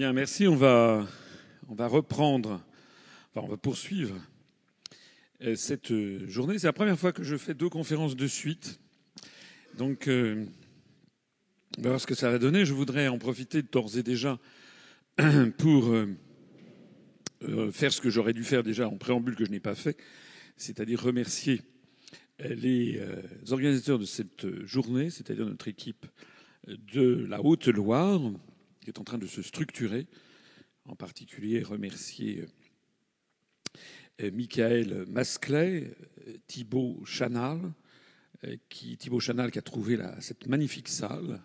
Merci. On va, reprendre, on va poursuivre euh, cette euh, journée. C'est la première fois que je fais deux conférences de suite. Donc, euh, on va voir ce que ça va donner. Je voudrais en profiter d'ores et déjà pour faire ce que j'aurais dû faire déjà en préambule que je n'ai pas fait, c'est-à-dire remercier les organisateurs de cette journée, c'est-à-dire notre équipe de la Haute-Loire, qui est en train de se structurer. En particulier, remercier euh, Michael Masclet, euh, Thibault Chanal, euh, qui, Thibault Chanal qui a trouvé cette magnifique salle,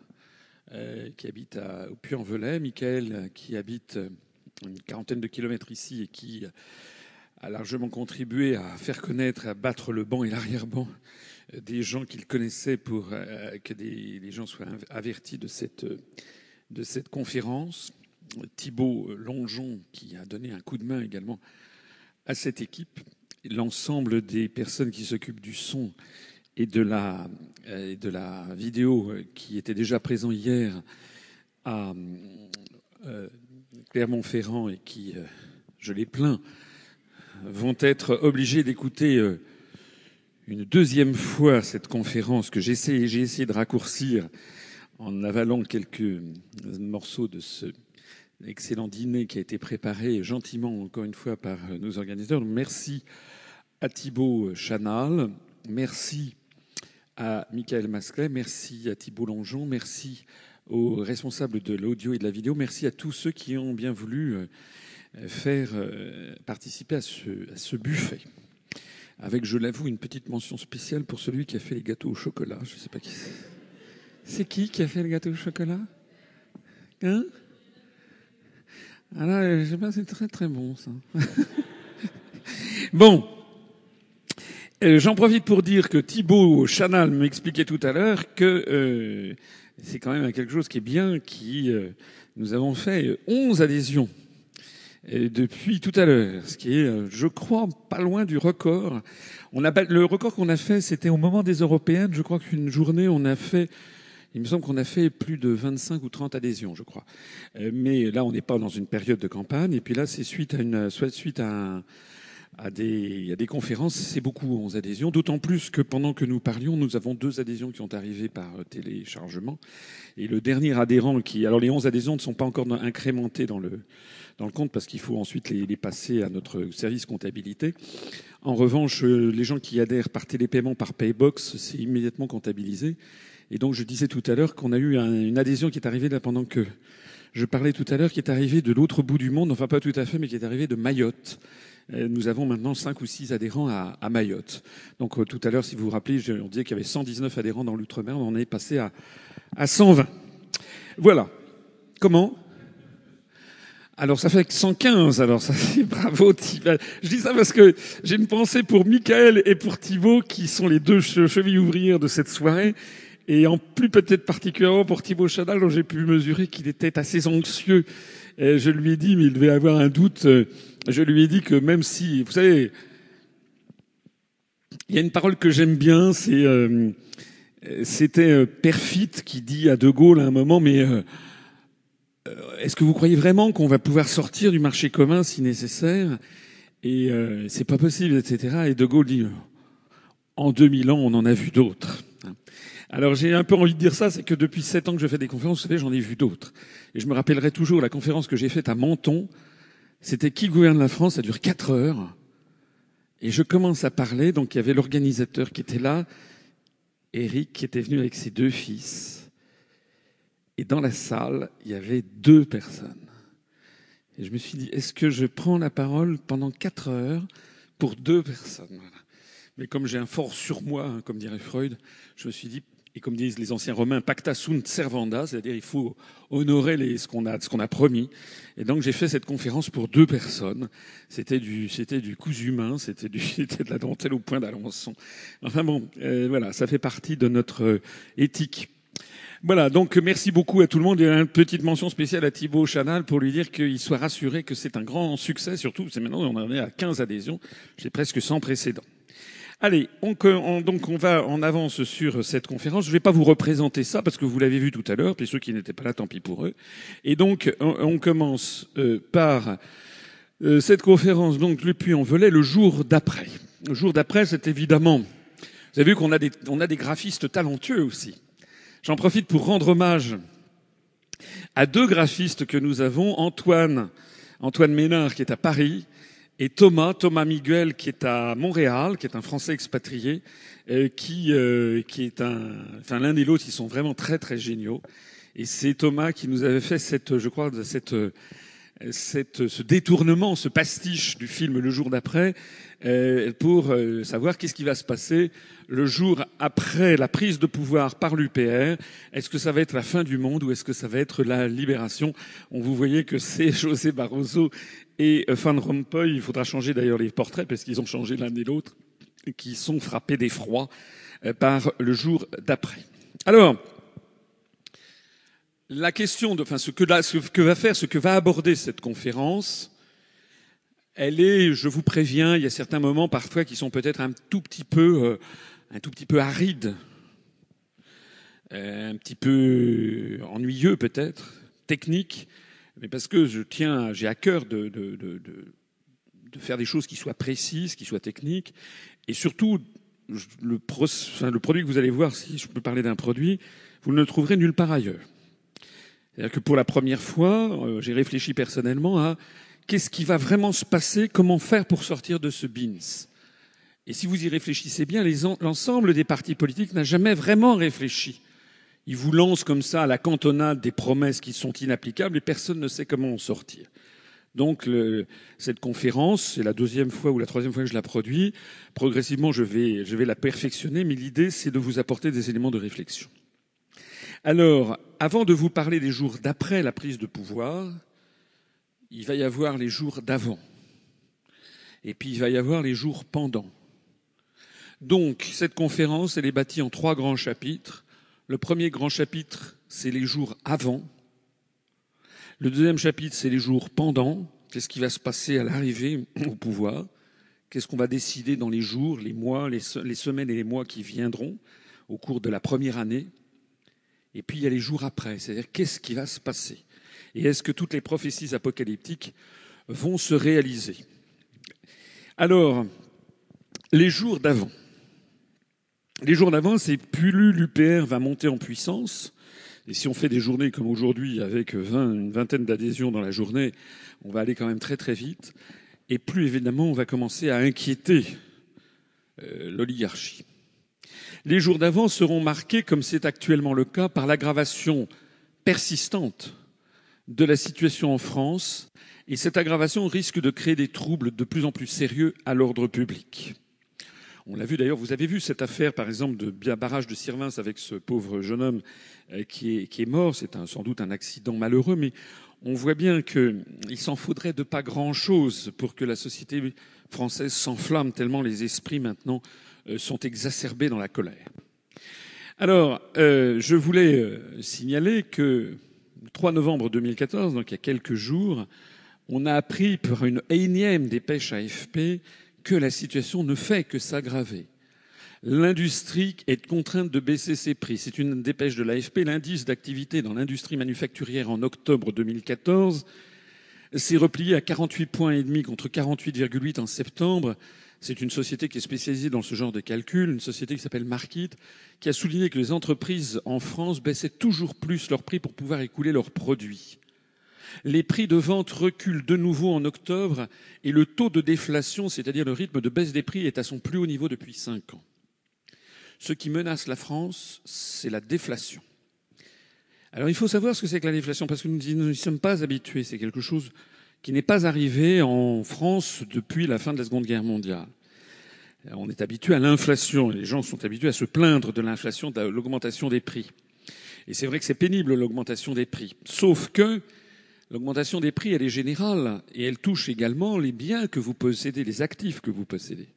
qui habite à, au Puy-en-Velay, Michael qui habite une quarantaine de kilomètres ici et qui a largement contribué à faire connaître, à battre le banc et l'arrière-banc des gens qu'il connaissait pour que des, les gens soient avertis de cette de cette conférence. Thibault Longeon, qui a donné un coup de main également à cette équipe, l'ensemble des personnes qui s'occupent du son et de la, la vidéo qui étaient déjà présents hier à euh, Clermont-Ferrand et qui, euh, je les plains, vont être obligés d'écouter euh, une deuxième fois cette conférence que j'ai essayé de raccourcir en avalant quelques morceaux de ce excellent dîner qui a été préparé gentiment, encore une fois, par nos organisateurs. Merci à Thibault Chanal, merci à Michael Masclet, merci à Thibault Longeon, merci aux responsables de l'audio et de la vidéo, merci à tous ceux qui ont bien voulu euh, faire euh, participer à ce, à ce buffet. Avec, je l'avoue, une petite mention spéciale pour celui qui a fait les gâteaux au chocolat. Je ne sais pas qui c'est. C'est qui qui a fait le gâteau au chocolat? Hein? Alors, ah je sais pas, c'est très très bon ça. bon. Euh, j'en profite pour dire que Thibaut Chanal m'expliquait tout à l'heure que euh, c'est quand même quelque chose qui est bien, qui euh, nous avons fait 11 adhésions depuis tout à l'heure, ce qui est, je crois, pas loin du record. On a, le record qu'on a fait, c'était au moment des européennes. Je crois qu'une journée, on a fait il me semble qu'on a fait plus de 25 ou 30 adhésions, je crois. Euh, mais là, on n'est pas dans une période de campagne. Et puis là, c'est suite à une, soit suite à, à des, à des conférences. C'est beaucoup 11 adhésions. D'autant plus que pendant que nous parlions, nous avons deux adhésions qui sont arrivées par téléchargement. Et le dernier adhérent qui, alors les 11 adhésions ne sont pas encore incrémentées dans le, dans le compte parce qu'il faut ensuite les, les, passer à notre service comptabilité. En revanche, les gens qui adhèrent par télépaiement, par Paybox, c'est immédiatement comptabilisé. Et donc, je disais tout à l'heure qu'on a eu une adhésion qui est arrivée là pendant que je parlais tout à l'heure, qui est arrivée de l'autre bout du monde, enfin pas tout à fait, mais qui est arrivée de Mayotte. Euh, nous avons maintenant cinq ou six adhérents à, Mayotte. Donc euh, tout à l'heure, si vous vous rappelez, on disait qu'il y avait 119 adhérents dans l'outre-mer, on est passé à, à 120. Voilà. Comment? Alors ça fait 115, alors ça fait bravo Thibaut. Je dis ça parce que j'ai une pensée pour Michael et pour Thibaut qui sont les deux chevilles ouvrières de cette soirée et en plus peut-être particulièrement pour Thibaut Chanal, dont j'ai pu mesurer qu'il était assez anxieux. Je lui ai dit, mais il devait avoir un doute, euh, je lui ai dit que même si, vous savez, il y a une parole que j'aime bien, c'est euh, c'était euh, Perfit qui dit à De Gaulle à un moment, mais euh, est-ce que vous croyez vraiment qu'on va pouvoir sortir du marché commun si nécessaire? Et c'est pas possible, etc. Et De Gaulle dit, en 2000 ans, on en a vu d'autres. Alors j'ai un peu envie de dire ça, c'est que depuis sept ans que je fais des conférences, vous savez, j'en ai vu d'autres. Et je me rappellerai toujours la conférence que j'ai faite à Menton. C'était Qui gouverne la France? Ça dure quatre heures. Et je commence à parler, donc il y avait l'organisateur qui était là, Eric, qui était venu avec ses deux fils. Et dans la salle, il y avait deux personnes. Et je me suis dit, est-ce que je prends la parole pendant quatre heures pour deux personnes? Mais comme j'ai un fort sur moi, hein, comme dirait Freud, je me suis dit, et comme disent les anciens romains, pacta sunt servanda, c'est-à-dire il faut honorer les, ce qu'on a, ce qu'on a promis. Et donc j'ai fait cette conférence pour deux personnes. C'était du, c'était du cousu humain, c'était du, c'était de la dentelle au point d'Alençon. Enfin bon, euh, voilà, ça fait partie de notre éthique. Voilà, donc merci beaucoup à tout le monde et une petite mention spéciale à Thibaut Chanal pour lui dire qu'il soit rassuré que c'est un grand succès, surtout c'est maintenant on en est à 15 adhésions, j'ai presque sans précédent. Allez, on, on, donc on va en avance sur cette conférence. Je ne vais pas vous représenter ça parce que vous l'avez vu tout à l'heure, puis ceux qui n'étaient pas là, tant pis pour eux. Et donc on, commence euh, par euh, cette conférence, donc le puits en velay, le jour d'après. Le jour d'après, c'est évidemment. Vous avez vu qu'on a des, on a des graphistes talentueux aussi. J'en profite pour rendre hommage à deux graphistes que nous avons, Antoine, Antoine Ménard qui est à Paris et Thomas, Thomas Miguel qui est à Montréal, qui est un Français expatrié, euh, qui, euh, qui est un, enfin l'un et l'autre, ils sont vraiment très très géniaux. Et c'est Thomas qui nous avait fait cette, je crois, cette, cette, ce détournement, ce pastiche du film le jour d'après, euh, pour euh, savoir qu'est-ce qui va se passer le jour après la prise de pouvoir par l'UPR. Est-ce que ça va être la fin du monde ou est-ce que ça va être la libération? On vous voyez que c'est José Barroso et euh, Van Rompuy. Il faudra changer d'ailleurs les portraits parce qu'ils ont changé l'un et l'autre, qui sont frappés d'effroi par le jour d'après. Alors, la question de, enfin, ce que, ce que va faire, ce que va aborder cette conférence, elle est, je vous préviens, il y a certains moments parfois qui sont peut-être un tout petit peu, euh, un tout petit peu arides, euh, un petit peu ennuyeux peut-être, techniques, mais parce que je tiens, j'ai à cœur de, faire des choses qui soient précises, qui soient techniques, et surtout le, le produit que vous allez voir, si je peux parler d'un produit, vous ne le trouverez nulle part ailleurs. C'est-à-dire que pour la première fois, euh, j'ai réfléchi personnellement à qu'est-ce qui va vraiment se passer, comment faire pour sortir de ce BINS. Et si vous y réfléchissez bien, l'ensemble des partis politiques n'a jamais vraiment réfléchi. Ils vous lancent comme ça à la cantonade des promesses qui sont inapplicables et personne ne sait comment en sortir. Donc cette conférence, c'est la deuxième fois ou la troisième fois que je la produis. Progressivement, je vais la perfectionner, mais l'idée, c'est de vous apporter des éléments de réflexion. Alors, avant de vous parler des jours d'après la prise de pouvoir, il va y avoir les jours d'avant. Et puis il va y avoir les jours pendant. Donc, cette conférence, elle est bâtie en trois grands chapitres. Le premier grand chapitre, c'est les jours avant. Le deuxième chapitre, c'est les jours pendant. Qu'est-ce qui va se passer à l'arrivée au pouvoir? Qu'est-ce qu'on va décider dans les jours, les mois, les, semaines et les mois qui viendront au cours de la première année? Et puis il y a les jours après, c'est-à-dire qu'est-ce qui va se passer? Et est-ce que toutes les prophéties apocalyptiques vont se réaliser? Alors, les jours d'avant. Les jours d'avant, c'est plus l'UPR va monter en puissance. Et si on fait des journées comme aujourd'hui, avec 20, une vingtaine d'adhésions dans la journée, on va aller quand même très très vite. Et plus évidemment, on va commencer à inquiéter euh, l'oligarchie. Les jours d'avant seront marqués, comme c'est actuellement le cas, par l'aggravation persistante de la situation en France et cette aggravation risque de créer des troubles de plus en plus sérieux à l'ordre public. On l'a vu d'ailleurs, vous avez vu cette affaire par exemple de barrage de Sirvins avec ce pauvre jeune homme euh, qui est, qui est mort. C'est sans doute un accident malheureux, mais on voit bien qu'il s'en faudrait de pas grand-chose pour que la société française s'enflamme tellement les esprits maintenant euh, sont exacerbés dans la colère. Alors, euh, je voulais signaler que le 3 novembre 2014, donc il y a quelques jours, on a appris par une énième dépêche AFP que la situation ne fait que s'aggraver. L'industrie est contrainte de baisser ses prix. C'est une dépêche de l'AFP. L'indice d'activité dans l'industrie manufacturière en octobre 2014 s'est replié à 48 points contre 48,8 en septembre. C'est une société qui est spécialisée dans ce genre de calcul, une société qui s'appelle Markit, qui a souligné que les entreprises en France baissaient toujours plus leurs prix pour pouvoir écouler leurs produits. Les prix de vente reculent de nouveau en octobre et le taux de déflation, c'est-à-dire le rythme de baisse des prix, est à son plus haut niveau depuis cinq ans. Ce qui menace la France, c'est la déflation. Alors il faut savoir ce que c'est que la déflation, parce que nous n'y sommes pas habitués. C'est quelque chose qui n'est pas arrivé en France depuis la fin de la Seconde Guerre mondiale. On est habitué à l'inflation et les gens sont habitués à se plaindre de l'inflation, de l'augmentation des prix. Et c'est vrai que c'est pénible l'augmentation des prix. Sauf que l'augmentation des prix, elle est générale et elle touche également les biens que vous possédez, les actifs que vous possédez.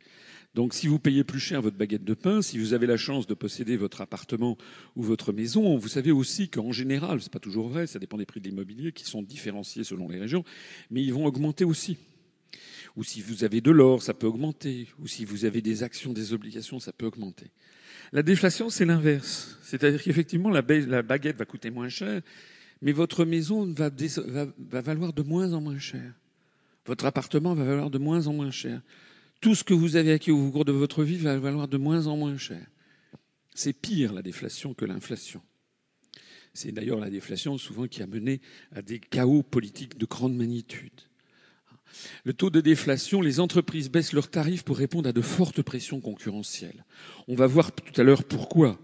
Donc si vous payez plus cher votre baguette de pain, si vous avez la chance de posséder votre appartement ou votre maison, vous savez aussi qu'en général, c'est pas toujours vrai, ça dépend des prix de l'immobilier qui sont différenciés selon les régions, mais ils vont augmenter aussi. Ou si vous avez de l'or, ça peut augmenter. Ou si vous avez des actions, des obligations, ça peut augmenter. La déflation, c'est l'inverse. C'est-à-dire qu'effectivement, la, baguette va coûter moins cher, mais votre maison va, valoir de moins en moins cher. Votre appartement va valoir de moins en moins cher. Tout ce que vous avez acquis au cours de votre vie va valoir de moins en moins cher. C'est pire la déflation que l'inflation. C'est d'ailleurs la déflation souvent qui a mené à des chaos politiques de grande magnitude. Le taux de déflation, les entreprises baissent leurs tarifs pour répondre à de fortes pressions concurrentielles. On va voir tout à l'heure pourquoi.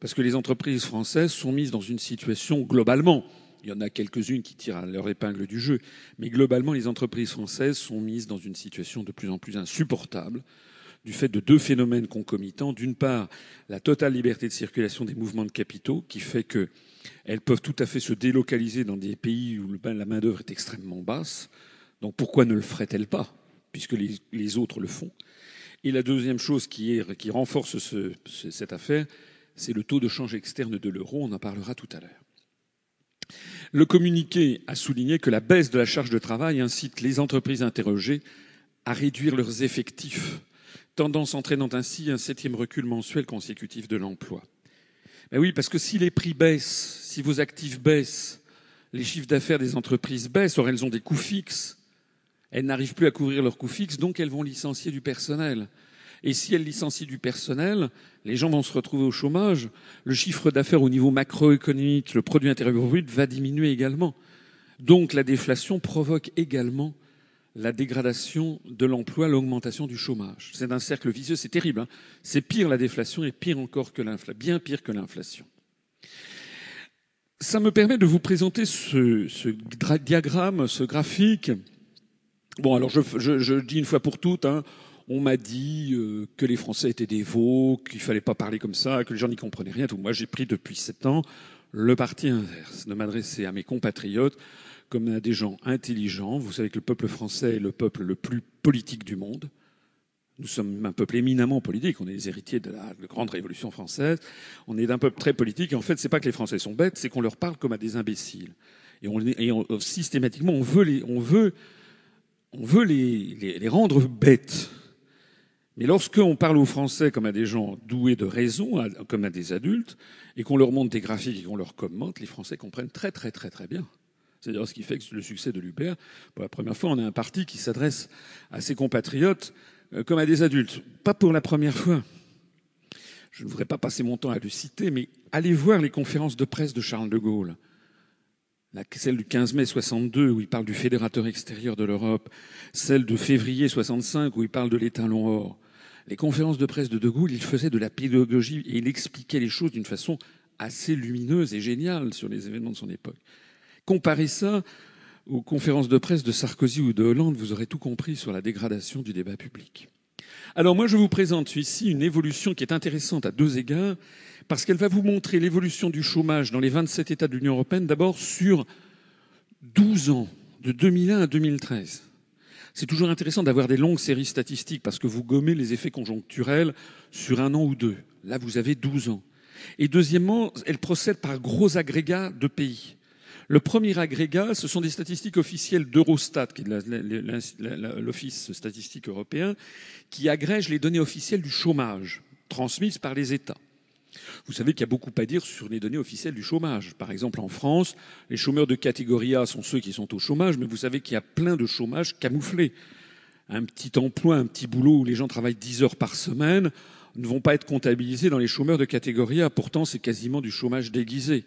Parce que les entreprises françaises sont mises dans une situation globalement, il y en a quelques-unes qui tirent à leur épingle du jeu, mais globalement, les entreprises françaises sont mises dans une situation de plus en plus insupportable du fait de deux phénomènes concomitants. D'une part, la totale liberté de circulation des mouvements de capitaux, qui fait qu'elles peuvent tout à fait se délocaliser dans des pays où la main-d'œuvre est extrêmement basse. Donc pourquoi ne le ferait-elle pas, puisque les, autres le font? Et la deuxième chose qui, renforce cette affaire, c'est le taux de change externe de l'euro. On en parlera tout à l'heure. Le communiqué a souligné que la baisse de la charge de travail incite les entreprises interrogées à réduire leurs effectifs, tendance entraînant ainsi un septième recul mensuel consécutif de l'emploi. Ben oui, parce que si les prix baissent, si vos actifs baissent, les chiffres d'affaires des entreprises baissent, or elles ont des coûts fixes, elles n'arrivent plus à couvrir leurs coûts fixes, donc elles vont licencier du personnel. Et si elles licencient du personnel, les gens vont se retrouver au chômage. Le chiffre d'affaires au niveau macroéconomique, le produit intérieur brut va diminuer également. Donc la déflation provoque également la dégradation de l'emploi, l'augmentation du chômage. C'est un cercle vicieux, c'est terrible. Hein. c'est pire la déflation et pire encore que l'inflation, bien pire que l'inflation. Ça me permet de vous présenter ce, ce diagramme, ce graphique Bon, alors je, je, je, dis une fois pour toutes, hein, on m'a dit euh, que les Français étaient des veaux, qu'il fallait pas parler comme ça, que les gens n'y comprenaient rien. Tout. Moi, j'ai pris depuis sept ans le parti inverse, de m'adresser à mes compatriotes comme à des gens intelligents. Vous savez que le peuple français est le peuple le plus politique du monde. Nous sommes un peuple éminemment politique. On est les héritiers de la, grande révolution française. On est d'un peuple très politique. Et en fait, c'est pas que les Français sont bêtes, c'est qu'on leur parle comme à des imbéciles. Et, et systématiquement, on veut les, rendre bêtes. Mais lorsqu'on parle aux Français comme à des gens doués de raison, comme à des adultes, et qu'on leur montre des graphiques et qu'on leur commente, les Français comprennent très très très très bien. C'est d'ailleurs ce qui fait que le succès de l'UPR, pour la première fois, on a un parti qui s'adresse à ses compatriotes euh, comme à des adultes. Pas pour la première fois. Je ne voudrais pas passer mon temps à le citer, mais allez voir les conférences de presse de Charles de Gaulle celle du 15 mai 62 où il parle du fédérateur extérieur de l'Europe, celle de février 65 où il parle de l'étalon or. Les conférences de presse de De Gaulle, il faisait de la pédagogie et il expliquait les choses d'une façon assez lumineuse et géniale sur les événements de son époque. Comparez ça aux conférences de presse de Sarkozy ou de Hollande, vous aurez tout compris sur la dégradation du débat public. Alors moi, je vous présente ici une évolution qui est intéressante à deux égards parce qu'elle va vous montrer l'évolution du chômage dans les 27 États de l'Union européenne, d'abord sur 12 ans, de 2001 à 2013. C'est toujours intéressant d'avoir des longues séries statistiques parce que vous gommez les effets conjoncturels sur un an ou deux. Là, vous avez 12 ans. Et deuxièmement, elle procède par gros agrégats de pays. Le premier agrégat, ce sont des statistiques officielles d'Eurostat, qui est l'Office statistique européen, qui agrège les données officielles du chômage transmises par les États. Vous savez qu'il y a beaucoup à dire sur les données officielles du chômage. Par exemple, en France, les chômeurs de catégorie A sont ceux qui sont au chômage, mais vous savez qu'il y a plein de chômage camouflé. Un petit emploi, un petit boulot où les gens travaillent 10 heures par semaine ne vont pas être comptabilisés dans les chômeurs de catégorie A. Pourtant, c'est quasiment du chômage déguisé.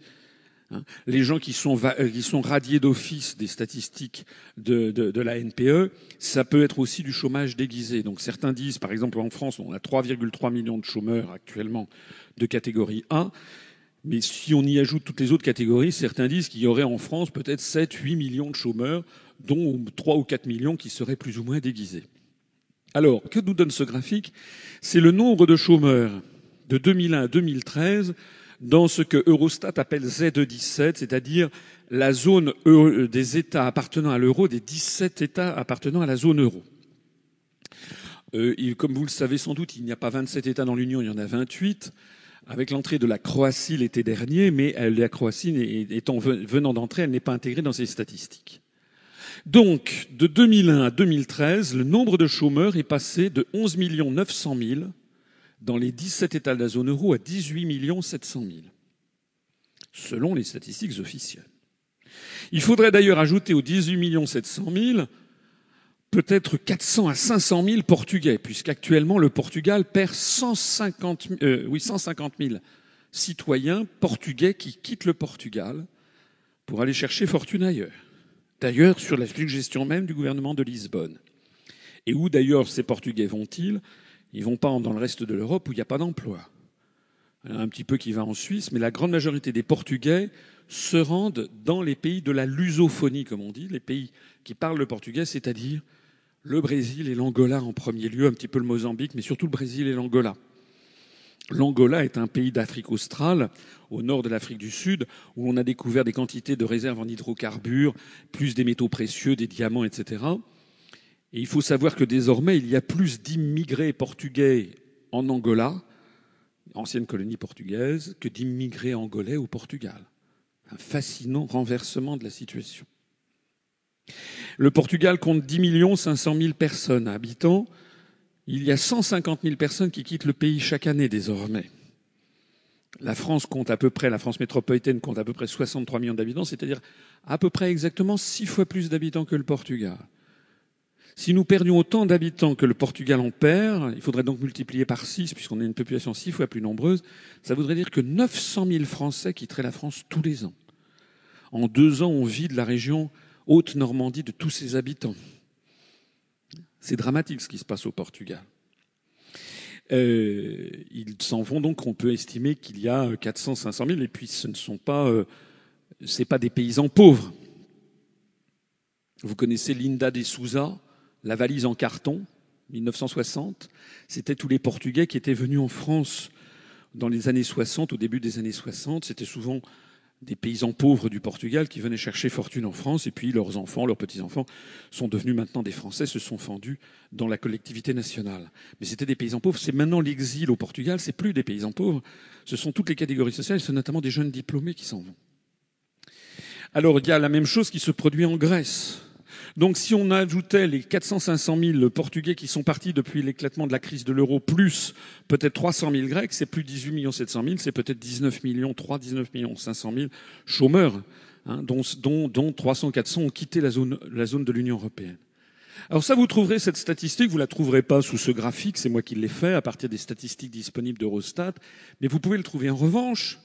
Hein. Les gens qui sont, euh, qui sont radiés d'office des statistiques de, de, de, la NPE, ça peut être aussi du chômage déguisé. Donc certains disent, par exemple en France, on a 3,3 millions de chômeurs actuellement de catégorie A. Mais si on y ajoute toutes les autres catégories, certains disent qu'il y aurait en France peut-être 7, 8 millions de chômeurs, dont 3 ou 4 millions qui seraient plus ou moins déguisés. Alors, que nous donne ce graphique? C'est le nombre de chômeurs de 2001 à 2013 dans ce que Eurostat appelle Z17, c'est-à-dire la zone des États appartenant à l'euro, des 17 États appartenant à la zone euro. Euh, comme vous le savez sans doute, il n'y a pas 27 États dans l'Union, il y en a 28, avec l'entrée de la Croatie l'été dernier, mais la Croatie étant venant d'entrer, elle n'est pas intégrée dans ces statistiques. Donc, de 2001 à 2013, le nombre de chômeurs est passé de 11 900 000 dans les 17 États de la zone euro à 18 700 000, selon les statistiques officielles. Il faudrait d'ailleurs ajouter aux 18 700 000 peut-être 400 à 500 000 Portugais, puisqu'actuellement le Portugal perd 150 000, oui, 150 000 citoyens portugais qui quittent le Portugal pour aller chercher fortune ailleurs. D'ailleurs, sur la suggestion même du gouvernement de Lisbonne. Et où d'ailleurs ces Portugais vont-ils? Ils vont pas dans le reste de l'Europe où il n'y a pas d'emploi. Un petit peu qui va en Suisse, mais la grande majorité des Portugais se rendent dans les pays de la lusophonie, comme on dit, les pays qui parlent le portugais, c'est-à-dire le Brésil et l'Angola en premier lieu, un petit peu le Mozambique, mais surtout le Brésil et l'Angola. L'Angola est un pays d'Afrique australe, au nord de l'Afrique du Sud, où on a découvert des quantités de réserves en hydrocarbures, plus des métaux précieux, des diamants, etc. Et il faut savoir que désormais, il y a plus d'immigrés portugais en Angola, ancienne colonie portugaise, que d'immigrés angolais au Portugal. Un fascinant renversement de la situation. Le Portugal compte 10 500 000 personnes habitants il y a 150 000 personnes qui quittent le pays chaque année désormais. La France compte à peu près, la France métropolitaine compte à peu près 63 millions d'habitants, c'est-à-dire à peu près exactement six fois plus d'habitants que le Portugal. Si nous perdions autant d'habitants que le Portugal en perd, il faudrait donc multiplier par six, puisqu'on a une population six fois plus nombreuse, ça voudrait dire que 900 000 Français quitteraient la France tous les ans. En deux ans, on vide la région Haute-Normandie de tous ses habitants. C'est dramatique ce qui se passe au Portugal. Euh, ils s'en vont donc, on peut estimer qu'il y a 400, 500 000, et puis ce ne sont pas, euh, c'est pas des paysans pauvres. Vous connaissez Linda de Souza, la valise en carton, 1960. C'était tous les Portugais qui étaient venus en France dans les années 60, au début des années 60. C'était souvent des paysans pauvres du Portugal qui venaient chercher fortune en France, et puis leurs enfants, leurs petits-enfants sont devenus maintenant des Français, se sont fendus dans la collectivité nationale. Mais c'était des paysans pauvres. C'est maintenant l'exil au Portugal, c'est plus des paysans pauvres, ce sont toutes les catégories sociales, c'est notamment des jeunes diplômés qui s'en vont. Alors il y a la même chose qui se produit en Grèce. Donc si on ajoutait les 400 500 000 Portugais qui sont partis depuis l'éclatement de la crise de l'euro, plus peut-être 300 000 Grecs, c'est plus 18 700 000, c'est peut-être 19 millions, 3, 19 millions 500 000 chômeurs, hein, dont, dont, dont 300 400 ont quitté la zone, la zone de l'Union européenne. Alors ça, vous trouverez cette statistique, vous la trouverez pas sous ce graphique, c'est moi qui l'ai fait à partir des statistiques disponibles d'Eurostat, mais vous pouvez le trouver. En revanche,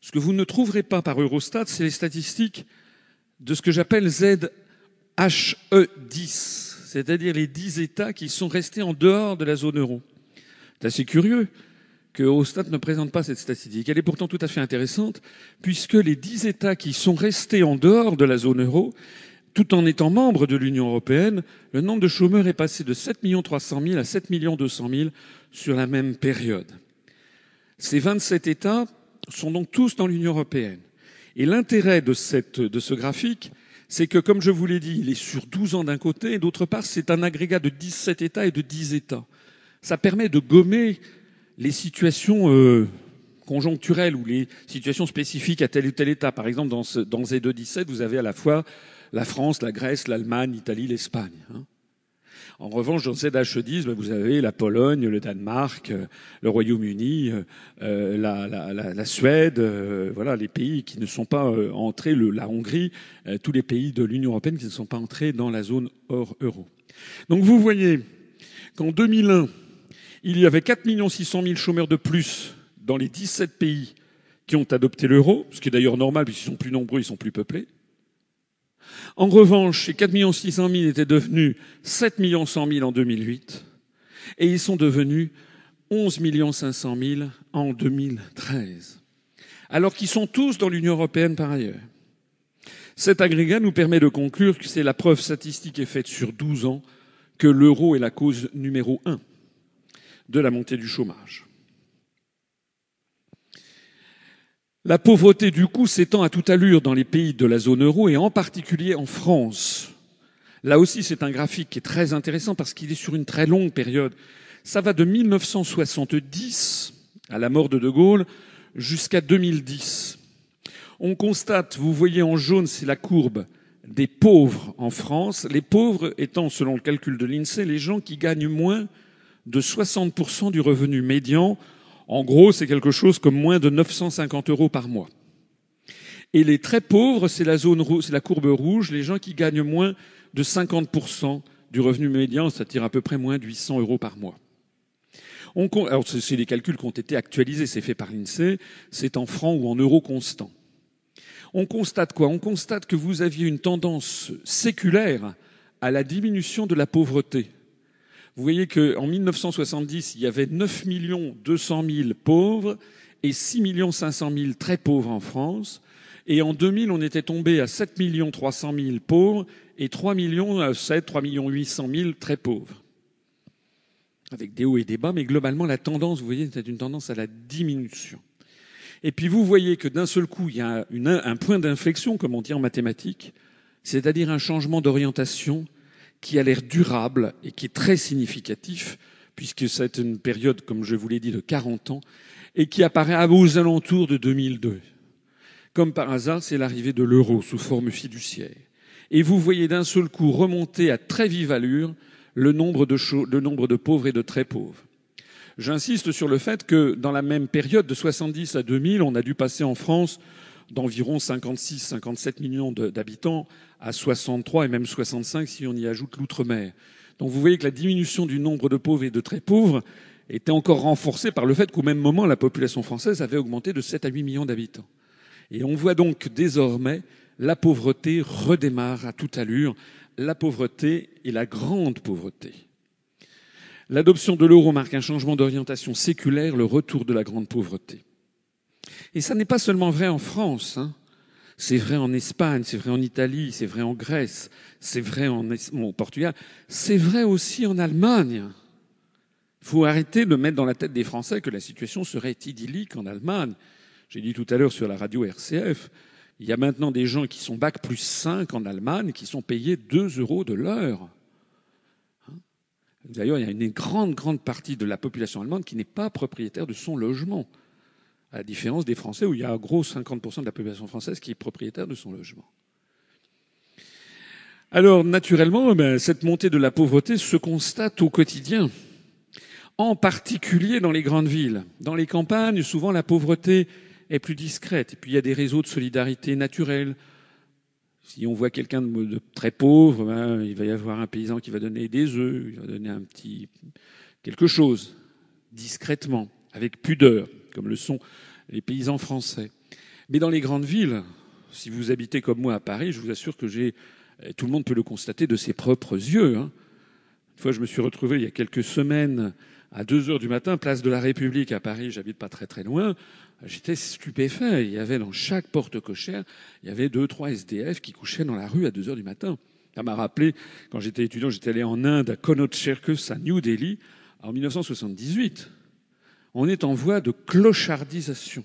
ce que vous ne trouverez pas par Eurostat, c'est les statistiques de ce que j'appelle Z HE10, c'est-à-dire les 10 États qui sont restés en dehors de la zone euro. C'est assez curieux que Eurostat ne présente pas cette statistique. Elle est pourtant tout à fait intéressante, puisque les 10 États qui sont restés en dehors de la zone euro, tout en étant membres de l'Union européenne, le nombre de chômeurs est passé de 7 300 000 à 7 200 000 sur la même période. Ces 27 États sont donc tous dans l'Union européenne. Et l'intérêt de ce graphique, c'est que, comme je vous l'ai dit, il est sur 12 ans d'un côté, et d'autre part, c'est un agrégat de 17 États et de 10 États. Ça permet de gommer les situations euh, conjoncturelles ou les situations spécifiques à tel ou tel État. Par exemple, dans, ce, dans Z217, vous avez à la fois la France, la Grèce, l'Allemagne, l'Italie, l'Espagne. Hein. En revanche, dans ZH10, ben, vous avez la Pologne, le Danemark, euh, le Royaume-Uni, euh, la, la, Suède, euh, voilà les pays qui ne sont pas entrés, la Hongrie, tous les pays de l'Union européenne qui ne sont pas entrés dans la zone hors euro. Donc vous voyez qu'en 2001, il y avait 4 600 000 chômeurs de plus dans les 17 pays qui ont adopté l'euro, ce qui est d'ailleurs normal puisqu'ils sont plus nombreux, ils sont plus peuplés. En revanche, ces 4 600 000 étaient devenus 7 100 000 en 2008 et ils sont devenus 11 500 000 en 2013, alors qu'ils sont tous dans l'Union européenne par ailleurs. Cet agrégat nous permet de conclure que c'est la preuve statistique est faite sur 12 ans que l'euro est la cause numéro un de la montée du chômage. La pauvreté, du coup, s'étend à toute allure dans les pays de la zone euro et en particulier en France. Là aussi, c'est un graphique qui est très intéressant parce qu'il est sur une très longue période. Ça va de 1970, à la mort de De Gaulle, jusqu'à 2010. On constate, vous voyez en jaune, c'est la courbe des pauvres en France, les pauvres étant, selon le calcul de l'INSEE, les gens qui gagnent moins de 60% du revenu médian. En gros, c'est quelque chose comme moins de 950 euros par mois. Et les très pauvres, c'est la zone, c'est la courbe rouge, les gens qui gagnent moins de 50% du revenu médian, c'est-à-dire à peu près moins de 800 euros par mois. On, alors, c'est les calculs qui ont été actualisés, c'est fait par l'INSEE, c'est en francs ou en euros constants. On constate quoi? On constate que vous aviez une tendance séculaire à la diminution de la pauvreté. Vous voyez qu'en 1970, il y avait 9 200 000 pauvres et 6 500 000 très pauvres en France. Et en 2000, on était tombé à 7 300 000 pauvres et 3 millions, 7, 3 800 000 très pauvres. Avec des hauts et des bas, mais globalement, la tendance, vous voyez, c'était une tendance à la diminution. Et puis vous voyez que d'un seul coup, il y a un point d'inflexion, comme on dit en mathématiques, c'est-à-dire un changement d'orientation qui a l'air durable et qui est très significatif, puisque c'est une période, comme je vous l'ai dit, de 40 ans, et qui apparaît aux alentours de 2002. Comme par hasard, c'est l'arrivée de l'euro sous forme fiduciaire. Et vous voyez d'un seul coup remonter à très vive allure le nombre de, le nombre de pauvres et de très pauvres. J'insiste sur le fait que dans la même période de 70 à 2000, on a dû passer en France d'environ 56-57 millions d'habitants à 63 et même 65 si on y ajoute l'outre-mer. Donc vous voyez que la diminution du nombre de pauvres et de très pauvres était encore renforcée par le fait qu'au même moment, la population française avait augmenté de 7 à 8 millions d'habitants. Et on voit donc désormais la pauvreté redémarre à toute allure, la pauvreté et la grande pauvreté. L'adoption de l'euro marque un changement d'orientation séculaire, le retour de la grande pauvreté. Et ça n'est pas seulement vrai en France. Hein. C'est vrai en Espagne, c'est vrai en Italie, c'est vrai en Grèce, c'est vrai en, Portugal, c'est vrai aussi en Allemagne. Il faut arrêter de mettre dans la tête des Français que la situation serait idyllique en Allemagne. J'ai dit tout à l'heure sur la radio RCF, il y a maintenant des gens qui sont bac plus 5 en Allemagne qui sont payés 2 euros de l'heure. D'ailleurs, il y a une grande, grande partie de la population allemande qui n'est pas propriétaire de son logement, à la différence des Français où il y a un gros 50% de la population française qui est propriétaire de son logement. Alors, naturellement, ben, cette montée de la pauvreté se constate au quotidien, en particulier dans les grandes villes. Dans les campagnes, souvent la pauvreté est plus discrète. Et puis il y a des réseaux de solidarité naturels, si on voit quelqu'un de, très pauvre, ben, il va y avoir un paysan qui va donner des œufs, il va donner un petit quelque chose, discrètement, avec pudeur, comme le sont les paysans français. Mais dans les grandes villes, si vous habitez comme moi à Paris, je vous assure que j'ai, tout le monde peut le constater de ses propres yeux. Hein. Une fois, je me suis retrouvé il y a quelques semaines à 2 heures du matin, place de la République à Paris, j'habite pas très très loin, J'étais stupéfait. Il y avait dans chaque porte cochère, il y avait deux, trois SDF qui couchaient dans la rue à 2 heures du matin. Ça m'a rappelé, quand j'étais étudiant, j'étais allé en Inde, à Connaught Circus, à New Delhi, en 1978. On est en voie de clochardisation.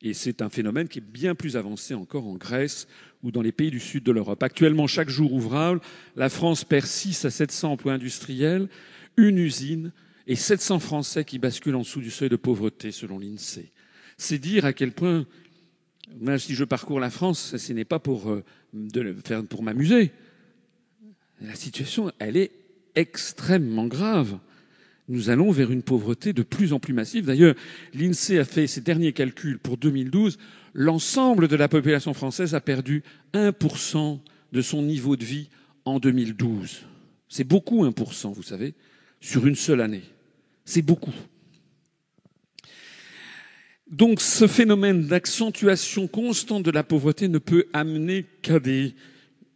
Et c'est un phénomène qui est bien plus avancé encore en Grèce ou dans les pays du sud de l'Europe. Actuellement, chaque jour ouvrable, la France perd 6 à 700 emplois industriels, une usine et 700 Français qui basculent en dessous du seuil de pauvreté selon l'INSEE. C'est dire à quel point, si je parcours la France, ce n'est pas pour, euh, pour m'amuser. La situation, elle est extrêmement grave. Nous allons vers une pauvreté de plus en plus massive. D'ailleurs, l'INSEE a fait ses derniers calculs pour 2012. L'ensemble de la population française a perdu 1% de son niveau de vie en 2012. C'est beaucoup 1%, vous savez, sur une seule année. C'est beaucoup. Donc ce phénomène d'accentuation constante de la pauvreté ne peut amener qu'à des,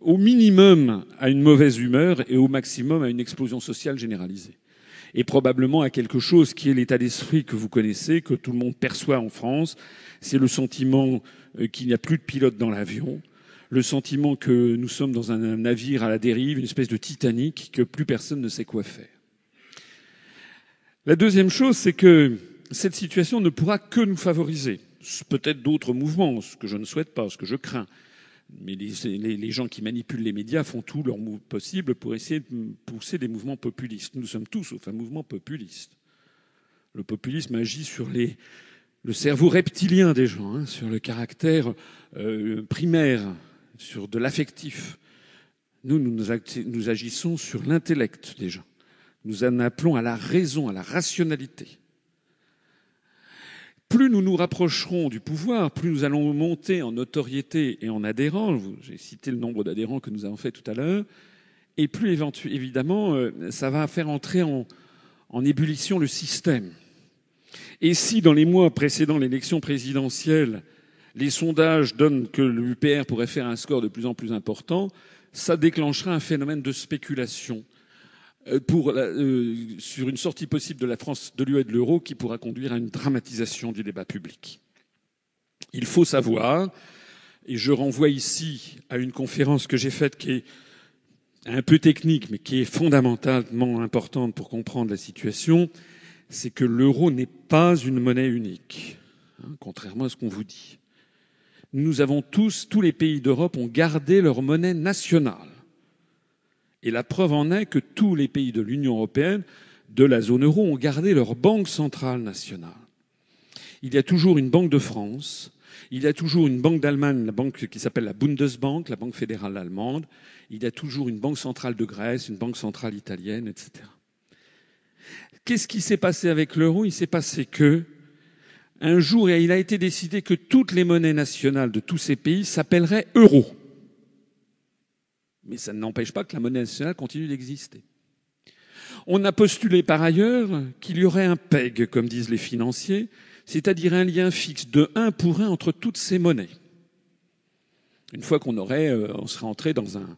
au minimum à une mauvaise humeur et au maximum à une explosion sociale généralisée. Et probablement à quelque chose qui est l'état d'esprit que vous connaissez, que tout le monde perçoit en France. C'est le sentiment euh, qu'il n'y a plus de pilote dans l'avion, le sentiment que nous sommes dans un navire à la dérive, une espèce de Titanic, que plus personne ne sait quoi faire. La deuxième chose, c'est que cette situation ne pourra que nous favoriser. Peut-être d'autres mouvements, ce que je ne souhaite pas, ce que je crains. Mais les, gens qui manipulent les médias font tout leur possible pour essayer de pousser des mouvements populistes. Nous sommes tous sauf un mouvement populiste. Le populisme agit sur le cerveau reptilien des gens, hein, sur le caractère euh, primaire sur de l'affectif. Nous, nous, nous agissons sur l'intellect déjà. Nous en appelons à la raison, à la rationalité. Plus nous nous rapprocherons du pouvoir, plus nous allons monter en notoriété et en adhérents. J'ai cité le nombre d'adhérents que nous avons fait tout à l'heure. Et plus évidemment, euh, ça va faire entrer en, en ébullition le système. Et si dans les mois précédant l'élection présidentielle, les sondages donnent que l'UPR pourrait faire un score de plus en plus important, ça déclenchera un phénomène de spéculation euh, euh, sur une sortie possible de la France de l'UE et de l'euro qui pourra conduire à une dramatisation du débat public. Il faut savoir, et je renvoie ici à une conférence que j'ai faite qui est un peu technique, mais qui est fondamentalement importante pour comprendre la situation, c'est que l'euro n'est pas une monnaie unique, hein, contrairement à ce qu'on vous dit. Nous avons tous, tous les pays d'Europe ont gardé leur monnaie nationale. Et la preuve en est que tous les pays de l'Union européenne, de la zone euro, ont gardé leur banque centrale nationale. Il y a toujours une banque de France, il y a toujours une banque d'Allemagne, la banque qui s'appelle la Bundesbank, la banque fédérale allemande, il y a toujours une banque centrale de Grèce, une banque centrale italienne, etc. Qu'est-ce qui s'est passé avec l'euro? Il s'est passé que, un jour, il a été décidé que toutes les monnaies nationales de tous ces pays s'appelleraient euro. Mais ça n'empêche pas que la monnaie nationale continue d'exister. On a postulé par ailleurs qu'il y aurait un PEG, comme disent les financiers, c'est-à-dire un lien fixe de 1 pour 1 entre toutes ces monnaies. Une fois qu'on aurait, euh, on serait entré dans un,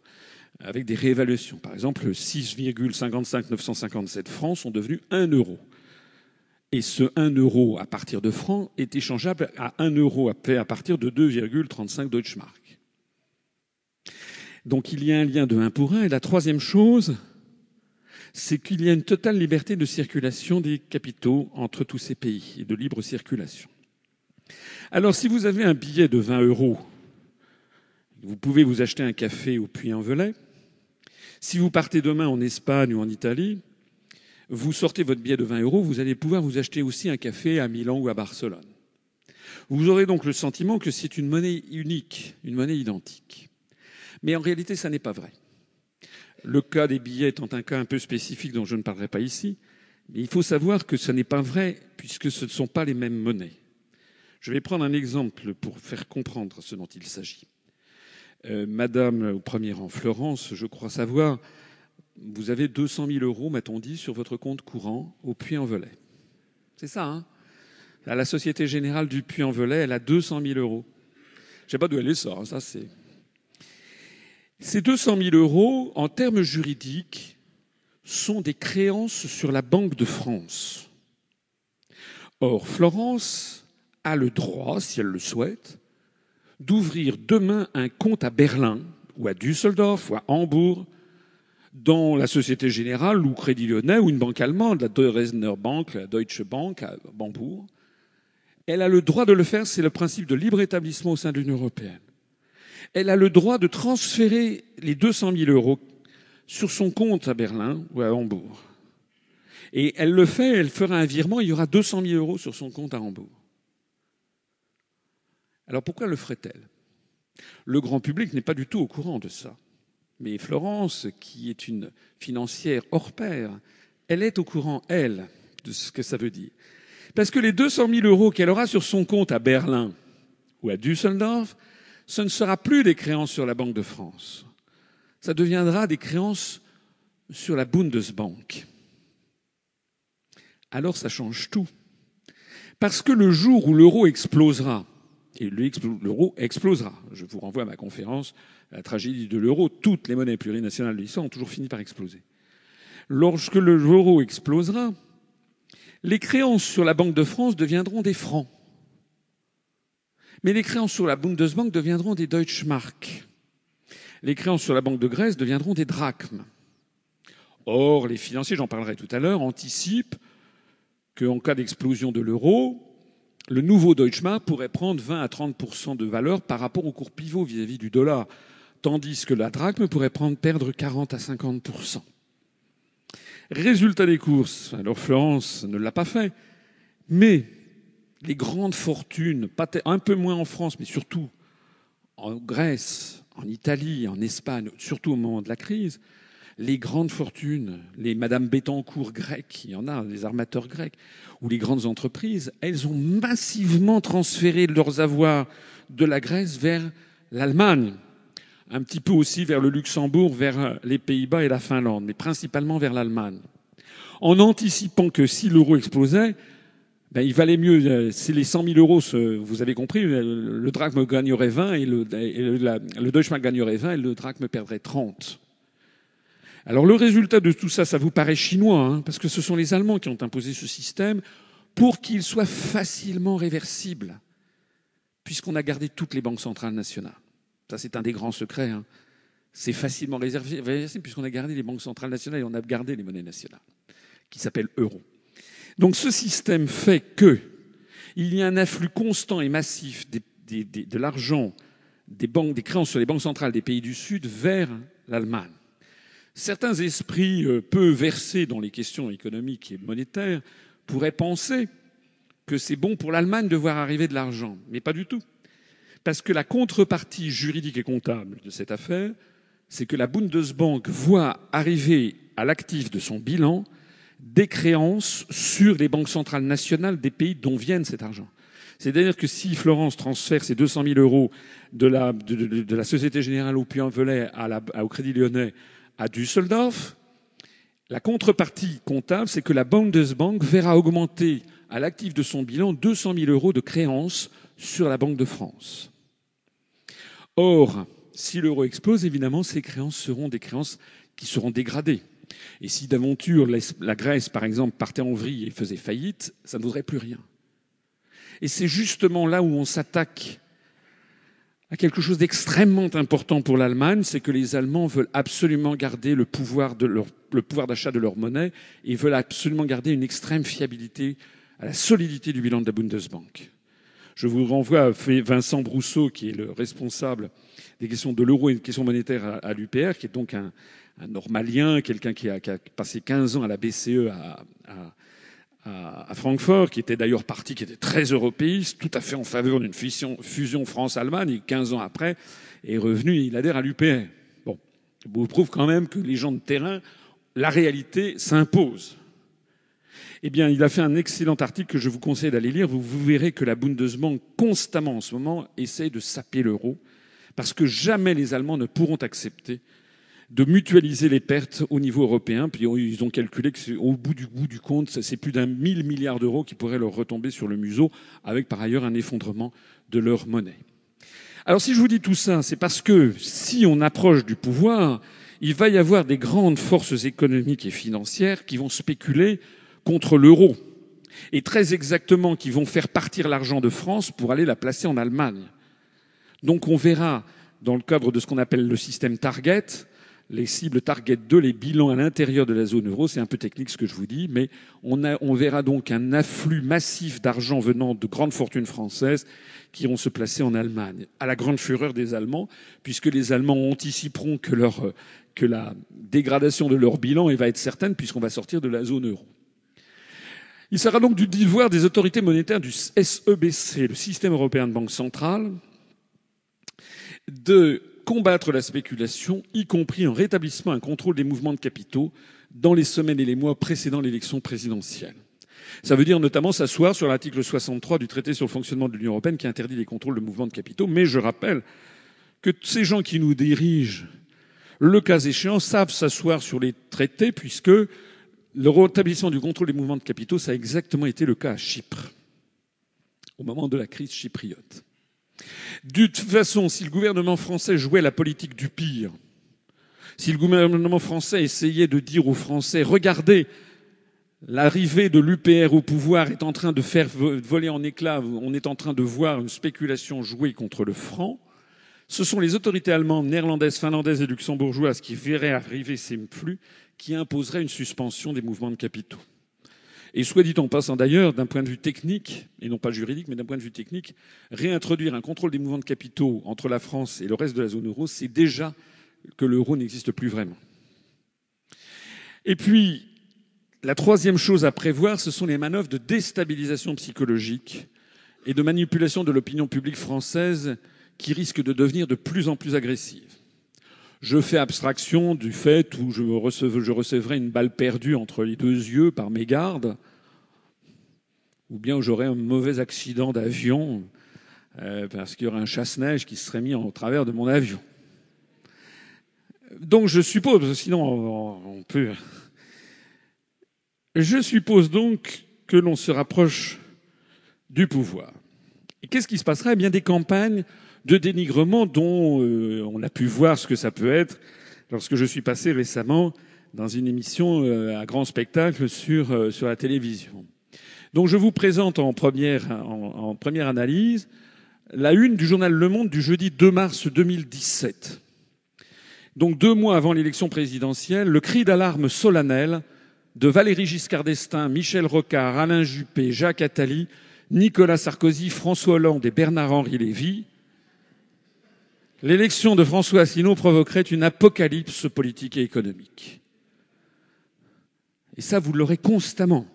avec des réévaluations. Par exemple, 6,55 957 francs sont devenus 1 euro. Et ce 1 euro à partir de francs est échangeable à 1 euro à partir de 2,35 Deutschmark. Donc il y a un lien de 1 pour 1. Et la troisième chose, c'est qu'il y a une totale liberté de circulation des capitaux entre tous ces pays et de libre circulation. Alors si vous avez un billet de 20 euros, vous pouvez vous acheter un café au Puy-en-Velay. Si vous partez demain en Espagne ou en Italie, vous sortez votre billet de 20 euros, vous allez pouvoir vous acheter aussi un café à Milan ou à Barcelone. Vous aurez donc le sentiment que c'est une monnaie unique, une monnaie identique. Mais en réalité, ça n'est pas vrai. Le cas des billets étant un cas un peu spécifique dont je ne parlerai pas ici, mais il faut savoir que ce n'est pas vrai puisque ce ne sont pas les mêmes monnaies. Je vais prendre un exemple pour faire comprendre ce dont il s'agit. Euh, Madame au premier rang, Florence, je crois savoir, vous avez 200 000 euros, m'a-t-on dit, sur votre compte courant au Puy-en-Velay. C'est ça, hein? La Société Générale du Puy-en-Velay, elle a 200 000 euros. Je ne sais pas d'où elle les sort, hein, ça c'est... Ces 200 000 euros, en termes juridiques, sont des créances sur la Banque de France. Or, Florence a le droit, si elle le souhaite, d'ouvrir demain un compte à Berlin ou à Düsseldorf ou à Hambourg dans la Société Générale ou Crédit Lyonnais ou une banque allemande, la Bank, la Deutsche Bank à Hambourg. Elle a le droit de le faire, c'est le principe de libre établissement au sein de l'Union européenne elle a le droit de transférer les 200 000 euros sur son compte à Berlin ou à Hambourg. Et elle le fait, elle fera un virement, il y aura 200 000 euros sur son compte à Hambourg. Alors pourquoi le ferait-elle? Le grand public n'est pas du tout au courant de ça. Mais Florence, qui est une financière hors pair, elle est au courant, elle, de ce que ça veut dire. Parce que les 200 000 euros qu'elle aura sur son compte à Berlin ou à Düsseldorf, ce ne sera plus des créances sur la Banque de France. Ça deviendra des créances sur la Bundesbank. Alors ça change tout. Parce que le jour où l'euro explosera, et l'euro explosera, je vous renvoie à ma conférence, la tragédie de l'euro, toutes les monnaies plurinationales de l'histoire ont toujours fini par exploser. Lorsque l'euro explosera, les créances sur la Banque de France deviendront des francs. Mais les créances sur la Bundesbank deviendront des Deutschmark. Les créances sur la Banque de Grèce deviendront des drachmes. Or, les financiers, j'en parlerai tout à l'heure, anticipent qu'en cas d'explosion de l'euro, le nouveau Deutschmark pourrait prendre 20 à 30% de valeur par rapport au cours pivot vis-à-vis du dollar, tandis que la drachme pourrait prendre, perdre 40 à 50% Résultat des courses, alors Florence ne l'a pas fait, mais les grandes fortunes, un peu moins en France, mais surtout en Grèce, en Italie, en Espagne, surtout au moment de la crise, les grandes fortunes, les Madame Bettencourt grecques, il y en a, les armateurs grecs, ou les grandes entreprises, elles ont massivement transféré leurs avoirs de la Grèce vers l'Allemagne, un petit peu aussi vers le Luxembourg, vers les Pays-Bas et la Finlande, mais principalement vers l'Allemagne. En anticipant que si l'euro explosait, ben, il valait mieux, euh, c'est les 100 000 euros, vous avez compris, le drachme gagnerait 20 et le, et le gagnerait 20 et le drachme perdrait 30. Alors le résultat de tout ça, ça vous paraît chinois, hein, parce que ce sont les Allemands qui ont imposé ce système pour qu'il soit facilement réversible, puisqu'on a gardé toutes les banques centrales nationales. Ça, c'est un des grands secrets. Hein. C'est facilement réversible puisqu'on a gardé les banques centrales nationales et on a gardé les monnaies nationales, qui s'appellent euros. Donc ce système fait que il y a un afflux constant et massif de l'argent des banques, des créances sur les banques centrales des pays du Sud vers l'Allemagne. Certains esprits euh, peu versés dans les questions économiques et monétaires pourraient penser que c'est bon pour l'Allemagne de voir arriver de l'argent, mais pas du tout. Parce que la contrepartie juridique et comptable de cette affaire, c'est que la Bundesbank voit arriver à l'actif de son bilan des créances sur les banques centrales nationales des pays dont viennent cet argent. C'est-à-dire que si Florence transfère ses 200 000 euros de la, de, la Société Générale au Puy-en-Velay au Crédit Lyonnais à Düsseldorf, la contrepartie comptable, c'est que la Bundesbank verra augmenter à l'actif de son bilan 200 000 euros de créances sur la Banque de France. Or, si l'euro explose, évidemment, ces créances seront des créances qui seront dégradées. Et si d'aventure la Grèce, par exemple, partait en vrille et faisait faillite, ça ne vaudrait plus rien. Et c'est justement là où on s'attaque à quelque chose d'extrêmement important pour l'Allemagne, c'est que les Allemands veulent absolument garder le pouvoir d'achat de leur monnaie et veulent absolument garder une extrême fiabilité à la solidité du bilan de la Bundesbank. Je vous renvoie à Vincent Brousseau, qui est le responsable des questions de l'euro et des questions monétaires à, l'UPR, qui est donc un, normalien, quelqu'un qui, a, passé 15 ans à la BCE à, Francfort, qui était d'ailleurs parti, qui était très européiste, tout à fait en faveur d'une fusion, France-Allemagne, et 15 ans après, est revenu il adhère à l'UPR. Bon, vous prouve quand même que les gens de terrain, la réalité s'impose. Eh bien, il a fait un excellent article que je vous conseille d'aller lire. Vous, vous verrez que la Bundesbank, constamment en ce moment, essaye de saper l'euro, parce que jamais les Allemands ne pourront accepter de mutualiser les pertes au niveau européen. Puis ils ont calculé qu'au bout du bout du compte, c'est plus d'un mille milliards d'euros qui pourraient leur retomber sur le museau, avec par ailleurs un effondrement de leur monnaie. Alors si je vous dis tout ça, c'est parce que si on approche du pouvoir, il va y avoir des grandes forces économiques et financières qui vont spéculer contre l'euro. Et très exactement, qui vont faire partir l'argent de France pour aller la placer en Allemagne. Donc on verra, dans le cadre de ce qu'on appelle le système Target, les cibles Target 2, les bilans à l'intérieur de la zone euro. C'est un peu technique ce que je vous dis, mais on, verra donc un afflux massif d'argent venant de grandes fortunes françaises qui iront se placer en Allemagne, à la grande fureur des Allemands, puisque les Allemands anticiperont que, leur, que la dégradation de leur bilan va être certaine, puisqu'on va sortir de la zone euro. Il sera donc du devoir des autorités monétaires du SEBC, le système européen de banque centrale, de combattre la spéculation, y compris en rétablissant un contrôle des mouvements de capitaux dans les semaines et les mois précédant l'élection présidentielle. Ça veut dire notamment s'asseoir sur l'article 63 du traité sur le fonctionnement de l'Union européenne qui interdit les contrôles de mouvements de capitaux. Mais je rappelle que ces gens qui nous dirigent, le cas échéant, savent s'asseoir sur les traités puisque le rétablissement du contrôle des mouvements de capitaux, ça a exactement été le cas à Chypre, au moment de la crise chypriote. De toute façon, si le gouvernement français jouait la politique du pire, si le gouvernement français essayait de dire aux Français, regardez, l'arrivée de l'UPR au pouvoir est en train de faire voler en éclats, on est en train de voir une spéculation jouer contre le franc, ce sont les autorités allemandes, néerlandaises, finlandaises et luxembourgeoises qui verraient arriver ces flux qui imposeraient une suspension des mouvements de capitaux. Et soit dit en passant d'ailleurs, d'un point de vue technique, et non pas juridique, mais d'un point de vue technique, réintroduire un contrôle des mouvements de capitaux entre la France et le reste de la zone euro, c'est déjà que l'euro n'existe plus vraiment. Et puis, la troisième chose à prévoir, ce sont les manœuvres de déstabilisation psychologique et de manipulation de l'opinion publique française qui risque de devenir de plus en plus agressive. Je fais abstraction du fait où je, recevrai une balle perdue entre les deux yeux par mes gardes, ou bien où j'aurai un mauvais accident d'avion euh, parce qu'il y aurait un chasse-neige qui serait mis en travers de mon avion. Donc je suppose, sinon on peut. Je suppose donc que l'on se rapproche du pouvoir. Et qu'est-ce qui se passerait? Eh bien des campagnes de dénigrement dont euh, on a pu voir ce que ça peut être lorsque je suis passé récemment dans une émission euh, à grand spectacle sur, euh, sur la télévision. Donc je vous présente en première, en, première analyse la une du journal Le Monde du jeudi 2 mars 2017. Donc deux mois avant l'élection présidentielle, le cri d'alarme solennel de Valéry Giscard d'Estaing, Michel Rocard, Alain Juppé, Jacques Attali, Nicolas Sarkozy, François Hollande et Bernard-Henri Lévy, l'élection de François Asselineau provoquerait une apocalypse politique et économique. Et ça, vous l'aurez constamment.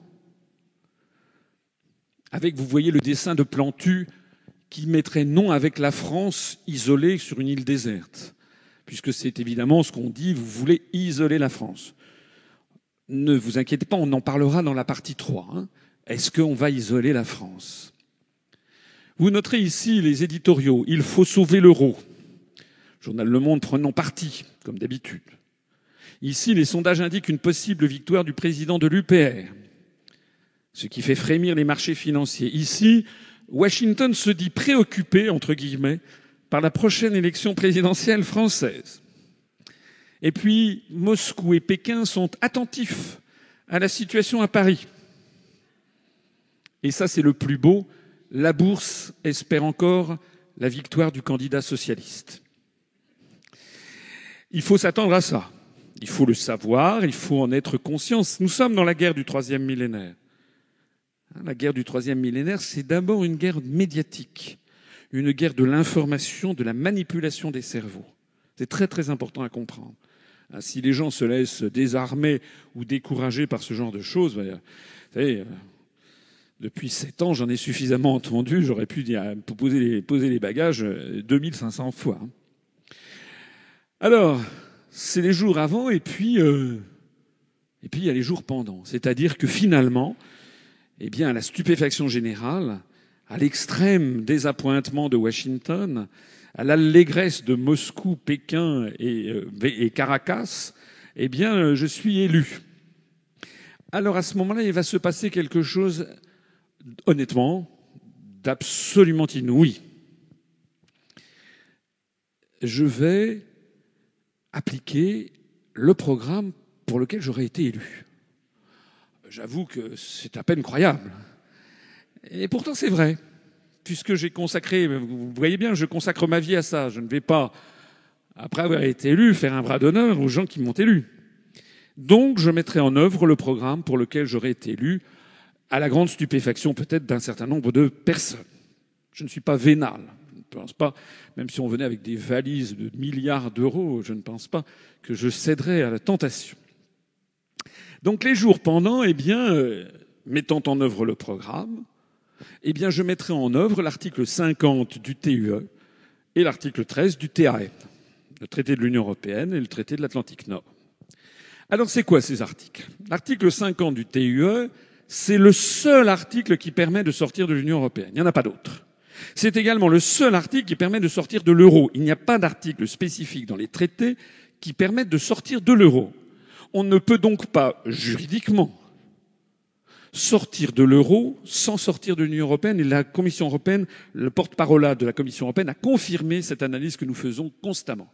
Avec, vous voyez, le dessin de Plantu qui mettrait non avec la France isolée sur une île déserte, puisque c'est évidemment ce qu'on dit, vous voulez isoler la France. Ne vous inquiétez pas, on en parlera dans la partie 3. Hein. Est-ce qu'on va isoler la France? Vous noterez ici les éditoriaux. Il faut sauver l'euro. Journal Le Monde prenant parti, comme d'habitude. Ici, les sondages indiquent une possible victoire du président de l'UPR, ce qui fait frémir les marchés financiers. Ici, Washington se dit préoccupé, entre guillemets, par la prochaine élection présidentielle française. Et puis, Moscou et Pékin sont attentifs à la situation à Paris. Et ça, c'est le plus beau. La bourse espère encore la victoire du candidat socialiste. Il faut s'attendre à ça. Il faut le savoir, il faut en être conscient. Nous sommes dans la guerre du troisième millénaire. La guerre du troisième millénaire, c'est d'abord une guerre médiatique, une guerre de l'information, de la manipulation des cerveaux. C'est très très important à comprendre. Ah, si les gens se laissent désarmer ou décourager par ce genre de choses, ben, vous savez, euh, depuis sept ans, j'en ai suffisamment entendu, j'aurais pu dire, poser, les, poser les bagages 2500 euh, fois. Alors, c'est les jours avant et puis, euh, et puis il y a les jours pendant. C'est-à-dire que finalement, eh bien, à la stupéfaction générale, à l'extrême désappointement de Washington, à l'allégresse de Moscou, Pékin et, euh, Caracas, eh bien, euh, je suis élu. Alors à ce moment-là, il va se passer quelque chose, honnêtement, d'absolument inouï. Je vais appliquer le programme pour lequel j'aurais été élu. J'avoue que c'est à peine croyable. Et pourtant, c'est vrai puisque j'ai consacré, vous voyez bien, je consacre ma vie à ça. Je ne vais pas, après avoir été élu, faire un bras d'honneur aux gens qui m'ont élu. Donc, je mettrai en œuvre le programme pour lequel j'aurais été élu, à la grande stupéfaction peut-être d'un certain nombre de personnes. Je ne suis pas vénal. Je ne pense pas, même si on venait avec des valises de milliards d'euros, je ne pense pas que je céderais à la tentation. Donc, les jours pendant, eh bien, euh, mettant en œuvre le programme, eh bien, je mettrai en œuvre l'article 50 du TUE et l'article 13 du TAN, le traité de l'Union européenne et le traité de l'Atlantique Nord. Alors, c'est quoi ces articles? L'article 50 du TUE, c'est le seul article qui permet de sortir de l'Union européenne. Il n'y en a pas d'autre. C'est également le seul article qui permet de sortir de l'euro. Il n'y a pas d'article spécifique dans les traités qui permettent de sortir de l'euro. On ne peut donc pas, juridiquement, sortir de l'euro sans sortir de l'Union européenne. Et la Commission européenne, le porte-parole de la Commission européenne, a confirmé cette analyse que nous faisons constamment.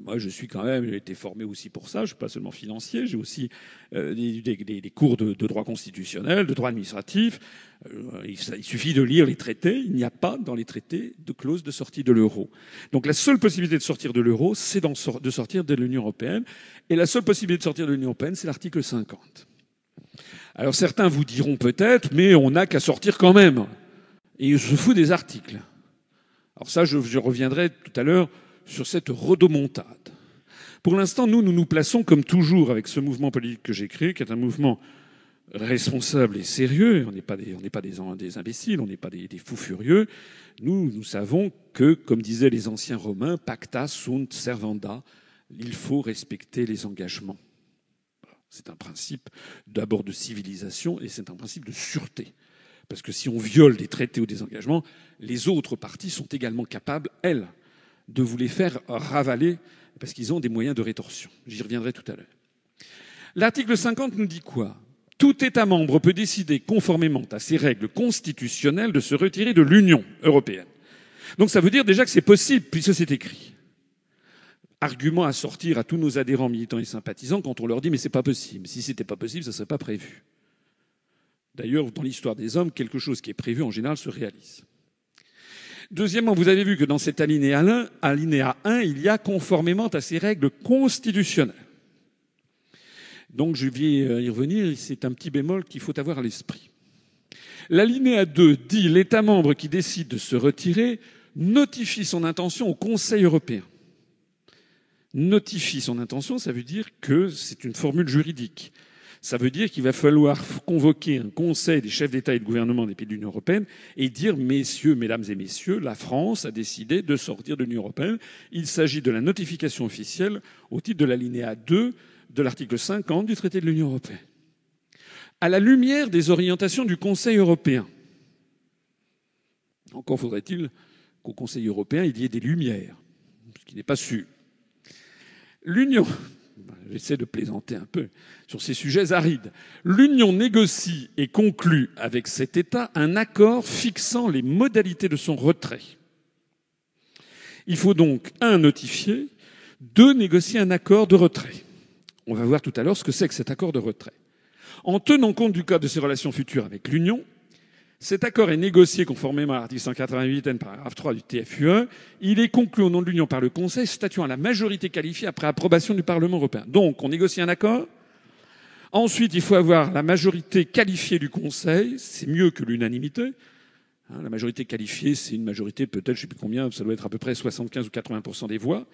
Moi, je suis quand même, j'ai été formé aussi pour ça. Je suis pas seulement financier, j'ai aussi euh, des, des, des, cours de, de, droit constitutionnel, de droit administratif. Euh, il, il, suffit de lire les traités. Il n'y a pas dans les traités de clause de sortie de l'euro. Donc la seule possibilité de sortir de l'euro, c'est de sortir de l'Union européenne. Et la seule possibilité de sortir de l'Union européenne, c'est l'article 50. Alors certains vous diront peut-être, mais on n'a qu'à sortir quand même. Et je fous des articles. Alors ça, je, je reviendrai tout à l'heure sur cette rodomontade. Pour l'instant, nous, nous plaçons comme toujours avec ce mouvement politique que j'ai créé, qui est un mouvement responsables et sérieux, on n'est pas des, on des, imbéciles, on n'est pas des, des, fous furieux, nous, nous savons que, comme disaient les anciens Romains, pacta sunt servanda, il faut respecter les engagements. C'est un principe d'abord de civilisation et c'est un principe de sûreté. Parce que si on viole des traités ou des engagements, les autres parties sont également capables, elles, de vous les faire ravaler parce qu'ils ont des moyens de rétorsion. J'y reviendrai tout à l'heure. L'article 50 nous dit quoi? Tout État membre peut décider, conformément à ses règles constitutionnelles, de se retirer de l'Union européenne. Donc ça veut dire déjà que c'est possible, puisque c'est écrit. Argument à sortir à tous nos adhérents militants et sympathisants quand on leur dit mais c'est pas possible. Si c'était pas possible, ça serait pas prévu. D'ailleurs, dans l'histoire des hommes, quelque chose qui est prévu en général se réalise. Deuxièmement, vous avez vu que dans cet alinéa 1, alinéa 1 il y a conformément à ces règles constitutionnelles. Donc je vais euh, y revenir, c'est un petit bémol qu'il faut avoir à l'esprit. L'alinéa 2 dit l'État membre qui décide de se retirer notifie son intention au Conseil européen. Notifie son intention, ça veut dire que c'est une formule juridique. Ça veut dire qu'il va falloir convoquer un conseil des chefs d'État et de gouvernement des pays de l'Union européenne et dire, messieurs, mesdames et messieurs, la France a décidé de sortir de l'Union européenne. Il s'agit de la notification officielle au titre de l'alinéa 2 de l'article 50 du traité de l'Union européenne. À la lumière des orientations du Conseil européen, encore faudrait-il qu'au Conseil européen, il y ait des lumières, ce qui n'est pas sûr. L'Union, J'essaie de plaisanter un peu sur ces sujets arides. L'Union négocie et conclut avec cet État un accord fixant les modalités de son retrait. Il faut donc, un, notifier, deux, négocier un accord de retrait. On va voir tout à l'heure ce que c'est que cet accord de retrait. En tenant compte du cas de ses relations futures avec l'Union, cet accord est négocié conformément à l'article 188 paragraphe 3 du TFUE. Il est conclu au nom de l'Union par le Conseil, statuant à la majorité qualifiée après approbation du Parlement européen. Donc, on négocie un accord? Ensuite, il faut avoir la majorité qualifiée du Conseil. C'est mieux que l'unanimité. Hein, la majorité qualifiée, c'est une majorité peut-être, je ne sais plus combien, ça doit être à peu près 75 ou 80% des voix.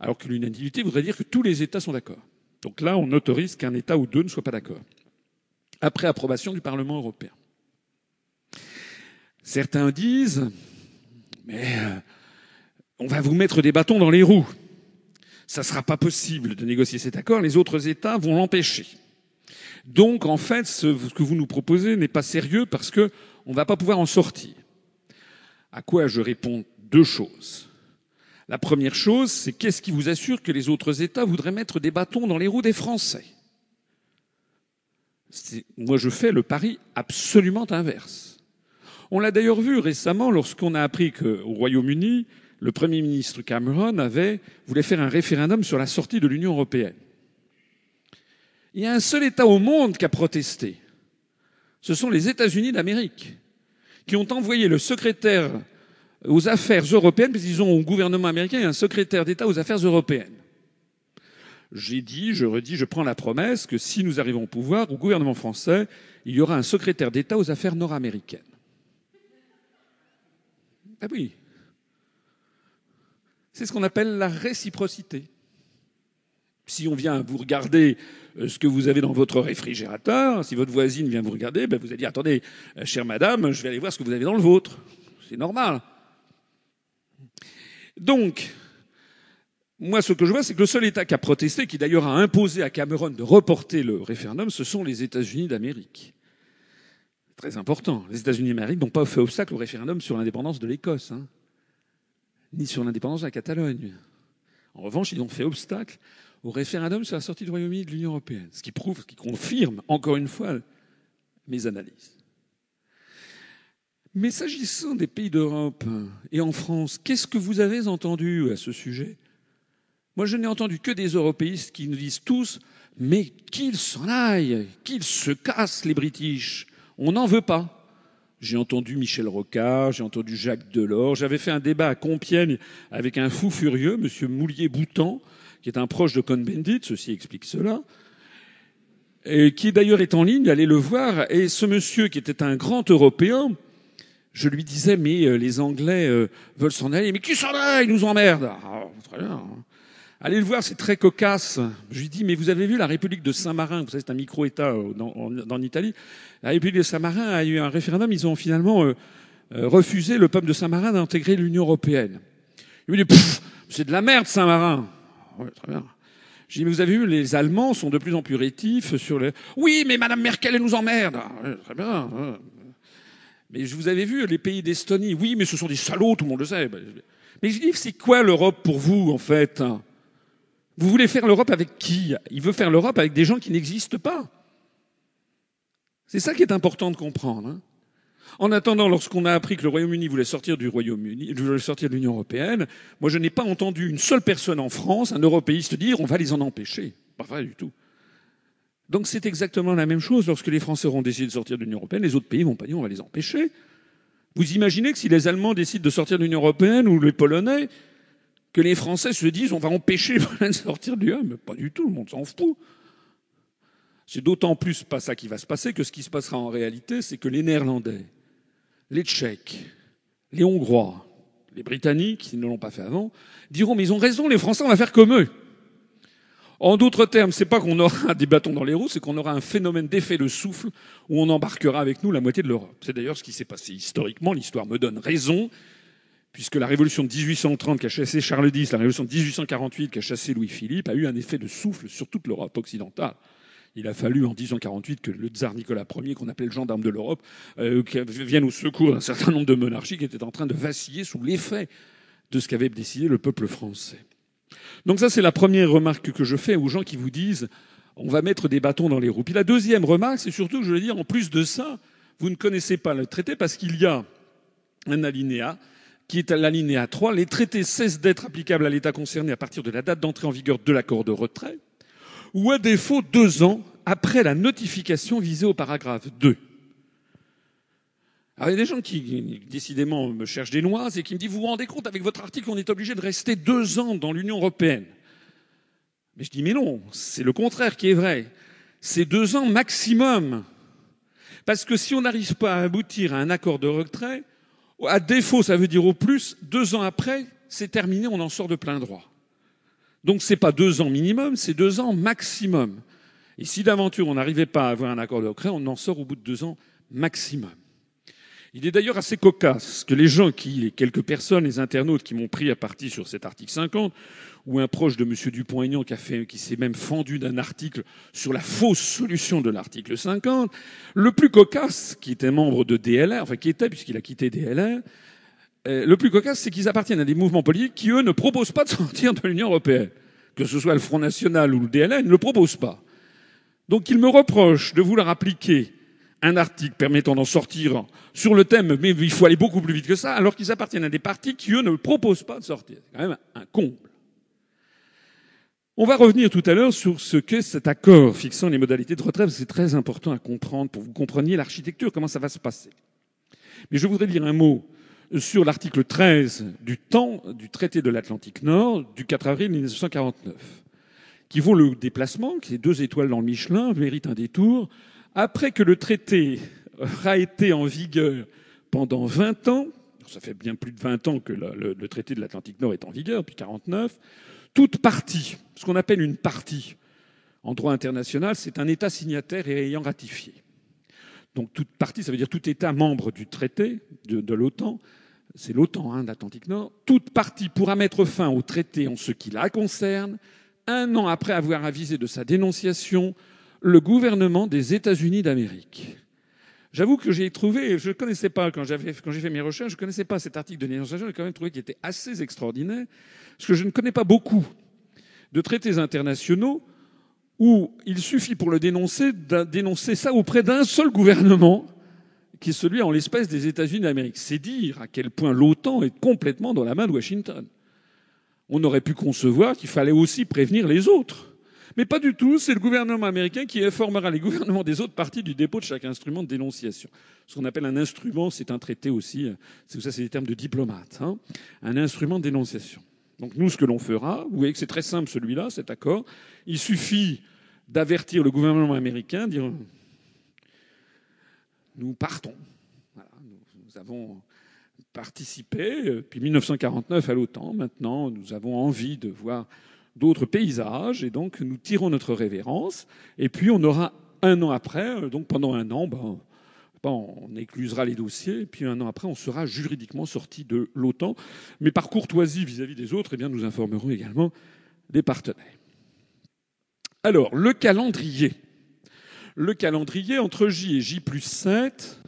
Alors que l'unanimité voudrait dire que tous les États sont d'accord. Donc là, on autorise qu'un État ou deux ne soient pas d'accord. Après approbation du Parlement européen. Certains disent, mais euh, on va vous mettre des bâtons dans les roues. Ça ne sera pas possible de négocier cet accord, les autres États vont l'empêcher. Donc, en fait, ce que vous nous proposez n'est pas sérieux parce qu'on ne va pas pouvoir en sortir. À quoi je réponds deux choses. La première chose, c'est qu'est-ce qui vous assure que les autres États voudraient mettre des bâtons dans les roues des Français? Moi, je fais le pari absolument inverse. On l'a d'ailleurs vu récemment lorsqu'on a appris qu'au Royaume-Uni, le Premier ministre Cameron avait, voulait faire un référendum sur la sortie de l'Union européenne. Il y a un seul État au monde qui a protesté. Ce sont les États-Unis d'Amérique, qui ont envoyé le secrétaire aux affaires européennes, puisqu'ils ont au gouvernement américain un secrétaire d'État aux affaires européennes. J'ai dit, je redis, je prends la promesse que si nous arrivons au pouvoir, au gouvernement français, il y aura un secrétaire d'État aux affaires nord-américaines. Ah oui. C'est ce qu'on appelle la réciprocité. Si on vient vous regarder euh, ce que vous avez dans votre réfrigérateur, si votre voisine vient vous regarder, ben vous allez dire attendez, euh, chère madame, je vais aller voir ce que vous avez dans le vôtre. C'est normal. Donc, moi, ce que je vois, c'est que le seul État qui a protesté, qui d'ailleurs a imposé à Cameron de reporter le référendum, ce sont les États-Unis d'Amérique très important. Les États-Unis d'Amérique n'ont pas fait obstacle au référendum sur l'indépendance de l'Écosse, hein, ni sur l'indépendance de la Catalogne. En revanche, ils ont fait obstacle au référendum sur la sortie du Royaume-Uni de l'Union européenne, ce qui prouve, ce qui confirme encore une fois mes analyses. Mais s'agissant des pays d'Europe et en France, qu'est-ce que vous avez entendu à ce sujet? Moi, je n'ai entendu que des européistes qui nous disent tous mais qu'ils s'en aillent, qu'ils se cassent les British, on n'en veut pas. J'ai entendu Michel Rocard, j'ai entendu Jacques Delors. J'avais fait un débat à Compiègne avec un fou furieux, Monsieur Moulier-Boutan, qui est un proche de Cohn-Bendit, ceci explique cela, et qui d'ailleurs est en ligne, allez le voir. Et ce monsieur, qui était un grand Européen, je lui disais, mais euh, les Anglais euh, veulent s'en aller. Mais qui s'en aille, ils nous emmerdent. Ah, très bien. Hein. Allez le voir, c'est très cocasse. Je lui dis, mais vous avez vu la République de Saint-Marin, vous savez, c'est un micro-État euh, dans, en, Italie. La République de Saint-Marin a eu un référendum, ils ont finalement euh, euh, refusé, le peuple de Saint-Marin, d'intégrer l'Union européenne. Il me dit, c'est de la merde, Saint-Marin. Ouais, très bien. Je dis, mais vous avez vu, les Allemands sont de plus en plus rétifs sur le... Oui, mais Madame Merkel, elle nous emmerde. Très bien. Mais je vous avais vu, les pays d'Estonie. Oui, mais ce sont des salauds, tout le monde le sait. Mais je dis, c'est quoi l'Europe pour vous, en fait? Vous voulez faire l'Europe avec qui? Il veut faire l'Europe avec des gens qui n'existent pas. C'est ça qui est important de comprendre. Hein. En attendant, lorsqu'on a appris que le Royaume-Uni voulait sortir du Royaume-Uni, voulait sortir de l'Union européenne, moi je n'ai pas entendu une seule personne en France, un européiste, dire on va les en empêcher. Pas vrai du tout. Donc c'est exactement la même chose lorsque les Français auront décidé de sortir de l'Union européenne, les autres pays vont pas dire on va les empêcher. Vous imaginez que si les Allemands décident de sortir de l'Union européenne ou les Polonais, que les Français se disent on va empêcher de sortir du 1, mais pas du tout, le monde s'en fout. C'est d'autant plus pas ça qui va se passer que ce qui se passera en réalité, c'est que les Néerlandais, les Tchèques, les Hongrois, les Britanniques, s'ils ne l'ont pas fait avant, diront mais ils ont raison, les Français, on va faire comme eux. En d'autres termes, c'est pas qu'on aura des bâtons dans les roues, c'est qu'on aura un phénomène d'effet de souffle où on embarquera avec nous la moitié de l'Europe. C'est d'ailleurs ce qui s'est passé historiquement. L'histoire me donne raison puisque la révolution de 1830 qui a chassé Charles X, la révolution de 1848 qui a chassé Louis-Philippe, a eu un effet de souffle sur toute l'Europe occidentale. Il a fallu en 1848 que le tsar Nicolas Ier, qu'on appelait le gendarme de l'Europe, euh, vienne au secours d'un certain nombre de monarchies qui étaient en train de vaciller sous l'effet de ce qu'avait décidé le peuple français. Donc ça, c'est la première remarque que je fais aux gens qui vous disent on va mettre des bâtons dans les roues. Puis la deuxième remarque, c'est surtout je veux dire, en plus de ça, vous ne connaissez pas le traité parce qu'il y a un alinéa qui est à l'alinéa 3, les traités cessent d'être applicables à l'État concerné à partir de la date d'entrée en vigueur de l'accord de retrait, ou à défaut deux ans après la notification visée au paragraphe 2. Alors, il y a des gens qui, décidément, me cherchent des noises et qui me disent, vous vous rendez compte, avec votre article, on est obligé de rester deux ans dans l'Union européenne. Mais je dis, mais non, c'est le contraire qui est vrai. C'est deux ans maximum. Parce que si on n'arrive pas à aboutir à un accord de retrait, à défaut, ça veut dire au plus, deux ans après, c'est terminé, on en sort de plein droit. Donc ce n'est pas deux ans minimum, c'est deux ans maximum. Et si d'aventure on n'arrivait pas à avoir un accord de retrait, on en sort au bout de deux ans maximum. Il est d'ailleurs assez cocasse que les gens qui, les quelques personnes, les internautes qui m'ont pris à partie sur cet article 50, ou un proche de M. Dupont-Aignan qui, qui s'est même fendu d'un article sur la fausse solution de l'article 50. Le plus cocasse, qui était membre de DLR, enfin qui était puisqu'il a quitté DLR, euh, le plus cocasse, c'est qu'ils appartiennent à des mouvements politiques qui, eux, ne proposent pas de sortir de l'Union européenne. Que ce soit le Front National ou le DLR, ils ne le proposent pas. Donc ils me reprochent de vouloir appliquer un article permettant d'en sortir sur le thème, mais il faut aller beaucoup plus vite que ça, alors qu'ils appartiennent à des partis qui, eux, ne proposent pas de sortir. C'est quand même un comble. On va revenir tout à l'heure sur ce qu'est cet accord fixant les modalités de retraite. C'est très important à comprendre pour que vous compreniez l'architecture, comment ça va se passer. Mais je voudrais dire un mot sur l'article 13 du temps du traité de l'Atlantique Nord du 4 avril 1949, qui vaut le déplacement, qui est deux étoiles dans le Michelin, mérite un détour. Après que le traité aura été en vigueur pendant 20 ans, ça fait bien plus de 20 ans que le, traité de l'Atlantique Nord est en vigueur, depuis 49, toute partie, ce qu'on appelle une partie en droit international, c'est un État signataire et ayant ratifié. Donc toute partie, ça veut dire tout État membre du traité de, l'OTAN, c'est l'OTAN hein, d'Atlantique Nord, toute partie pourra mettre fin au traité en ce qui la concerne, un an après avoir avisé de sa dénonciation le gouvernement des États-Unis d'Amérique. J'avoue que j'ai trouvé, je ne connaissais pas, quand, j'ai fait mes recherches, je ne connaissais pas cet article de dénonciation, j'ai quand même trouvé qu'il était assez extraordinaire, parce que je ne connais pas beaucoup de traités internationaux où il suffit pour le dénoncer dénoncer ça auprès d'un seul gouvernement, qui est celui en l'espèce des États-Unis d'Amérique. C'est dire à quel point l'OTAN est complètement dans la main de Washington. On aurait pu concevoir qu'il fallait aussi prévenir les autres. Mais pas du tout, c'est le gouvernement américain qui informera les gouvernements des autres parties du dépôt de chaque instrument de dénonciation. Ce qu'on appelle un instrument, c'est un traité aussi, ça c'est des termes de diplomate, hein. un instrument de dénonciation. Donc nous, ce que l'on fera, vous voyez que c'est très simple celui-là, cet accord, il suffit d'avertir le gouvernement américain, dire nous partons. nous, avons participé depuis 1949 à l'OTAN. Maintenant, nous avons envie de voir d'autres paysages, et donc nous tirons notre révérence, et puis on aura un an après, donc pendant un an, ben, on éclusera les dossiers, puis un an après, on sera juridiquement sorti de l'OTAN. Mais par courtoisie vis-à-vis des autres, eh bien, nous informerons également des partenaires. Alors, le calendrier. Le calendrier entre J et J plus 7,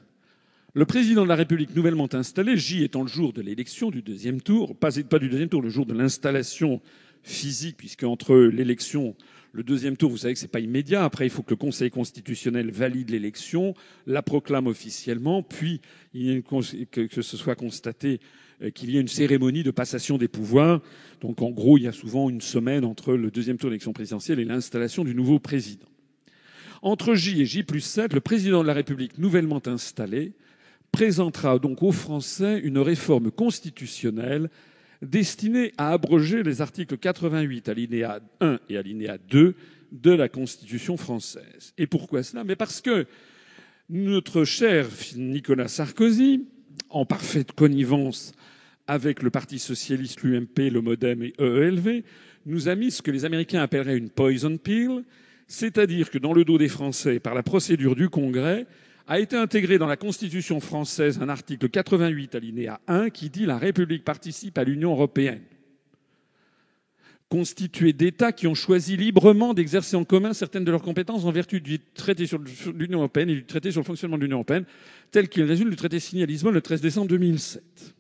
le président de la République nouvellement installé, J étant le jour de l'élection du deuxième tour, pas du deuxième tour, le jour de l'installation physique, puisque entre l'élection le deuxième tour, vous savez que c'est pas immédiat. Après, il faut que le Conseil constitutionnel valide l'élection, la proclame officiellement, puis que ce soit constaté euh, qu'il y ait une cérémonie de passation des pouvoirs. Donc, en gros, il y a souvent une semaine entre le deuxième tour de l'élection présidentielle et l'installation du nouveau président. Entre J et J plus 7, le président de la République nouvellement installé présentera donc aux Français une réforme constitutionnelle destiné à abroger les articles 88 alinéa 1 et alinéa 2 de la Constitution française. Et pourquoi cela? Mais parce que notre cher Nicolas Sarkozy, en parfaite connivence avec le Parti socialiste, l'UMP, le MoDem et EELV, nous a mis ce que les Américains appelleraient une poison pill, c'est-à-dire que dans le dos des Français, par la procédure du Congrès, a été intégré dans la Constitution française un article 88 alinéa 1 qui dit la République participe à l'Union européenne, constituée d'États qui ont choisi librement d'exercer en commun certaines de leurs compétences en vertu du traité sur l'Union européenne et du traité sur le fonctionnement de l'Union européenne, tel qu'il résulte du traité signé à Lisbonne le 13 décembre 2007.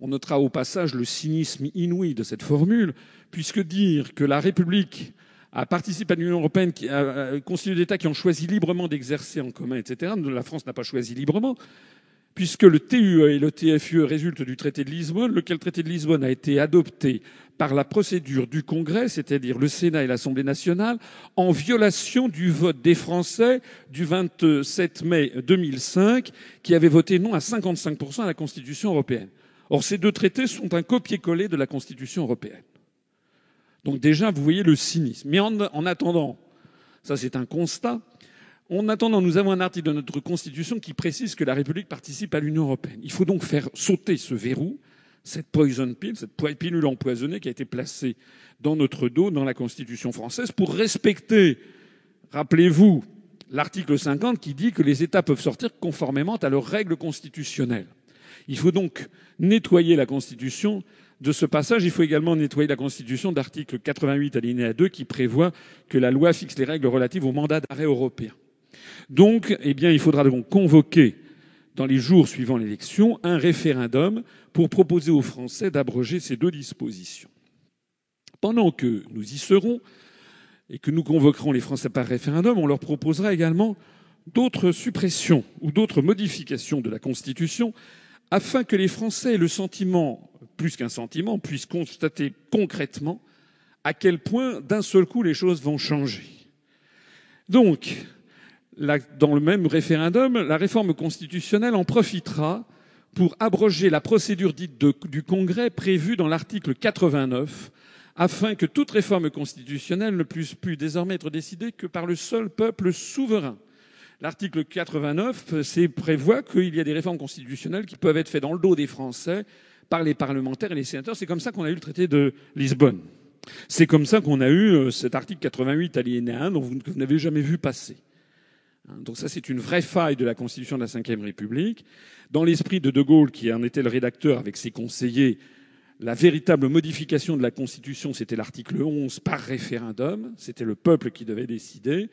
On notera au passage le cynisme inouï de cette formule, puisque dire que la République à participer à l'Union européenne, qui a constitué d'États qui ont choisi librement d'exercer en commun, etc. La France n'a pas choisi librement, puisque le TUE et le TFUE résultent du traité de Lisbonne, lequel traité de Lisbonne a été adopté par la procédure du Congrès, c'est-à-dire le Sénat et l'Assemblée nationale, en violation du vote des Français du 27 mai 2005, qui avaient voté non à 55% à la Constitution européenne. Or, ces deux traités sont un copier-coller de la Constitution européenne. Donc déjà, vous voyez le cynisme. Mais en, attendant, ça c'est un constat, en attendant, nous avons un article de notre Constitution qui précise que la République participe à l'Union européenne. Il faut donc faire sauter ce verrou, cette poison pill, cette pilule empoisonnée qui a été placée dans notre dos, dans la Constitution française, pour respecter, rappelez-vous, l'article 50 qui dit que les États peuvent sortir conformément à leurs règles constitutionnelles. Il faut donc nettoyer la Constitution de ce passage, il faut également nettoyer la Constitution d'article 88 alinéa 2 qui prévoit que la loi fixe les règles relatives au mandat d'arrêt européen. Donc, eh bien, il faudra donc convoquer dans les jours suivant l'élection un référendum pour proposer aux Français d'abroger ces deux dispositions. Pendant que nous y serons et que nous convoquerons les Français par référendum, on leur proposera également d'autres suppressions ou d'autres modifications de la Constitution afin que les Français aient le sentiment plus qu'un sentiment, puisse constater concrètement à quel point d'un seul coup les choses vont changer. Donc, dans le même référendum, la réforme constitutionnelle en profitera pour abroger la procédure dite du Congrès prévue dans l'article 89, afin que toute réforme constitutionnelle ne puisse plus désormais être décidée que par le seul peuple souverain. L'article 89 prévoit qu'il y a des réformes constitutionnelles qui peuvent être faites dans le dos des Français par les parlementaires et les sénateurs. C'est comme ça qu'on a eu le traité de Lisbonne. C'est comme ça qu'on a eu euh, cet article 88 alinéa 1 dont vous n'avez jamais vu passer. Hein, donc ça, c'est une vraie faille de la Constitution de la Ve République. Dans l'esprit de De Gaulle, qui en était le rédacteur avec ses conseillers, la véritable modification de la Constitution, c'était l'article 11 par référendum. C'était le peuple qui devait décider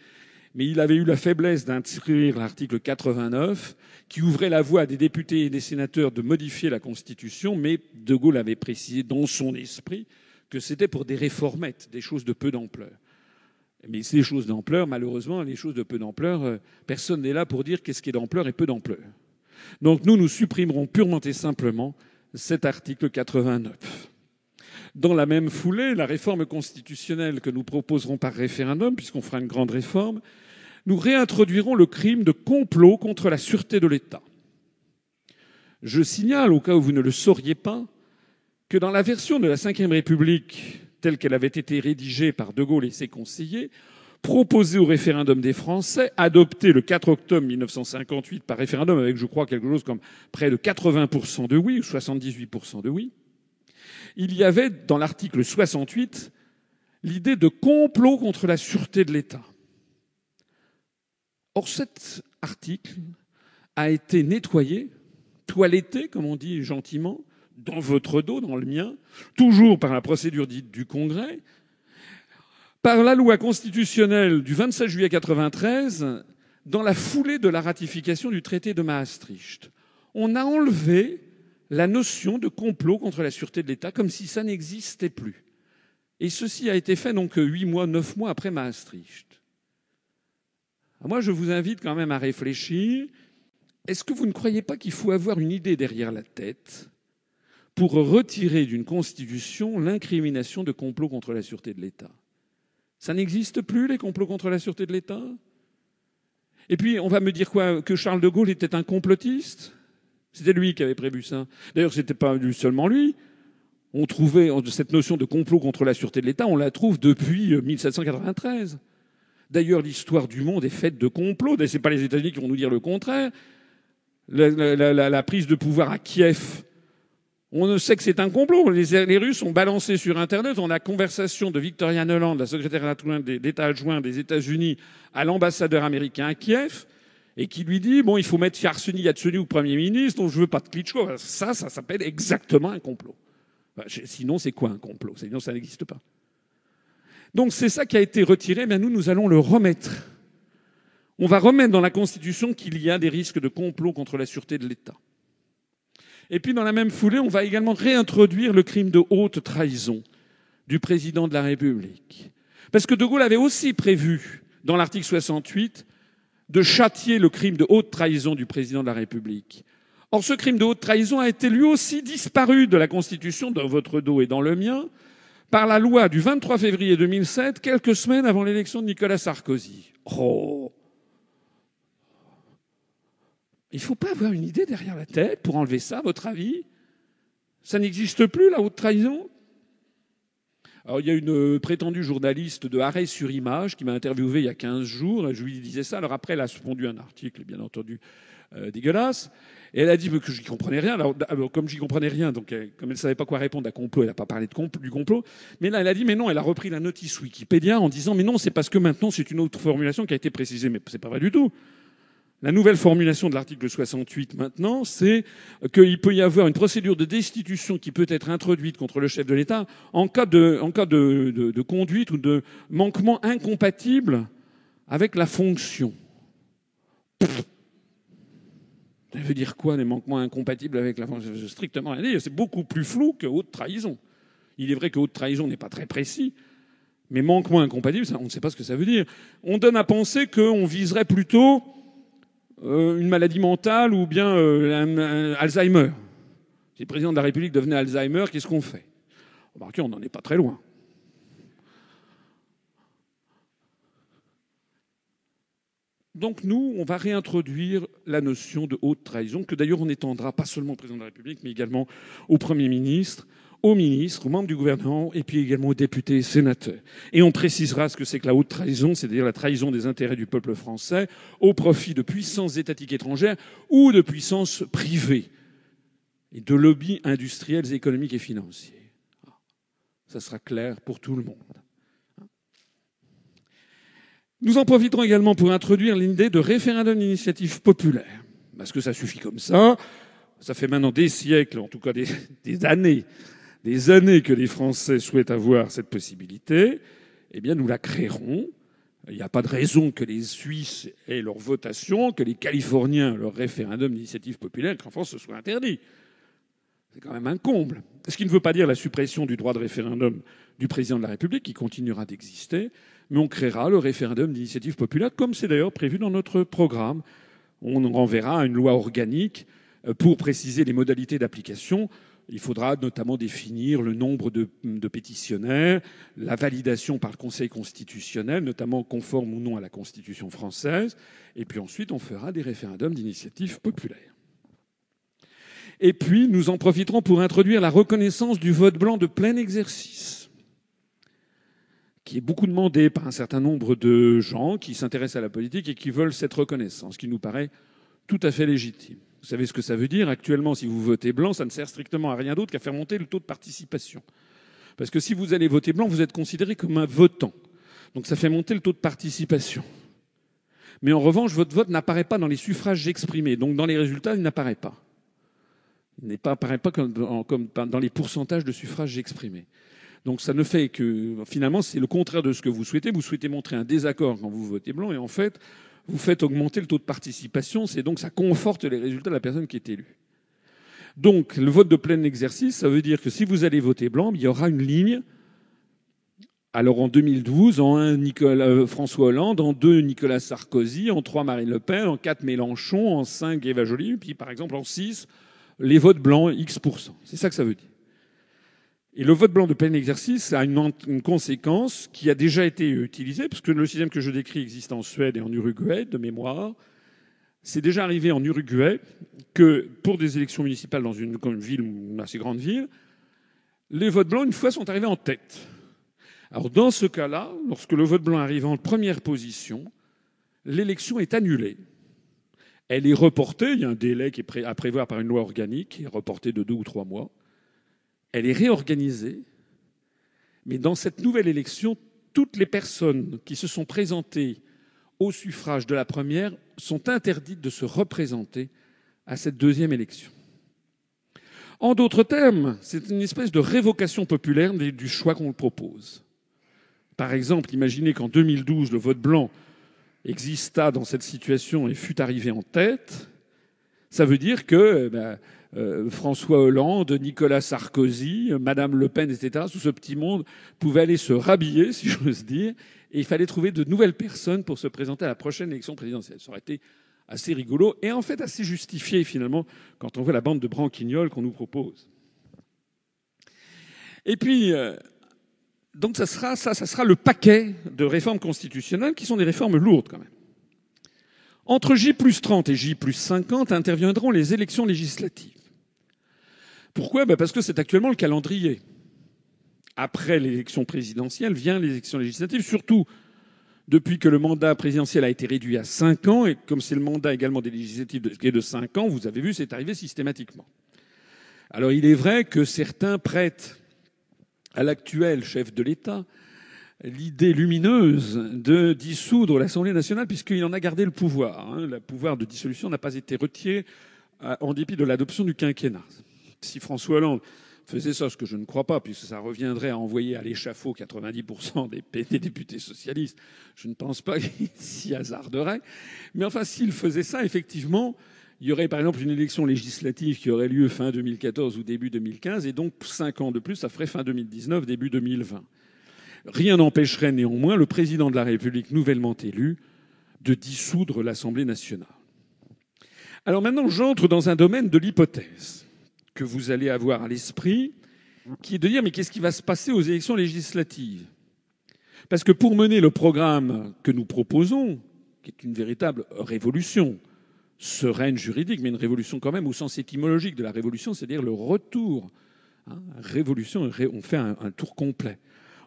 mais il avait eu la faiblesse d'inscrire l'article 89 qui ouvrait la voie à des députés et des sénateurs de modifier la Constitution, mais De Gaulle avait précisé dans son esprit que c'était pour des réformettes, des choses de peu d'ampleur. Mais ces choses d'ampleur, malheureusement, les choses de peu d'ampleur, euh, personne n'est là pour dire qu'est-ce qui est d'ampleur et peu d'ampleur. Donc nous, nous supprimerons purement et simplement cet article 89. Dans la même foulée, la réforme constitutionnelle que nous proposerons par référendum, puisqu'on fera une grande réforme, nous réintroduirons le crime de complot contre la sûreté de l'État. Je signale, au cas où vous ne le sauriez pas, que dans la version de la Ve République telle qu'elle avait été rédigée par De Gaulle et ses conseillers, proposée au référendum des Français, adoptée le 4 octobre 1958 par référendum avec, je crois, quelque chose comme près de 80% de oui ou 78% de oui, il y avait dans l'article 68 l'idée de complot contre la sûreté de l'État. Or, cet article a été nettoyé, toiletté, comme on dit gentiment, dans votre dos, dans le mien, toujours par la procédure dite du Congrès, par la loi constitutionnelle du 27 juillet 93, dans la foulée de la ratification du traité de Maastricht. On a enlevé la notion de complot contre la sûreté de l'État comme si ça n'existait plus. Et ceci a été fait donc huit mois, neuf mois après Maastricht. moi, je vous invite quand même à réfléchir. Est-ce que vous ne croyez pas qu'il faut avoir une idée derrière la tête pour retirer d'une constitution l'incrimination de complot contre la sûreté de l'État? Ça n'existe plus, les complots contre la sûreté de l'État? Et puis, on va me dire quoi? Que Charles de Gaulle était un complotiste? C'était lui qui avait prévu ça. D'ailleurs, c'était pas seulement lui. On trouvait cette notion de complot contre la sûreté de l'État, on la trouve depuis 1793. Euh, D'ailleurs, l'histoire du monde est faite de complots. Ce n'est pas les États-Unis qui vont nous dire le contraire. La, prise de pouvoir à Kiev, on sait que c'est un complot. Les, Russes ont balancé sur Internet, on a conversation de Victoria Nuland, la secrétaire d'État adjoint des États-Unis, à l'ambassadeur américain à Kiev et qui lui dit bon, il faut mettre Yarseni Yatsuni au Premier ministre, donc je veux pas de Klitschko. Ça, ça s'appelle exactement un complot. Sinon, c'est quoi un complot? Sinon, ça n'existe pas. Donc c'est ça qui a été retiré, mais nous, nous allons le remettre. On va remettre dans la Constitution qu'il y a des risques de complot contre la sûreté de l'État. Et puis dans la même foulée, on va également réintroduire le crime de haute trahison du président de la République. Parce que De Gaulle avait aussi prévu, dans l'article 68, de châtier le crime de haute trahison du président de la République. Or, ce crime de haute trahison a été lui aussi disparu de la Constitution, dans votre dos et dans le mien, par la loi du 23 février 2007, quelques semaines avant l'élection de Nicolas Sarkozy. Oh Il ne faut pas avoir une idée derrière la tête pour enlever ça, à votre avis? Ça n'existe plus, la haute trahison? Alors, il y a une euh, prétendue journaliste de Arrêt sur Image qui m'a interviewé il y a 15 jours. Je lui disais ça. Alors après, elle a répondu un article, bien entendu, euh, dégueulasse. Et elle a dit que je n'y comprenais rien. Alors, comme j'y comprenais rien, donc comme elle ne savait pas quoi répondre à complot, elle n'a pas parlé de du complot. Mais là, elle a dit, mais non, elle a repris la notice Wikipédia en disant, mais non, c'est parce que maintenant c'est une autre formulation qui a été précisée. Mais c'est pas vrai du tout. La nouvelle formulation de l'article 68 maintenant, c'est qu'il peut y avoir une procédure de destitution qui peut être introduite contre le chef de l'État en cas, de, conduite ou de manquement incompatible avec la fonction. Ça veut dire quoi, les manquements incompatibles avec la fonction? Strictement rien. C'est beaucoup plus flou que haute trahison. Il est vrai que haute trahison n'est pas très précis, mais manquement incompatible, on ne sait pas ce que ça veut dire. On donne à penser qu'on viserait plutôt une maladie mentale ou bien euh, Alzheimer. Si le président de la République devenait Alzheimer, qu'est-ce qu'on fait? Remarquez, on n'en est pas très loin. Donc nous, on va réintroduire la notion de haute trahison, que d'ailleurs on étendra pas seulement au président de la République, mais également au Premier ministre, aux ministres, aux membres du gouvernement et puis également aux députés et sénateurs. Et on précisera ce que c'est que la haute trahison, c'est-à-dire la trahison des intérêts du peuple français au profit de puissances étatiques étrangères ou de puissances privées et de lobbies industriels, économiques et financiers. Ça sera clair pour tout le monde. Nous en profiterons également pour introduire l'idée de référendum d'initiative populaire. Parce que ça suffit comme ça. Ça fait maintenant des siècles, en tout cas des, des années, des années que les Français souhaitent avoir cette possibilité, eh bien, nous la créerons. Il n'y a pas de raison que les Suisses aient leur votation, que les Californiens leur référendum d'initiative populaire, qu'en France ce soit interdit. C'est quand même un comble. Ce qui ne veut pas dire la suppression du droit de référendum du président de la République, qui continuera d'exister, mais on créera le référendum d'initiative populaire, comme c'est d'ailleurs prévu dans notre programme. On renverra une loi organique euh, pour préciser les modalités d'application il faudra notamment définir le nombre de, pétitionnaires, la validation par le Conseil constitutionnel, notamment conforme ou non à la Constitution française, et puis ensuite on fera des référendums d'initiative populaire. Et puis nous en profiterons pour introduire la reconnaissance du vote blanc de plein exercice, qui est beaucoup demandé par un certain nombre de gens qui s'intéressent à la politique et qui veulent cette reconnaissance, qui nous paraît tout à fait légitime. Vous savez ce que ça veut dire Actuellement, si vous votez blanc, ça ne sert strictement à rien d'autre qu'à faire monter le taux de participation. Parce que si vous allez voter blanc, vous êtes considéré comme un votant. Donc ça fait monter le taux de participation. Mais en revanche, votre vote n'apparaît pas dans les suffrages exprimés. Donc dans les résultats, il n'apparaît pas. Il n'apparaît pas comme dans les pourcentages de suffrages exprimés. Donc ça ne fait que finalement c'est le contraire de ce que vous souhaitez. Vous souhaitez montrer un désaccord quand vous votez blanc et en fait vous faites augmenter le taux de participation. C'est donc ça conforte les résultats de la personne qui est élue. Donc le vote de plein exercice, ça veut dire que si vous allez voter blanc, il y aura une ligne alors en 2012, en 1, Nicolas, euh, François Hollande, en 2, Nicolas Sarkozy, en 3, Marine Le Pen, en 4, Mélenchon, en 5, Eva Joly, puis par exemple en 6, les votes blancs, X%. C'est ça que ça veut dire. Et le vote blanc de plein exercice a une, conséquence qui a déjà été utilisée, parce que le système que je décris existe en Suède et en Uruguay, de mémoire. C'est déjà arrivé en Uruguay que pour des élections municipales dans une, ville, une assez grande ville, les votes blancs, une fois, sont arrivés en tête. Alors dans ce cas-là, lorsque le vote blanc arrive en première position, l'élection est annulée. Elle est reportée, il y a un délai qui est à prévoir par une loi organique, qui est reporté de deux ou trois mois. Elle est réorganisée, mais dans cette nouvelle élection, toutes les personnes qui se sont présentées au suffrage de la première sont interdites de se représenter à cette deuxième élection. En d'autres termes, c'est une espèce de révocation populaire du choix qu'on propose. Par exemple, imaginez qu'en 2012, le vote blanc exista dans cette situation et fut arrivé en tête. Ça veut dire que eh ben, François Hollande, Nicolas Sarkozy, Madame Le Pen, etc., tout ce petit monde pouvait aller se rhabiller, si j'ose dire, et il fallait trouver de nouvelles personnes pour se présenter à la prochaine élection présidentielle. Ça aurait été assez rigolo et en fait assez justifié finalement quand on voit la bande de branquignoles qu'on nous propose. Et puis, euh, donc ça sera, ça, ça sera le paquet de réformes constitutionnelles qui sont des réformes lourdes quand même. Entre J plus 30 et J plus 50 interviendront les élections législatives. Pourquoi? Ben Parce que c'est actuellement le calendrier. Après l'élection présidentielle vient l'élection législative, surtout depuis que le mandat présidentiel a été réduit à 5 ans, et comme c'est le mandat également des législatives qui est de 5 ans, vous avez vu, c'est arrivé systématiquement. Alors il est vrai que certains prêtent à l'actuel chef de l'État l'idée lumineuse de dissoudre l'Assemblée nationale puisqu'il en a gardé le pouvoir. Hein. Le pouvoir de dissolution n'a pas été retiré euh, en dépit de l'adoption du quinquennat. Si François Hollande faisait ça, ce que je ne crois pas, puisque ça reviendrait à envoyer à l'échafaud 90% des, des, députés socialistes, je ne pense pas qu'il s'y hasarderait. Mais enfin, s'il faisait ça, effectivement, il y aurait par exemple une élection législative qui aurait lieu fin 2014 ou début 2015, et donc cinq ans de plus, ça ferait fin 2019, début 2020. Rien n'empêcherait néanmoins le président de la République nouvellement élu de dissoudre l'Assemblée nationale. Alors maintenant, j'entre dans un domaine de l'hypothèse que vous allez avoir à l'esprit, qui est de dire mais qu'est-ce qui va se passer aux élections législatives? Parce que pour mener le programme que nous proposons, qui est une véritable révolution, sereine juridique, mais une révolution quand même au sens étymologique de la révolution, c'est-à-dire le retour. Hein, révolution, on fait un, tour complet.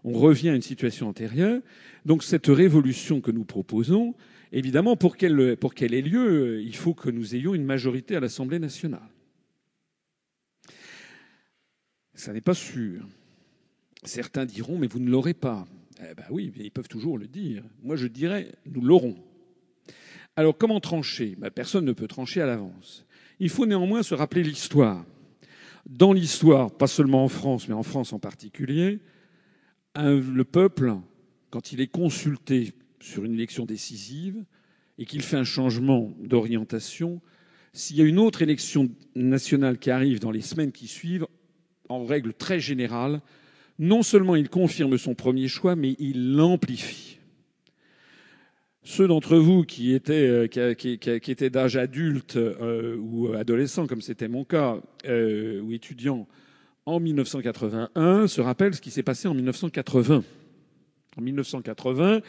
On revient à une situation antérieure. Donc cette révolution que nous proposons, évidemment, pour qu'elle ait lieu, il faut que nous ayons une majorité à l'Assemblée nationale. Ça n'est pas sûr. Certains diront, mais vous ne l'aurez pas. Eh ben oui, ils peuvent toujours le dire. Moi, je dirais, nous l'aurons. Alors comment trancher? Ben, Personne ne peut trancher à l'avance. Il faut néanmoins se rappeler l'histoire. Dans l'histoire, pas seulement en France, mais en France en particulier, le peuple, quand il est consulté sur une élection décisive et qu'il fait un changement d'orientation, s'il y a une autre élection nationale qui arrive dans les semaines qui suivent, en règle très générale, non seulement il confirme son premier choix, mais il l'amplifie. Ceux d'entre vous qui étaient, euh, d'âge adulte euh, ou adolescent, comme c'était mon cas, euh, ou étudiant, en 1981, se rappellent ce qui s'est passé en 1980. En 1980,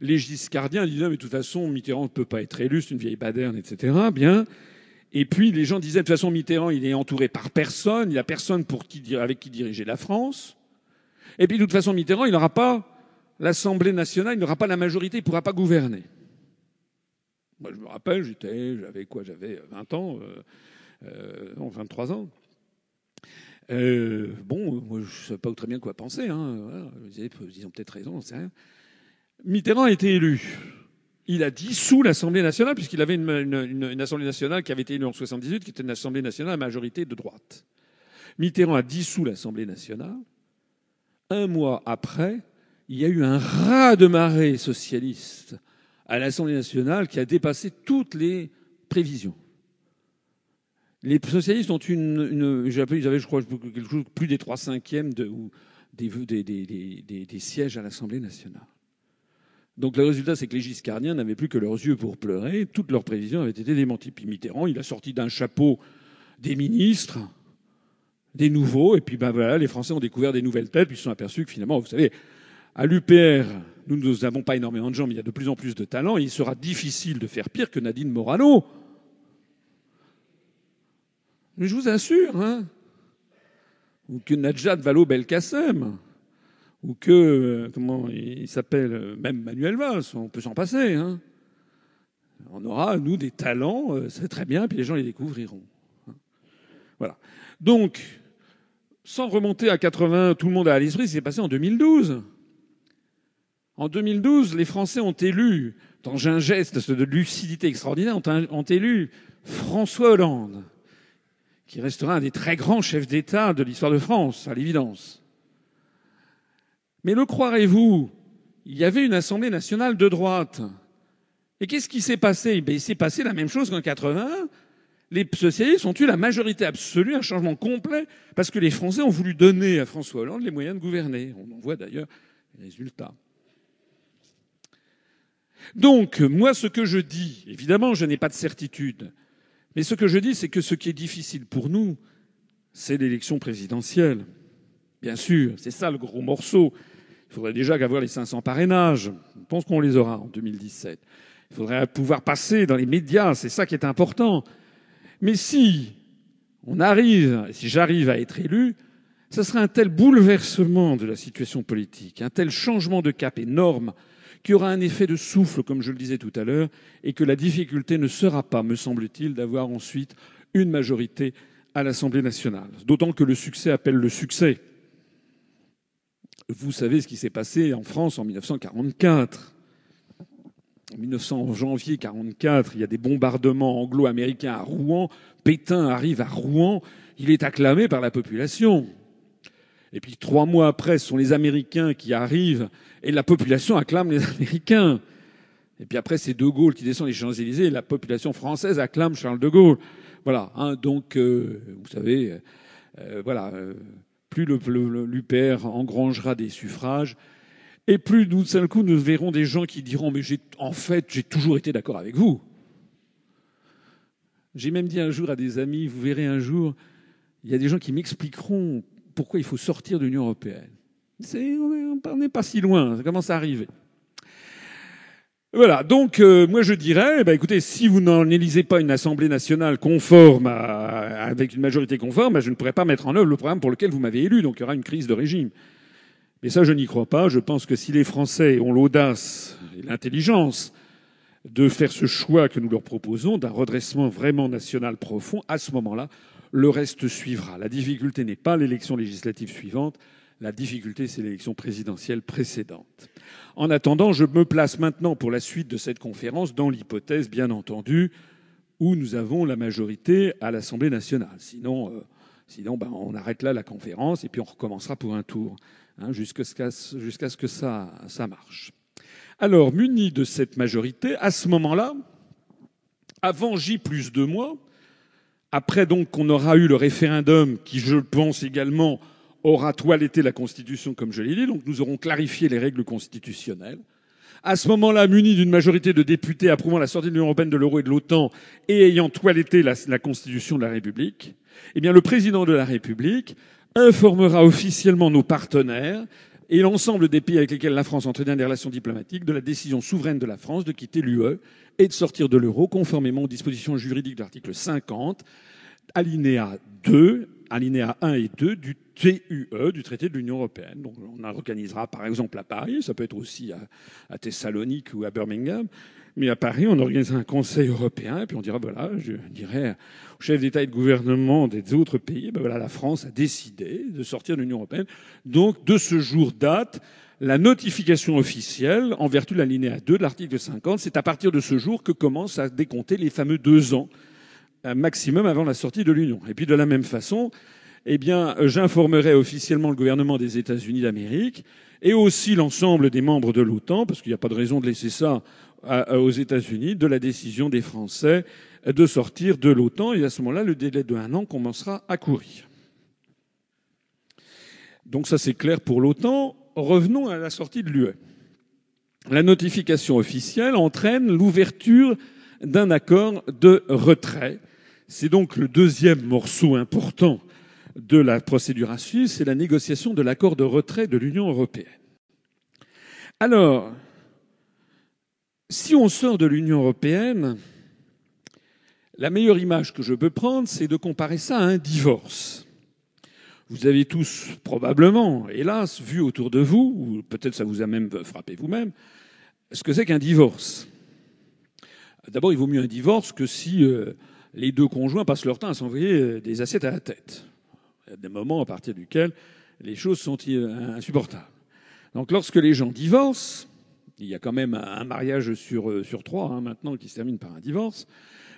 les giscardiens disaient, mais de toute façon, Mitterrand ne peut pas être élu, c'est une vieille baderne, etc. Bien. Et puis, les gens disaient, de toute façon, Mitterrand, il est entouré par personne, il n'y a personne pour qui, avec qui diriger la France. Et puis, de toute façon, Mitterrand, il n'aura pas l'Assemblée nationale il n'aura pas la majorité, il ne pourra pas gouverner. Moi, je me rappelle, j'étais, j'avais quoi J'avais 20 ans, euh, euh, non, 23 ans. Euh, bon, moi, je ne sais pas très bien quoi penser. Hein. Ils ont peut-être raison, on sait rien. Mitterrand a été élu. Il a dissous l'Assemblée nationale, puisqu'il avait une, Assemblée nationale qui avait été élue en 78, qui était une Assemblée nationale à majorité de droite. Mitterrand a dissous l'Assemblée nationale. Un mois après, il y a eu un raz de marée socialiste à l'Assemblée nationale qui a dépassé toutes les prévisions. Les socialistes ont une, ils avaient, je crois, quelque chose, plus des trois cinquièmes ou des, sièges à l'Assemblée nationale. Donc le résultat, c'est que les giscardiens n'avaient plus que leurs yeux pour pleurer. Toutes leurs prévisions avaient été démenties. Puis Mitterrand, il a sorti d'un chapeau des ministres, des nouveaux, et puis ben voilà, les Français ont découvert des nouvelles têtes, puis ils se sont aperçus que finalement, vous savez, à l'UPR, nous n'avons pas énormément de gens, mais il y a de plus en plus de talents, et il sera difficile de faire pire que Nadine Morano. Mais je vous assure, hein, ou que Najat Vallaud-Belkacem, ou que, euh, comment il s'appelle, euh, même Manuel Valls, on peut s'en passer. Hein. On aura, nous, des talents, euh, c'est très bien, puis les gens les découvriront. Hein. Voilà. Donc, sans remonter à 80, tout le monde a à l'esprit, c'est passé en 2012. En 2012, les Français ont élu, dans un geste de lucidité extraordinaire, ont élu François Hollande qui restera un des très grands chefs d'État de l'histoire de France, à l'évidence. Mais le croirez-vous, il y avait une Assemblée nationale de droite. Et qu'est-ce qui s'est passé? Ben, Il s'est passé la même chose qu'en 80. Les socialistes ont eu la majorité absolue, un changement complet, parce que les Français ont voulu donner à François Hollande les moyens de gouverner. On en voit d'ailleurs les résultats. Donc, moi, ce que je dis, évidemment, je n'ai pas de certitude, mais ce que je dis, c'est que ce qui est difficile pour nous, c'est l'élection présidentielle. Bien sûr, c'est ça le gros morceau. Il faudrait déjà avoir les 500 parrainages. Je pense qu'on les aura en 2017. Il faudrait pouvoir passer dans les médias, c'est ça qui est important. Mais si on arrive, si j'arrive à être élu, ce sera un tel bouleversement de la situation politique, un tel changement de cap énorme qu'il y aura un effet de souffle, comme je le disais tout à l'heure, et que la difficulté ne sera pas, me semble-t-il, d'avoir ensuite une majorité à l'Assemblée nationale. D'autant que le succès appelle le succès. Vous savez ce qui s'est passé en France en 1944. En 1900, janvier 1944, il y a des bombardements anglo-américains à Rouen. Pétain arrive à Rouen. Il est acclamé par la population. Et puis trois mois après, ce sont les Américains qui arrivent et la population acclame les Américains. Et puis après, c'est De Gaulle qui descend les Champs-Élysées et la population française acclame Charles de Gaulle. Voilà. Hein, donc, euh, vous savez, euh, voilà, euh, plus l'UPR engrangera des suffrages, et plus d'un seul coup nous verrons des gens qui diront mais en fait j'ai toujours été d'accord avec vous. J'ai même dit un jour à des amis, vous verrez un jour, il y a des gens qui m'expliqueront pourquoi il faut sortir de l'Union européenne. on n'est pas si loin, ça commence à arriver. Voilà, donc euh, moi je dirais, bah, écoutez, si vous n'en élisez pas une Assemblée nationale conforme, avec une majorité conforme, bah, je ne pourrai pas mettre en œuvre le programme pour lequel vous m'avez élu, donc il y aura une crise de régime. Mais ça, je n'y crois pas. Je pense que si les Français ont l'audace et l'intelligence de faire ce choix que nous leur proposons, d'un redressement vraiment national profond, à ce moment-là, le reste suivra. La difficulté n'est pas l'élection législative suivante, la difficulté c'est l'élection présidentielle précédente. En attendant, je me place maintenant pour la suite de cette conférence dans l'hypothèse, bien entendu, où nous avons la majorité à l'Assemblée nationale. Sinon, euh, sinon ben, on arrête là la conférence et puis on recommencera pour un tour, hein, jusqu'à ce que ça, ça marche. Alors, muni de cette majorité, à ce moment-là, avant J plus deux mois, après donc qu'on aura eu le référendum qui, je pense également, aura toiletté la Constitution, comme je l'ai dit, donc nous aurons clarifié les règles constitutionnelles. À ce moment-là, muni d'une majorité de députés approuvant la sortie de l'Union européenne, de l'euro et de l'OTAN et ayant toiletté la, la, Constitution de la République, eh bien, le président de la République informera officiellement nos partenaires et l'ensemble des pays avec lesquels la France entretient des relations diplomatiques de la décision souveraine de la France de quitter l'UE et de sortir de l'euro conformément aux dispositions juridiques de l'article 50, alinéa 2, alinéa 1 et 2 du TUE, du traité de l'Union européenne. Donc on organisera par exemple à Paris, ça peut être aussi à, Thessalonique ou à Birmingham, Mais à Paris, on organise un Conseil européen, et puis on dira, voilà, je dirais aux chefs d'État et de gouvernement des autres pays, ben voilà, la France a décidé de sortir de l'Union européenne. Donc, de ce jour date, la notification officielle, en vertu de l'alinéa 2 de l'article 50, c'est à partir de ce jour que commencent à décompter les fameux deux ans maximum avant la sortie de l'Union. Et puis de la même façon, eh bien, j'informerai officiellement le gouvernement des États-Unis d'Amérique et aussi l'ensemble des membres de l'OTAN, parce qu'il n'y a pas de raison de laisser ça aux États-Unis, de la décision des Français de sortir de l'OTAN. Et à ce moment-là, le délai de un an commencera à courir. Donc ça, c'est clair pour l'OTAN. Revenons à la sortie de l'UE. La notification officielle entraîne l'ouverture d'un accord de retrait. C'est donc le deuxième morceau important de la procédure à suivre, c'est la négociation de l'accord de retrait de l'Union européenne. Alors, si on sort de l'Union européenne, la meilleure image que je peux prendre, c'est de comparer ça à un divorce. Vous avez tous probablement, hélas, vu autour de vous, ou peut-être ça vous a même frappé vous-même, ce que c'est qu'un divorce. D'abord, il vaut mieux un divorce que si euh, les deux conjoints passent leur temps à s'envoyer euh, des assiettes à la tête. Il y a des moments à partir duquel les choses sont insupportables. Donc lorsque les gens divorcent, il y a quand même un mariage sur, euh, sur trois hein, maintenant qui se termine par un divorce,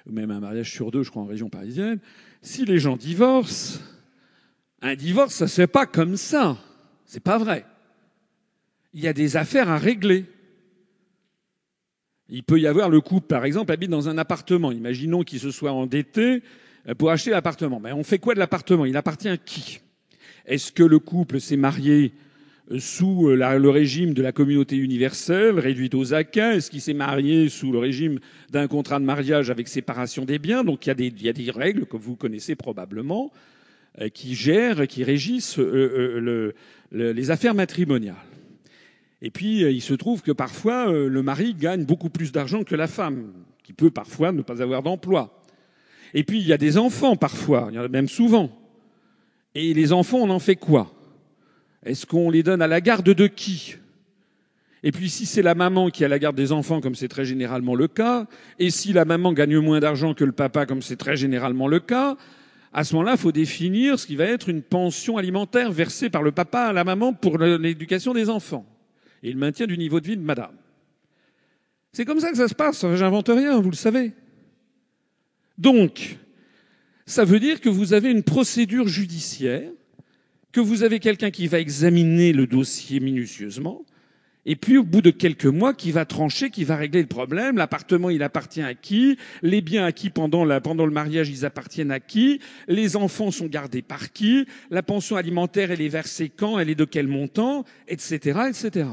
ou même un mariage sur deux, je crois, en région parisienne. Si les gens divorcent, un divorce, ça se fait pas comme ça. C'est pas vrai. Il y a des affaires à régler. Il peut y avoir le couple, par exemple, habite dans un appartement. Imaginons qu'il se soit endetté euh, pour acheter l'appartement. Mais on fait quoi de l'appartement? Il appartient à qui? Est-ce que le couple s'est marié euh, sous euh, le régime de la communauté universelle, réduite aux acquins Est-ce qu'il s'est marié sous le régime d'un contrat de mariage avec séparation des biens? Donc il y, a des, règles que vous connaissez probablement qui gèrent, qui régissent le, le, les affaires matrimoniales. Et puis il se trouve que parfois le mari gagne beaucoup plus d'argent que la femme, qui peut parfois ne pas avoir d'emploi. Et puis il y a des enfants parfois, il y en a même souvent. Et les enfants, on en fait quoi? Est-ce qu'on les donne à la garde de qui? Et puis si c'est la maman qui a la garde des enfants, comme c'est très généralement le cas, et si la maman gagne moins d'argent que le papa, comme c'est très généralement le cas, à ce moment-là, il faut définir ce qui va être une pension alimentaire versée par le papa à la maman pour l'éducation des enfants et le maintien du niveau de vie de madame. C'est comme ça que ça se passe, j'invente rien, vous le savez. Donc, ça veut dire que vous avez une procédure judiciaire, que vous avez quelqu'un qui va examiner le dossier minutieusement, et puis au bout de quelques mois, qui va trancher, qui va régler le problème. L'appartement, il appartient à qui? Les biens acquis pendant, pendant le mariage, ils appartiennent à qui? Les enfants sont gardés par qui? La pension alimentaire, elle est versée quand? Elle est de quel montant? Etc. etc.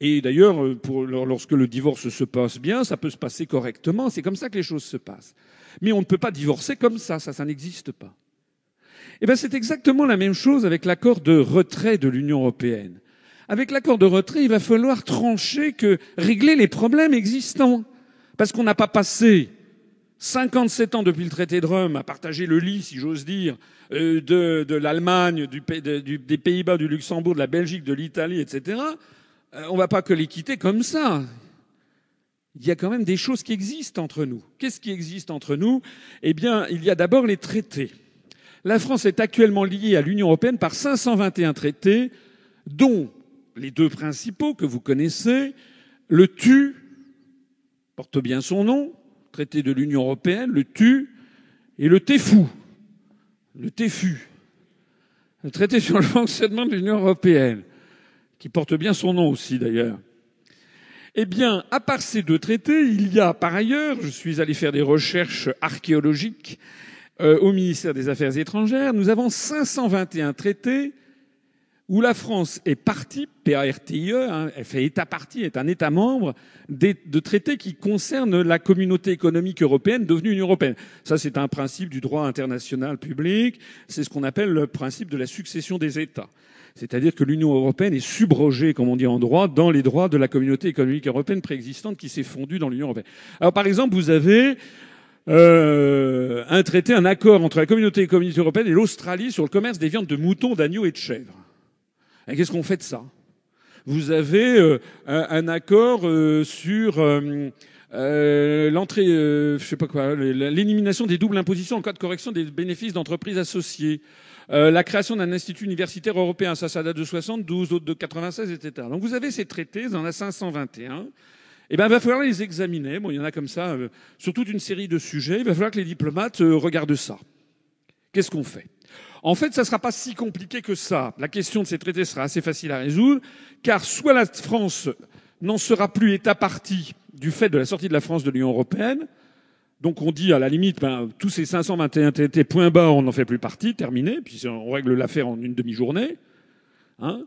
Et d'ailleurs, euh, lorsque le divorce se passe bien, ça peut se passer correctement. C'est comme ça que les choses se passent. Mais on ne peut pas divorcer comme ça. Ça, ça n'existe pas. Eh bien, c'est exactement la même chose avec l'accord de retrait de l'Union européenne. Avec l'accord de retrait, il va falloir trancher que régler les problèmes existants. Parce qu'on n'a pas passé 57 ans depuis le traité de Rome à partager le lit, si j'ose dire, euh, de, de l'Allemagne, du, des Pays-Bas, du Luxembourg, de la Belgique, de l'Italie, etc. Euh, on ne va pas que les quitter comme ça. Il y a quand même des choses qui existent entre nous. Qu'est-ce qui existe entre nous? Eh bien, il y a d'abord les traités. La France est actuellement liée à l'Union européenne par 521 traités, dont les deux principaux que vous connaissez, le TU, porte bien son nom, traité de l'Union européenne, le TU, et le TEFU, le TEFU, le traité sur le fonctionnement de l'Union européenne qui porte bien son nom aussi d'ailleurs. Eh bien, à part ces deux traités, il y a par ailleurs, je suis allé faire des recherches archéologiques euh, au ministère des Affaires étrangères, nous avons 521 traités où la France est partie, PARTIE, hein, elle fait État partie, est un État membre des, de traités qui concernent la communauté économique européenne devenue Union européenne. Ça, c'est un principe du droit international public. C'est ce qu'on appelle le principe de la succession des États. C'est-à-dire que l'Union européenne est subrogée, comme on dit en droit, dans les droits de la communauté économique européenne préexistante qui s'est fondue dans l'Union européenne. Alors, par exemple, vous avez euh, un traité, un accord entre la communauté économique européenne et l'Australie sur le commerce des viandes de moutons, d'agneaux et de chèvres. Qu'est-ce qu'on fait de ça? Vous avez euh, un, accord euh, sur euh, l'entrée, je sais pas quoi, l'élimination des doubles impositions en cas de correction des bénéfices d'entreprises associées. la création d'un institut universitaire européen, ça, ça date de 72, d'autres de 96, etc. Donc vous avez ces traités, vous en a 521. Eh ben, il va falloir les examiner. Bon, il y en a comme ça sur toute une série de sujets. Il va falloir que les diplomates regardent ça. Qu'est-ce qu'on fait? En fait, ça ne sera pas si compliqué que ça. La question de ces traités sera assez facile à résoudre, car soit la France n'en sera plus État parti du fait de la sortie de la France de l'Union européenne, donc on dit à la limite, ben, tous ces 521 traités, point bas, on n'en fait plus partie, terminé, puis on règle l'affaire en une demi-journée. Hein.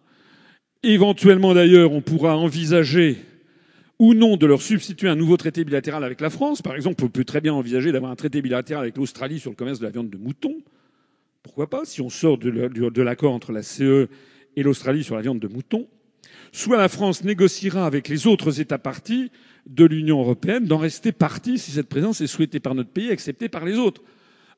Éventuellement d'ailleurs, on pourra envisager ou non de leur substituer un nouveau traité bilatéral avec la France. Par exemple, on peut très bien envisager d'avoir un traité bilatéral avec l'Australie sur le commerce de la viande de mouton. Pourquoi pas, si on sort de l'accord entre la CE et l'Australie sur la viande de mouton Soit la France négociera avec les autres États partis de l'Union européenne d'en rester partie si cette présence est souhaitée par notre pays et acceptée par les autres.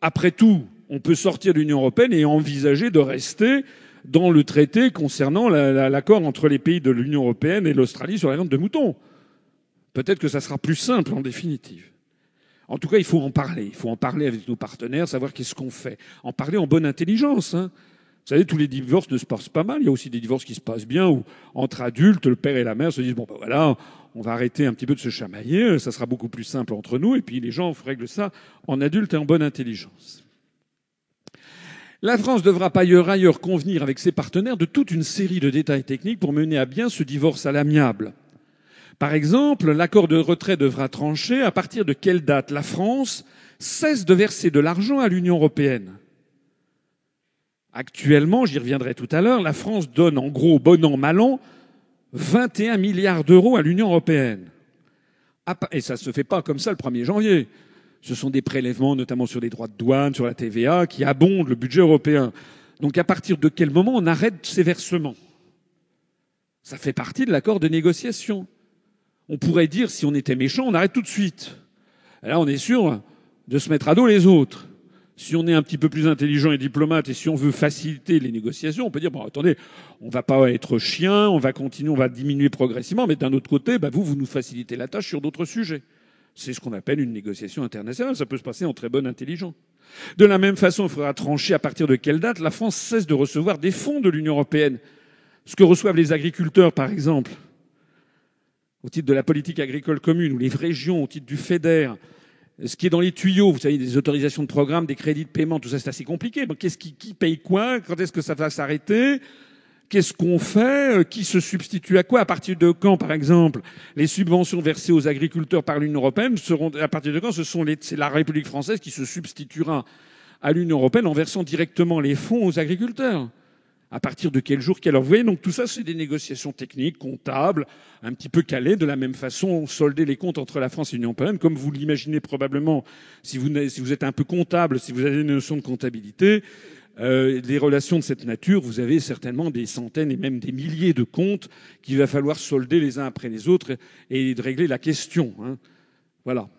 Après tout, on peut sortir de l'Union européenne et envisager de rester dans le traité concernant l'accord entre les pays de l'Union européenne et l'Australie sur la viande de mouton. Peut-être que ça sera plus simple en définitive. En tout cas, il faut en parler. Il faut en parler avec nos partenaires, savoir qu'est-ce qu'on fait. En parler en bonne intelligence. Hein. Vous savez, tous les divorces ne se passent pas mal. Il y a aussi des divorces qui se passent bien où, entre adultes, le père et la mère se disent bon ben voilà, on va arrêter un petit peu de se chamailler. Ça sera beaucoup plus simple entre nous. Et puis les gens règlent ça en adulte et en bonne intelligence. La France devra par ailleurs convenir avec ses partenaires de toute une série de détails techniques pour mener à bien ce divorce à l'amiable. Par exemple, l'accord de retrait devra trancher à partir de quelle date la France cesse de verser de l'argent à l'Union européenne? Actuellement, j'y reviendrai tout à l'heure, la France donne en gros, bon an, mal an, 21 milliards d'euros à l'Union européenne. Et ça ne se fait pas comme ça le 1er janvier. Ce sont des prélèvements, notamment sur les droits de douane, sur la TVA, qui abondent le budget européen. Donc à partir de quel moment on arrête ces versements? Ça fait partie de l'accord de négociation on pourrait dire, si on était méchant, on arrête tout de suite. là, on est sûr de se mettre à dos les autres. Si on est un petit peu plus intelligent et diplomate et si on veut faciliter les négociations, on peut dire, bon, attendez, on va pas être chien, on va continuer, on va diminuer progressivement, mais d'un autre côté, bah, vous, vous nous facilitez la tâche sur d'autres sujets. C'est ce qu'on appelle une négociation internationale. Ça peut se passer en très bonne intelligence. De la même façon, il faudra trancher à partir de quelle date la France cesse de recevoir des fonds de l'Union européenne. Ce que reçoivent les agriculteurs, par exemple au titre de la politique agricole commune, ou les régions au titre du FEDER, ce qui est dans les tuyaux, vous savez, des autorisations de programme, des crédits de paiement, tout ça, c'est assez compliqué. Qu'est-ce qui, qui paye quoi? Quand est-ce que ça va s'arrêter? Qu'est-ce qu'on fait? Euh, Qui se substitue à quoi? À partir de quand, par exemple, les subventions versées aux agriculteurs par l'Union européenne seront À partir de quand ce sont c'est la République française qui se substituera à l'Union européenne en versant directement les fonds aux agriculteurs? À partir de quel jour, quelle heure. Vous voyez, donc tout ça, c'est des négociations techniques, comptables, un petit peu calées. De la même façon, solder les comptes entre la France et l'Union européenne, comme vous l'imaginez probablement, si vous, êtes un peu comptable, si vous avez une notion de comptabilité, euh, des relations de cette nature, vous avez certainement des centaines et même des milliers de comptes qu'il va falloir solder les uns après les autres et de régler la question. Hein. Voilà.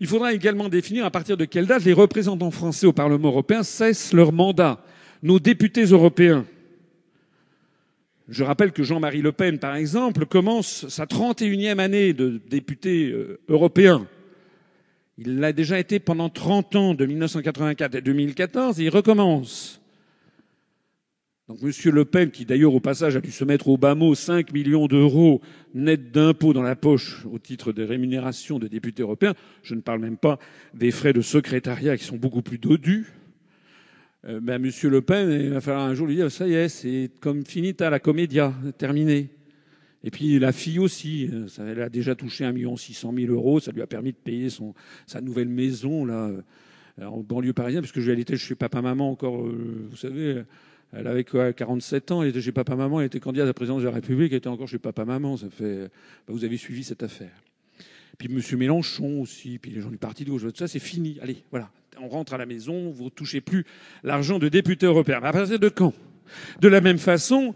Il faudra également définir à partir de quelle date les représentants français au Parlement européen cessent leur mandat nos députés européens. Je rappelle que Jean-Marie Le Pen, par exemple, commence sa 31e année de député euh, européen. Il l'a déjà été pendant 30 ans, de 1984 à 2014, et il recommence. Donc M. Le Pen, qui d'ailleurs au passage a dû se mettre au bas mot 5 millions d'euros nets d'impôts dans la poche au titre des rémunérations de députés européens, je ne parle même pas des frais de secrétariat qui sont beaucoup plus dodus, euh, ben, Monsieur Le Pen, il va falloir un jour lui dire, ça y est, c'est comme finita la comédia, terminé. Et puis la fille aussi, euh, elle a déjà touché un million six cent mille euros, ça lui a permis de payer sa nouvelle maison là euh, en banlieue parisienne, parce que je elle était chez papa-maman encore, vous savez, elle avait quoi, 47 ans, elle était chez papa-maman, elle était candidate à la présidence de la République, elle était encore chez papa-maman, ça fait, ben, vous avez suivi cette affaire. Puis Monsieur Mélenchon aussi, puis les gens du parti de gauche, tout ça c'est fini, allez, voilà, on rentre à la maison, vous ne touchez plus l'argent de députés européens. à partir de quand? De la même façon,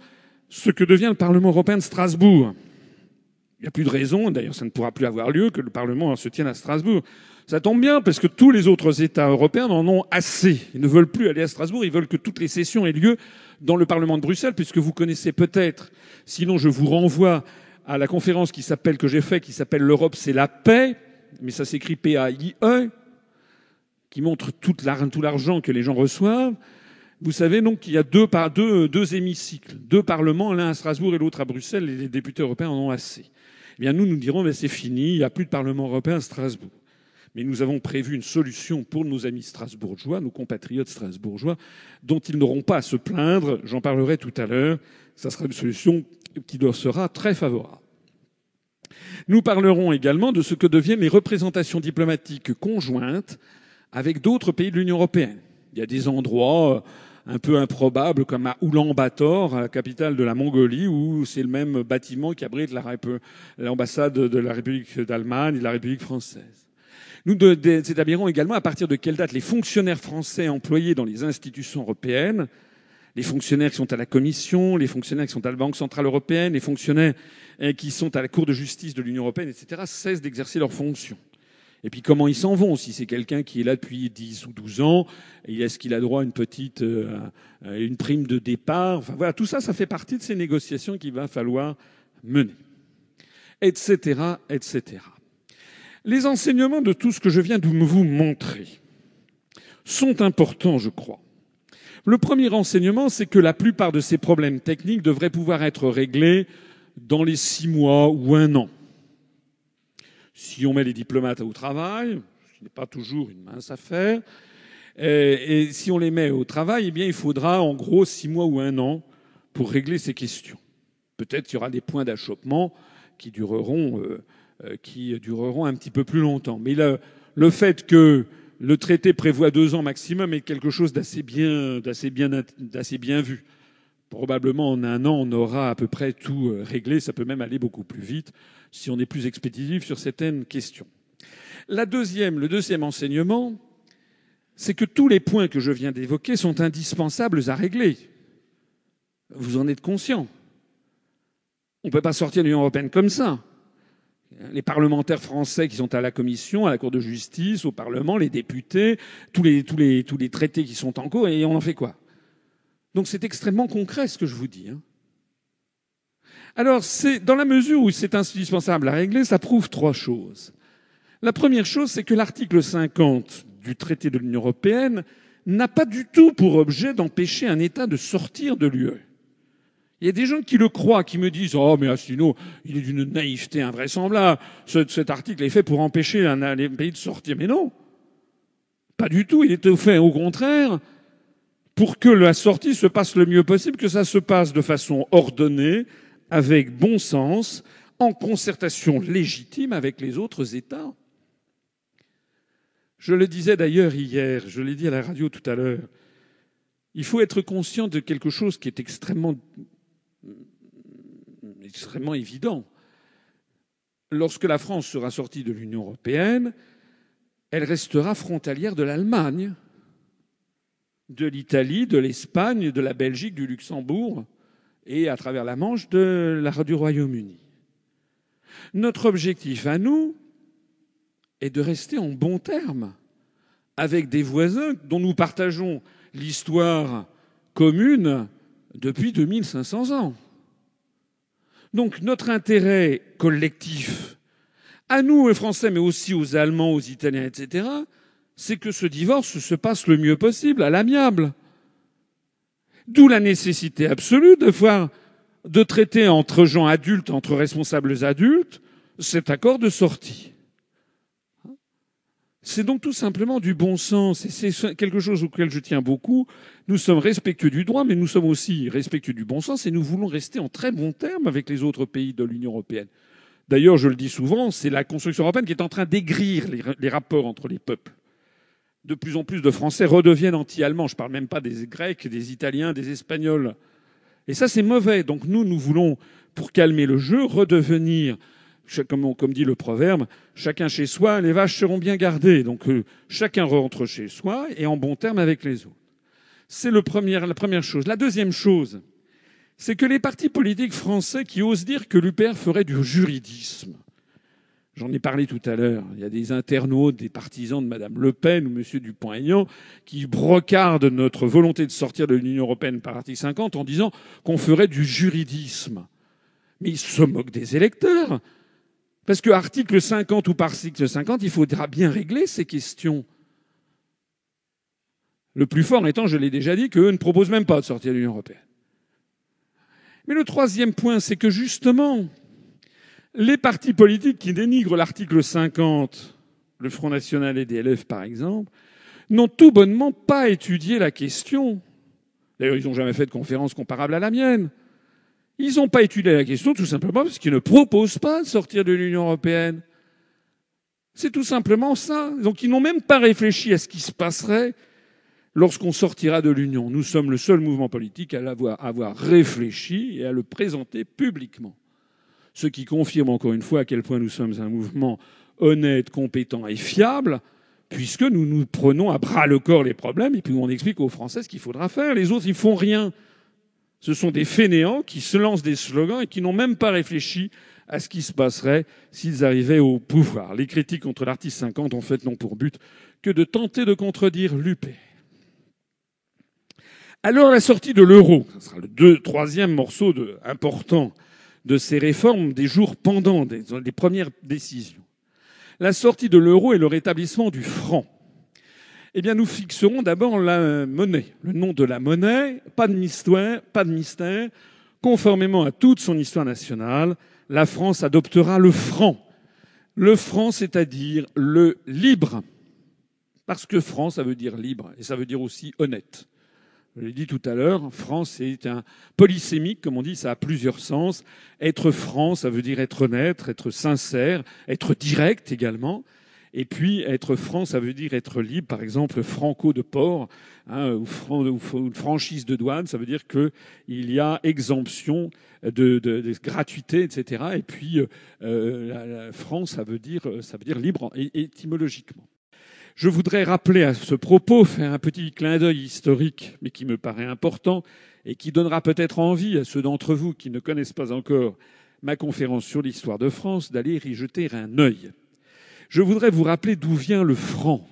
ce que devient le Parlement européen de Strasbourg. Il n'y a plus de raison, d'ailleurs ça ne pourra plus avoir lieu, que le Parlement se tienne à Strasbourg. Ça tombe bien parce que tous les autres États européens en ont assez. Ils ne veulent plus aller à Strasbourg, ils veulent que toutes les sessions aient lieu dans le Parlement de Bruxelles, puisque vous connaissez peut-être, sinon je vous renvoie à la conférence qui s'appelle, que j'ai faite, qui s'appelle L'Europe c'est la paix, mais ça s'écrit P-A-I-E, qui montre tout l'argent que les gens reçoivent. Vous savez donc qu'il y a deux, deux, deux hémicycles, deux parlements, l'un à Strasbourg et l'autre à Bruxelles, et les députés européens en ont assez. Eh bien, nous, nous dirons, mais c'est fini, il n'y a plus de Parlement européen à Strasbourg. Mais nous avons prévu une solution pour nos amis strasbourgeois, nos compatriotes strasbourgeois, dont ils n'auront pas à se plaindre. J'en parlerai tout à l'heure. Ça sera une solution qui leur sera très favorable. Nous parlerons également de ce que deviennent les représentations diplomatiques conjointes avec d'autres pays de l'Union européenne. Il y a des endroits euh, un peu improbables comme à Oulan-Bator, la capitale de la Mongolie, où c'est le même bâtiment qui abrite l'ambassade de la République d'Allemagne et de la République française. Nous établirons également à partir de quelle date les fonctionnaires français employés dans les institutions européennes, les fonctionnaires qui sont à la Commission, les fonctionnaires qui sont à la Banque centrale européenne, les fonctionnaires euh, qui sont à la Cour de justice de l'Union européenne, etc., cessent d'exercer leurs fonctions. Et puis comment ils s'en vont Si c'est quelqu'un qui est là depuis 10 ou 12 ans, est-ce qu'il a droit à une petite euh, une prime de départ? Enfin voilà, tout ça, ça fait partie de ces négociations qu'il va falloir mener, etc., etc. Les enseignements de tout ce que je viens de vous montrer sont importants, je crois. Le premier enseignement, c'est que la plupart de ces problèmes techniques devraient pouvoir être réglés dans les six mois ou un an. Si on met les diplomates au travail, ce n'est pas toujours une mince affaire, et, si on les met au travail, eh bien, il faudra en gros six mois ou un an pour régler ces questions. Peut-être qu'il y aura des points d'achoppement qui dureront euh, euh, qui dureront un petit peu plus longtemps. Mais le, fait que le traité prévoit deux ans maximum est quelque chose d'assez bien, vu. Probablement en un an, on aura à peu près tout euh, réglé. Ça peut même aller beaucoup plus vite si on est plus expéditif sur certaines questions. La deuxième, le deuxième enseignement, c'est que tous les points que je viens d'évoquer sont indispensables à régler. Vous en êtes conscient. On ne peut pas sortir de l'Union européenne comme ça les parlementaires français qui sont à la Commission, à la Cour de justice, au Parlement, les députés, tous les, tous les, tous les traités qui sont en cours, et on en fait quoi? Donc c'est extrêmement concret ce que je vous dis. Hein. Alors, c'est, dans la mesure où c'est indispensable à régler, ça prouve trois choses. La première chose, c'est que l'article 50 du traité de l'Union européenne n'a pas du tout pour objet d'empêcher un État de sortir de l'UE. Il y a des gens qui le croient, qui me disent Oh, mais Asselineau, il est d'une naïveté invraisemblable. cet article est fait pour empêcher un, pays de sortir. Mais non, pas du tout. Il est fait au contraire pour que la sortie se passe le mieux possible, que ça se passe de façon ordonnée, avec bon sens, en concertation légitime avec les autres États. Je le disais d'ailleurs hier, je l'ai dit à la radio tout à l'heure, il faut être conscient de quelque chose qui est extrêmement extrêmement évident. Lorsque la France sera sortie de l'Union européenne, elle restera frontalière de l'Allemagne, de l'Italie, de l'Espagne, de la Belgique, du Luxembourg et à travers la Manche de la, du Royaume-Uni. Notre objectif à nous est de rester en bons termes avec des voisins dont nous partageons l'histoire commune depuis 2500 ans. Donc notre intérêt collectif, à nous les Français, mais aussi aux Allemands, aux Italiens, etc., c'est que ce divorce se passe le mieux possible, à l'amiable. D'où la nécessité absolue de de traiter entre gens adultes, entre responsables adultes, cet accord de sortie. C'est donc tout simplement du bon sens et c'est quelque chose auquel je tiens beaucoup. Nous sommes respectueux du droit, mais nous sommes aussi respectueux du bon sens et nous voulons rester en très bons termes avec les autres pays de l'Union européenne. D'ailleurs, je le dis souvent, c'est la construction européenne qui est en train d'aigrir les, rapports entre les peuples. De plus en plus de Français redeviennent anti-allemands. Je ne parle même pas des Grecs, des Italiens, des Espagnols. Et ça, c'est mauvais. Donc nous, nous voulons, pour calmer le jeu, redevenir comme, dit le proverbe, chacun chez soi, les vaches seront bien gardées. Donc euh, chacun rentre chez soi et en bon terme avec les autres. C'est la première chose. La deuxième chose, c'est que les partis politiques français qui osent dire que l'UPR ferait du juridisme, J'en ai parlé tout à l'heure. Il y a des internautes, des partisans de Mme Le Pen ou M. Dupont-Aignan qui brocardent notre volonté de sortir de l'Union européenne par article 50 en disant qu'on ferait du juridisme. Mais ils se moquent des électeurs. Parce que article 50 ou par article 50, il faudra bien régler ces questions. Le plus fort étant, je l'ai déjà dit, qu'eux ne proposent même pas de sortir de l'Union européenne. Mais le troisième point, c'est que justement, les partis politiques qui dénigrent l'article 50, le Front National et DLF par exemple, n'ont tout bonnement pas étudié la question. D'ailleurs, ils n'ont jamais fait de conférence comparable à la mienne. Ils n'ont pas étudié la question tout simplement parce qu'ils ne proposent pas de sortir de l'Union européenne. C'est tout simplement ça. Donc ils n'ont même pas réfléchi à ce qui se passerait lorsqu'on sortira de l'Union. Nous sommes le seul mouvement politique à l'avoir avoir réfléchi et à le présenter publiquement ce qui confirme encore une fois à quel point nous sommes un mouvement honnête, compétent et fiable, puisque nous nous prenons à bras le corps les problèmes et puis on explique aux Français ce qu'il faudra faire. Les autres, ils font rien. Ce sont des fainéants qui se lancent des slogans et qui n'ont même pas réfléchi à ce qui se passerait s'ils arrivaient au pouvoir. Les critiques contre l'article 50, en fait, n'ont pour but que de tenter de contredire l'UP. Alors la sortie de l'euro, ce sera le deux, troisième morceau important de ces réformes des jours pendant des, premières décisions. La sortie de l'euro et le rétablissement du franc. Eh bien, nous fixerons d'abord la monnaie, le nom de la monnaie, pas de mystère, pas de mystère. Conformément à toute son histoire nationale, la France adoptera le franc. Le franc, c'est-à-dire le libre. Parce que franc, ça veut dire libre, et ça veut dire aussi honnête. Je l'ai dit tout à l'heure, France est un polysémique, comme on dit, ça a plusieurs sens. Être franc, ça veut dire être honnête, être sincère, être direct également. Et puis être franc, ça veut dire être libre. Par exemple, franco de port hein, ou, franchise de douane, ça veut dire qu'il y a exemption de, gratuité, etc. Et puis euh, la, France, ça veut dire ça veut dire libre étymologiquement. Je voudrais rappeler à ce propos, faire un petit clin d'œil historique, mais qui me paraît important et qui donnera peut-être envie à ceux d'entre vous qui ne connaissent pas encore ma conférence sur l'histoire de France d'aller y jeter un œil. Je voudrais vous rappeler d'où vient le franc.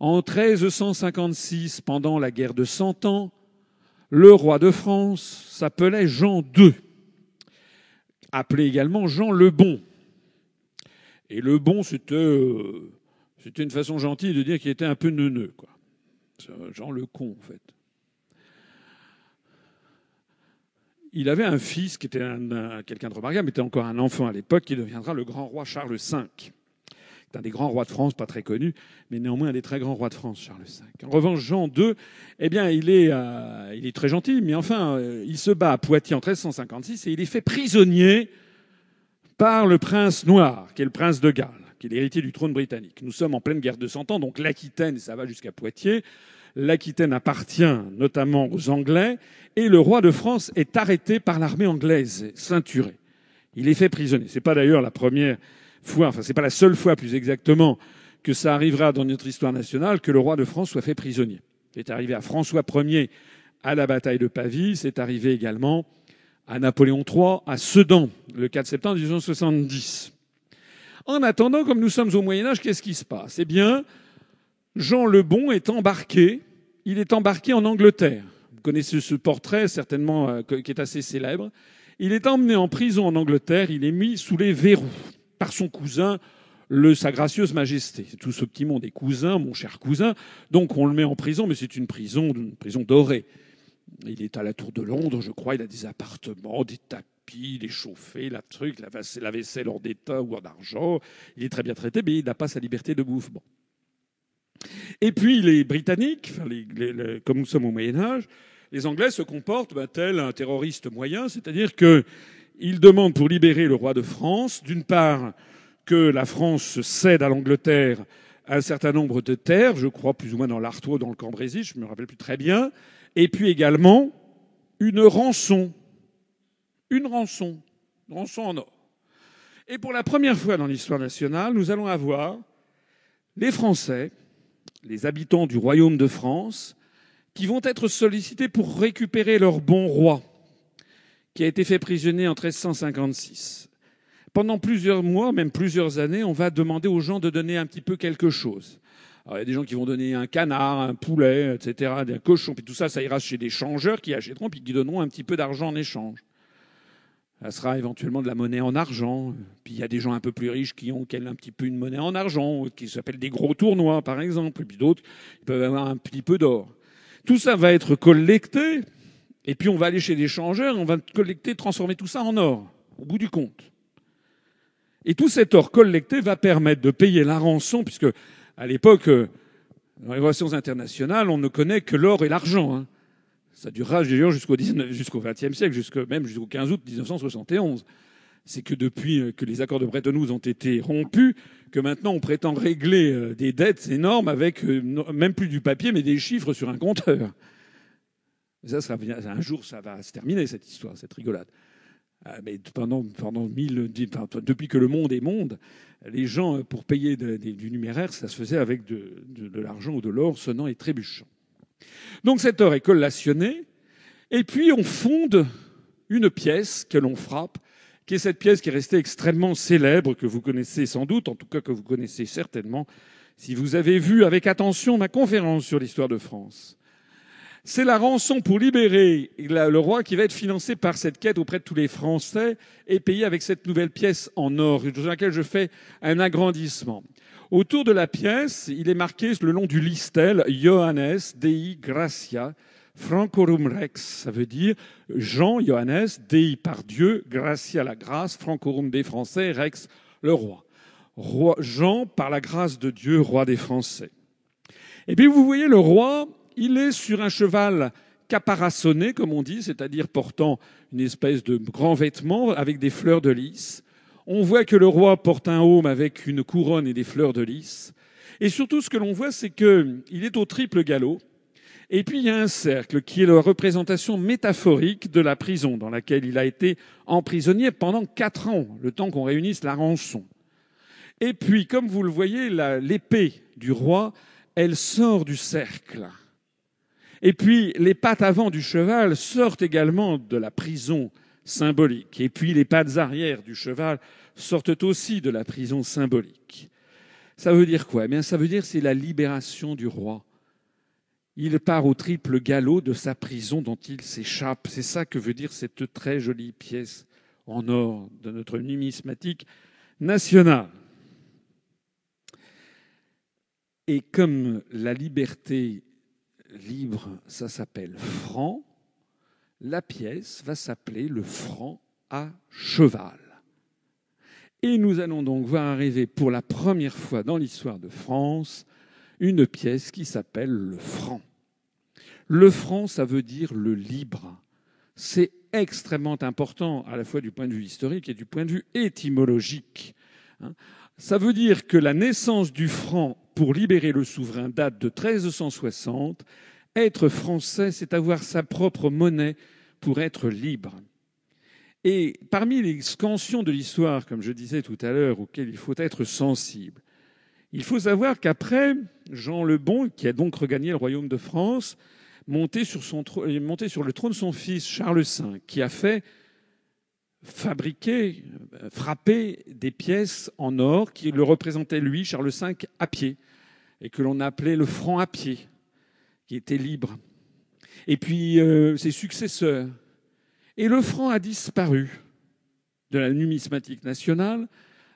En 1356, pendant la guerre de Cent Ans, le roi de France s'appelait Jean II, appelé également Jean le Bon. Et le Bon, c'était euh, c'était une façon gentille de dire qu'il était un peu neuneux, quoi. Genre le con, en fait. Il avait un fils qui était quelqu'un de remarquable, mais était encore un enfant à l'époque, qui deviendra le grand roi Charles V. C'est un des grands rois de France, pas très connu, mais néanmoins un des très grands rois de France, Charles V. En revanche, Jean II, eh bien, il est, euh, il est très gentil, mais enfin, euh, il se bat à Poitiers en 1356 et il est fait prisonnier par le prince noir, qui est le prince de Galles qui est l'héritier du trône britannique. Nous sommes en pleine guerre de Cent Ans, donc l'Aquitaine, ça va jusqu'à Poitiers. L'Aquitaine appartient notamment aux Anglais, et le roi de France est arrêté par l'armée anglaise, ceinturé. Il est fait prisonnier. C'est pas d'ailleurs la première fois, enfin c'est pas la seule fois plus exactement que ça arrivera dans notre histoire nationale que le roi de France soit fait prisonnier. C'est arrivé à François Ier à la bataille de Pavie, c'est arrivé également à Napoléon III à Sedan le 4 septembre 1870. En attendant, comme nous sommes au Moyen Âge, qu'est-ce qui se passe? Eh bien, Jean le Bon est embarqué. Il est embarqué en Angleterre. Vous connaissez ce portrait, certainement, euh, qui est assez célèbre. Il est emmené en prison en Angleterre. Il est mis sous les verrous par son cousin, le Sa Gracieuse Majesté. C'est tout ce petit monde des cousins, mon cher cousin. Donc on le met en prison, mais c'est une prison, une prison dorée. Il est à la Tour de Londres, je crois. Il a des appartements, des tapis puis il est chauffé, la truc, la vaisselle, la vaisselle hors d'état ou en argent. Il est très bien traité, mais il n'a pas sa liberté de mouvement. Et puis les Britanniques, comme nous sommes au Moyen Âge, les Anglais se comportent ben, tel un terroriste moyen, c'est-à-dire qu'ils demandent pour libérer le roi de France, d'une part, que la France cède à l'Angleterre un certain nombre de terres, je crois plus ou moins dans l'Artois, dans le Cambrésis, je me rappelle plus très bien, et puis également une rançon une rançon, une rançon en or. Et pour la première fois dans l'histoire nationale, nous allons avoir les Français, les habitants du royaume de France, qui vont être sollicités pour récupérer leur bon roi. qui a été fait prisonnier en 1356. Pendant plusieurs mois, même plusieurs années, on va demander aux gens de donner un petit peu quelque chose. Alors, il y a des gens qui vont donner un canard, un poulet, etc., des cochons, puis tout ça, ça ira chez des changeurs qui achèteront, puis qui donneront un petit peu d'argent en échange. Ça sera éventuellement de la monnaie en argent. Puis il y a des gens un peu plus riches qui ont un petit peu une monnaie en argent, qui s'appelle des gros tournois, par exemple. Et puis d'autres, ils peuvent avoir un petit peu d'or. Tout ça va être collecté, et puis on va aller chez des changeurs, on va collecter, transformer tout ça en or, au bout du compte. Et tout cet or collecté va permettre de payer la rançon, puisque à l'époque, dans les relations internationales, on ne connaît que l'or et l'argent. Hein. Ça durera jusqu'au jusqu'au XXe siècle, même jusqu'au 15 août 1971. C'est que depuis que les accords de Bretton Woods ont été rompus, que maintenant on prétend régler euh, des dettes énormes avec euh, même plus du papier, mais des chiffres sur un compteur. Ça un jour, ça va se terminer cette histoire, cette rigolade. Ah, mais pendant, mille, depuis que le monde est monde, les gens, pour payer du numéraire, ça se faisait avec de l'argent ou de l'or sonnant et trébuchant. Donc cet or est collationné, et puis on fonde une pièce que l'on frappe, qui est cette pièce qui est restée extrêmement célèbre, que vous connaissez sans doute, en tout cas que vous connaissez certainement, si vous avez vu avec attention ma conférence sur l'histoire de France. C'est la rançon pour libérer le roi qui va être financé par cette quête auprès de tous les Français et payé avec cette nouvelle pièce en or, dans laquelle je fais un agrandissement. Autour de la pièce, il est marqué le nom du listel Johannes Dei Gracia Francorum Rex. Ça veut dire Jean Johannes Dei par Dieu, Gracia la grâce, Francorum des Français, Rex le roi. roi. Jean par la grâce de Dieu, roi des Français. Et puis vous voyez le roi, il est sur un cheval caparaçonné, comme on dit, c'est-à-dire portant une espèce de grand vêtement avec des fleurs de lys. On voit que le roi porte un aume avec une couronne et des fleurs de lys. Et surtout, ce que l'on voit, c'est qu'il est au triple galop. Et puis, il y a un cercle qui est la représentation métaphorique de la prison dans laquelle il a été emprisonné pendant quatre ans, le temps qu'on réunisse la rançon. Et puis, comme vous le voyez, l'épée du roi, elle sort du cercle. Et puis, les pattes avant du cheval sortent également de la prison Et puis les pattes arrière du cheval sortent aussi de la prison symbolique. Ça veut dire quoi? Eh bien, ça veut dire c'est la libération du roi. Il part au triple galop de sa prison dont il s'échappe. C'est ça que veut dire cette très jolie pièce en or de notre numismatique nationale. Et comme la liberté libre, ça s'appelle franc, la pièce va s'appeler le franc à cheval. Et nous allons donc voir arriver pour la première fois dans l'histoire de France une pièce qui s'appelle le franc. Le franc, ça veut dire le libre. C'est extrêmement important à la fois du point de vue historique et du point de vue étymologique. Hein. Ça veut dire que la naissance du franc pour libérer le souverain date de 1360. Être français, c'est avoir sa propre monnaie pour être libre. Et parmi les scansions de l'histoire, comme je disais tout à l'heure, auxquelles il faut être sensible, il faut savoir qu'après, Jean le Bon, qui a donc regagné le royaume de France, monté sur, sur le trône de son fils Charles V, qui a fait fabriquer, frapper des pièces en or qui le représentaient, lui, Charles V, à pied, et que l'on appelait le franc à pied, qui était libre et puis euh, ses successeurs. Et le franc a disparu de la numismatique nationale,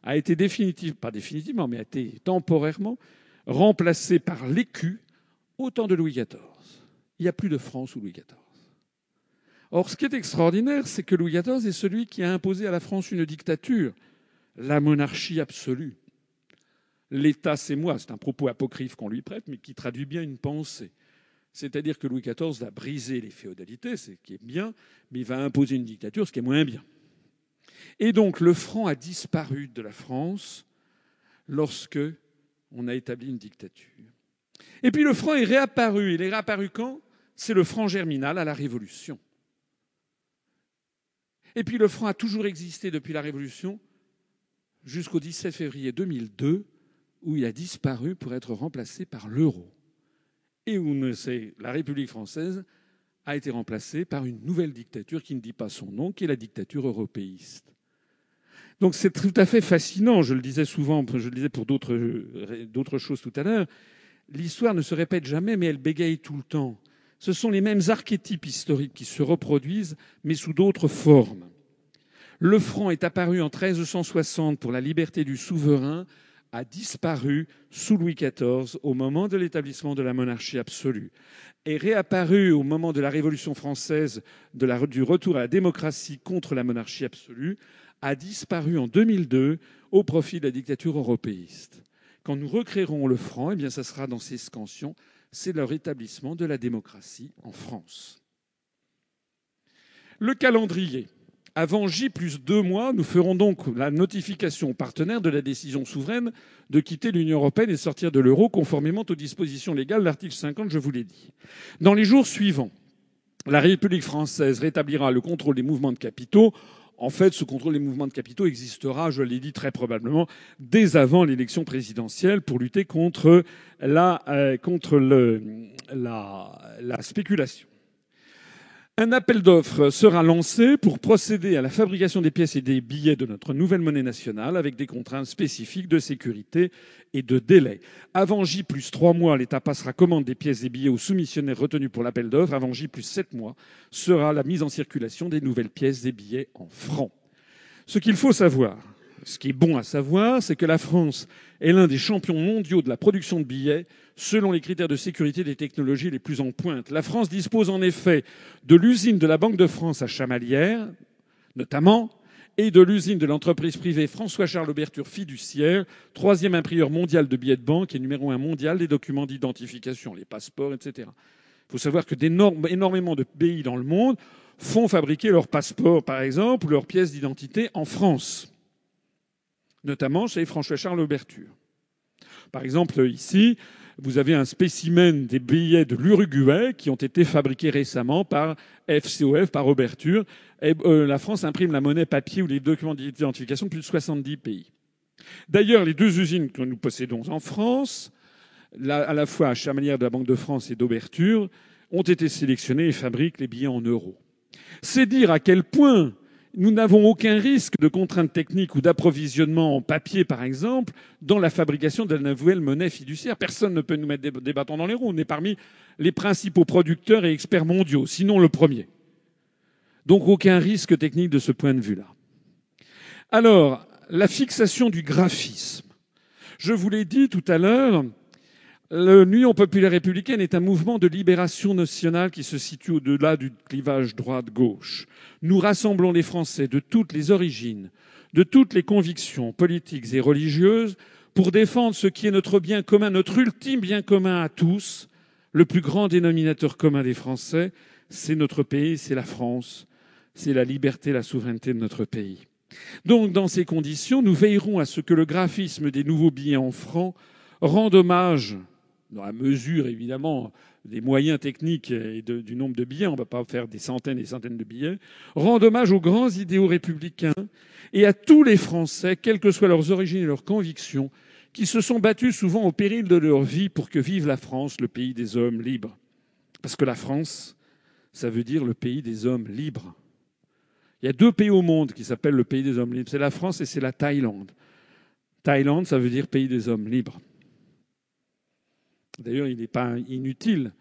a été définitivement, pas définitivement, mais a été temporairement remplacé par l'écu au temps de Louis XIV. Il n'y a plus de franc sous Louis XIV. Or, ce qui est extraordinaire, c'est que Louis XIV est celui qui a imposé à la France une dictature, la monarchie absolue. L'État, c'est moi, c'est un propos apocryphe qu'on lui prête, mais qui traduit bien une pensée. C'est-à-dire que Louis XIV va briser les féodalités, ce qui est bien, mais il va imposer une dictature, ce qui est moins bien. Et donc le franc a disparu de la France lorsque on a établi une dictature. Et puis le franc est réapparu. Il est réapparu quand? C'est le franc germinal à la Révolution. Et puis le franc a toujours existé depuis la Révolution jusqu'au 17 février 2002, où il a disparu pour être remplacé par l'euro et où la République française a été remplacé par une nouvelle dictature qui ne dit pas son nom, qui est la dictature européiste. Donc c'est tout à fait fascinant. Je le disais souvent, je le disais pour d'autres choses tout à l'heure. L'histoire ne se répète jamais, mais elle bégaye tout le temps. Ce sont les mêmes archétypes historiques qui se reproduisent, mais sous d'autres formes. Le franc est apparu en 1360 pour la liberté du souverain, a disparu sous Louis XIV au moment de l'établissement de la monarchie absolue, est réapparu au moment de la Révolution française, du retour à la démocratie contre la monarchie absolue, a disparu en 2002 au profit de la dictature européiste. Quand nous recréerons le franc, eh bien, ça sera dans ces scansions, c'est le rétablissement de la démocratie en France. Le calendrier. Avant J plus deux mois, nous ferons donc la notification aux partenaires de la décision souveraine de quitter l'Union européenne et sortir de l'euro conformément aux dispositions légales de l'article 50, je vous l'ai dit. Dans les jours suivants, la République française rétablira le contrôle des mouvements de capitaux en fait, ce contrôle des mouvements de capitaux existera, je l'ai dit très probablement, dès avant l'élection présidentielle pour lutter contre la, euh, spéculation. Un appel d'offres sera lancé pour procéder à la fabrication des pièces et des billets de notre nouvelle monnaie nationale avec des contraintes spécifiques de sécurité et de délai. Avant J plus trois mois, l'État passera commande des pièces et billets aux soumissionnaires retenus pour l'appel d'offres. Avant J plus sept mois sera la mise en circulation des nouvelles pièces et billets en francs. Ce qu'il faut savoir, ce qui est bon à savoir, c'est que la France est l'un des champions mondiaux de la production de billets selon les critères de sécurité des technologies les plus en pointe. La France dispose en effet de l'usine de la Banque de France à Chamalières, notamment, et de l'usine de l'entreprise privée François-Charles Auberture fiduciaire, troisième imprimeur mondial de billets de banque et numéro un mondial des documents d'identification, les passeports, etc. Il faut savoir que énormément de pays dans le monde font fabriquer leurs passeports, par exemple, ou leurs pièces d'identité en France notamment chez François-Charles Auberture. Par exemple, ici, vous avez un spécimen des billets de l'Uruguay qui ont été fabriqués récemment par FCOF, par Auberture. Et, euh, la France imprime la monnaie papier ou les documents d'identification de plus de 70 pays. D'ailleurs, les deux usines que nous possédons en France, à la fois à Chamalières de la Banque de France et d'Auberture, ont été sélectionnées et fabriquent les billets en euros. C'est dire à quel point nous n'avons aucun risque de contraintes techniques ou d'approvisionnement en papier, par exemple, dans la fabrication de la nouvelle monnaie fiduciaire. Personne ne peut nous mettre des bâtons dans les roues. On est parmi les principaux producteurs et experts mondiaux, sinon le premier. Donc aucun risque technique de ce point de vue-là. Alors, la fixation du graphisme. Je vous l'ai dit tout à l'heure, L'Union populaire républicaine est un mouvement de libération nationale qui se situe au-delà du clivage droite-gauche. Nous rassemblons les Français de toutes les origines, de toutes les convictions politiques et religieuses pour défendre ce qui est notre bien commun, notre ultime bien commun à tous, le plus grand dénominateur commun des Français, c'est notre pays, c'est la France, c'est la liberté, la souveraineté de notre pays. Donc, dans ces conditions, nous veillerons à ce que le graphisme des nouveaux billets en francs rende hommage dans la mesure évidemment des moyens techniques et du nombre de billets, on ne va pas faire des centaines et des centaines de billets, rend hommage aux grands idéaux républicains et à tous les Français, quelles que soient leurs origines et leurs convictions, qui se sont battus souvent au péril de leur vie pour que vive la France, le pays des hommes libres. Parce que la France, ça veut dire le pays des hommes libres. Il y a deux pays au monde qui s'appellent le pays des hommes libres. C'est la France et c'est la Thaïlande. Thaïlande, ça veut dire pays des hommes libres. D'ailleurs, il n'est pas inutile,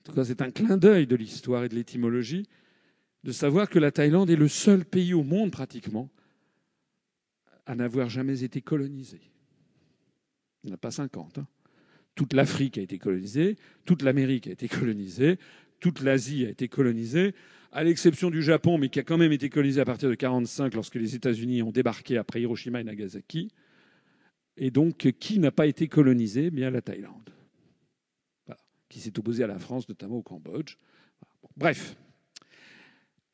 en tout cas c'est un clin d'œil de l'histoire et de l'étymologie, de savoir que la Thaïlande est le seul pays au monde pratiquement à n'avoir jamais été colonisé. Il n'y en a pas 50. Hein. Toute l'Afrique a été colonisée, toute l'Amérique a été colonisée, toute l'Asie a été colonisée, à l'exception du Japon, mais qui a quand même été colonisé à partir de 1945 lorsque les États-Unis ont débarqué après Hiroshima et Nagasaki. Et donc, qui n'a pas été colonisé? Bien la Thaïlande, qui s'est opposée à la France, notamment au Cambodge. Bref.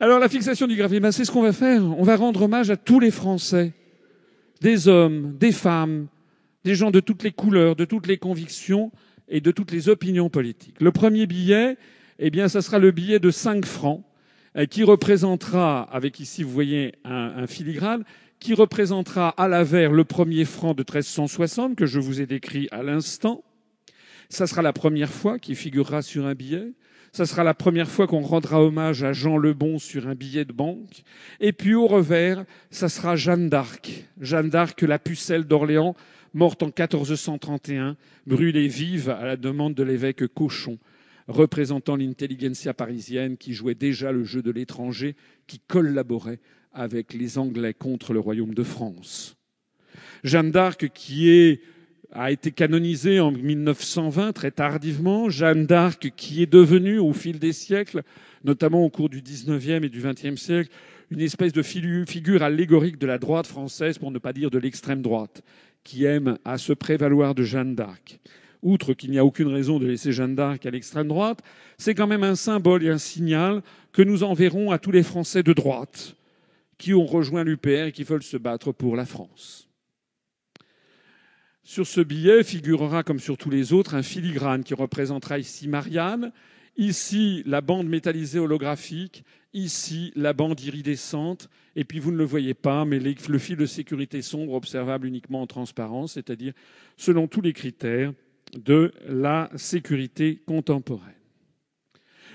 Alors, la fixation du ben, c'est ce qu'on va faire. On va rendre hommage à tous les Français, des hommes, des femmes, des gens de toutes les couleurs, de toutes les convictions et de toutes les opinions politiques. Le premier billet, eh bien, ça sera le billet de 5 francs, euh, qui représentera, avec ici, vous voyez, un filigrane, qui représentera à l'avers le premier franc de 1360 que je vous ai décrit à l'instant. Ça sera la première fois qu'il figurera sur un billet. Ça sera la première fois qu'on rendra hommage à Jean Lebon sur un billet de banque. Et puis au revers, ça sera Jeanne d'Arc. Jeanne d'Arc, la pucelle d'Orléans, morte en 1431, brûlée vive à la demande de l'évêque Cochon, représentant l'intelligentsia parisienne qui jouait déjà le jeu de l'étranger, qui collaborait avec les Anglais contre le royaume de France. Jeanne d'Arc qui a été canonisée en 1920 très tardivement. Jeanne d'Arc, qui est devenue au fil des siècles, notamment au cours du XIXe et du XXe siècle, une espèce de figure allégorique de la droite française, pour ne pas dire de l'extrême droite, qui aime à se prévaloir de Jeanne d'Arc. Outre qu'il n'y a aucune raison de laisser Jeanne d'Arc à l'extrême droite, c'est quand même un symbole et un signal que nous enverrons à tous les Français de droite qui ont rejoint l'UPR et qui veulent se battre pour la France. Sur ce billet figurera, comme sur tous les autres, un filigrane qui représentera ici Marianne, ici la bande métallisée holographique, ici la bande iridescente, et puis vous ne le voyez pas, mais le fil de sécurité sombre observable uniquement en transparence, c'est-à-dire selon tous les critères de la sécurité contemporaine.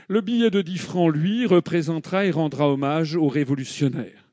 Le billet de 10 francs, lui, représentera et rendra hommage aux révolutionnaires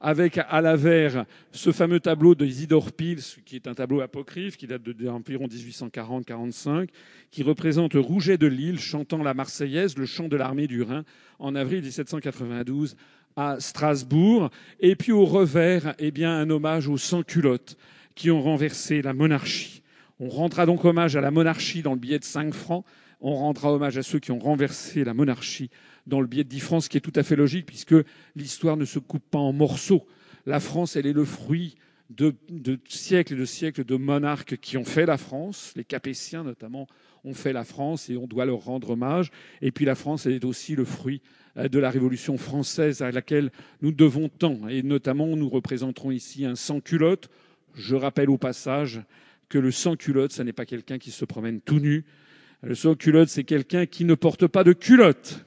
avec à l'avers ce fameux tableau de Isidore Pils, qui est un tableau apocryphe, qui date d'environ 1840-45, qui représente Rouget de Lille chantant la Marseillaise, le chant de l'armée du Rhin, en avril 1792 à Strasbourg. Et puis au revers, eh bien, un hommage aux sans-culottes qui ont renversé la monarchie. On rendra donc hommage à la monarchie dans le billet de 5 francs. On rendra hommage à ceux qui ont renversé la monarchie dans le biais de 10 francs, ce qui est tout à fait logique puisque l'histoire ne se coupe pas en morceaux. La France, elle est le fruit de, siècles et de siècles de monarques qui ont fait la France. Les Capétiens, notamment, ont fait la France et on doit leur rendre hommage. Et puis la France, elle est aussi le fruit euh, de la Révolution française à laquelle nous devons tant. Et notamment, nous représenterons ici un sans-culotte. Je rappelle au passage que le sans-culotte, ce n'est pas quelqu'un qui se promène tout nu. Le sans-culotte, c'est quelqu'un qui ne porte pas de culotte.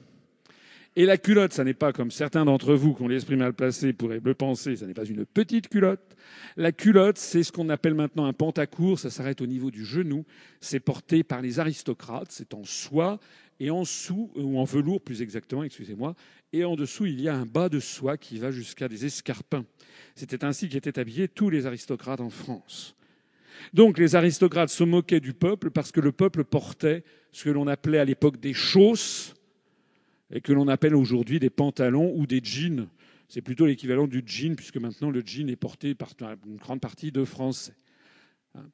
Et la culotte, ça n'est pas comme certains d'entre vous qui ont l'esprit mal placé pourraient le penser, ça n'est pas une petite culotte. La culotte, c'est ce qu'on appelle maintenant un pantacourt, ça s'arrête au niveau du genou. C'est porté par les aristocrates, c'est en soie et en dessous, ou en velours plus exactement, excusez-moi, et en dessous, il y a un bas de soie qui va jusqu'à des escarpins. C'était ainsi qu'étaient habillés tous les aristocrates en France. Donc les aristocrates se moquaient du peuple parce que le peuple portait ce que l'on appelait à l'époque des chausses, et que l'on appelle aujourd'hui des pantalons ou des jeans. C'est plutôt l'équivalent du jean, puisque maintenant le jean est porté par une grande partie de Français. Hein,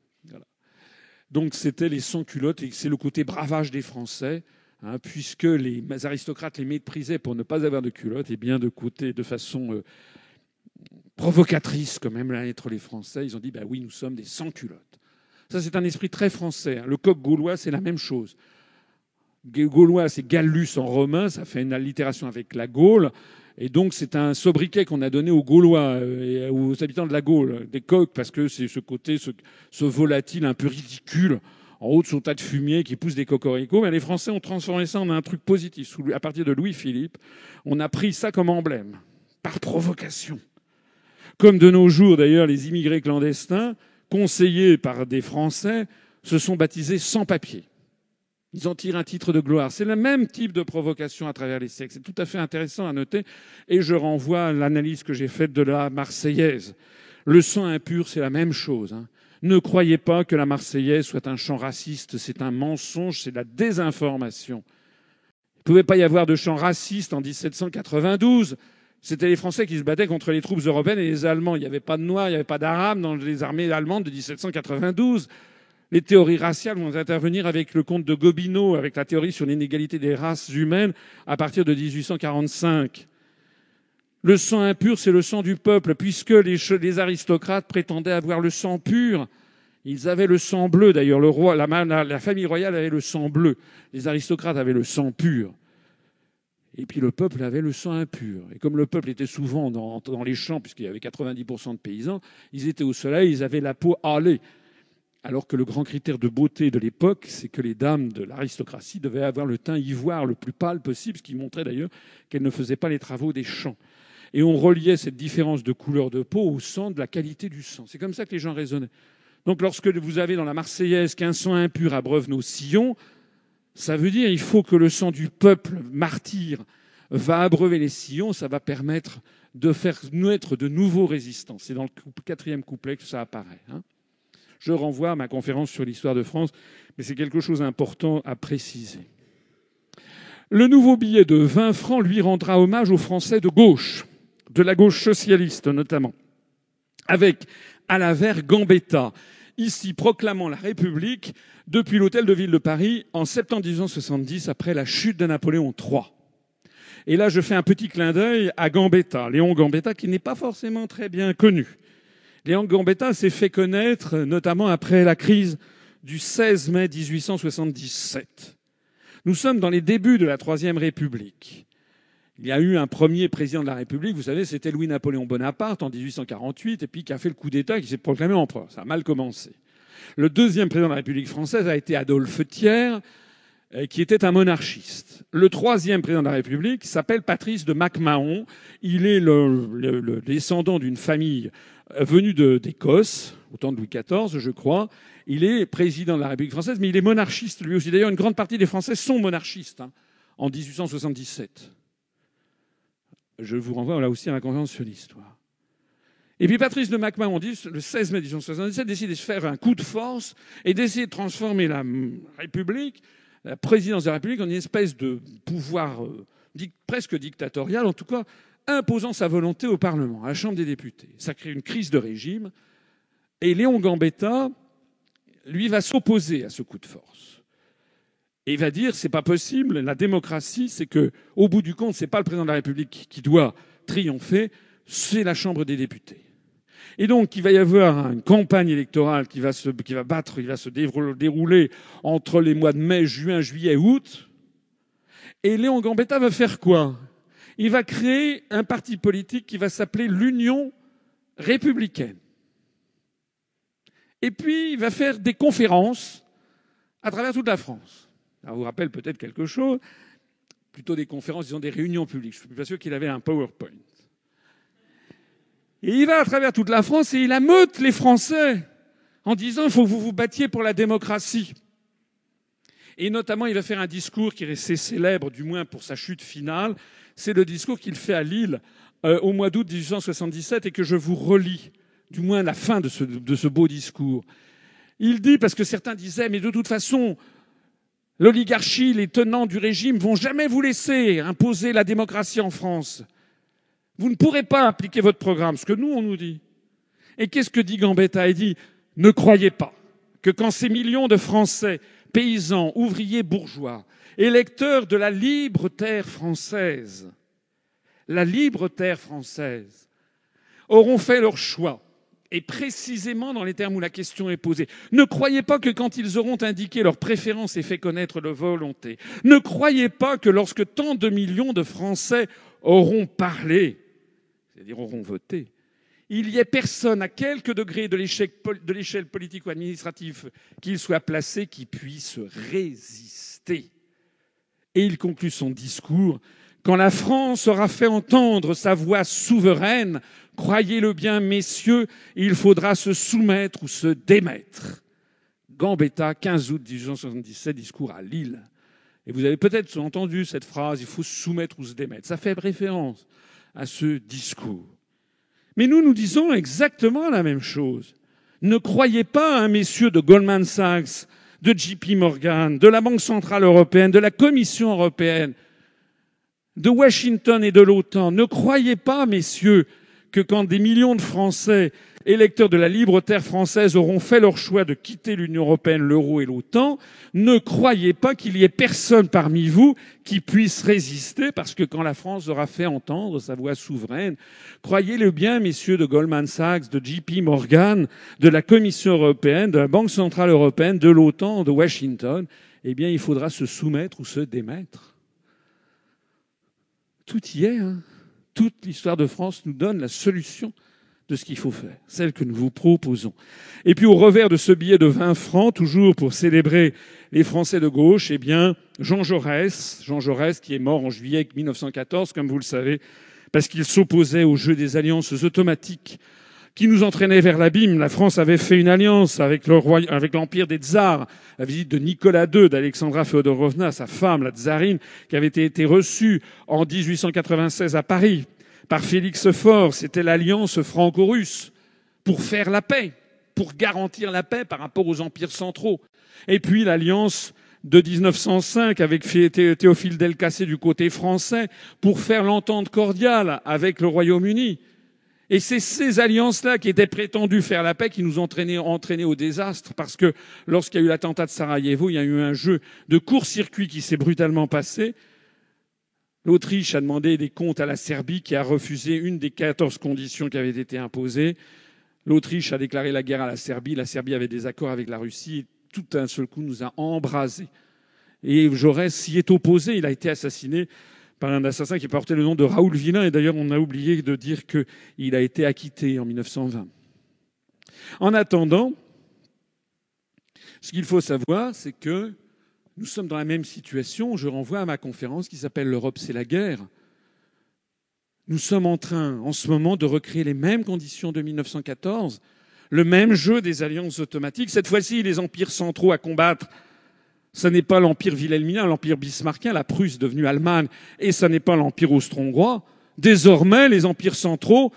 Donc c'était les sans-culottes, et c'est le côté bravage des Français, hein, puisque les aristocrates les méprisaient pour ne pas avoir de culottes, et bien de côté, de façon euh, provocatrice, quand même à être les Français, ils ont dit, bah oui, nous sommes des sans-culottes. Ça, c'est un esprit très français. Hein. Le coq gaulois, c'est la même chose. Gaulois, c'est Gallus en romain, ça fait une allitération avec la Gaule. Et donc, c'est un sobriquet qu'on a donné aux Gaulois et aux habitants de la Gaule, des coqs, parce que c'est ce côté, ce, volatile un peu ridicule, en haut de son tas de fumier qui pousse des cocoricots. Mais les Français ont transformé ça en un truc positif. À partir de Louis-Philippe, on a pris ça comme emblème, par provocation. Comme de nos jours, d'ailleurs, les immigrés clandestins, conseillés par des Français, se sont baptisés sans papier. Ils en tirent un titre de gloire. C'est le même type de provocation à travers les siècles. C'est tout à fait intéressant à noter. Et je renvoie à l'analyse que j'ai faite de la Marseillaise. Le sang impur, c'est la même chose. Hein. Ne croyez pas que la Marseillaise soit un chant raciste. C'est un mensonge, c'est de la désinformation. Il ne pouvait pas y avoir de chant raciste en 1792. C'était les Français qui se battaient contre les troupes européennes et les Allemands. Il n'y avait pas de Noirs, il n'y avait pas d'Arabes dans les armées allemandes de 1792. Les théories raciales vont intervenir avec le comte de Gobineau, avec la théorie sur l'inégalité des races humaines à partir de 1845. Le sang impur, c'est le sang du peuple, puisque les, aristocrates prétendaient avoir le sang pur. Ils avaient le sang bleu, d'ailleurs, le roi, la, famille royale avait le sang bleu. Les aristocrates avaient le sang pur. Et puis le peuple avait le sang impur. Et comme le peuple était souvent dans, dans les champs, puisqu'il y avait 90% de paysans, ils étaient au soleil, ils avaient la peau hâlée alors que le grand critère de beauté de l'époque, c'est que les dames de l'aristocratie devaient avoir le teint ivoire le plus pâle possible, ce qui montrait d'ailleurs qu'elles ne faisaient pas les travaux des champs. Et on reliait cette différence de couleur de peau au sang, de la qualité du sang. C'est comme ça que les gens raisonnaient. Donc lorsque vous avez dans la Marseillaise qu'un sang impur abreuve nos sillons, Ça veut dire il faut que le sang du peuple martyr va abreuver les sillons, ça va permettre de faire naître de nouveaux résistants. C'est dans le quatrième couplet que ça apparaît. Hein. Je renvoie à ma conférence sur l'histoire de France, mais c'est quelque chose d'important à préciser. Le nouveau billet de 20 francs lui rendra hommage aux Français de gauche, de la gauche socialiste notamment, avec à l'avers Gambetta, ici proclamant la République depuis l'hôtel de ville de Paris en septembre 1870 après la chute de Napoléon III. Et là, je fais un petit clin d'œil à Gambetta, Léon Gambetta, qui n'est pas forcément très bien connu. Léon Gambetta s'est fait connaître notamment après la crise du 16 mai 1877. Nous sommes dans les débuts de la Troisième République. Il y a eu un premier président de la République, vous savez, c'était Louis-Napoléon Bonaparte en 1848, et puis qui a fait le coup d'État, qui s'est proclamé empereur. Ça a mal commencé. Le deuxième président de la République française a été Adolphe Thiers, euh, qui était un monarchiste. Le troisième président de la République s'appelle Patrice de MacMahon. Il est le, descendant d'une famille venue d'Écosse, au temps de Louis XIV, je crois, il est président de la République française, mais il est monarchiste lui aussi. D'ailleurs, une grande partie des Français sont monarchistes hein, en 1877. Je vous renvoie là aussi à ma conférence sur l'histoire. Et puis Patrice de MacMahon, le 16 mai 1877, décide de se faire un coup de force et d'essayer de transformer la République, la présidence de la République, en une espèce de pouvoir euh, presque dictatorial, en tout cas imposant sa volonté au Parlement, à la Chambre des députés. Ça crée une crise de régime. Et Léon Gambetta, lui, va s'opposer à ce coup de force. Et il va dire c'est pas possible, la démocratie, c'est que, au bout du compte, c'est pas le président de la République qui doit triompher, c'est la Chambre des députés. Et donc, il va y avoir une campagne électorale qui va se, battre, qui va se dérouler entre les mois de mai, juin, juillet, août. Et Léon Gambetta va faire quoi? Il va créer un parti politique qui va s'appeler l'Union républicaine. Et puis, il va faire des conférences à travers toute la France. Ça vous rappelle peut-être quelque chose, plutôt des conférences, disons des réunions publiques. Je ne suis pas sûr qu'il avait un PowerPoint. Et il va à travers toute la France et il ameute les Français en disant il faut que vous vous battiez pour la démocratie. Et notamment, il va faire un discours qui est resté célèbre, du moins pour sa chute finale. C'est le discours qu'il fait à Lille euh, au mois d'août 1877 et que je vous relis du moins la fin de ce, beau discours. Il dit, parce que certains disaient, mais de toute façon, l'oligarchie, les tenants du régime vont jamais vous laisser imposer la démocratie en France. Vous ne pourrez pas appliquer votre programme, ce que nous, on nous dit. Et qu'est-ce que dit Gambetta? Il dit, ne croyez pas que quand ces millions de Français, paysans, ouvriers, bourgeois, électeurs de la libre terre française, la libre terre française, auront fait leur choix et précisément dans les termes où la question est posée. Ne croyez pas que quand ils auront indiqué leurs préférences et fait connaître leur volonté, ne croyez pas que lorsque tant de millions de Français auront parlé, c'est-à-dire auront voté, il y ait personne à quelque degré de l'échelle politique ou administrative qu'il soit placé qui puisse résister. Et il conclut son discours quand la France aura fait entendre sa voix souveraine, croyez-le bien, messieurs, il faudra se soumettre ou se démettre. Gambetta, 15 août 1877, discours à Lille. Et vous avez peut-être entendu cette phrase, il faut se soumettre ou se démettre. Ça fait référence à ce discours. Mais nous, nous disons exactement la même chose. Ne croyez pas, hein, messieurs de Goldman Sachs, de JP Morgan, de la Banque Centrale Européenne, de la Commission Européenne, de Washington et de l'OTAN. Ne croyez pas, messieurs, que quand des millions de Français électeurs de la libre terre française auront fait leur choix de quitter l'Union européenne, l'euro et l'OTAN, ne croyez pas qu'il y ait personne parmi vous qui puisse résister, parce que quand la France aura fait entendre sa voix souveraine, croyez-le bien, messieurs de Goldman Sachs, de JP Morgan, de la Commission européenne, de la Banque centrale européenne, de l'OTAN, de Washington, eh bien, il faudra se soumettre ou se démettre. Tout y est. Hein toute l'histoire de France nous donne la solution de ce qu'il faut faire, celle que nous vous proposons. Et puis au revers de ce billet de 20 francs, toujours pour célébrer les Français de gauche, eh bien, Jean Jaurès, Jean Jaurès qui est mort en juillet 1914, comme vous le savez, parce qu'il s'opposait au jeu des alliances automatiques qui nous entraînait vers l'abîme. La France avait fait une alliance avec le roi, avec l'empire des tsars. La visite de Nicolas II, d'Alexandra Feodorovna, sa femme, la tsarine, qui avait été reçue en 1896 à Paris par Félix Faure. C'était l'alliance franco-russe pour faire la paix, pour garantir la paix par rapport aux empires centraux. Et puis l'alliance de 1905 avec Théophile Delcassé du côté français pour faire l'entente cordiale avec le Royaume-Uni. Et c'est ces alliances-là qui étaient prétendues faire la paix qui nous ont entraînés, au désastre, parce que lorsqu'il y a eu l'attentat de Sarajevo, il y a eu un jeu de court-circuit qui s'est brutalement passé. L'Autriche a demandé des comptes à la Serbie, qui a refusé une des quatorze conditions qui avaient été imposées. L'Autriche a déclaré la guerre à la Serbie. La Serbie avait des accords avec la Russie. tout d'un seul coup nous a embrasés. Et Jaurès s'y est opposé. Il a été assassiné par un assassin qui portait le nom de Raoul Villain. Et d'ailleurs, on a oublié de dire qu'il a été acquitté en 1920. En attendant, ce qu'il faut savoir, c'est que nous sommes dans la même situation. Je renvoie à ma conférence qui s'appelle L'Europe, c'est la guerre. Nous sommes en train, en ce moment, de recréer les mêmes conditions de 1914, le même jeu des alliances automatiques. Cette fois-ci, les empires centraux à combattre ce n'est pas l'empire wilhelmien, l'empire bismarckien, la Prusse devenue Allemagne, et ce n'est pas l'empire austro-hongrois. Désormais, les empires centraux,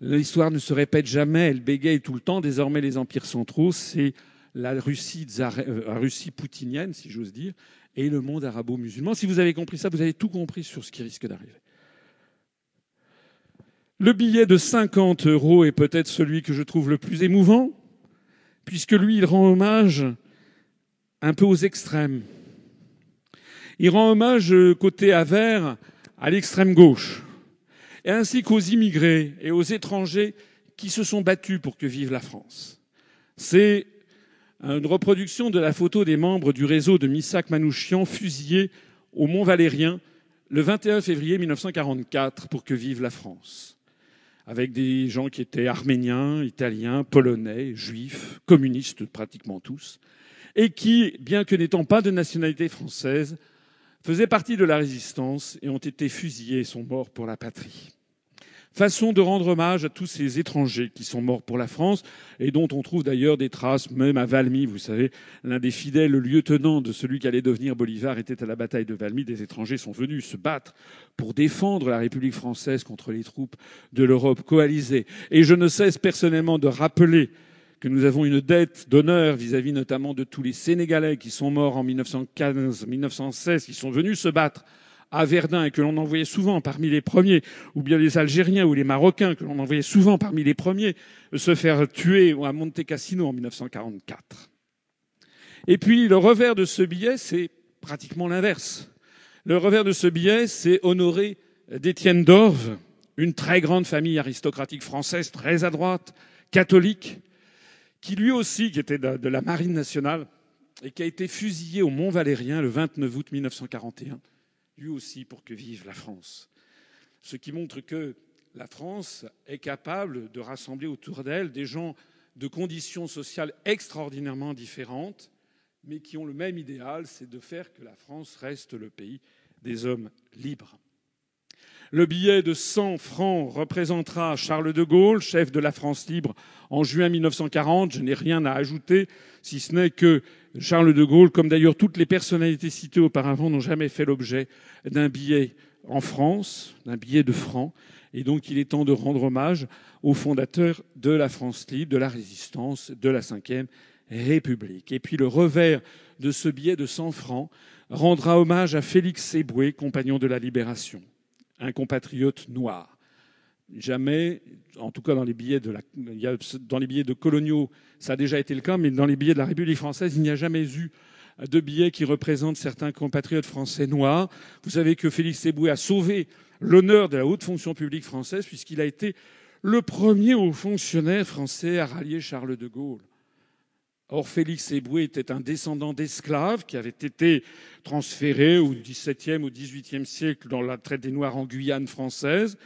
l'histoire ne se répète jamais, elle bégaye tout le temps. Désormais, les empires centraux, c'est la Russie, euh, Russie poutinienne, si j'ose dire, et le monde arabo-musulman. Si vous avez compris ça, vous avez tout compris sur ce qui risque d'arriver. Le billet de 50 euros est peut-être celui que je trouve le plus émouvant, puisque lui, il rend hommage un peu aux extrêmes. Il rend hommage côté Avers à l'extrême gauche, ainsi qu'aux immigrés et aux étrangers qui se sont battus pour que vive la France. C'est une reproduction de la photo des membres du réseau de Missak Manouchian fusillés au Mont Valérien le 21 février 1944 pour que vive la France, avec des gens qui étaient arméniens, italiens, polonais, juifs, communistes pratiquement tous, et qui, bien que n'étant pas de nationalité française, faisaient partie de la résistance et ont été fusillés et sont morts pour la patrie. Façon de rendre hommage à tous ces étrangers qui sont morts pour la France et dont on trouve d'ailleurs des traces même à Valmy. Vous savez, l'un des fidèles lieutenants de celui qui allait devenir Bolivar était à la bataille de Valmy. Des étrangers sont venus se battre pour défendre la République française contre les troupes de l'Europe coalisée. Et je ne cesse personnellement de rappeler que nous avons une dette d'honneur vis-à-vis notamment de tous les Sénégalais qui sont morts en 1915, 1916, qui sont venus se battre à Verdun et que l'on envoyait souvent parmi les premiers, ou bien les Algériens ou les Marocains que l'on envoyait souvent parmi les premiers se faire tuer à Monte Cassino en 1944. Et puis le revers de ce billet, c'est pratiquement l'inverse. Le revers de ce billet, c'est honorer d'Étienne d'Orve, une très grande famille aristocratique française, très à droite, catholique, qui lui aussi, qui était de la Marine nationale, et qui a été fusillé au Mont Valérien le 29 août 1941, lui aussi pour que vive la France. Ce qui montre que la France est capable de rassembler autour d'elle des gens de conditions sociales extraordinairement différentes, mais qui ont le même idéal, c'est de faire que la France reste le pays des hommes libres. Le billet de 100 francs représentera Charles de Gaulle, chef de la France libre en juin 1940. Je n'ai rien à ajouter, si ce n'est que Charles de Gaulle, comme d'ailleurs toutes les personnalités citées auparavant, n'ont jamais fait l'objet d'un billet en France, d'un billet de francs. Et donc il est temps de rendre hommage aux fondateurs de la France libre, de la résistance, de la Ve République. Et puis le revers de ce billet de 100 francs rendra hommage à Félix Éboué, compagnon de la Libération un compatriote noir. Jamais, en tout cas dans les billets de coloniaux, ça a déjà été le cas, mais dans les billets de la République française, il n'y a jamais eu de billets qui représentent certains compatriotes français noirs. Vous savez que Félix Éboué a sauvé l'honneur de la haute fonction publique française puisqu'il a été le premier haut fonctionnaire français à rallier Charles de Gaulle. Or, Félix Éboué était un descendant d'esclaves qui avait été transférés au XVIIe ou XVIIIe siècle dans la traite des Noirs en Guyane française.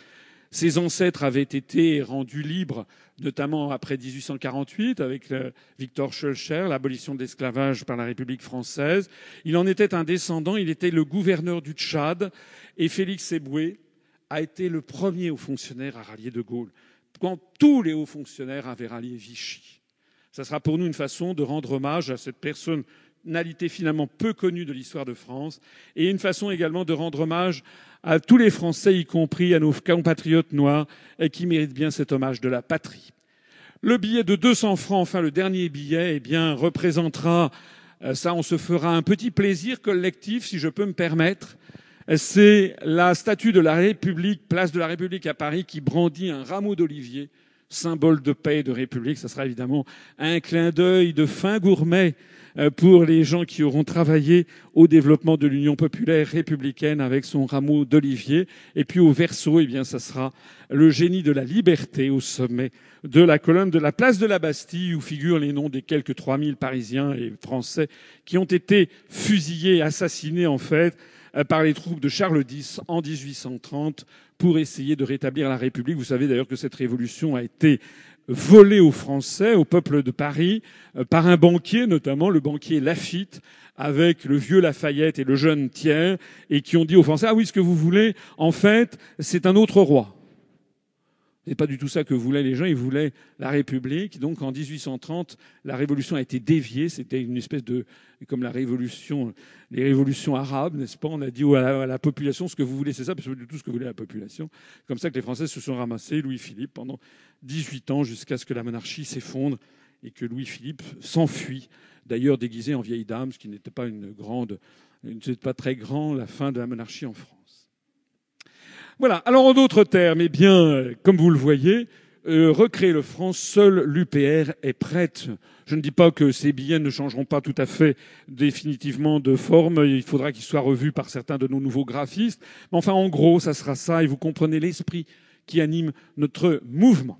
Ses ancêtres avaient été rendus libres, notamment après 1848, avec Victor Schœlcher, l'abolition de l'esclavage par la République française. Il en était un descendant, il était le gouverneur du Tchad, et Félix Éboué a été le premier haut fonctionnaire à rallier de Gaulle. quand tous les hauts fonctionnaires avaient rallié Vichy. Ça sera pour nous une façon de rendre hommage à cette personnalité finalement peu connue de l'histoire de France et une façon également de rendre hommage à tous les Français, y compris à nos compatriotes noirs, qui méritent bien cet hommage de la patrie. Le billet de 200 francs, enfin le dernier billet, eh bien, représentera, euh, ça on se fera un petit plaisir collectif, si je peux me permettre, c'est la statue de la République, place de la République à Paris, qui brandit un rameau d'olivier, symbole de paix et de République. Ça sera évidemment un clin d'œil de fin gourmet pour les gens qui auront travaillé au développement de l'Union populaire républicaine avec son rameau d'olivier. Et puis au verso, eh bien, ça sera le génie de la liberté au sommet de la colonne de la place de la Bastille où figurent les noms des quelques 3000 Parisiens et Français qui ont été fusillés, assassinés en fait, euh, par les troupes de Charles X en 1830 pour essayer de rétablir la République. Vous savez d'ailleurs que cette révolution a été volée aux Français, au peuple de Paris, euh, par un banquier, notamment le banquier Lafitte, avec le vieux Lafayette et le jeune Thiers, et qui ont dit aux Français, ah oui, ce que vous voulez, en fait, c'est un autre roi. C'est pas du tout ça que voulaient les gens. Ils voulaient la République. Donc, en 1830, la révolution a été déviée. C'était une espèce de, comme la révolution, les révolutions arabes, n'est-ce pas? On a dit à la, population, ce que vous voulez, c'est ça, parce que c'est du tout ce que voulait la population. Comme ça que les Français se sont ramassés, Louis-Philippe, pendant 18 ans, jusqu'à ce que la monarchie s'effondre et que Louis-Philippe s'enfuit. D'ailleurs, déguisé en vieille dame, ce qui n'était pas une grande, n'était pas très grand, la fin de la monarchie en France. Voilà. Alors en d'autres termes, eh bien, comme vous le voyez, euh, recréer le franc, seule l'UPR est prête. Je ne dis pas que ces billets ne changeront pas tout à fait définitivement de forme. Il faudra qu'ils soient revus par certains de nos nouveaux graphistes. Mais enfin, en gros, ça sera ça et vous comprenez l'esprit qui anime notre mouvement.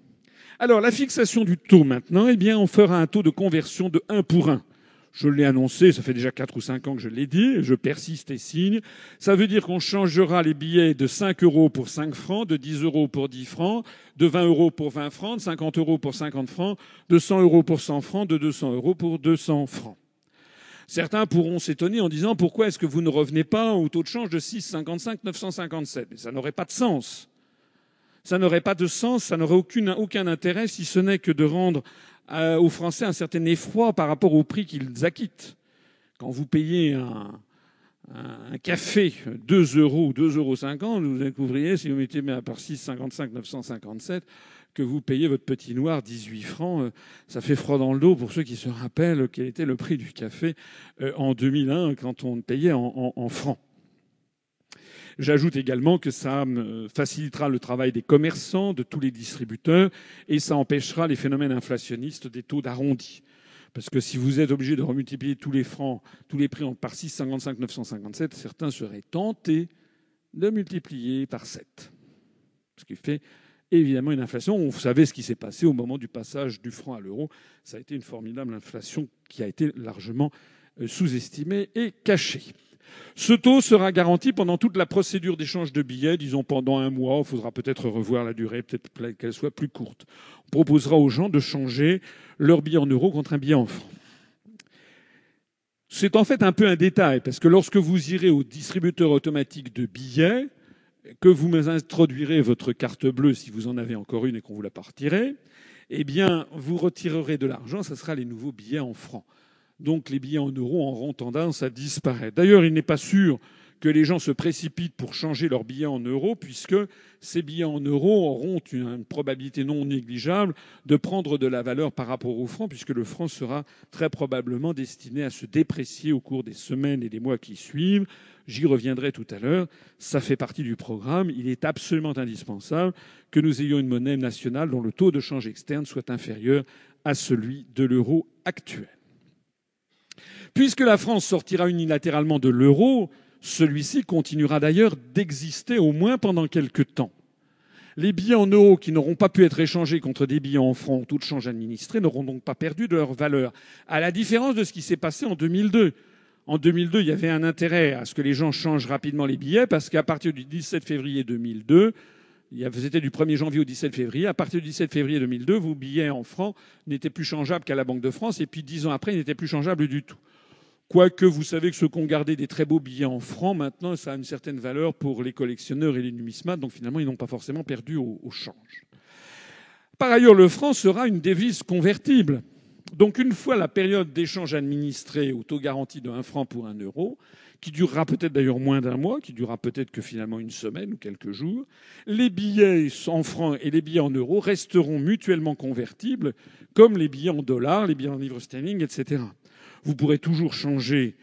Alors, la fixation du taux maintenant, eh bien, on fera un taux de conversion de 1 pour 1. Je l'ai annoncé, ça fait déjà quatre ou cinq ans que je l'ai dit, je persiste et signe. Ça veut dire qu'on changera les billets de 5 euros pour 5 francs, de 10 euros pour 10 francs, de 20 euros pour 20 francs, de 50 euros pour 50 francs, de 100 euros pour 100 francs, de 200 euros pour 200 francs. Certains pourront s'étonner en disant pourquoi est-ce que vous ne revenez pas au taux de change de 6,55, 957 Mais ça n'aurait pas de sens. Ça n'aurait pas de sens, ça n'aurait aucun intérêt si ce n'est que de rendre aux Français un certain effroi par rapport au prix qu'ils acquittent. Quand vous payez un, café 2 euros ou 2,50 euros, vous découvriez, si vous mettez à part 6,55, 957, que vous payez votre petit noir 18 francs. Euh, ça fait froid dans le dos pour ceux qui se rappellent quel était le prix du café euh, en 2001 quand on payait en francs. J'ajoute également que ça facilitera le travail des commerçants, de tous les distributeurs, et ça empêchera les phénomènes inflationnistes des taux d'arrondi. Parce que si vous êtes obligé de remultiplier tous les francs, tous les prix par 6,55, 957, certains seraient tentés de multiplier par 7. Ce qui fait évidemment une inflation. Vous savez ce qui s'est passé au moment du passage du franc à l'euro. Ça a été une formidable inflation qui a été largement euh, sous-estimée et cachée. Ce taux sera garanti pendant toute la procédure d'échange de billets, disons pendant un mois. Il faudra peut-être revoir la durée, peut-être qu'elle soit plus courte. On proposera aux gens de changer leur billet en euros contre un billet en francs. C'est en fait un peu un détail, parce que lorsque vous irez au distributeur automatique de billets, que vous introduirez votre carte bleue, si vous en avez encore une et qu'on vous la partirez, eh bien, vous retirerez de l'argent, ce sera les nouveaux billets en francs donc les billets en euros auront tendance à disparaître. D'ailleurs, il n'est pas sûr que les gens se précipitent pour changer leurs billets en euros, puisque ces billets en euros auront une, probabilité non négligeable de prendre de la valeur par rapport au franc, puisque le franc sera très probablement destiné à se déprécier au cours des semaines et des mois qui suivent. J'y reviendrai tout à l'heure. Ça fait partie du programme. Il est absolument indispensable que nous ayons une monnaie nationale dont le taux de change externe soit inférieur à celui de l'euro actuel. Puisque la France sortira unilatéralement de l'euro, celui-ci continuera d'ailleurs d'exister au moins pendant quelques temps. Les billets en euros qui n'auront pas pu être échangés contre des billets en francs, tout de change administré, n'auront donc pas perdu de leur valeur. À la différence de ce qui s'est passé en 2002. En 2002, il y avait un intérêt à ce que les gens changent rapidement les billets parce qu'à partir du 17 février 2002, c'était du 1er janvier au 17 février. À partir du 17 février 2002, vos billets en francs n'étaient plus changeables qu'à la Banque de France et puis dix ans après, ils n'étaient plus changeables du tout. Quoique vous savez que ceux qui ont gardé des très beaux billets en francs, maintenant, ça a une certaine valeur pour les collectionneurs et les numismates, donc finalement, ils n'ont pas forcément perdu au, change. Par ailleurs, le franc sera une devise convertible. Donc une fois la période d'échange administrée au taux garanti de 1 franc pour 1 euro, qui durera peut-être d'ailleurs moins d'un mois, qui durera peut-être que finalement une semaine ou quelques jours, les billets en francs et les billets en euros resteront mutuellement convertibles, comme les billets en dollars, les billets en livres sterling, etc. Vous pourrez toujours changer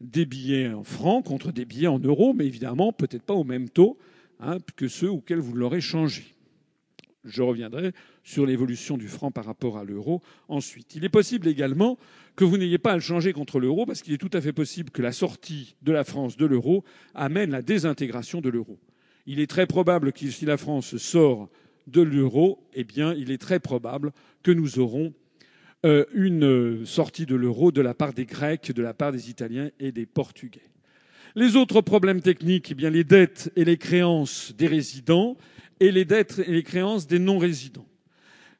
des billets en francs contre des billets en euros, mais évidemment peut-être pas au même taux hein, que ceux auxquels vous l'aurez changé. Je reviendrai sur l'évolution du franc par rapport à l'euro ensuite. Il est possible également que vous n'ayez pas à le changer contre l'euro parce qu'il est tout à fait possible que la sortie de la France de l'euro amène la désintégration de l'euro. Il est très probable que si la France sort de l'euro, eh bien, il est très probable que nous aurons une sortie de l'euro de la part des Grecs, de la part des Italiens et des Portugais. Les autres problèmes techniques, eh bien, les dettes et les créances des résidents, et les dettes et les créances des non-résidents.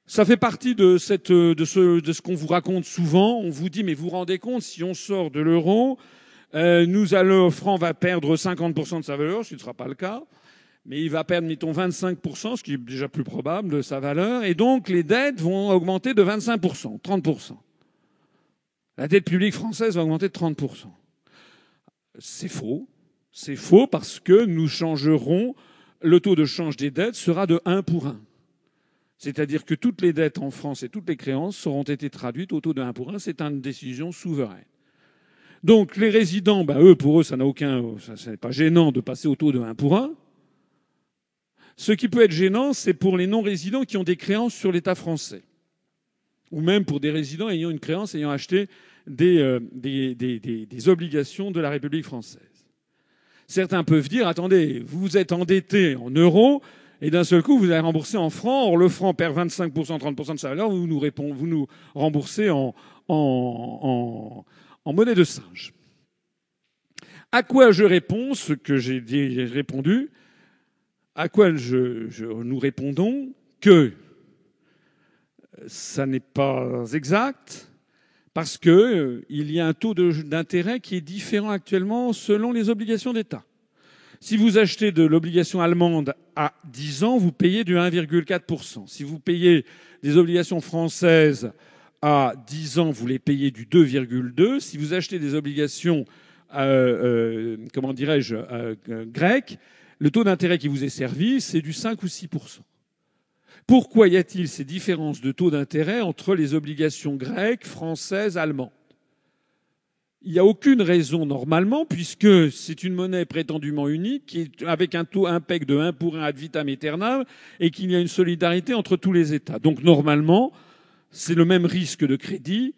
Ça fait partie de, de ce, qu'on vous raconte souvent. On vous dit, mais vous vous rendez compte, si on sort de l'euro, euh, nous allons, le franc va perdre 50% de sa valeur, ce ne sera pas le cas, mais il va perdre, mettons, 25%, ce qui est déjà plus probable de sa valeur, et donc les dettes vont augmenter de 25%, 30%. La dette publique française va augmenter de 30%. C'est faux. C'est faux parce que nous changerons le taux de change des dettes sera de 1 pour 1. C'est-à-dire que toutes les dettes en France et toutes les créances auront été traduites au taux de 1 pour 1. C'est une décision souveraine. Donc les résidents, ben, eux, pour eux, ça n'a aucun, ça n'est pas gênant de passer au taux de 1 pour 1. Ce qui peut être gênant, c'est pour les non-résidents qui ont des créances sur l'État français, ou même pour des résidents ayant une créance ayant acheté des, euh, obligations de la République française. Certains peuvent dire, attendez, vous êtes endetté en euros, et d'un seul coup, vous allez rembourser en francs. Or, le franc perd 25%, 30% de sa valeur. Vous nous, vous nous remboursez en, en, en, monnaie de singe. À quoi je réponds ce que j'ai répondu? À quoi je, nous répondons que ça n'est pas exact, parce qu'il euh, y a un taux d'intérêt qui est différent actuellement selon les obligations d'État. Si vous achetez de l'obligation allemande à 10 ans, vous payez du 1,4%. Si vous payez des obligations françaises à 10 ans, vous les payez du 2,2. Si vous achetez des obligations, euh, euh, comment dirais-je, grecques, le taux d'intérêt qui vous est servi, c'est du 5 ou 6%. Pourquoi y a-t-il ces différences de taux d'intérêt entre les obligations grecques, françaises, allemandes? Il n'y a aucune raison normalement, puisque c'est une monnaie prétendument unique, avec un taux impec de 1 pour 1 ad vitam aeternam, et qu'il y a une solidarité entre tous les États. Donc normalement, c'est le même risque de crédit.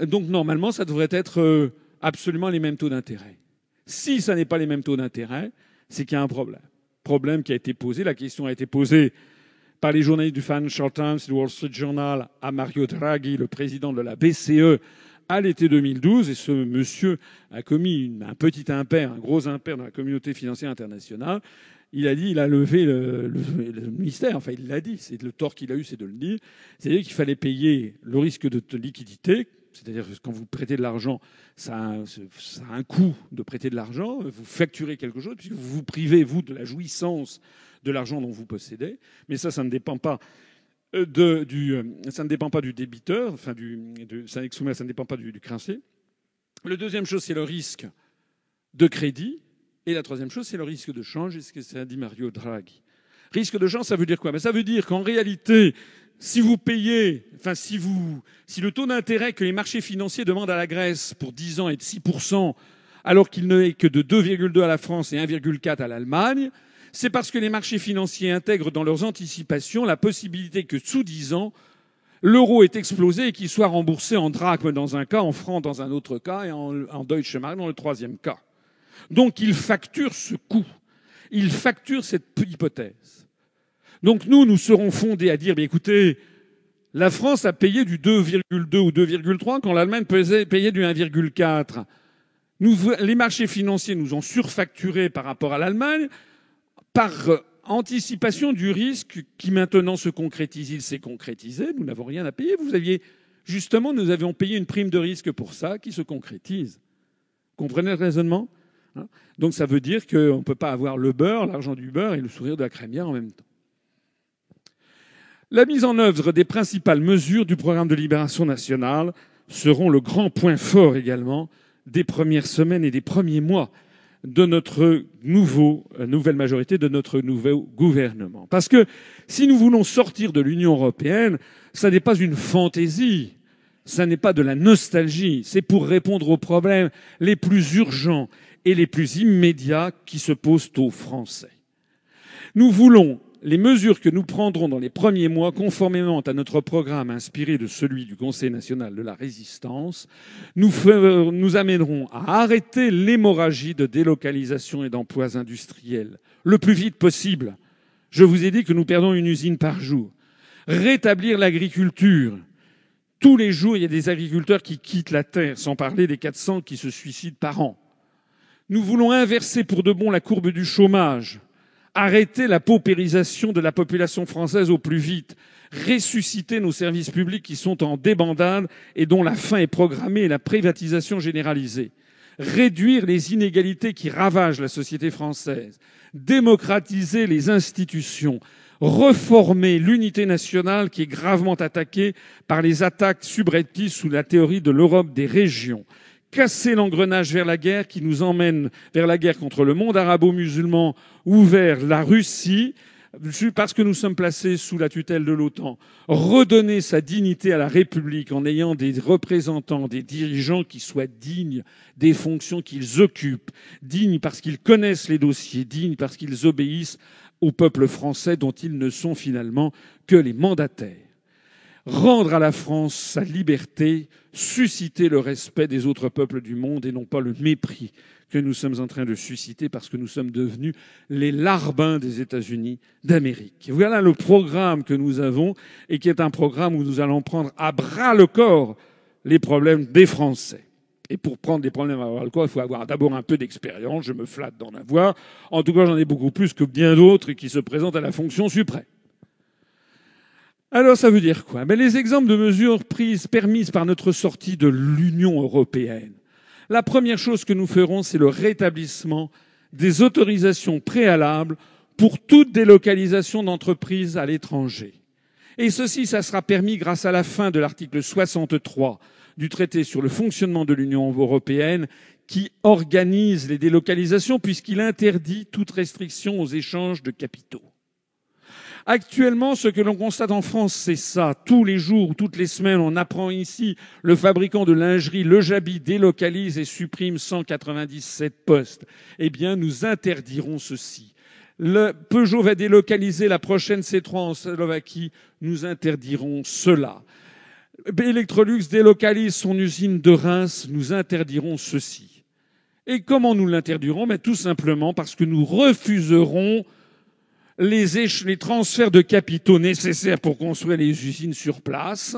Donc normalement, ça devrait être euh, absolument les mêmes taux d'intérêt. Si ça n'est pas les mêmes taux d'intérêt, c'est qu'il y a un problème. Problème qui a été posé, la question a été posée par les journalistes du Financial Times, du Wall Street Journal, à Mario Draghi, le président de la BCE, à l'été 2012. Et ce monsieur a commis un petit impair, un gros impair dans la communauté financière internationale. Il a dit, il a levé le, ministère, enfin il l'a dit, c'est le tort qu'il a eu, c'est de le dire. C'est-à-dire qu'il fallait payer le risque de liquidité, c'est-à-dire que quand vous prêtez de l'argent, ça, a un coût de prêter de l'argent, vous facturez quelque chose, puisque vous vous privez, vous, de la jouissance de l'argent dont vous possédez. Mais ça, ça ne dépend pas euh, de, du, euh, ça ne dépend pas du débiteur, enfin ça, ne dépend pas du, du créancier. Le deuxième chose, c'est le risque de crédit. Et la troisième chose, c'est le risque de change, et ce que ça dit Mario Draghi. Risque de change, ça veut dire quoi? Mais Ça veut dire qu'en réalité, si vous payez, enfin si vous, si le taux d'intérêt que les marchés financiers demandent à la Grèce pour 10 ans est de 6%, alors qu'il n'est que de 2,2 à la France et 1,4 à l'Allemagne, c'est parce que les marchés financiers intègrent dans leurs anticipations la possibilité que sous dix ans, l'euro est explosé et qu'il soit remboursé en drachme dans un cas, en francs dans un autre cas et en, en Deutsche Mark dans le troisième cas. Donc ils facturent ce coût. Ils facturent cette hypothèse. Donc nous, nous serons fondés à dire, écoutez, la France a payé du 2,2 ou 2,3 quand l'Allemagne payait du 1,4. Nous, les marchés financiers nous ont surfacturé par rapport à l'Allemagne par euh, anticipation du risque qui maintenant se concrétise. Il s'est concrétisé, nous n'avons rien à payer. Vous aviez, justement, nous avions payé une prime de risque pour ça qui se concrétise. Comprenez le raisonnement hein? Donc ça veut dire qu'on ne peut pas avoir le beurre, l'argent du beurre et le sourire de la crémière en même temps. La mise en œuvre des principales mesures du programme de libération nationale seront le grand point fort également des premières semaines et des premiers mois de notre nouveau, euh, nouvelle majorité, de notre nouveau gouvernement. Parce que si nous voulons sortir de l'Union européenne, ça n'est pas une fantaisie, ça n'est pas de la nostalgie, c'est pour répondre aux problèmes les plus urgents et les plus immédiats qui se posent aux Français. Nous voulons les mesures que nous prendrons dans les premiers mois, conformément à notre programme inspiré de celui du Conseil national de la résistance, nous, amèneront à arrêter l'hémorragie de délocalisation et d'emplois industriels le plus vite possible. Je vous ai dit que nous perdons une usine par jour. Rétablir l'agriculture. Tous les jours, il y a des agriculteurs qui quittent la terre, sans parler des 400 qui se suicident par an. Nous voulons inverser pour de bon la courbe du chômage arrêter la paupérisation de la population française au plus vite, ressusciter nos services publics qui sont en débandade et dont la fin est programmée et la privatisation généralisée, réduire les inégalités qui ravagent la société française, démocratiser les institutions, reformer l'unité nationale qui est gravement attaquée par les attaques subreptices sous la théorie de l'Europe des régions, casser l'engrenage vers la guerre qui nous emmène vers la guerre contre le monde arabo-musulman ou vers la Russie, parce que nous sommes placés sous la tutelle de l'OTAN, redonner sa dignité à la République en ayant des représentants, des dirigeants qui soient dignes des fonctions qu'ils occupent, dignes parce qu'ils connaissent les dossiers, dignes parce qu'ils obéissent au peuple français dont ils ne sont finalement que les mandataires rendre à la France sa liberté, susciter le respect des autres peuples du monde et non pas le mépris que nous sommes en train de susciter parce que nous sommes devenus les larbins des États-Unis d'Amérique. Voilà le programme que nous avons et qui est un programme où nous allons prendre à bras le corps les problèmes des Français. Et pour prendre des problèmes à bras le corps, il faut avoir d'abord un peu d'expérience. Je me flatte d'en avoir. En tout cas, j'en ai beaucoup plus que bien d'autres qui se présentent à la fonction suprême. Alors ça veut dire quoi? Ben, Les exemples de mesures prises, permises par notre sortie de l'Union européenne. La première chose que nous ferons, c'est le rétablissement des autorisations préalables pour toute délocalisation d'entreprises à l'étranger. Et ceci, ça sera permis grâce à la fin de l'article 63 du traité sur le fonctionnement de l'Union européenne qui organise les délocalisations puisqu'il interdit toute restriction aux échanges de capitaux. Actuellement, ce que l'on constate en France, c'est ça. Tous les jours, toutes les semaines, on apprend ici, le fabricant de lingerie, le Jabi, délocalise et supprime 197 postes. Eh bien, nous interdirons ceci. Le Peugeot va délocaliser la prochaine C3 en Slovaquie. Nous interdirons cela. Electrolux délocalise son usine de Reims. Nous interdirons ceci. Et comment nous l'interdirons? Mais Tout simplement parce que nous refuserons les, transferts de capitaux nécessaires pour construire les usines sur place.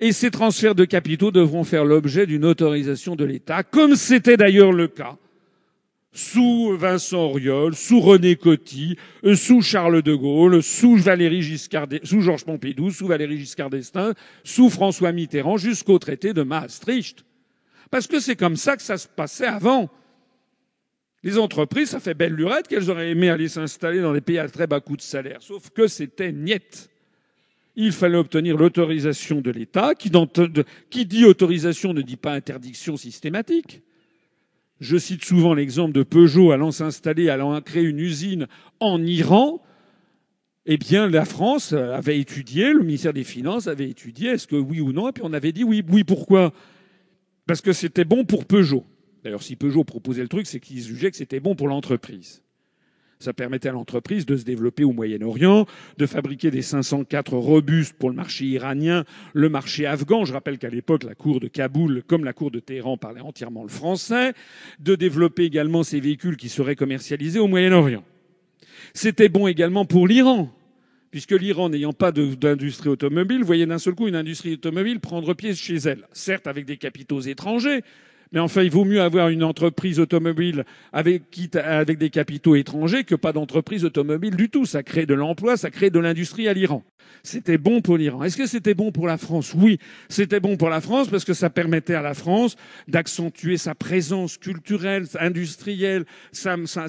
Et ces transferts de capitaux devront faire l'objet d'une autorisation de l'État, comme c'était d'ailleurs le cas sous Vincent Auriol, sous René Coty, euh, sous Charles de Gaulle, sous Valéry Giscard, sous Georges Pompidou, sous Valéry Giscard d'Estaing, sous François Mitterrand, jusqu'au traité de Maastricht. Parce que c'est comme ça que ça se passait avant. Les entreprises, ça fait belle lurette qu'elles auraient aimé aller s'installer dans des pays à très bas coût de salaire. Sauf que c'était niette. Il fallait obtenir l'autorisation de l'État, qui, qui dit autorisation ne dit pas interdiction systématique. Je cite souvent l'exemple de Peugeot allant s'installer, allant créer une usine en Iran. Eh bien, la France avait étudié, le ministère des Finances avait étudié, est-ce que oui ou non, et puis on avait dit oui. Oui, pourquoi? Parce que c'était bon pour Peugeot. D'ailleurs, si Peugeot proposait le truc, c'est qu'ils jugeaient que c'était bon pour l'entreprise. Ça permettait à l'entreprise de se développer au Moyen-Orient, de fabriquer des 504 robustes pour le marché iranien, le marché afghan. Je rappelle qu'à l'époque, la cour de Kaboul, comme la cour de Téhéran, parlait entièrement le français. De développer également ces véhicules qui seraient commercialisés au Moyen-Orient. C'était bon également pour l'Iran, puisque l'Iran n'ayant pas d'industrie automobile, voyait d'un seul coup une industrie automobile prendre pied chez elle. Certes avec des capitaux étrangers, mais enfin, il vaut mieux avoir une entreprise automobile avec, des capitaux étrangers que pas d'entreprise automobile du tout. Ça crée de l'emploi, ça crée de l'industrie à l'Iran. C'était bon pour l'Iran. Est-ce que c'était bon pour la France? Oui, c'était bon pour la France parce que ça permettait à la France d'accentuer sa présence culturelle, industrielle.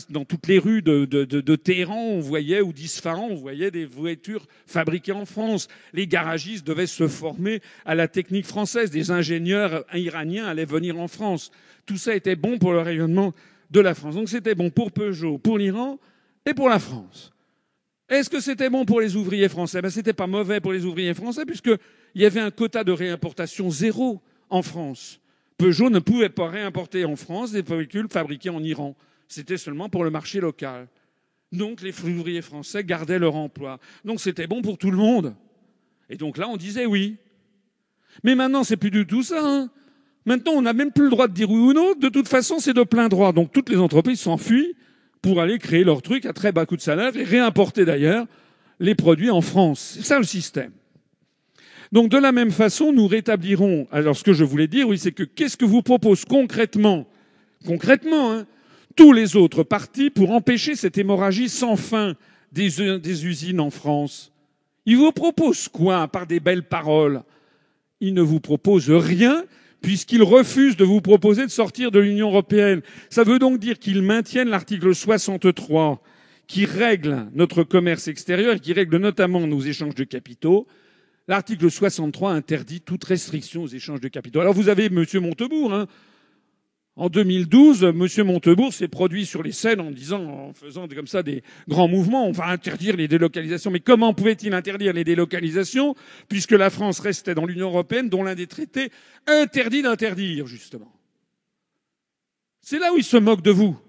dans toutes les rues de, de, Téhéran, on voyait, ou d'Isfahan, on voyait des voitures fabriquées en France. Les garagistes devaient se former à la technique française. Des ingénieurs iraniens allaient venir en France. Tout ça était bon pour le rayonnement de la France. Donc c'était bon pour Peugeot, pour l'Iran et pour la France. Est-ce que c'était bon pour les ouvriers français? Ben, C'était pas mauvais pour les ouvriers français puisqu'il y avait un quota de réimportation zéro en France. Peugeot ne pouvait pas réimporter en France des véhicules fabriqués en Iran. C'était seulement pour le marché local. Donc les ouvriers français gardaient leur emploi. Donc c'était bon pour tout le monde. Et donc là, on disait oui. Mais maintenant, c'est plus du tout ça. Hein. Maintenant, on n'a même plus le droit de dire oui ou non. De toute façon, c'est de plein droit. Donc toutes les entreprises s'enfuient pour aller créer leur truc à très bas coût de salaire et réimporter d'ailleurs les produits en France. C'est ça le système. Donc de la même façon, nous rétablirons. Alors ce que je voulais dire, oui, c'est que qu'est-ce que vous propose concrètement, concrètement, hein, tous les autres partis pour empêcher cette hémorragie sans fin des, des usines en France? Ils vous proposent quoi, par des belles paroles? Ils ne vous proposent rien puisqu'ils refusent de vous proposer de sortir de l'Union européenne. Ça veut donc dire qu'ils maintiennent l'article 63 qui règle notre commerce extérieur et qui règle notamment nos échanges de capitaux. L'article 63 interdit toute restriction aux échanges de capitaux. Alors vous avez M. Montebourg, hein, en 2012, M. Montebourg s'est produit sur les scènes en disant, en faisant comme ça des grands mouvements, on va interdire les délocalisations. Mais comment pouvait-il interdire les délocalisations puisque la France restait dans l'Union européenne dont l'un des traités interdit d'interdire, justement? C'est là où il se moque de vous.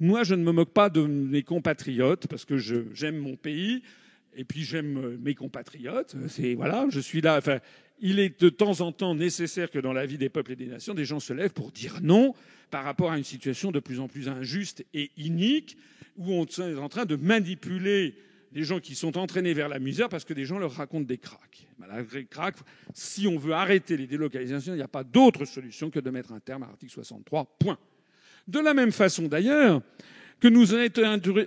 Moi, je ne me moque pas de mes compatriotes parce que j'aime mon pays et puis j'aime mes compatriotes. C'est voilà, je suis là. Il est de temps en temps nécessaire que dans la vie des peuples et des nations, des gens se lèvent pour dire non par rapport à une situation de plus en plus injuste et inique, où on est en train de manipuler les gens qui sont entraînés vers la misère parce que des gens leur racontent des cracks. Malgré cracks, si on veut arrêter les délocalisations, il n'y a pas d'autre solution que de mettre un terme à l'article 63. Point. De la même façon d'ailleurs que nous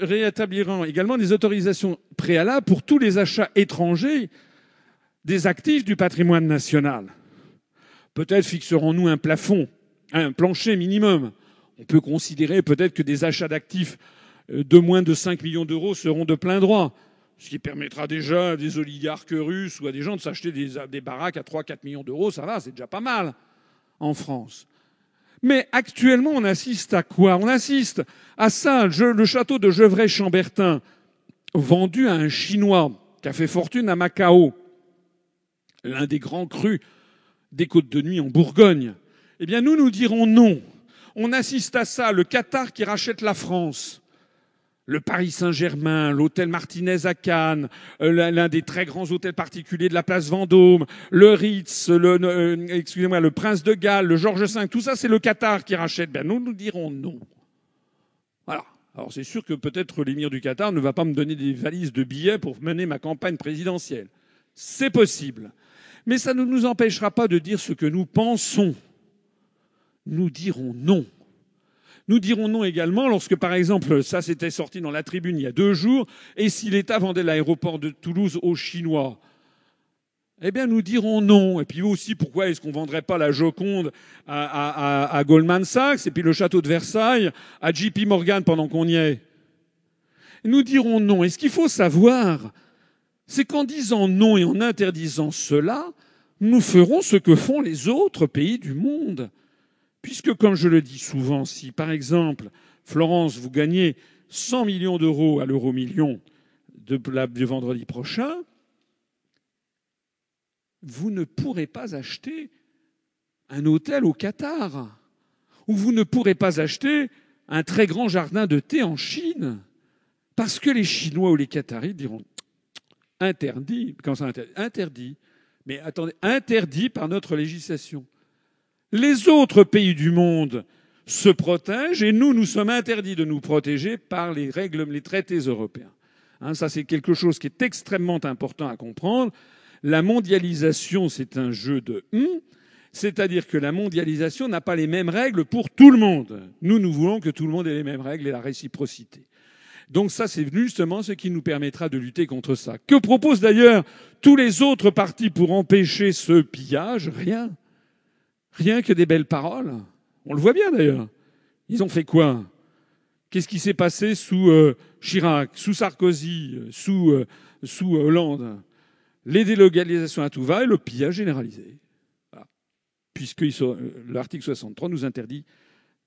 rétablirons également des autorisations préalables pour tous les achats étrangers des actifs du patrimoine national. Peut-être fixerons-nous un plafond, un plancher minimum. On peut considérer peut-être que des achats d'actifs euh, de moins de 5 millions d'euros seront de plein droit, ce qui permettra déjà à des oligarques russes ou à des gens de s'acheter des, baraques à 3-4 millions d'euros. Ça va, c'est déjà pas mal en France. Mais actuellement, on assiste à quoi? On assiste à ça, le château de Gevrey-Chambertin, vendu à un Chinois qui a fait fortune à Macao l'un des grands crus des côtes de nuit en Bourgogne. Eh bien, nous, nous dirons non. On assiste à ça, le Qatar qui rachète la France, le Paris Saint-Germain, l'hôtel Martinez à Cannes, euh, l'un des très grands hôtels particuliers de la place Vendôme, le Ritz, le, euh, excusez-moi, le Prince de Galles, le Georges V, tout ça, c'est le Qatar qui rachète. Ben, nous, nous dirons non. Voilà. Alors, c'est sûr que peut-être l'émir du Qatar ne va pas me donner des valises de billets pour mener ma campagne présidentielle. C'est possible. Mais ça ne nous empêchera pas de dire ce que nous pensons. Nous dirons non. Nous dirons non également lorsque, par exemple, ça s'était sorti dans la tribune il y a deux jours, et si l'État vendait l'aéroport de Toulouse aux Chinois, eh bien, nous dirons non. Et puis aussi, pourquoi est-ce qu'on vendrait pas la Joconde à, Goldman Sachs et puis le château de Versailles à JP Morgan pendant qu'on y est? Nous dirons non. Et ce qu'il faut savoir, c'est qu'en disant non et en interdisant cela, nous ferons ce que font les autres pays du monde. Puisque, comme je le dis souvent, si par exemple, Florence, vous gagnez 100 millions d'euros à l'euro million de, vendredi prochain, vous ne pourrez pas acheter un hôtel au Qatar, ou vous ne pourrez pas acheter un très grand jardin de thé en Chine, parce que les Chinois ou les Qataris diront interdit, quand ça interdit, interdit, mais attendez, interdit par notre législation. Les autres pays du monde se protègent et nous, nous sommes interdits de nous protéger par les règles, les traités européens. Hein, ça, c'est quelque chose qui est extrêmement important à comprendre. La mondialisation, c'est un jeu de hum, c'est-à-dire que la mondialisation n'a pas les mêmes règles pour tout le monde. Nous, nous voulons que tout le monde ait les mêmes règles et la réciprocité. Donc ça, c'est justement ce qui nous permettra de lutter contre ça. Que proposent d'ailleurs tous les autres partis pour empêcher ce pillage? Rien. Rien que des belles paroles. On le voit bien d'ailleurs. Ils ont fait quoi? Qu'est-ce qui s'est passé sous euh, Chirac, sous Sarkozy, euh, sous, euh, sous Hollande? Les délocalisations à tout va et le pillage généralisé. Puisque l'article 63 nous interdit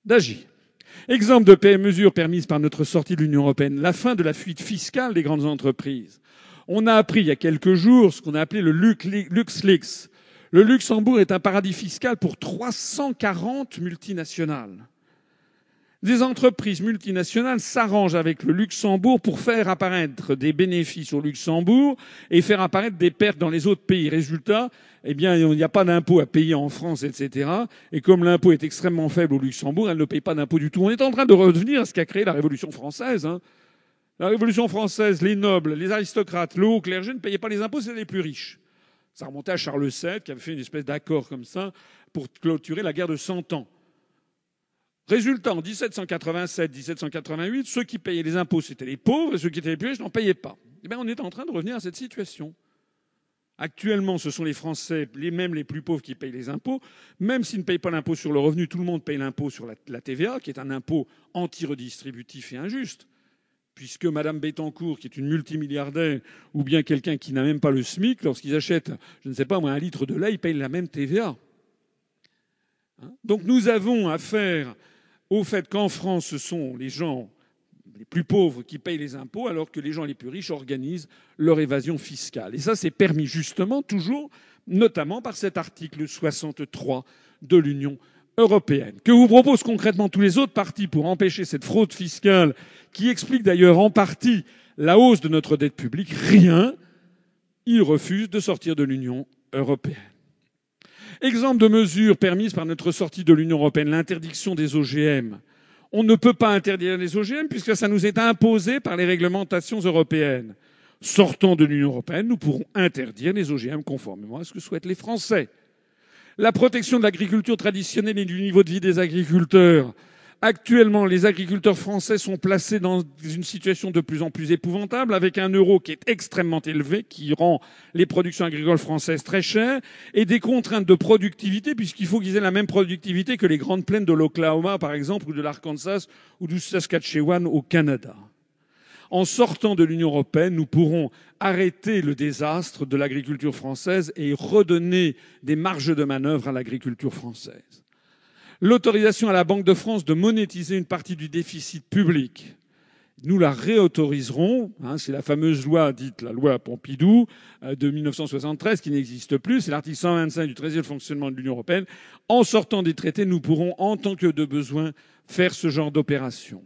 d'agir. Exemple de mesures permises par notre sortie de l'Union européenne, la fin de la fuite fiscale des grandes entreprises. On a appris il y a quelques jours ce qu'on a appelé le LuxLeaks. Le Luxembourg est un paradis fiscal pour 340 multinationales. Des entreprises multinationales s'arrangent avec le Luxembourg pour faire apparaître des bénéfices au Luxembourg et faire apparaître des pertes dans les autres pays. Résultat, eh bien, il n'y a pas d'impôt à payer en France, etc. Et comme l'impôt est extrêmement faible au Luxembourg, elle ne paye pas d'impôt du tout. On est en train de revenir à ce qu'a créé la Révolution française. Hein. La Révolution française, les nobles, les aristocrates, le haut clergé ne payaient pas les impôts, c'était les plus riches. Ça remontait à Charles VII, qui avait fait une espèce d'accord comme ça pour clôturer la guerre de Cent Ans. Résultat, en 1787-1788, ceux qui payaient les impôts, c'était les pauvres, et ceux qui étaient les plus riches n'en payaient pas. Eh bien, on est en train de revenir à cette situation. Actuellement, ce sont les Français, les mêmes les plus pauvres, qui payent les impôts. Même s'ils ne payent pas l'impôt sur le revenu, tout le monde paye l'impôt sur la, TVA, qui est un impôt anti-redistributif et injuste. Puisque Madame Bettencourt, qui est une multimilliardaire, ou bien quelqu'un qui n'a même pas le SMIC, lorsqu'ils achètent, je ne sais pas moi, un litre de lait, ils payent la même TVA. Hein? Donc nous avons affaire au fait qu'en France, ce sont les gens les plus pauvres qui payent les impôts, alors que les gens les plus riches organisent leur évasion fiscale. Et ça, c'est permis justement, toujours, notamment par cet article 63 de l'Union européenne. Que vous proposent concrètement tous les autres partis pour empêcher cette fraude fiscale, qui explique d'ailleurs en partie la hausse de notre dette publique? Rien. Ils refusent de sortir de l'Union européenne. Exemple de mesures permises par notre sortie de l'Union européenne, l'interdiction des OGM on ne peut pas interdire les OGM puisque ça nous est imposé par les réglementations européennes. Sortant de l'Union européenne, nous pourrons interdire les OGM conformément à ce que souhaitent les Français. La protection de l'agriculture traditionnelle et du niveau de vie des agriculteurs. Actuellement, les agriculteurs français sont placés dans une situation de plus en plus épouvantable, avec un euro qui est extrêmement élevé, qui rend les productions agricoles françaises très chères, et des contraintes de productivité, puisqu'il faut qu'ils aient la même productivité que les grandes plaines de l'Oklahoma, par exemple, ou de l'Arkansas, ou du Saskatchewan au Canada. En sortant de l'Union européenne, nous pourrons arrêter le désastre de l'agriculture française et redonner des marges de manœuvre à l'agriculture française l'autorisation à la Banque de France de monétiser une partie du déficit public. Nous la réautoriserons. Hein, c'est la fameuse loi dite la loi Pompidou euh, de 1973 qui n'existe plus. C'est l'article 125 du traité de fonctionnement de l'Union européenne. En sortant des traités, nous pourrons, en tant que de besoin, faire ce genre d'opération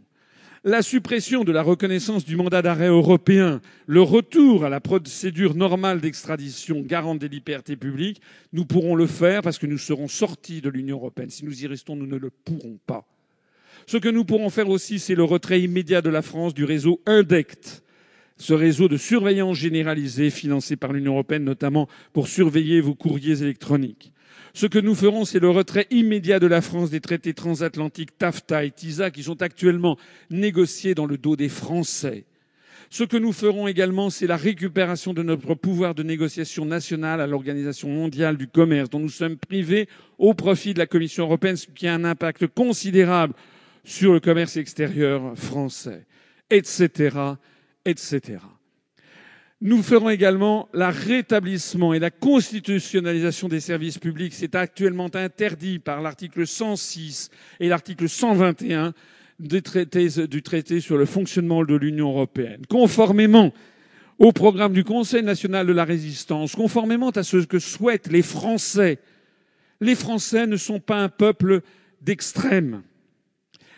la suppression de la reconnaissance du mandat d'arrêt européen, le retour à la procédure normale d'extradition garante des libertés publiques, nous pourrons le faire parce que nous serons sortis de l'Union européenne. Si nous y restons, nous ne le pourrons pas. Ce que nous pourrons faire aussi, c'est le retrait immédiat de la France du réseau INDECT, ce réseau de surveillance généralisée financé par l'Union européenne, notamment pour surveiller vos courriers électroniques. Ce que nous ferons, c'est le retrait immédiat de la France des traités transatlantiques TAFTA et TISA qui sont actuellement négociés dans le dos des Français. Ce que nous ferons également, c'est la récupération de notre pouvoir de négociation nationale à l'Organisation mondiale du commerce, dont nous sommes privés au profit de la Commission européenne, ce qui a un impact considérable sur le commerce extérieur français, etc., etc. Nous ferons également le rétablissement et la constitutionnalisation des services publics. C'est actuellement interdit par l'article 106 et l'article 121 du traité sur le fonctionnement de l'Union européenne. Conformément au programme du Conseil national de la résistance, conformément à ce que souhaitent les Français, les Français ne sont pas un peuple d'extrême.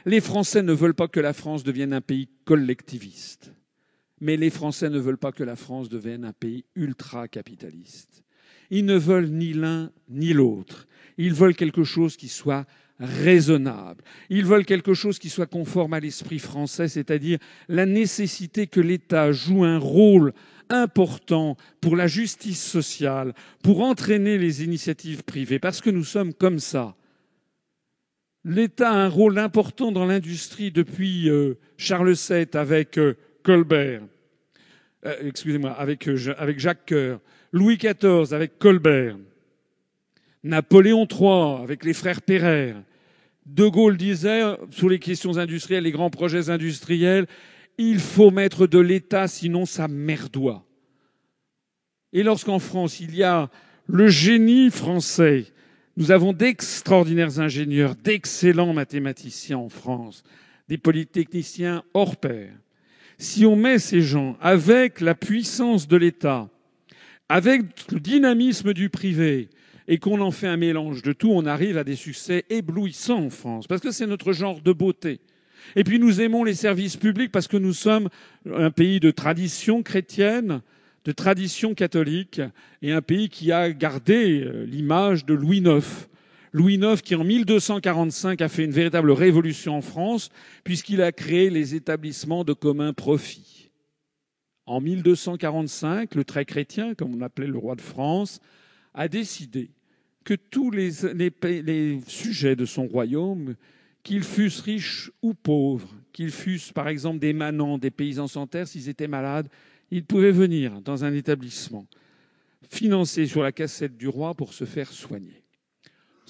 Les Français ne veulent pas que la France devienne un pays collectiviste. Mais les Français ne veulent pas que la France devienne un pays ultra-capitaliste. Ils ne veulent ni l'un ni l'autre. Ils veulent quelque chose qui soit raisonnable. Ils veulent quelque chose qui soit conforme à l'esprit français, c'est-à-dire la nécessité que l'État joue un rôle important pour la justice sociale, pour entraîner les initiatives privées, parce que nous sommes comme ça. L'État a un rôle important dans l'industrie depuis euh, Charles VII avec euh, Colbert, euh, excusez-moi, avec, euh, avec Jacques Coeur, Louis XIV avec Colbert, Napoléon III avec les frères Pereire. De Gaulle disait, sur les questions industrielles, les grands projets industriels, il faut mettre de l'État, sinon ça merdoit. Et lorsqu'en France, il y a le génie français, nous avons d'extraordinaires ingénieurs, d'excellents mathématiciens en France, des polytechniciens hors pair. Si on met ces gens avec la puissance de l'État, avec le dynamisme du privé, et qu'on en fait un mélange de tout, on arrive à des succès éblouissants en France, parce que c'est notre genre de beauté. Et puis nous aimons les services publics parce que nous sommes un pays de tradition chrétienne, de tradition catholique, et un pays qui a gardé euh, l'image de Louis IX. Louis IX qui en 1245 a fait une véritable révolution en France, puisqu'il a créé les établissements de commun profit. En 1245, le très chrétien, comme on appelait le roi de France, a décidé que tous les, les, sujets de son royaume, qu'ils fussent riches ou pauvres, qu'ils fussent par exemple des manants, des paysans sans terre, s'ils étaient malades, ils pouvaient venir dans un établissement financé sur la cassette du roi pour se faire soigner.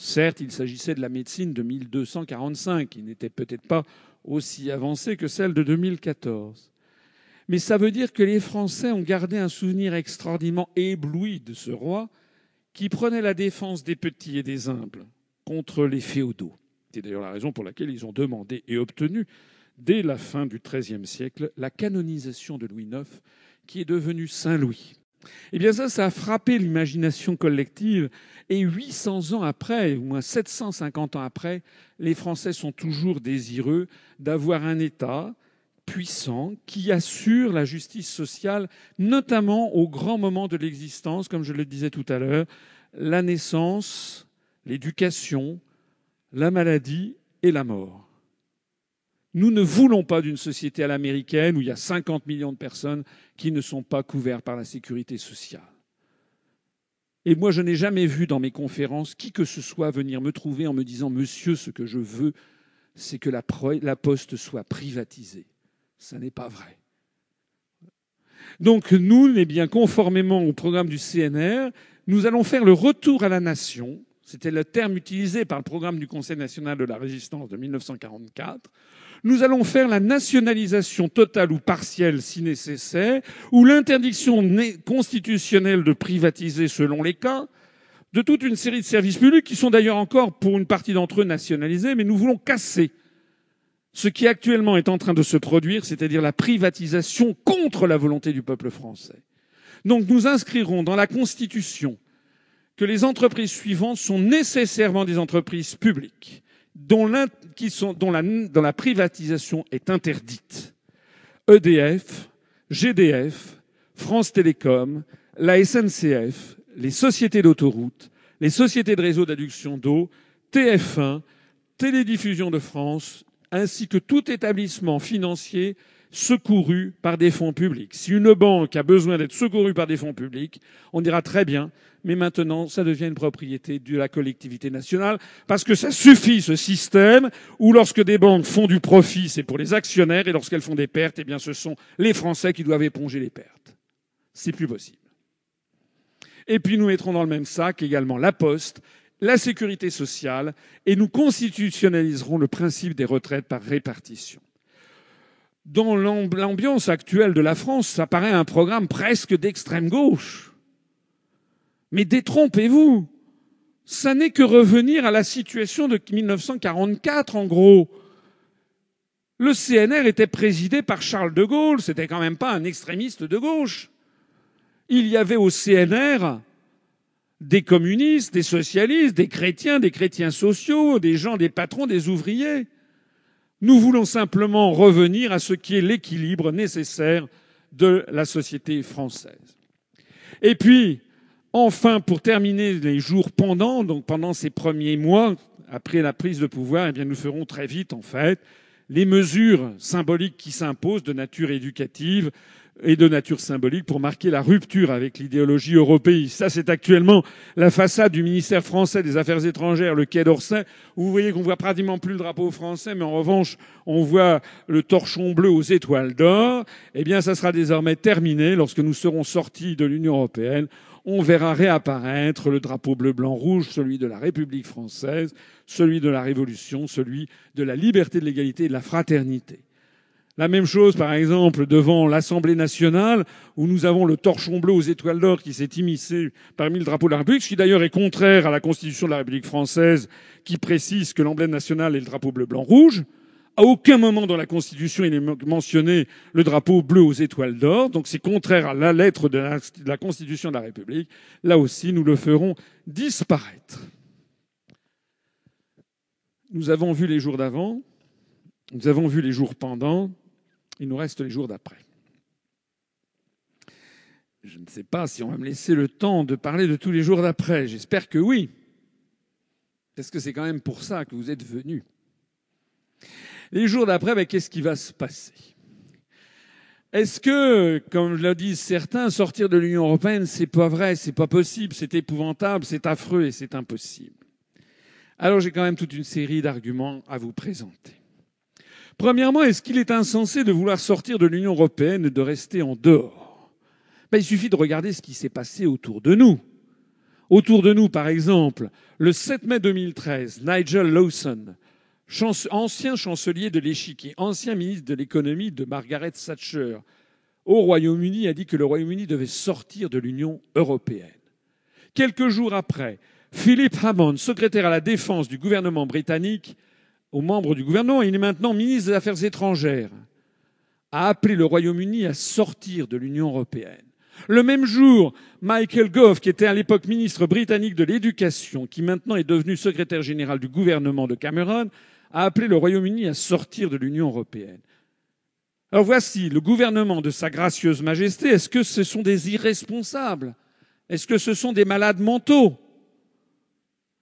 Certes, il s'agissait de la médecine de 1245, qui n'était peut-être pas aussi avancée que celle de 2014. Mais ça veut dire que les Français ont gardé un souvenir extraordinairement ébloui de ce roi qui prenait la défense des petits et des humbles contre les féodaux. C'est d'ailleurs la raison pour laquelle ils ont demandé et obtenu, dès la fin du XIIIe siècle, la canonisation de Louis IX, qui est devenu Saint Louis. Eh bien ça, ça a frappé l'imagination collective. Et 800 ans après, ou moins 750 ans après, les Français sont toujours désireux d'avoir un État puissant qui assure la justice sociale, notamment au grand moment de l'existence, comme je le disais tout à l'heure, la naissance, l'éducation, la maladie et la mort. Nous ne voulons pas d'une société à l'américaine où il y a 50 millions de personnes qui ne sont pas couvertes par la sécurité sociale. Et moi, je n'ai jamais vu dans mes conférences qui que ce soit venir me trouver en me disant Monsieur, ce que je veux, c'est que la, poste soit privatisée. Ça n'est pas vrai. Donc nous, eh bien, conformément au programme du CNR, nous allons faire le retour à la nation. C'était le terme utilisé par le programme du Conseil national de la résistance de 1944. Nous allons faire la nationalisation totale ou partielle si nécessaire, ou l'interdiction constitutionnelle de privatiser selon les cas, de toute une série de services publics qui sont d'ailleurs encore pour une partie d'entre eux nationalisés, mais nous voulons casser ce qui actuellement est en train de se produire, c'est-à-dire la privatisation contre la volonté du peuple français. Donc nous inscrirons dans la Constitution que les entreprises suivantes sont nécessairement des entreprises publiques dont, dont la privatisation est interdite. EDF, GDF, France Télécom, la SNCF, les sociétés d'autoroutes, les sociétés de réseau d'adduction d'eau, TF1, Télédiffusion de France, ainsi que tout établissement financier secouru par des fonds publics. Si une banque a besoin d'être secourue par des fonds publics, on dira très bien, mais maintenant ça devient une propriété de la collectivité nationale, parce que ça suffit ce système où lorsque des banques font du profit, c'est pour les actionnaires, et lorsqu'elles font des pertes, eh bien ce sont les Français qui doivent éponger les pertes. C'est plus possible. Et puis nous mettrons dans le même sac également la poste, la sécurité sociale, et nous constitutionnaliserons le principe des retraites par répartition. Dans l'ambiance actuelle de la France, ça paraît un programme presque d'extrême gauche. Mais détrompez-vous, ça n'est que revenir à la situation de 1944, en gros. Le CNR était présidé par Charles de Gaulle, c'était quand même pas un extrémiste de gauche. Il y avait au CNR des communistes, des socialistes, des chrétiens, des chrétiens sociaux, des gens, des patrons, des ouvriers. Nous voulons simplement revenir à ce qui est l'équilibre nécessaire de la société française. Et puis, enfin, pour terminer les jours pendant, donc pendant ces premiers mois, après la prise de pouvoir, eh bien, nous ferons très vite, en fait, les mesures symboliques qui s'imposent de nature éducative et de nature symbolique pour marquer la rupture avec l'idéologie européiste. Ça, c'est actuellement la façade du ministère français des Affaires étrangères, le Quai d'Orsay, où vous voyez qu'on voit pratiquement plus le drapeau français, mais en revanche, on voit le torchon bleu aux étoiles d'or. Eh bien, ça sera désormais terminé lorsque nous serons sortis de l'Union européenne on verra réapparaître le drapeau bleu, blanc, rouge, celui de la République française, celui de la Révolution, celui de la liberté, de l'égalité et de la fraternité. La même chose, par exemple, devant l'Assemblée nationale, où nous avons le torchon bleu aux étoiles d'or qui s'est immiscé parmi le drapeau de la République, ce qui d'ailleurs est contraire à la Constitution de la République française, qui précise que l'emblème national est le drapeau bleu, blanc, rouge. À aucun moment dans la Constitution il est mentionné le drapeau bleu aux étoiles d'or, donc c'est contraire à la lettre de la, Constitution de la République. Là aussi, nous le ferons disparaître. Nous avons vu les jours d'avant, nous avons vu les jours pendant, il nous reste les jours d'après. Je ne sais pas si on va me laisser le temps de parler de tous les jours d'après. J'espère que oui. Parce que c'est quand même pour ça que vous êtes venus. Les jours d'après, qu'est-ce qui va se passer? Est-ce que, comme le disent certains, sortir de l'Union européenne, c'est pas vrai, c'est pas possible, c'est épouvantable, c'est affreux et c'est impossible? Alors j'ai quand même toute une série d'arguments à vous présenter. Premièrement, est-ce qu'il est insensé de vouloir sortir de l'Union européenne et de rester en dehors? Ben, Il suffit de regarder ce qui s'est passé autour de nous. Autour de nous, par exemple, le 7 mai 2013, Nigel Lawson, ancien chancelier de l'échiquier, ancien ministre de l'économie de Margaret Thatcher, au Royaume-Uni, a dit que le Royaume-Uni devait sortir de l'Union européenne. Quelques jours après, Philip Hammond, secrétaire à la défense du gouvernement britannique, aux membres du gouvernement, il est maintenant ministre des Affaires étrangères, a appelé le Royaume-Uni à sortir de l'Union européenne. Le même jour, Michael Gove, qui était à l'époque ministre britannique de l'Éducation, qui maintenant est devenu secrétaire général du gouvernement de Cameron, a appelé le Royaume-Uni à sortir de l'Union européenne. Alors voici le gouvernement de Sa gracieuse Majesté. Est-ce que ce sont des irresponsables? Est-ce que ce sont des malades mentaux?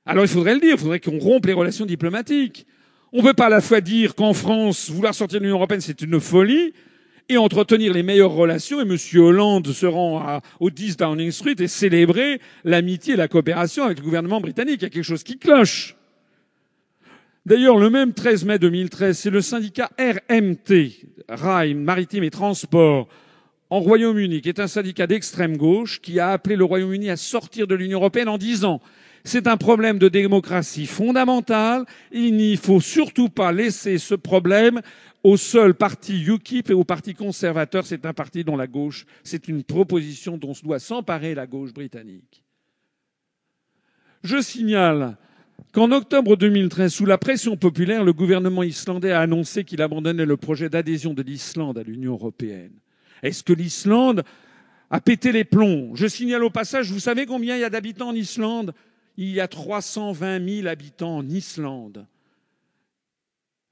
Alors il faudrait le dire, il faudrait qu'on rompe les relations diplomatiques. On ne peut pas à la fois dire qu'en France, vouloir sortir de l'Union européenne, c'est une folie, et entretenir les meilleures relations, et M. Hollande se rend au 10 Downing Street et célébrer l'amitié et la coopération avec le gouvernement britannique. Il y a quelque chose qui cloche. D'ailleurs, le même 13 mai 2013, c'est le syndicat RMT, Rail, Maritime et Transport, en Royaume-Uni, qui est un syndicat d'extrême gauche, qui a appelé le Royaume-Uni à sortir de l'Union européenne en disant c'est un problème de démocratie fondamental, il n'y faut surtout pas laisser ce problème au seul parti UKIP et au parti conservateur. C'est un parti dont la gauche, c'est une proposition dont se doit s'emparer la gauche britannique. Je signale qu'en octobre 2013, sous la pression populaire, le gouvernement islandais a annoncé qu'il abandonnait le projet d'adhésion de l'Islande à l'Union européenne. Est-ce que l'Islande a pété les plombs? Je signale au passage, vous savez combien il y a d'habitants en Islande? Il y a 320 000 habitants en Islande.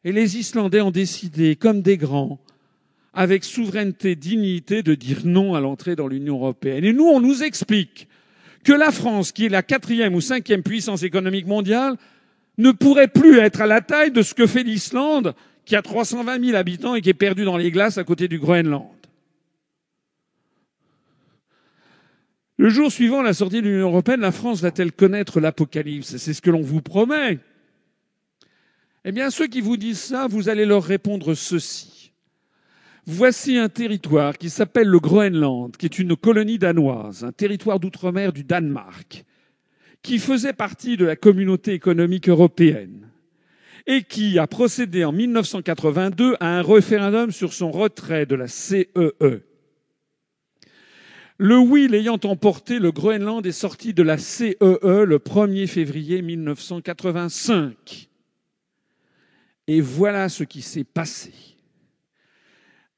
Et les Islandais ont décidé, comme des grands, avec souveraineté, dignité, de dire non à l'entrée dans l'Union européenne. Et nous, on nous explique que la France, qui est la quatrième ou cinquième puissance économique mondiale, ne pourrait plus être à la taille de ce que fait l'Islande, qui a 320 000 habitants et qui est perdue dans les glaces à côté du Groenland. Le jour suivant la sortie de l'Union européenne, la France va-t-elle connaître l'apocalypse? C'est ce que l'on vous promet. Eh bien, ceux qui vous disent ça, vous allez leur répondre ceci. Voici un territoire qui s'appelle le Groenland, qui est une colonie danoise, un territoire d'outre-mer du Danemark, qui faisait partie de la communauté économique européenne et qui a procédé en 1982 à un référendum sur son retrait de la CEE. E. Le oui l'ayant emporté, le Groenland est sorti de la CEE e le 1er février 1985. Et voilà ce qui s'est passé.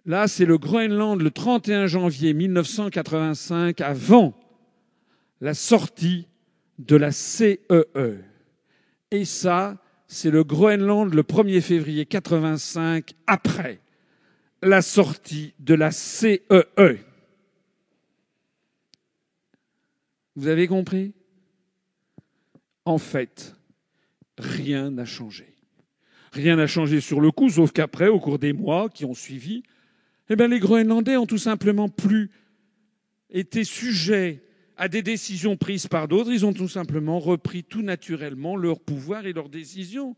Là, c'est le Groenland le 31 janvier 1985, avant la sortie de la CEE. E. Et ça, c'est le Groenland le 1er février 85, après la sortie de la CEE. E. Vous avez compris? En fait, rien n'a changé. Rien n'a changé sur le coup, sauf qu'après, au cours des mois qui ont suivi, eh bien, les Groenlandais ont tout simplement plus été sujets à des décisions prises par d'autres. Ils ont tout simplement repris tout naturellement leur pouvoir et leurs décisions.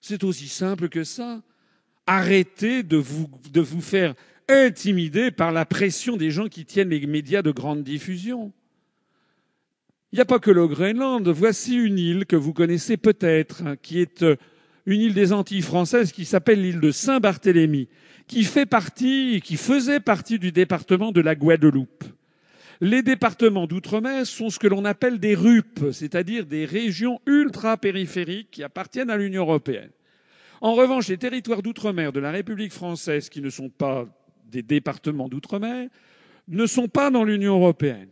C'est aussi simple que ça. Arrêtez de vous, de vous faire intimider par la pression des gens qui tiennent les médias de grande diffusion. Il n'y a pas que le Groenland. Voici une île que vous connaissez peut-être, hein, qui est euh, une île des Antilles françaises qui s'appelle l'île de Saint-Barthélemy, qui fait partie, qui faisait partie du département de la Guadeloupe. Les départements d'outre-mer sont ce que l'on appelle des RUP, c'est-à-dire des régions ultra-périphériques qui appartiennent à l'Union européenne. En revanche, les territoires d'outre-mer de la République française, qui ne sont pas des départements d'outre-mer, ne sont pas dans l'Union européenne.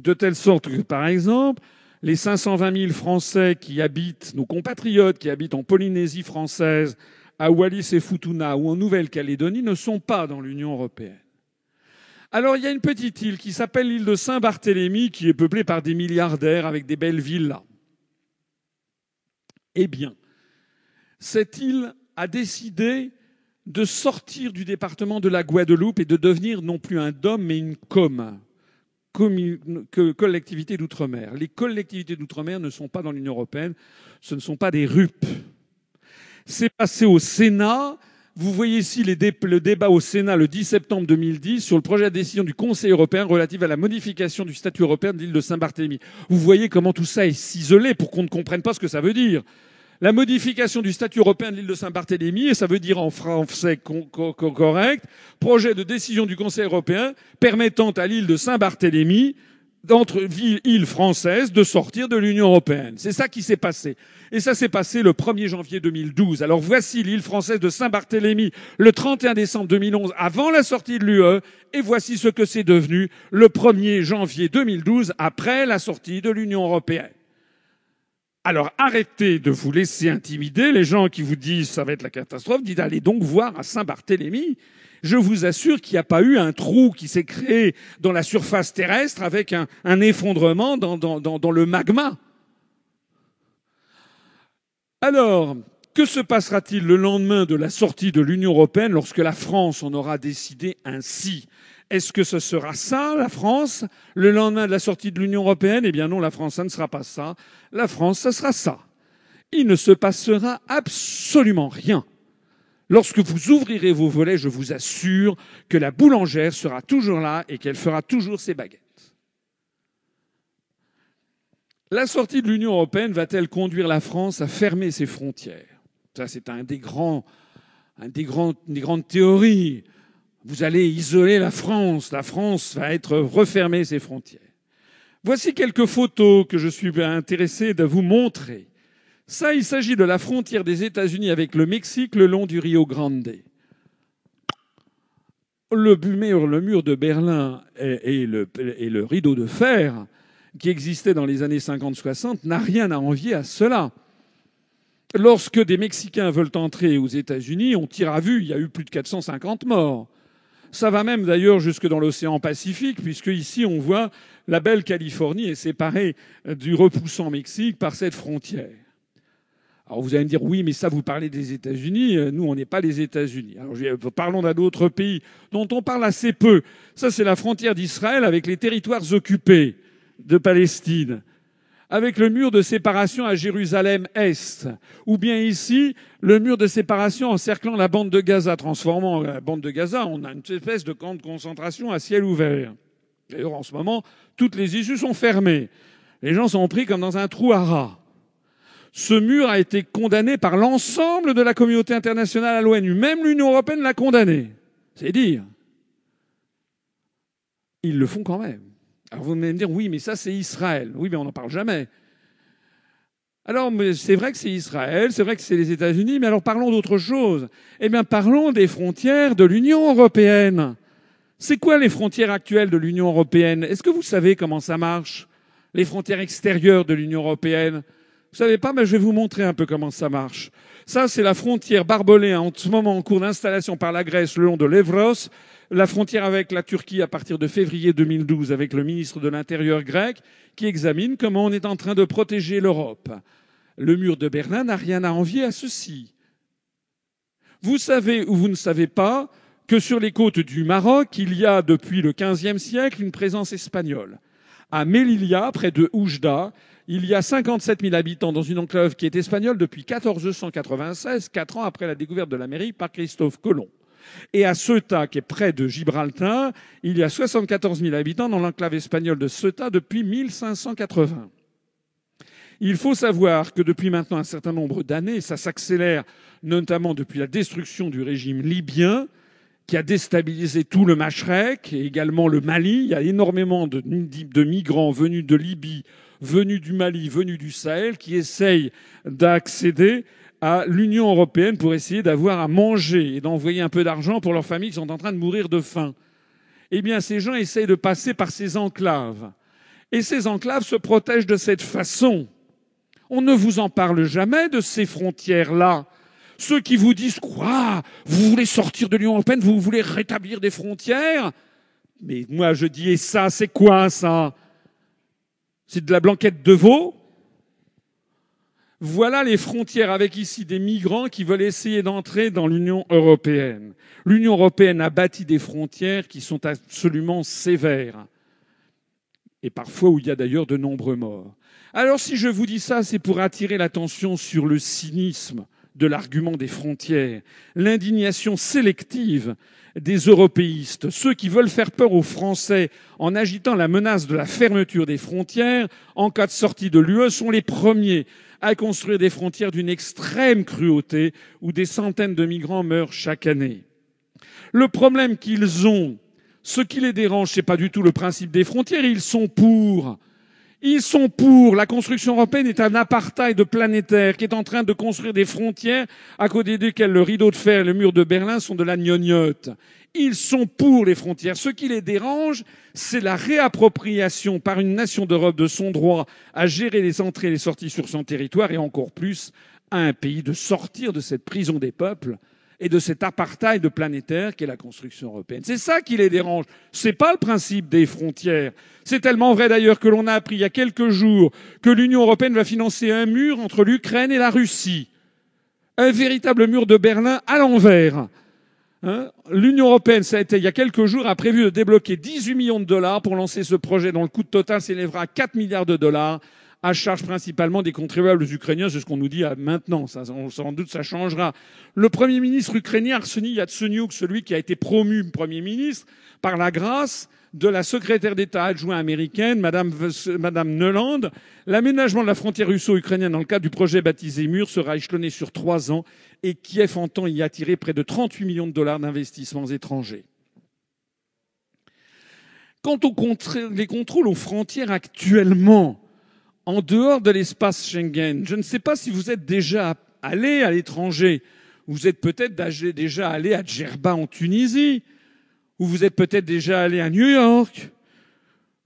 De telle sorte que, par exemple, les 520 000 Français qui habitent, nos compatriotes qui habitent en Polynésie française, à Wallis et Futuna ou en Nouvelle-Calédonie ne sont pas dans l'Union européenne. Alors il y a une petite île qui s'appelle l'île de Saint-Barthélemy qui est peuplée par des milliardaires avec des belles villas. Eh bien, cette île a décidé de sortir du département de la Guadeloupe et de devenir non plus un DOM mais une COM, collectivité d'outre-mer. Les collectivités d'outre-mer ne sont pas dans l'Union européenne, ce ne sont pas des RUP. C'est passé au Sénat. Vous voyez ici le débat au Sénat le 10 septembre 2010 sur le projet de décision du Conseil européen relatif à la modification du statut européen de l'île de Saint-Barthélemy. Vous voyez comment tout ça est ciselé pour qu'on ne comprenne pas ce que ça veut dire. La modification du statut européen de l'île de Saint-Barthélemy, et ça veut dire en français correct, projet de décision du Conseil européen permettant à l'île de Saint-Barthélemy d'entre îles françaises de sortir de l'Union européenne. C'est ça qui s'est passé. Et ça s'est passé le 1er janvier 2012. Alors voici l'île française de Saint-Barthélemy le 31 décembre 2011 avant la sortie de l'UE et voici ce que c'est devenu le 1er janvier 2012 après la sortie de l'Union européenne. Alors arrêtez de vous laisser intimider. Les gens qui vous disent ça va être la catastrophe, dites allez donc voir à Saint-Barthélemy je vous assure qu'il n'y a pas eu un trou qui s'est créé dans la surface terrestre avec un, effondrement dans, dans le magma. Alors, que se passera-t-il le lendemain de la sortie de l'Union européenne lorsque la France en aura décidé ainsi? Est-ce que ce sera ça, la France, le lendemain de la sortie de l'Union européenne Eh bien non, la France, ça ne sera pas ça. La France, ça sera ça. Il ne se passera absolument rien. Lorsque vous ouvrirez vos volets, je vous assure que la boulangère sera toujours là et qu'elle fera toujours ses baguettes. La sortie de l'Union européenne va-t-elle conduire la France à fermer ses frontières? Ça, c'est un des grands, des, des grandes théories. Vous allez isoler la France. La France va être refermer ses frontières. Voici quelques photos que je suis intéressé de vous montrer. Ça, il s'agit de la frontière des États-Unis avec le Mexique le long du Rio Grande. Le mur, le de Berlin et, le, et le rideau de fer qui existait dans les années 50-60 n'a rien à envier à cela. Lorsque des Mexicains veulent entrer aux États-Unis, on tire à vue, il y a eu plus de 450 morts. Ça va même d'ailleurs jusque dans l'océan Pacifique, puisque ici on voit la belle Californie est séparée du repoussant Mexique par cette frontière. Alors vous allez me dire, oui, mais ça, vous parlez des États-Unis. Euh, nous, on n'est pas les États-Unis. Alors parlons d'un autre pays dont on parle assez peu. Ça, c'est la frontière d'Israël avec les territoires occupés de Palestine, avec le mur de séparation à Jérusalem-Est, ou bien ici, le mur de séparation encerclant la bande de Gaza, transformant la bande de Gaza en une espèce de camp de concentration à ciel ouvert. D'ailleurs, en ce moment, toutes les issues sont fermées. Les gens sont pris comme dans un trou à rats. Ce mur a été condamné par l'ensemble de la communauté internationale à l'ONU. Même l'Union européenne l'a condamné. C'est dire. Ils le font quand même. Alors vous allez me dire, oui, mais ça c'est Israël. Oui, mais on n'en parle jamais. Alors c'est vrai que c'est Israël, c'est vrai que c'est les États-Unis, mais alors parlons d'autre chose. Eh bien parlons des frontières de l'Union européenne. C'est quoi les frontières actuelles de l'Union européenne? Est-ce que vous savez comment ça marche Les frontières extérieures de l'Union européenne? Vous savez pas, mais je vais vous montrer un peu comment ça marche. Ça, c'est la frontière barbelée en ce moment en cours d'installation par la Grèce le long de l'Evros, la frontière avec la Turquie à partir de février 2012 avec le ministre de l'Intérieur grec qui examine comment on est en train de protéger l'Europe. Le mur de Berlin n'a rien à envier à ceci. Vous savez ou vous ne savez pas que sur les côtes du Maroc, il y a depuis le XVe siècle une présence espagnole. À Melilla, près de Oujda, il y a 57 000 habitants dans une enclave qui est espagnole depuis 1496, quatre ans après la découverte de l'Amérique par Christophe Colomb. Et à Ceuta, qui est près de Gibraltar, il y a 74 000 habitants dans l'enclave espagnole de Ceuta depuis 1580. Il faut savoir que depuis maintenant un certain nombre d'années, ça s'accélère notamment depuis la destruction du régime libyen, qui a déstabilisé tout le Machrek et également le Mali. Il y a énormément de, de migrants venus de Libye, venus du Mali, venus du Sahel, qui essayent d'accéder à l'Union européenne pour essayer d'avoir à manger et d'envoyer un peu d'argent pour leurs familles qui sont en train de mourir de faim. Eh bien, ces gens essayent de passer par ces enclaves. Et ces enclaves se protègent de cette façon. On ne vous en parle jamais de ces frontières-là. Ceux qui vous disent quoi Vous voulez sortir de l'Union européenne Vous voulez rétablir des frontières? Mais moi je dis et ça c'est quoi ça? C'est de la blanquette de veau? Voilà les frontières avec ici des migrants qui veulent essayer d'entrer dans l'Union européenne. L'Union européenne a bâti des frontières qui sont absolument sévères. Et parfois où il y a d'ailleurs de nombreux morts. Alors si je vous dis ça, c'est pour attirer l'attention sur le cynisme de l'argument des frontières, l'indignation sélective des européistes, ceux qui veulent faire peur aux Français en agitant la menace de la fermeture des frontières en cas de sortie de l'UE sont les premiers à construire des frontières d'une extrême cruauté où des centaines de migrants meurent chaque année. Le problème qu'ils ont, ce qui les dérange, c'est pas du tout le principe des frontières, ils sont pour. Ils sont pour. La construction européenne est un apartheid planétaire qui est en train de construire des frontières à côté desquelles le rideau de fer et le mur de Berlin sont de la gnognotte. Ils sont pour les frontières. Ce qui les dérange, c'est la réappropriation par une nation d'Europe de son droit à gérer les entrées et les sorties sur son territoire et encore plus à un pays de sortir de cette prison des peuples et de cet apartheid planétaire qu'est la construction européenne. C'est ça qui les dérange. C'est pas le principe des frontières. C'est tellement vrai d'ailleurs que l'on a appris il y a quelques jours que l'Union européenne va financer un mur entre l'Ukraine et la Russie. Un véritable mur de Berlin à l'envers. Hein? L'Union européenne, ça a été il y a quelques jours, a prévu de débloquer 18 millions de dollars pour lancer ce projet dont le coût total s'élèvera à 4 milliards de dollars à charge principalement des contribuables ukrainiens. C'est ce qu'on nous dit maintenant. Ça, sans doute, ça changera. Le premier ministre ukrainien, Arseny Yatsenyuk, celui qui a été promu premier ministre, par la grâce de la secrétaire d'État adjointe américaine, Madame, Madame Neuland, l'aménagement de la frontière russo-ukrainienne dans le cadre du projet baptisé Mur sera échelonné sur trois ans et Kiev entend y attirer près de 38 millions de dollars d'investissements étrangers. Quant aux les contrôles aux frontières actuellement, en dehors de l'espace Schengen. Je ne sais pas si vous êtes déjà allé à l'étranger. Vous êtes peut-être déjà allé à Djerba en Tunisie, ou vous êtes peut-être déjà allé à New York,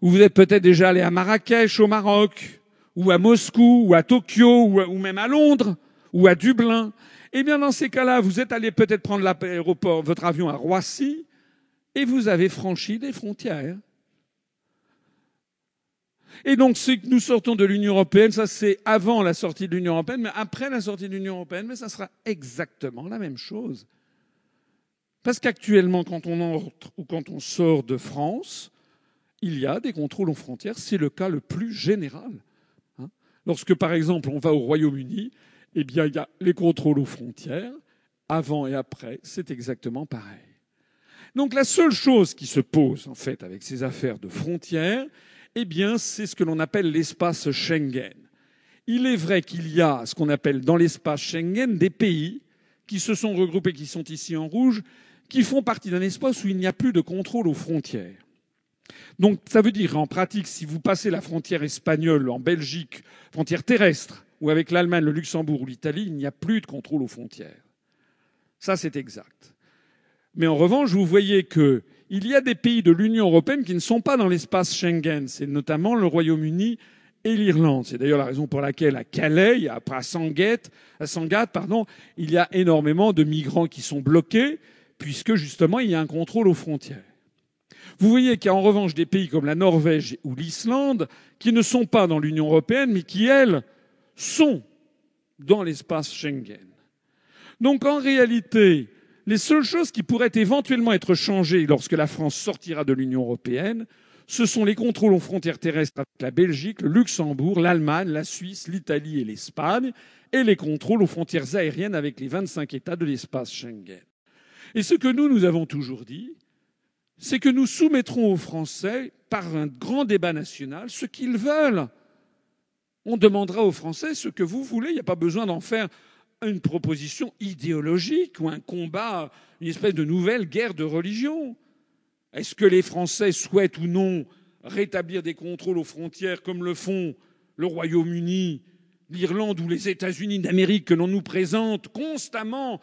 ou vous êtes peut-être déjà allé à Marrakech au Maroc, ou à Moscou, ou à Tokyo, ou, même à Londres, ou à Dublin. Eh bien, dans ces cas-là, vous êtes allé peut-être prendre l'aéroport, votre avion à Roissy, et vous avez franchi des frontières. Et donc, si nous sortons de l'Union européenne, ça c'est avant la sortie de l'Union européenne, mais après la sortie de l'Union européenne, mais ça sera exactement la même chose. Parce qu'actuellement, quand on entre ou quand on sort de France, il y a des contrôles aux frontières. C'est le cas le plus général. Hein. Lorsque, par exemple, on va au Royaume-Uni, eh bien, il y a les contrôles aux frontières. Avant et après, c'est exactement pareil. Donc, la seule chose qui se pose, en fait, avec ces affaires de frontières, eh bien, c'est ce que l'on appelle l'espace Schengen. Il est vrai qu'il y a ce qu'on appelle dans l'espace Schengen des pays qui se sont regroupés, qui sont ici en rouge, qui font partie d'un espace où il n'y a plus de contrôle aux frontières. Donc ça veut dire en pratique, si vous passez la frontière espagnole en Belgique, frontière terrestre, ou avec l'Allemagne, le Luxembourg ou l'Italie, il n'y a plus de contrôle aux frontières. Ça, c'est exact. Mais en revanche, vous voyez que il y a des pays de l'Union européenne qui ne sont pas dans l'espace Schengen. C'est notamment le Royaume-Uni et l'Irlande. C'est d'ailleurs la raison pour laquelle à Calais, après à Sangatte, à Sangatte, pardon, il y a énormément de migrants qui sont bloqués, puisque justement il y a un contrôle aux frontières. Vous voyez qu'il y a en revanche des pays comme la Norvège ou l'Islande qui ne sont pas dans l'Union européenne, mais qui, elles, sont dans l'espace Schengen. Donc en réalité, les seules choses qui pourraient éventuellement être changées lorsque la France sortira de l'Union européenne, ce sont les contrôles aux frontières terrestres avec la Belgique, le Luxembourg, l'Allemagne, la Suisse, l'Italie et l'Espagne, et les contrôles aux frontières aériennes avec les 25 États de l'espace Schengen. Et ce que nous, nous avons toujours dit, c'est que nous soumettrons aux Français, par un grand débat national, ce qu'ils veulent. On demandera aux Français ce que vous voulez. Il n'y a pas besoin d'en faire une proposition idéologique ou un combat, une espèce de nouvelle guerre de religion. Est-ce que les Français souhaitent ou non rétablir des contrôles aux frontières comme le font le Royaume-Uni, l'Irlande ou les États-Unis d'Amérique que l'on nous présente constamment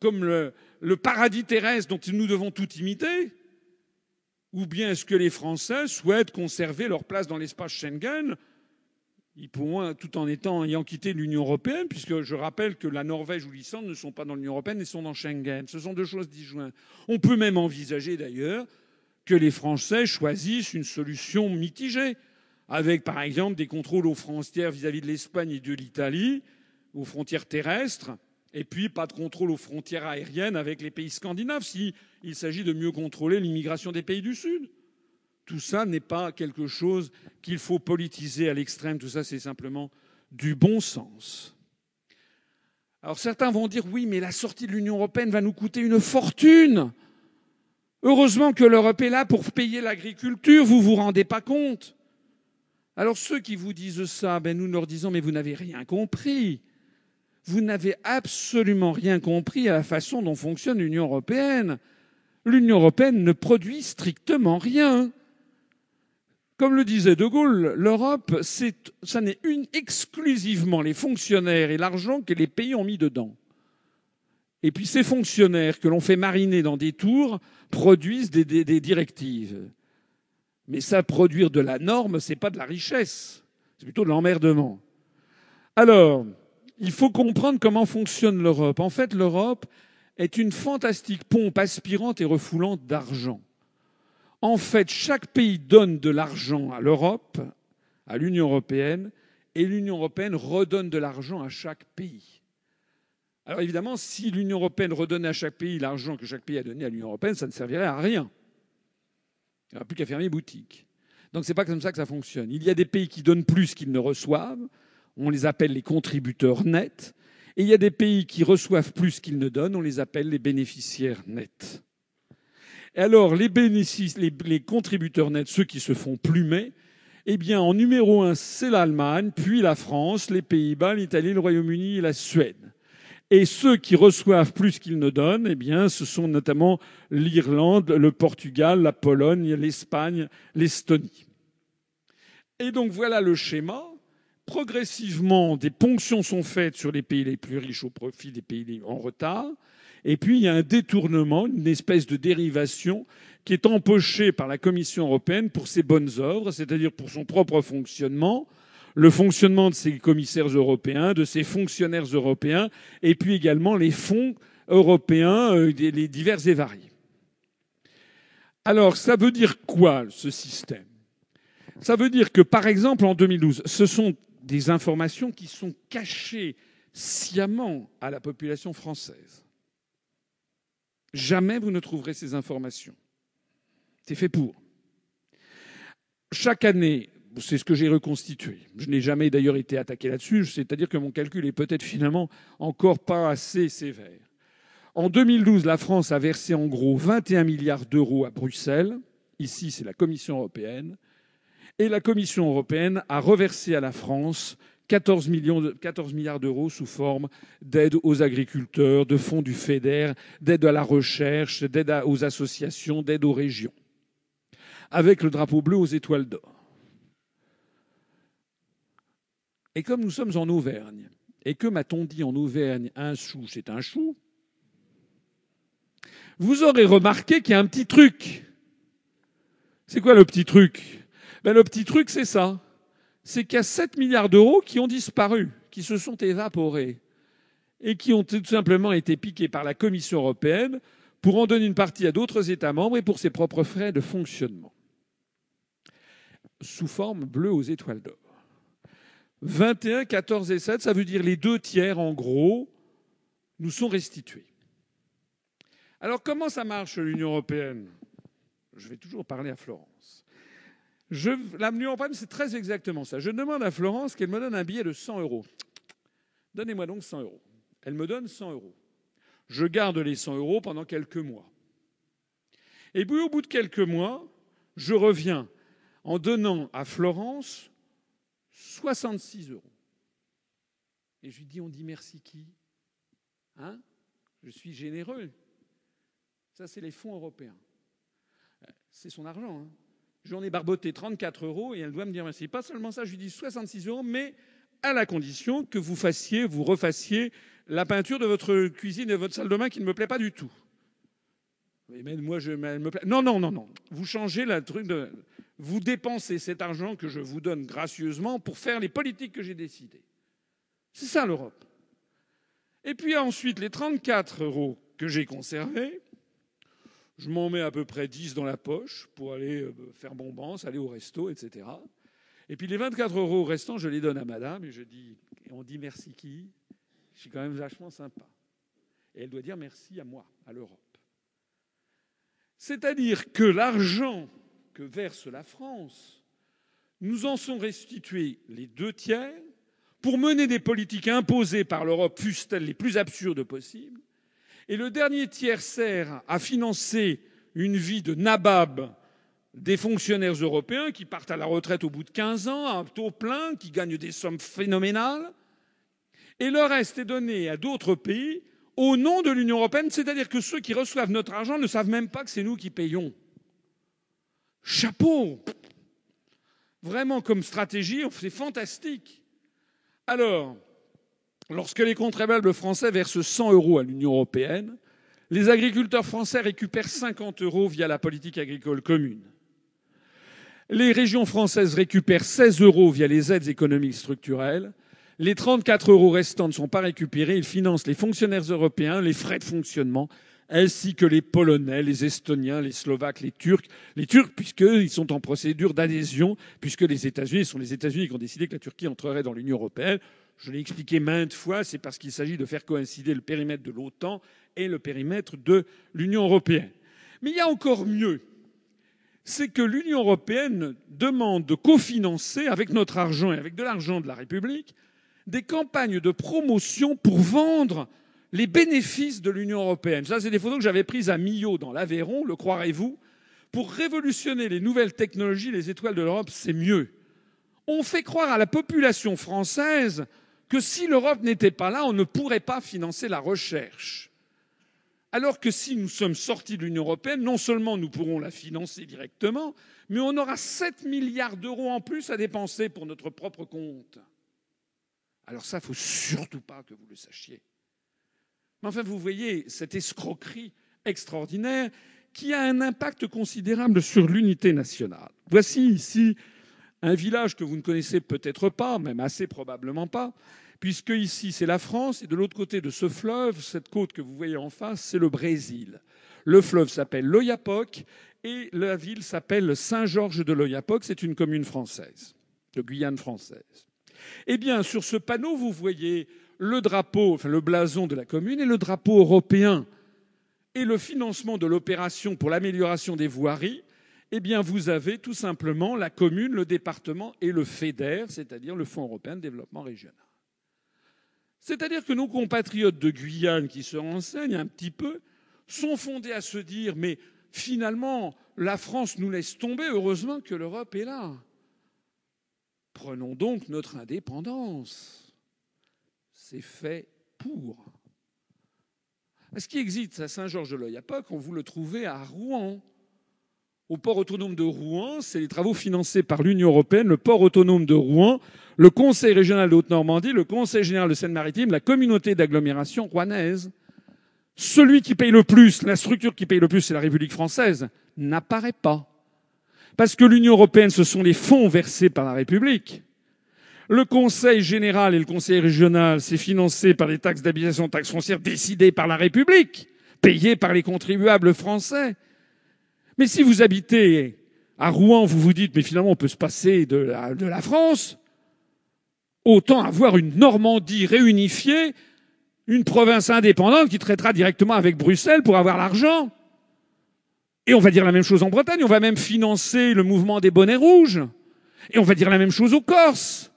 comme le, paradis terrestre dont nous devons tout imiter Ou bien est-ce que les Français souhaitent conserver leur place dans l'espace Schengen? Ils pourront, tout en étant, ayant quitté l'Union européenne, puisque je rappelle que la Norvège ou l'Islande ne sont pas dans l'Union européenne et sont dans Schengen. Ce sont deux choses disjointes. On peut même envisager d'ailleurs que les Français choisissent une solution mitigée, avec par exemple des contrôles aux frontières vis-à-vis de l'Espagne et de l'Italie, aux frontières terrestres, et puis pas de contrôle aux frontières aériennes avec les pays scandinaves, s'il s'agit de mieux contrôler l'immigration des pays du Sud. Tout ça n'est pas quelque chose qu'il faut politiser à l'extrême. Tout ça, c'est simplement du bon sens. Alors certains vont dire oui, mais la sortie de l'Union européenne va nous coûter une fortune. Heureusement que l'Europe est là pour payer l'agriculture, vous vous rendez pas compte. Alors ceux qui vous disent ça, ben nous leur disons mais vous n'avez rien compris. Vous n'avez absolument rien compris à la façon dont fonctionne l'Union européenne. L'Union européenne ne produit strictement rien. Comme le disait De Gaulle, l'Europe, ça n'est exclusivement les fonctionnaires et l'argent que les pays ont mis dedans. Et puis ces fonctionnaires que l'on fait mariner dans des tours produisent des, des, des directives. Mais ça, produire de la norme, c'est pas de la richesse, c'est plutôt de l'emmerdement. Alors, il faut comprendre comment fonctionne l'Europe. En fait, l'Europe est une fantastique pompe aspirante et refoulante d'argent. En fait, chaque pays donne de l'argent à l'Europe, à l'Union européenne, et l'Union européenne redonne de l'argent à chaque pays. Alors évidemment, si l'Union européenne redonnait à chaque pays l'argent que chaque pays a donné à l'Union européenne, ça ne servirait à rien. Il n'y aurait plus qu'à fermer boutique. Donc ce n'est pas comme ça que ça fonctionne. Il y a des pays qui donnent plus qu'ils ne reçoivent. On les appelle les contributeurs nets. Et il y a des pays qui reçoivent plus qu'ils ne donnent. On les appelle les bénéficiaires nets. Et alors, les, les, les contributeurs nets, ceux qui se font plumer, eh bien, en numéro un, c'est l'Allemagne, puis la France, les Pays-Bas, l'Italie, le Royaume-Uni et la Suède. Et ceux qui reçoivent plus qu'ils ne donnent, eh bien, ce sont notamment l'Irlande, le Portugal, la Pologne, l'Espagne, l'Estonie. Et donc voilà le schéma. Progressivement, des ponctions sont faites sur les pays les plus riches au profit des pays en retard. Et puis, il y a un détournement, une espèce de dérivation qui est empochée par la Commission européenne pour ses bonnes œuvres, c'est-à-dire pour son propre fonctionnement, le fonctionnement de ses commissaires européens, de ses fonctionnaires européens, et puis également les fonds européens, euh, les divers et variés. Alors, ça veut dire quoi, ce système? Ça veut dire que, par exemple, en 2012, ce sont des informations qui sont cachées sciemment à la population française. Jamais vous ne trouverez ces informations. C'est fait pour. Chaque année, c'est ce que j'ai reconstitué. Je n'ai jamais d'ailleurs été attaqué là-dessus, c'est-à-dire que mon calcul est peut-être finalement encore pas assez sévère. En 2012, la France a versé en gros 21 milliards d'euros à Bruxelles. Ici, c'est la Commission européenne. Et la Commission européenne a reversé à la France 14, millions 14 milliards d'euros sous forme d'aide aux agriculteurs, de fonds du FEDER, d'aide à la recherche, d'aide aux associations, d'aide aux régions. Avec le drapeau bleu aux étoiles d'or. Et comme nous sommes en Auvergne, et que m'a-t-on dit en Auvergne, un chou, c'est un chou, vous aurez remarqué qu'il y a un petit truc. C'est quoi le petit truc? Ben, Le petit truc, c'est ça. C'est qu'il y a 7 milliards d'euros qui ont disparu, qui se sont évaporés, et qui ont tout simplement été piqués par la Commission européenne pour en donner une partie à d'autres États membres et pour ses propres frais de fonctionnement, sous forme bleue aux étoiles d'or. 21, 14 et 7, ça veut dire les deux tiers, en gros, nous sont restitués. Alors comment ça marche l'Union européenne? Je vais toujours parler à Florence. L'Union européenne, c'est très exactement ça. Je demande à Florence qu'elle me donne un billet de 100 euros. Donnez-moi donc 100 euros. Elle me donne 100 euros. Je garde les 100 euros pendant quelques mois. Et puis au bout de quelques mois, je reviens en donnant à Florence 66 euros. Et je lui dis, on dit merci qui? Hein? Je suis généreux. Ça, c'est les fonds européens. C'est son argent. Hein. J'en ai barboté 34 euros et elle doit me dire merci. Pas seulement ça, je lui dis 66 euros, mais à la condition que vous fassiez, vous refassiez la peinture de votre cuisine et de votre salle de bain qui ne me plaît pas du tout. Mais moi, je me plaît. Non, non, non, non. Vous changez la truc de. Vous dépensez cet argent que je vous donne gracieusement pour faire les politiques que j'ai décidées. C'est ça l'Europe. Et puis ensuite, les 34 euros que j'ai conservés, je m'en mets à peu près 10 dans la poche pour aller euh, faire bombance, aller au resto, etc. Et puis les 24 euros restants, je les donne à madame et je dis, on dit merci qui? Je suis quand même vachement sympa. Et elle doit dire merci à moi, à l'Europe. C'est-à-dire que l'argent que verse la France, nous en sont restitués les deux tiers pour mener des politiques imposées par l'Europe, fussent-elles les plus absurdes possibles. Et le dernier tiers sert à financer une vie de nabab des fonctionnaires européens qui partent à la retraite au bout de 15 ans, à un taux plein, qui gagnent des sommes phénoménales. Et le reste est donné à d'autres pays au nom de l'Union européenne, c'est-à-dire que ceux qui reçoivent notre argent ne savent même pas que c'est nous qui payons. Chapeau Vraiment, comme stratégie, c'est fantastique. Alors, lorsque les contribuables français versent 100 euros à l'Union européenne, les agriculteurs français récupèrent 50 euros via la politique agricole commune. Les régions françaises récupèrent 16 euros via les aides économiques structurelles. Les 34 euros restants ne sont pas récupérés. Ils financent les fonctionnaires européens, les frais de fonctionnement, ainsi que les Polonais, les Estoniens, les Slovaques, les Turcs. Les Turcs, puisqu'ils sont en procédure d'adhésion, puisque les États-Unis, sont les États-Unis qui ont décidé que la Turquie entrerait dans l'Union européenne. Je l'ai expliqué maintes fois, c'est parce qu'il s'agit de faire coïncider le périmètre de l'OTAN et le périmètre de l'Union européenne. Mais il y a encore mieux. C'est que l'Union européenne demande de cofinancer avec notre argent et avec de l'argent de la République des campagnes de promotion pour vendre les bénéfices de l'Union européenne. Ça, c'est des photos que j'avais prises à Millau dans l'Aveyron, le croirez-vous? Pour révolutionner les nouvelles technologies, les étoiles de l'Europe, c'est mieux. On fait croire à la population française que si l'Europe n'était pas là, on ne pourrait pas financer la recherche. Alors que si nous sommes sortis de l'Union européenne, non seulement nous pourrons la financer directement, mais on aura 7 milliards d'euros en plus à dépenser pour notre propre compte. Alors ça, il ne faut surtout pas que vous le sachiez. Mais enfin, vous voyez cette escroquerie extraordinaire qui a un impact considérable sur l'unité nationale. Voici ici un village que vous ne connaissez peut-être pas, même assez probablement pas, puisque ici c'est la France et de l'autre côté de ce fleuve, cette côte que vous voyez en face, c'est le Brésil. Le fleuve s'appelle l'Oyapock et la ville s'appelle Saint-Georges de l'Oyapock. C'est une commune française, de Guyane française. Eh bien, sur ce panneau, vous voyez le drapeau, enfin le blason de la commune et le drapeau européen et le financement de l'opération pour l'amélioration des voiries, vous avez tout simplement la commune, le département et le FEDER, c'est-à-dire le Fonds européen de développement régional. C'est-à-dire que nos compatriotes de Guyane qui se renseignent un petit peu sont fondés à se dire mais finalement la France nous laisse tomber, heureusement que l'Europe est là. Prenons donc notre indépendance c'est fait pour. Ce qui existe à Saint-Georges-de-l'Oyapock, on vous le trouvez à Rouen. Au port autonome de Rouen, c'est les travaux financés par l'Union européenne, le port autonome de Rouen, le Conseil régional de Haute-Normandie, le Conseil général de Seine-Maritime, la communauté d'agglomération rouennaise. Celui qui paye le plus, la structure qui paye le plus, c'est la République française, n'apparaît pas. Parce que l'Union européenne, ce sont les fonds versés par la République. Le Conseil général et le Conseil régional, c'est financé par les taxes d'habitation, taxes foncières décidées par la République, payées par les contribuables français. Mais si vous habitez à Rouen, vous vous dites, mais finalement, on peut se passer de la, France. autant avoir une Normandie réunifiée, une province indépendante qui traitera directement avec Bruxelles pour avoir l'argent. Et on va dire la même chose en Bretagne, on va même financer le mouvement des bonnets rouges. Et on va dire la même chose aux Corses.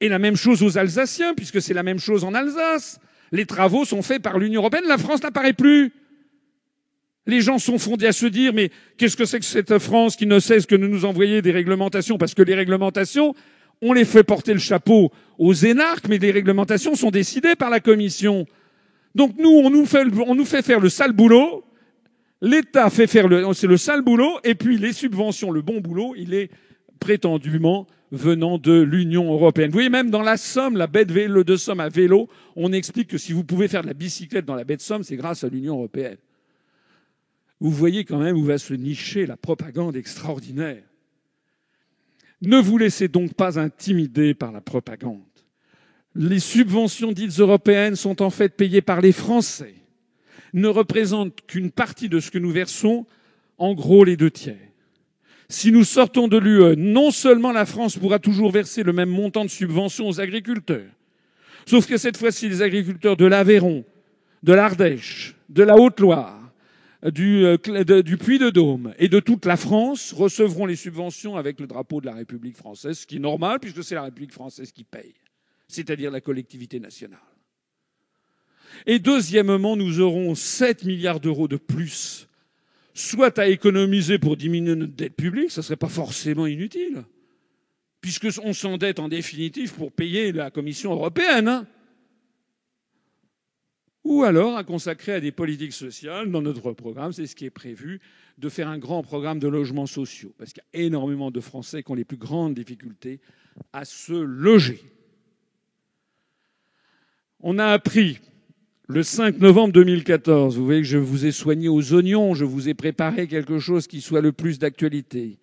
Et la même chose aux Alsaciens, puisque c'est la même chose en Alsace. Les travaux sont faits par l'Union européenne, la France n'apparaît plus. Les gens sont fondés à se dire, mais qu'est-ce que c'est que cette France qui ne cesse que de nous envoyer des réglementations? Parce que les réglementations, on les fait porter le chapeau aux énarques, mais les réglementations sont décidées par la Commission. Donc nous, on nous fait, on nous fait faire le sale boulot, l'État fait faire le, c'est le sale boulot, et puis les subventions, le bon boulot, il est prétendument venant de l'Union européenne. Vous voyez, même dans la Somme, la baie de, vélo, de Somme à vélo, on explique que si vous pouvez faire de la bicyclette dans la baie de Somme, c'est grâce à l'Union européenne. Vous voyez quand même où va se nicher la propagande extraordinaire. Ne vous laissez donc pas intimider par la propagande. Les subventions dites européennes sont en fait payées par les Français, ne représentent qu'une partie de ce que nous versons, en gros les deux tiers. Si nous sortons de l'UE, non seulement la France pourra toujours verser le même montant de subventions aux agriculteurs, sauf que cette fois-ci, les agriculteurs de l'Aveyron, de l'Ardèche, de la Haute-Loire, du, euh, du Puy-de-Dôme et de toute la France recevront les subventions avec le drapeau de la République française, ce qui est normal puisque c'est la République française qui paye, c'est-à-dire la collectivité nationale. Et deuxièmement, nous aurons 7 milliards d'euros de plus soit à économiser pour diminuer notre dette publique, ça ne serait pas forcément inutile, puisqu'on s'endette en définitive pour payer la Commission européenne. Hein. Ou alors à consacrer à des politiques sociales dans notre programme, c'est ce qui est prévu, de faire un grand programme de logements sociaux, parce qu'il y a énormément de Français qui ont les plus grandes difficultés à se loger. On a appris le 5 novembre 2014, vous voyez que je vous ai soigné aux oignons, je vous ai préparé quelque chose qui soit le plus d'actualité.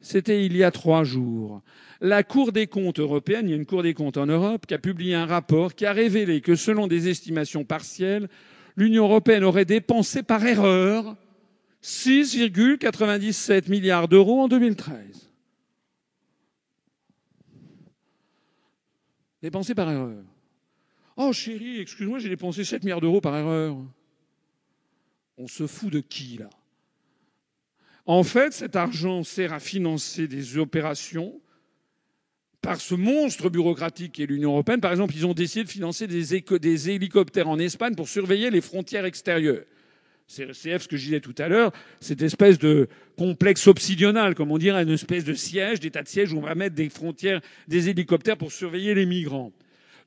C'était il y a trois jours. La Cour des comptes européenne, il y a une Cour des comptes en Europe, qui a publié un rapport qui a révélé que selon des estimations partielles, l'Union européenne aurait dépensé par erreur 6,97 milliards d'euros en 2013. Dépensé par erreur. Oh chérie, excuse-moi, j'ai dépensé 7 milliards d'euros par erreur. On se fout de qui là? En fait, cet argent sert à financer des opérations par ce monstre bureaucratique qui est l'Union européenne. Par exemple, ils ont décidé de financer des, des hélicoptères en Espagne pour surveiller les frontières extérieures. C'est ce que je disais tout à l'heure, cette espèce de complexe obsidional, comme on dirait, une espèce de siège, d'état de siège où on va mettre des frontières, des hélicoptères pour surveiller les migrants.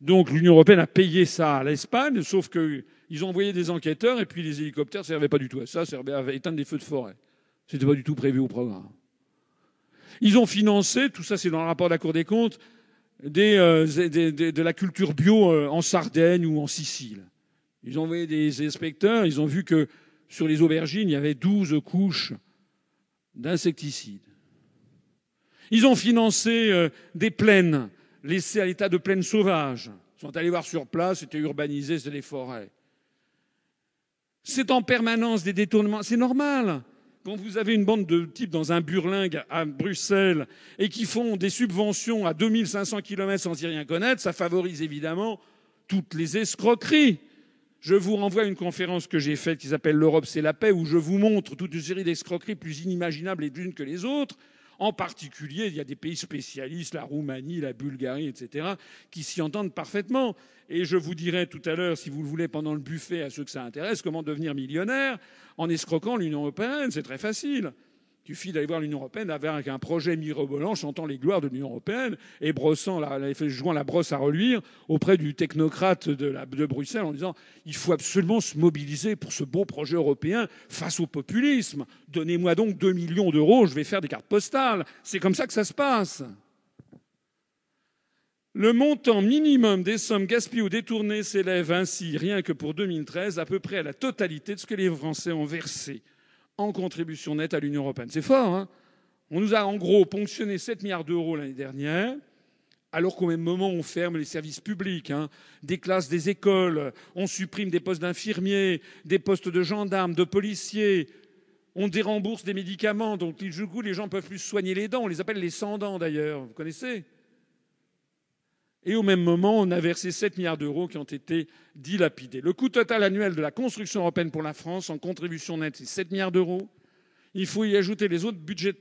Donc l'Union européenne a payé ça à l'Espagne, sauf qu'ils ont envoyé des enquêteurs et puis les hélicoptères ne servaient pas du tout à ça, servaient à éteindre des feux de forêt. C'était pas du tout prévu au programme. Ils ont financé, tout ça c'est dans le rapport de la Cour des comptes, euh, de la culture bio euh, en Sardaigne ou en Sicile. Ils ont envoyé des inspecteurs, ils ont vu que sur les aubergines, il y avait 12 couches d'insecticides. Ils ont financé euh, des plaines laissés à l'état de plaine sauvage. Ils sont allés voir sur place, c'était urbanisé, c'était des forêts. C'est en permanence des détournements. C'est normal. Quand vous avez une bande de types dans un burlingue à Bruxelles et qui font des subventions à 2500 km sans y rien connaître, ça favorise évidemment toutes les escroqueries. Je vous renvoie à une conférence que j'ai faite qui s'appelle L'Europe, c'est la paix, où je vous montre toute une série d'escroqueries plus inimaginables les unes que les autres. En particulier, il y a des pays spécialistes, la Roumanie, la Bulgarie, etc., qui s'y entendent parfaitement. Et je vous dirai tout à l'heure, si vous le voulez, pendant le buffet à ceux que ça intéresse, comment devenir millionnaire en escroquant l'Union européenne. C'est très facile. Il suffit d'aller voir l'Union européenne avec un projet mirobolant chantant les gloires de l'Union européenne et brossant la, jouant la brosse à reluire auprès du technocrate de, Bruxelles en disant il faut absolument se mobiliser pour ce beau projet européen face au populisme. Donnez-moi donc 2 millions d'euros, je vais faire des cartes postales. C'est comme ça que ça se passe. Le montant minimum des sommes gaspillées ou détournées s'élève ainsi, rien que pour 2013, à peu près à la totalité de ce que les Français ont versé en contribution nette à l'Union européenne. C'est fort, hein. On nous a en gros ponctionné 7 milliards d'euros l'année dernière, alors qu'au même moment on ferme les services publics, hein, des classes, des écoles, on supprime des postes d'infirmiers, des postes de gendarmes, de policiers, on dérembourse des médicaments, donc du coup les gens peuvent plus soigner les dents, on les appelle les sans-dents d'ailleurs, vous connaissez? Et au même moment, on a versé 7 milliards d'euros qui ont été dilapidés. Le coût total annuel de la construction européenne pour la France en contribution nette, c'est 7 milliards d'euros. Il faut y ajouter les autres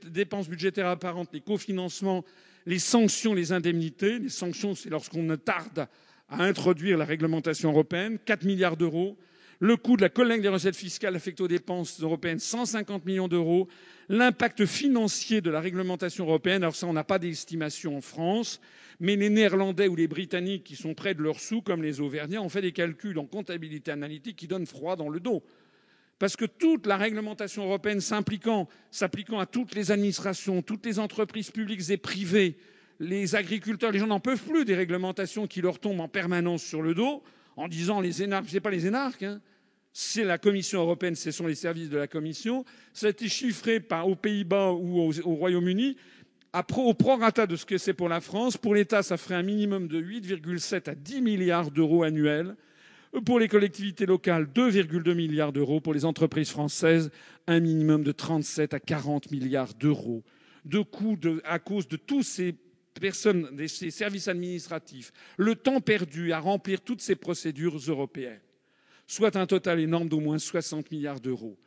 dépenses budgétaires apparentes, les cofinancements, les sanctions, les indemnités. Les sanctions, c'est lorsqu'on tarde à introduire la réglementation européenne, 4 milliards d'euros. Le coût de la collecte des recettes fiscales affectées aux dépenses européennes, 150 millions d'euros. L'impact financier de la réglementation européenne, alors ça, on n'a pas d'estimation en France, mais les Néerlandais ou les Britanniques qui sont près de leurs sous, comme les Auvergnats, ont fait des calculs en comptabilité analytique qui donnent froid dans le dos. Parce que toute la réglementation européenne s'appliquant à toutes les administrations, toutes les entreprises publiques et privées, les agriculteurs, les gens n'en peuvent plus des réglementations qui leur tombent en permanence sur le dos en disant les énarques, c'est pas les énarques, hein, c'est la Commission européenne, ce sont les services de la Commission. Ça a été chiffré par, aux Pays-Bas ou au, Royaume-Uni. Au prorata de ce que c'est pour la France, pour l'État, ça ferait un minimum de 8,7 à 10 milliards d'euros annuels. Pour les collectivités locales, 2,2 milliards d'euros. Pour les entreprises françaises, un minimum de 37 à 40 milliards d'euros de coûts à cause de tous ces personnes, ces services administratifs, le temps perdu à remplir toutes ces procédures européennes, soit un total énorme d'au moins 60 milliards d'euros.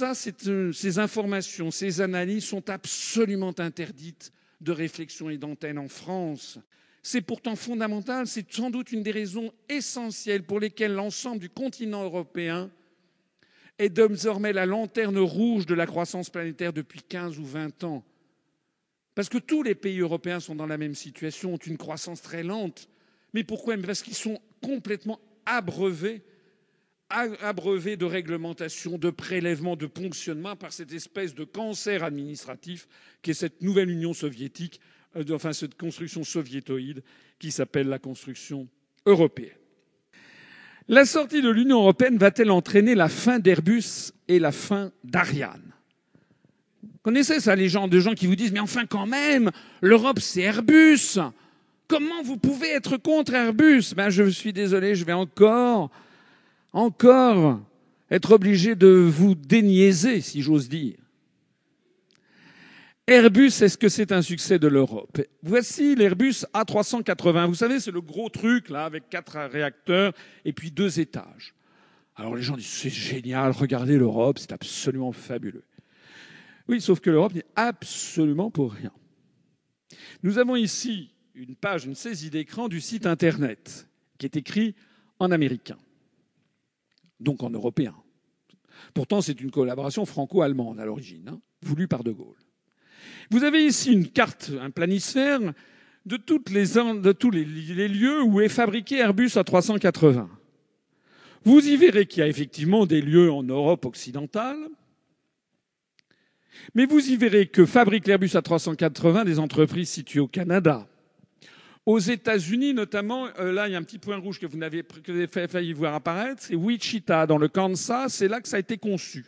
Euh, ces informations, ces analyses sont absolument interdites de réflexion et d'antenne en France. C'est pourtant fondamental, c'est sans doute une des raisons essentielles pour lesquelles l'ensemble du continent européen est désormais la lanterne rouge de la croissance planétaire depuis 15 ou 20 ans. Parce que tous les pays européens sont dans la même situation, ont une croissance très lente. Mais pourquoi? Parce qu'ils sont complètement abreuvés, abreuvés de réglementation, de prélèvements, de ponctionnement par cette espèce de cancer administratif qui est cette nouvelle Union soviétique euh, enfin cette construction soviétoïde qui s'appelle la construction européenne. La sortie de l'Union européenne va-t-elle entraîner la fin d'Airbus et la fin d'Ariane? Vous connaissez ça, les gens, de gens qui vous disent Mais enfin, quand même, l'Europe, c'est Airbus. Comment vous pouvez être contre Airbus? Ben, je suis désolé, je vais encore, encore être obligé de vous déniaiser, si j'ose dire. Airbus, est-ce que c'est un succès de l'Europe? Voici l'Airbus A380. Vous savez, c'est le gros truc, là, avec quatre réacteurs et puis deux étages. Alors les gens disent, c'est génial, regardez l'Europe, c'est absolument fabuleux. Oui, sauf que l'Europe n'est absolument pour rien. Nous avons ici une page, une saisie d'écran du site Internet, qui est écrit en américain, donc en européen. Pourtant, c'est une collaboration franco-allemande à l'origine, hein, voulue par De Gaulle. Vous avez ici une carte, un planisphère de, toutes les, de tous les, lieux où est fabriqué Airbus A380. Vous y verrez qu'il y a effectivement des lieux en Europe occidentale, mais vous y verrez que fabriquent l'Airbus A380 des entreprises situées au Canada. Aux États-Unis, notamment, euh, là, il y a un petit point rouge que vous n'avez failli voir apparaître, c'est Wichita, dans le Kansas, c'est là que ça a été conçu.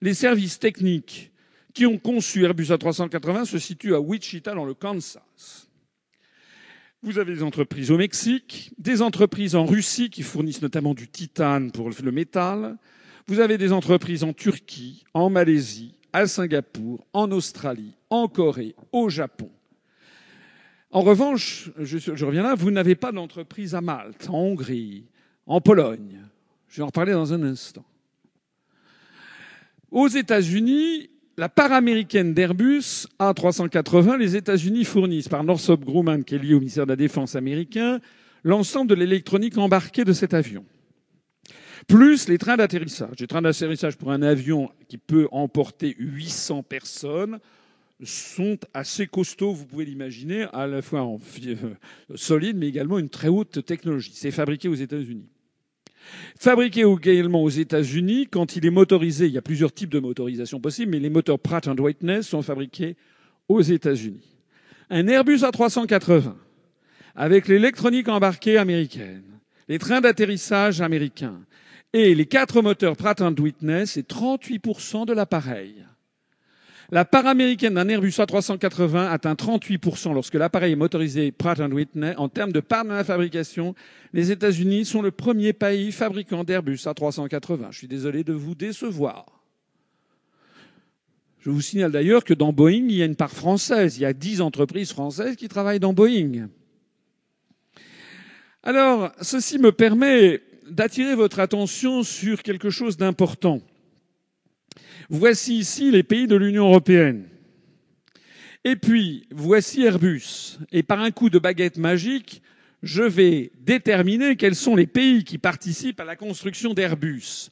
Les services techniques qui ont conçu Airbus A380 se situent à Wichita, dans le Kansas. Vous avez des entreprises au Mexique, des entreprises en Russie qui fournissent notamment du titane pour le métal. Vous avez des entreprises en Turquie, en Malaisie, à Singapour, en Australie, en Corée, au Japon. En revanche, je, reviens là, vous n'avez pas d'entreprise à Malte, en Hongrie, en Pologne. Je vais en reparler dans un instant. Aux États-Unis, la part américaine d'Airbus A380, les États-Unis fournissent par Northrop Grumman, qui est lié au ministère de la Défense américain, l'ensemble de l'électronique embarquée de cet avion. Plus les trains d'atterrissage. Les trains d'atterrissage pour un avion qui peut emporter 800 personnes sont assez costauds, vous pouvez l'imaginer, à la fois en euh, solide, mais également une très haute technologie. C'est fabriqué aux États-Unis. Fabriqué également aux États-Unis, quand il est motorisé, il y a plusieurs types de motorisation possibles, mais les moteurs Pratt Whitney sont fabriqués aux États-Unis. Un Airbus A380 avec l'électronique embarquée américaine, les trains d'atterrissage américains et les quatre moteurs Pratt Whitney, c'est 38% de l'appareil. La part américaine d'un Airbus A380 atteint 38% lorsque l'appareil est motorisé Pratt Whitney. En termes de part de la fabrication, les États-Unis sont le premier pays fabricant d'Airbus A380. Je suis désolé de vous décevoir. Je vous signale d'ailleurs que dans Boeing, il y a une part française. Il y a 10 entreprises françaises qui travaillent dans Boeing. Alors, ceci me permet d'attirer votre attention sur quelque chose d'important. Voici ici les pays de l'Union européenne. Et puis, voici Airbus. Et par un coup de baguette magique, je vais déterminer quels sont les pays qui participent à la construction d'Airbus.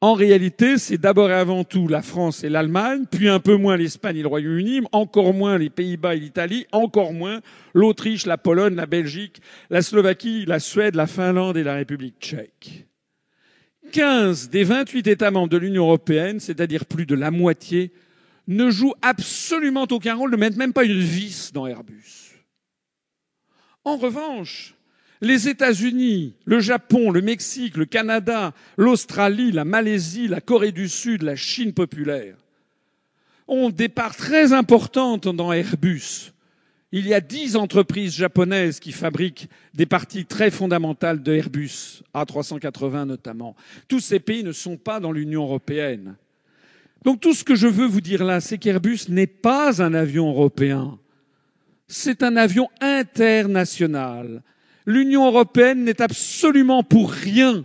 En réalité, c'est d'abord et avant tout la France et l'Allemagne, puis un peu moins l'Espagne et le Royaume-Uni, encore moins les Pays-Bas et l'Italie, encore moins l'Autriche, la Pologne, la Belgique, la Slovaquie, la Suède, la Finlande et la République tchèque. 15 des 28 États membres de l'Union européenne, c'est-à-dire plus de la moitié, ne jouent absolument aucun rôle, ne mettent même pas une vis dans Airbus. En revanche, les États-Unis, le Japon, le Mexique, le Canada, l'Australie, la Malaisie, la Corée du Sud, la Chine populaire ont des parts très importantes dans Airbus. Il y a dix entreprises japonaises qui fabriquent des parties très fondamentales de Airbus, A380 notamment. Tous ces pays ne sont pas dans l'Union européenne. Donc tout ce que je veux vous dire là, c'est qu'Airbus n'est pas un avion européen. C'est un avion international L'Union européenne n'est absolument pour rien.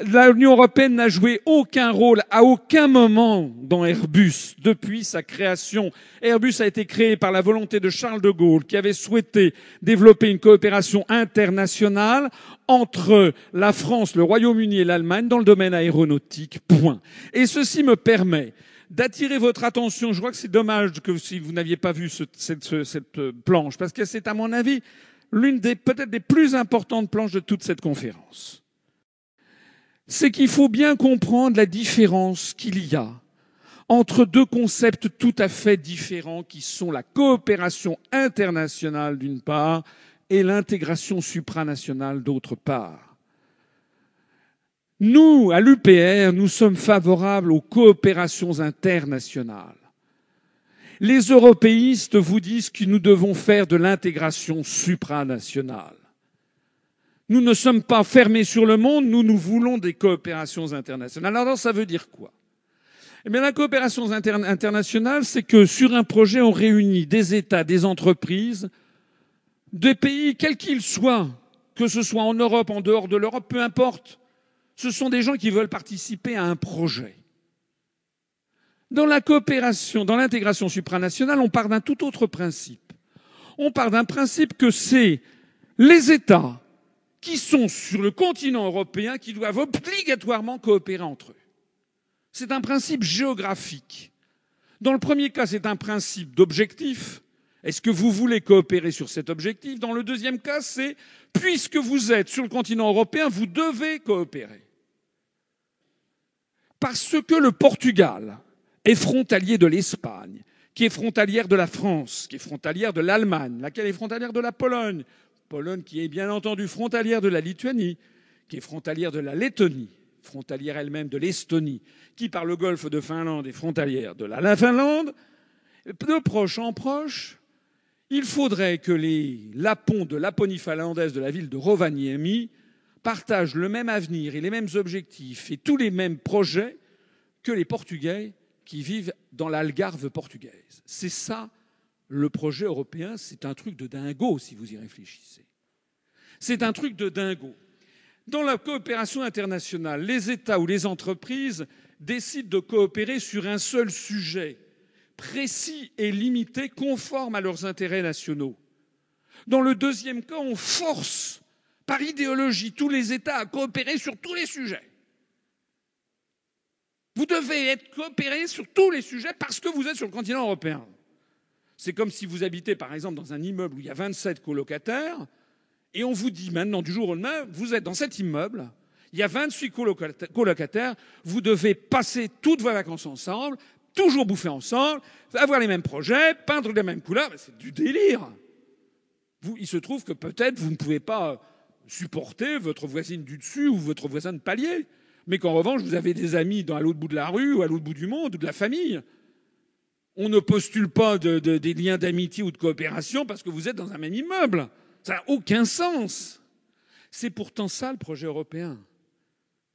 L'Union européenne n'a joué aucun rôle à aucun moment dans Airbus depuis sa création. Airbus a été créé par la volonté de Charles de Gaulle qui avait souhaité développer une coopération internationale entre la France, le Royaume-Uni et l'Allemagne dans le domaine aéronautique. Point. Et ceci me permet d'attirer votre attention. Je crois que c'est dommage que si vous n'aviez pas vu cette, cette planche, parce que c'est à mon avis l'une des peut-être des plus importantes planches de toute cette conférence. C'est qu'il faut bien comprendre la différence qu'il y a entre deux concepts tout à fait différents qui sont la coopération internationale d'une part et l'intégration supranationale d'autre part. Nous, à l'UPR, nous sommes favorables aux coopérations internationales. Les européistes vous disent que nous devons faire de l'intégration supranationale. Nous ne sommes pas fermés sur le monde, nous, nous voulons des coopérations internationales. Alors, ça veut dire quoi? Eh bien, la coopération internationale, c'est que sur un projet, on réunit des États, des entreprises, des pays, quels qu'ils soient, que ce soit en Europe, en dehors de l'Europe, peu importe. Ce sont des gens qui veulent participer à un projet. Dans la coopération, dans l'intégration supranationale, on part d'un tout autre principe. On part d'un principe que c'est les États qui sont sur le continent européen qui doivent obligatoirement coopérer entre eux. C'est un principe géographique. Dans le premier cas, c'est un principe d'objectif. Est-ce que vous voulez coopérer sur cet objectif? Dans le deuxième cas, c'est puisque vous êtes sur le continent européen, vous devez coopérer. Parce que le Portugal est frontalier de l'Espagne, qui est frontalière de la France, qui est frontalière de l'Allemagne, laquelle est frontalière? De la Pologne, Pologne qui est bien entendu frontalière de la Lituanie, qui est frontalière de la Lettonie, frontalière elle-même de l'Estonie, qui par le golfe de Finlande est frontalière de la Finlande, de proche en proche, il faudrait que les Lapons de Laponie finlandaise de la ville de Rovaniemi partagent le même avenir et les mêmes objectifs et tous les mêmes projets que les Portugais qui vivent dans l'Algarve portugaise. C'est ça le projet européen, c'est un truc de dingo si vous y réfléchissez. C'est un truc de dingo. Dans la coopération internationale, les États ou les entreprises décident de coopérer sur un seul sujet, précis et limité, conforme à leurs intérêts nationaux. Dans le deuxième cas, on force par idéologie tous les États à coopérer sur tous les sujets. Vous devez être coopéré sur tous les sujets parce que vous êtes sur le continent européen. C'est comme si vous habitez par exemple dans un immeuble où il y a 27 colocataires et on vous dit maintenant du jour au lendemain, vous êtes dans cet immeuble, il y a 28 colocataires, vous devez passer toutes vos vacances ensemble, toujours bouffer ensemble, avoir les mêmes projets, peindre les mêmes couleurs, c'est du délire. Il se trouve que peut-être vous ne pouvez pas supporter votre voisine du dessus ou votre voisin de palier mais qu'en revanche, vous avez des amis à l'autre bout de la rue ou à l'autre bout du monde ou de la famille. On ne postule pas des liens d'amitié ou de coopération parce que vous êtes dans un même immeuble. Ça n'a aucun sens. C'est pourtant ça le projet européen.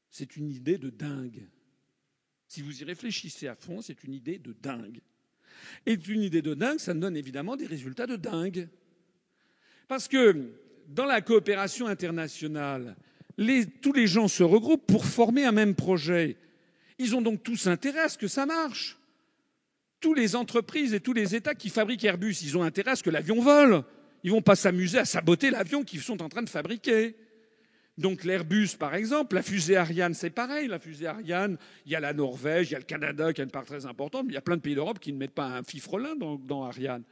C'est une idée de dingue. Si vous y réfléchissez à fond, c'est une idée de dingue. Et une idée de dingue, ça donne évidemment des résultats de dingue. Parce que dans la coopération internationale, tous les gens se regroupent pour former un même projet. Ils ont donc tous intérêt à ce que ça marche. Tous les entreprises et tous les États qui fabriquent Airbus, ils ont intérêt à ce que l'avion vole. Ils vont pas s'amuser à saboter l'avion qu'ils sont en train de fabriquer. Donc l'Airbus, par exemple, la fusée Ariane, c'est pareil. La fusée Ariane, il y a la Norvège, il y a le Canada qui a une part très importante, mais il y a plein de pays d'Europe qui ne mettent pas un fifrelin dans, dans Ariane.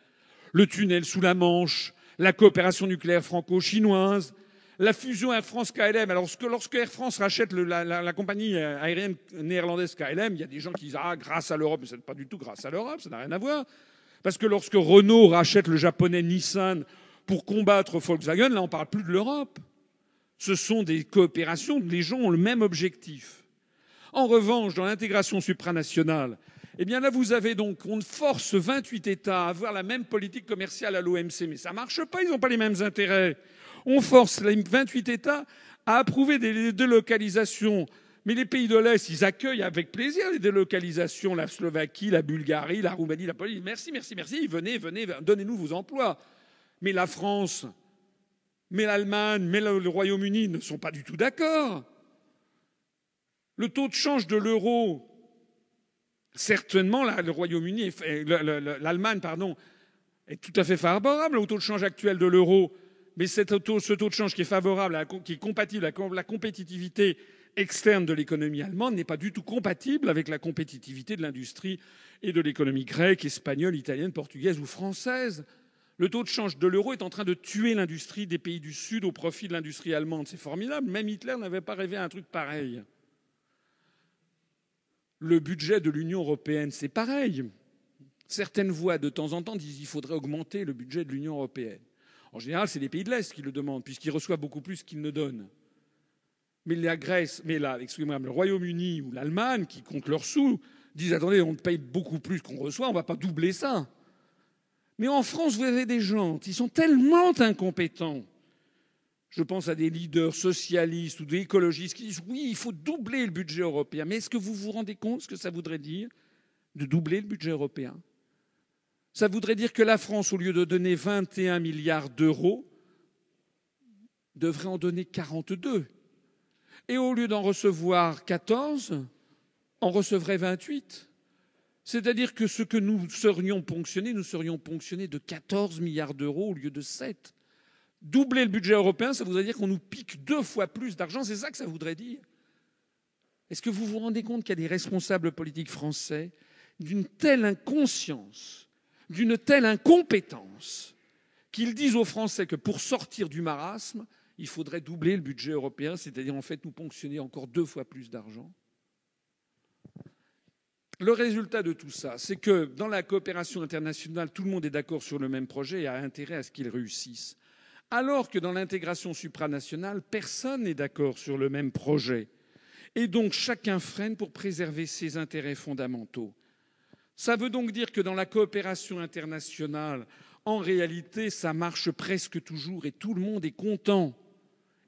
Le tunnel sous la Manche, la coopération nucléaire franco-chinoise, la fusion Air France KLM. Alors lorsque Air France rachète la, compagnie aérienne néerlandaise KLM, il y a des gens qui disent ah grâce à l'Europe, mais n'est pas du tout grâce à l'Europe, ça n'a rien à voir. Parce que lorsque Renault rachète le japonais Nissan pour combattre Volkswagen, là on parle plus de l'Europe. Ce sont des coopérations, les gens ont le même objectif. En revanche, dans l'intégration supranationale, eh bien là, vous avez donc, on force 28 États à avoir la même politique commerciale à l'OMC, mais ça marche pas, ils n'ont pas les mêmes intérêts. On force les 28 États à approuver des délocalisations. Mais les pays de l'Est, ils accueillent avec plaisir les délocalisations. La Slovaquie, la Bulgarie, la Roumanie, la Pologne. Merci, merci, merci. Venez, venez, donnez-nous vos emplois. Mais la France, mais l'Allemagne, mais le Royaume-Uni ne sont pas du tout d'accord. Le taux de change de l'euro, certainement, le Royaume-Uni, l'Allemagne, pardon, est tout à fait favorable au taux de change actuel de l'euro. Mais ce taux de change qui est favorable, qui est compatible avec la compétitivité externe de l'économie allemande n'est pas du tout compatible avec la compétitivité de l'industrie et de l'économie grecque, espagnole, italienne, portugaise ou française. Le taux de change de l'euro est en train de tuer l'industrie des pays du Sud au profit de l'industrie allemande. C'est formidable. Même Hitler n'avait pas rêvé un truc pareil. Le budget de l'Union européenne, c'est pareil. Certaines voix, de temps en temps, disent qu'il faudrait augmenter le budget de l'Union européenne. En général, c'est les pays de l'Est qui le demandent, puisqu'ils reçoivent beaucoup plus qu'ils ne donnent. Mais la Grèce, mais là, excusez-moi, le Royaume-Uni ou l'Allemagne, qui comptent leurs sous, disent attendez, on paye beaucoup plus qu'on reçoit, on ne va pas doubler ça. Mais en France, vous avez des gens qui sont tellement incompétents. Je pense à des leaders socialistes ou des écologistes qui disent oui, il faut doubler le budget européen. Mais est-ce que vous vous rendez compte ce que ça voudrait dire de doubler le budget européen? Ça voudrait dire que la France, au lieu de donner 21 milliards d'euros, devrait en donner 42. Et au lieu d'en recevoir 14, en recevrait 28. C'est-à-dire que ce que nous serions ponctionnés, nous serions ponctionnés de 14 milliards d'euros au lieu de 7. Doubler le budget européen, ça voudrait dire qu'on nous pique deux fois plus d'argent. C'est ça que ça voudrait dire. Est-ce que vous vous rendez compte qu'il y a des responsables politiques français d'une telle inconscience d'une telle incompétence qu'ils disent aux Français que pour sortir du marasme, il faudrait doubler le budget européen, c'est-à-dire en fait nous ponctionner encore deux fois plus d'argent. Le résultat de tout ça, c'est que dans la coopération internationale, tout le monde est d'accord sur le même projet et a intérêt à ce qu'il réussisse. Alors que dans l'intégration supranationale, personne n'est d'accord sur le même projet. Et donc chacun freine pour préserver ses intérêts fondamentaux. Ça veut donc dire que dans la coopération internationale, en réalité, ça marche presque toujours et tout le monde est content.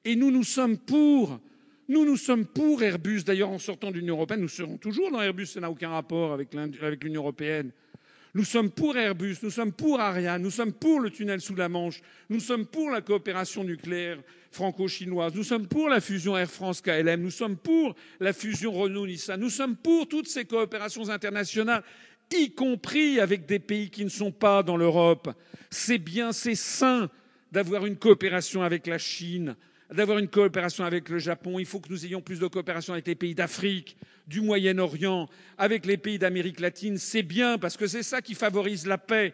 Et nous, nous sommes pour. Nous, nous sommes pour Airbus. D'ailleurs, en sortant de l'Union européenne, nous serons toujours dans Airbus. Ça n'a aucun rapport avec l'Union européenne. Nous sommes pour Airbus, nous sommes pour Ariane, nous sommes pour le tunnel sous la Manche, nous sommes pour la coopération nucléaire franco-chinoise, nous sommes pour la fusion Air France KLM, nous sommes pour la fusion Renault-Nissan, nous sommes pour toutes ces coopérations internationales y compris avec des pays qui ne sont pas dans l'Europe. C'est bien, c'est sain d'avoir une coopération avec la Chine, d'avoir une coopération avec le Japon. Il faut que nous ayons plus de coopération avec les pays d'Afrique, du Moyen-Orient, avec les pays d'Amérique latine. C'est bien parce que c'est ça qui favorise la paix.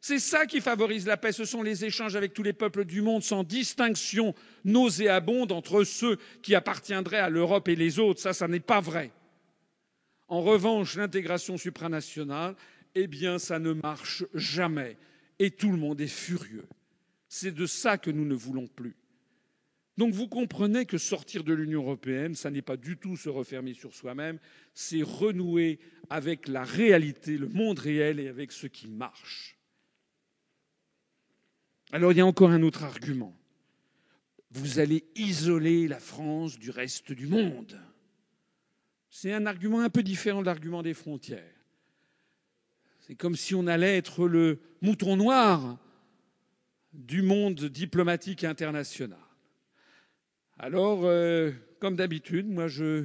C'est ça qui favorise la paix. Ce sont les échanges avec tous les peuples du monde sans distinction nauséabonde entre ceux qui appartiendraient à l'Europe et les autres. Ça, ça n'est pas vrai. En revanche, l'intégration supranationale, eh bien, ça ne marche jamais. Et tout le monde est furieux. C'est de ça que nous ne voulons plus. Donc vous comprenez que sortir de l'Union européenne, ça n'est pas du tout se refermer sur soi-même, c'est renouer avec la réalité, le monde réel et avec ce qui marche. Alors il y a encore un autre argument. Vous allez isoler la France du reste du monde. C'est un argument un peu différent de l'argument des frontières. C'est comme si on allait être le mouton noir du monde diplomatique international. Alors, euh, comme d'habitude, moi, je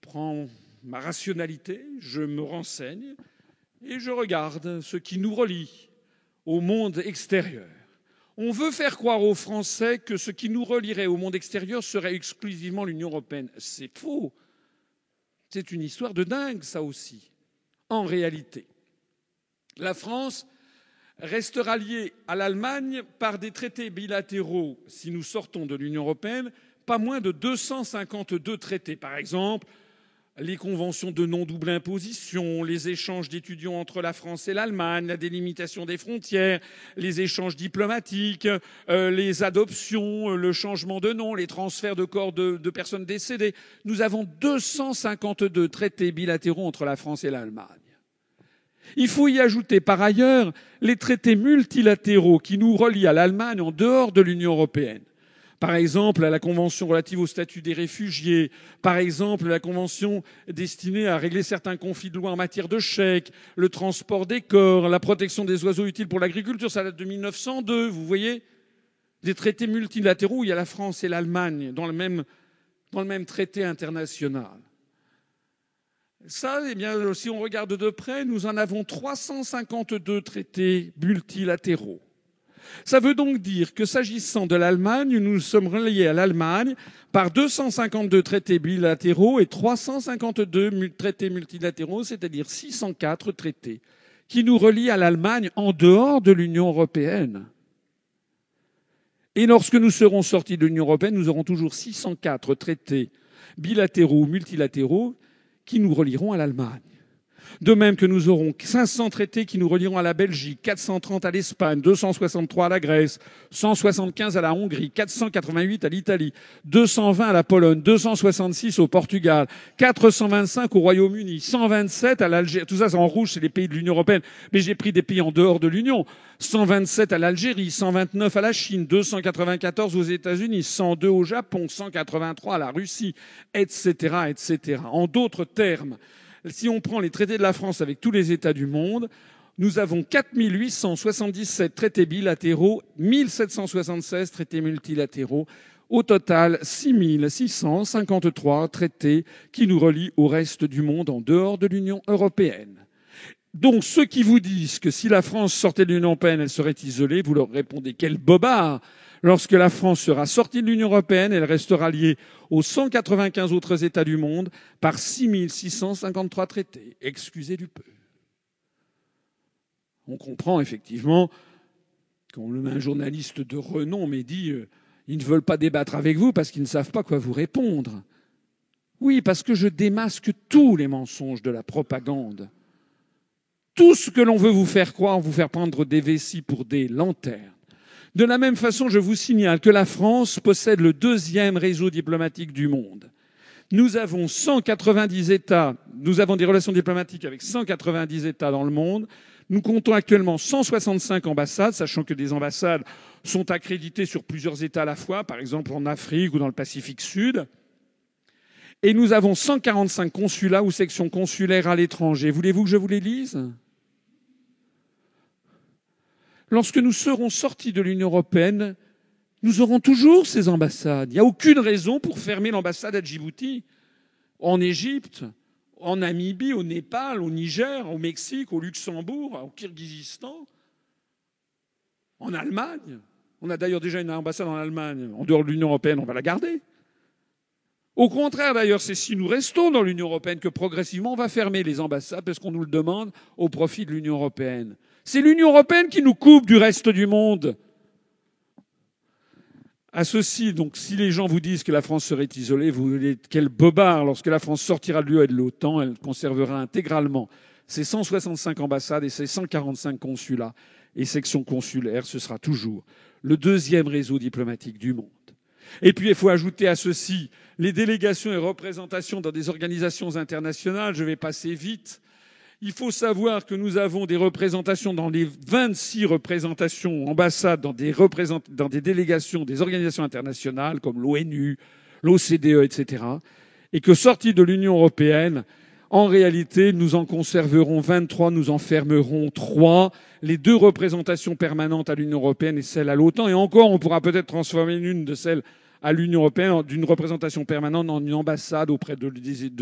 prends ma rationalité, je me renseigne et je regarde ce qui nous relie au monde extérieur. On veut faire croire aux Français que ce qui nous relierait au monde extérieur serait exclusivement l'Union européenne. C'est faux. C'est une histoire de dingue, ça aussi. En réalité, la France restera liée à l'Allemagne par des traités bilatéraux si nous sortons de l'Union européenne, pas moins de 252 traités. Par exemple, les conventions de non-double imposition, les échanges d'étudiants entre la France et l'Allemagne, la délimitation des frontières, les échanges diplomatiques, euh, les adoptions, le changement de nom, les transferts de corps de, de personnes décédées. Nous avons 252 traités bilatéraux entre la France et l'Allemagne. Il faut y ajouter par ailleurs les traités multilatéraux qui nous relient à l'Allemagne en dehors de l'Union européenne par exemple la Convention relative au statut des réfugiés, par exemple la Convention destinée à régler certains conflits de loi en matière de chèques, le transport des corps, la protection des oiseaux utiles pour l'agriculture, ça date de 1902, vous voyez? Des traités multilatéraux où il y a la France et l'Allemagne dans le même, dans le même traité international. Ça, eh bien, si on regarde de près, nous en avons 352 traités multilatéraux. Ça veut donc dire que s'agissant de l'Allemagne, nous sommes reliés à l'Allemagne par 252 traités bilatéraux et 352 traités multilatéraux, c'est-à-dire 604 traités qui nous relient à l'Allemagne en dehors de l'Union européenne. Et lorsque nous serons sortis de l'Union européenne, nous aurons toujours 604 traités bilatéraux ou multilatéraux qui nous relieront à l'Allemagne. De même que nous aurons 500 traités qui nous relieront à la Belgique, 430 à l'Espagne, 263 à la Grèce, 175 à la Hongrie, 488 à l'Italie, 220 à la Pologne, 266 au Portugal, 425 au Royaume-Uni, 127 à l'Algérie. Tout ça, en rouge, c'est les pays de l'Union européenne. Mais j'ai pris des pays en dehors de l'Union. 127 à l'Algérie, 129 à la Chine, 294 aux États-Unis, 102 au Japon, 183 à la Russie, etc., etc. En d'autres termes, si on prend les traités de la France avec tous les États du monde, nous avons 4 877 traités bilatéraux, 1776 traités multilatéraux. Au total, 6 653 traités qui nous relient au reste du monde en dehors de l'Union européenne. Donc ceux qui vous disent que si la France sortait de l'Union européenne, elle serait isolée, vous leur répondez quel bobard Lorsque la France sera sortie de l'Union européenne, elle restera liée aux 195 autres États du monde par 6653 traités. Excusez du peu. On comprend effectivement, quand un journaliste de renom m'a dit euh, ils ne veulent pas débattre avec vous parce qu'ils ne savent pas quoi vous répondre. Oui, parce que je démasque tous les mensonges de la propagande. Tout ce que l'on veut vous faire croire, vous faire prendre des vessies pour des lanternes. De la même façon, je vous signale que la France possède le deuxième réseau diplomatique du monde. Nous avons 190 États, nous avons des relations diplomatiques avec 190 États dans le monde. Nous comptons actuellement 165 ambassades, sachant que des ambassades sont accréditées sur plusieurs États à la fois, par exemple en Afrique ou dans le Pacifique Sud. Et nous avons 145 consulats ou sections consulaires à l'étranger. Voulez-vous que je vous les lise? Lorsque nous serons sortis de l'Union européenne, nous aurons toujours ces ambassades. Il n'y a aucune raison pour fermer l'ambassade à Djibouti, en Égypte, en Namibie, au Népal, au Niger, au Mexique, au Luxembourg, au Kirghizistan, en Allemagne. On a d'ailleurs déjà une ambassade en Allemagne, en dehors de l'Union européenne, on va la garder. Au contraire, d'ailleurs, c'est si nous restons dans l'Union européenne que progressivement on va fermer les ambassades parce qu'on nous le demande au profit de l'Union européenne. C'est l'Union européenne qui nous coupe du reste du monde. À ceci, donc, si les gens vous disent que la France serait isolée, vous dites quel bobard. Lorsque la France sortira de l'UE et de l'OTAN, elle conservera intégralement ses 165 ambassades et ses 145 consulats et sections consulaires. Ce sera toujours le deuxième réseau diplomatique du monde. Et puis, il faut ajouter à ceci les délégations et représentations dans des organisations internationales. Je vais passer vite. Il faut savoir que nous avons des représentations dans les 26 représentations, ambassades, dans des, délégations des organisations internationales comme l'ONU, l'OCDE, etc. Et que sortis de l'Union européenne, En réalité, nous en conserverons 23, nous en fermerons 3. Les deux représentations permanentes à l'Union européenne et celle à l'OTAN. Et encore, on pourra peut-être transformer l'une de celles à l'Union européenne d'une représentation permanente en une ambassade auprès de,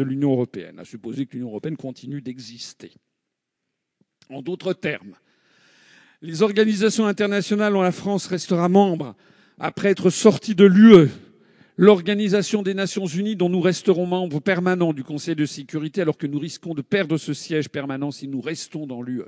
l'Union européenne, à supposer que l'Union européenne continue d'exister. En d'autres termes, les organisations internationales dont la France restera membre après être sortie de l'UE l'Organisation des Nations Unies, dont nous resterons membres permanents du Conseil de sécurité, alors que nous risquons de perdre ce siège permanent si nous restons dans l'UE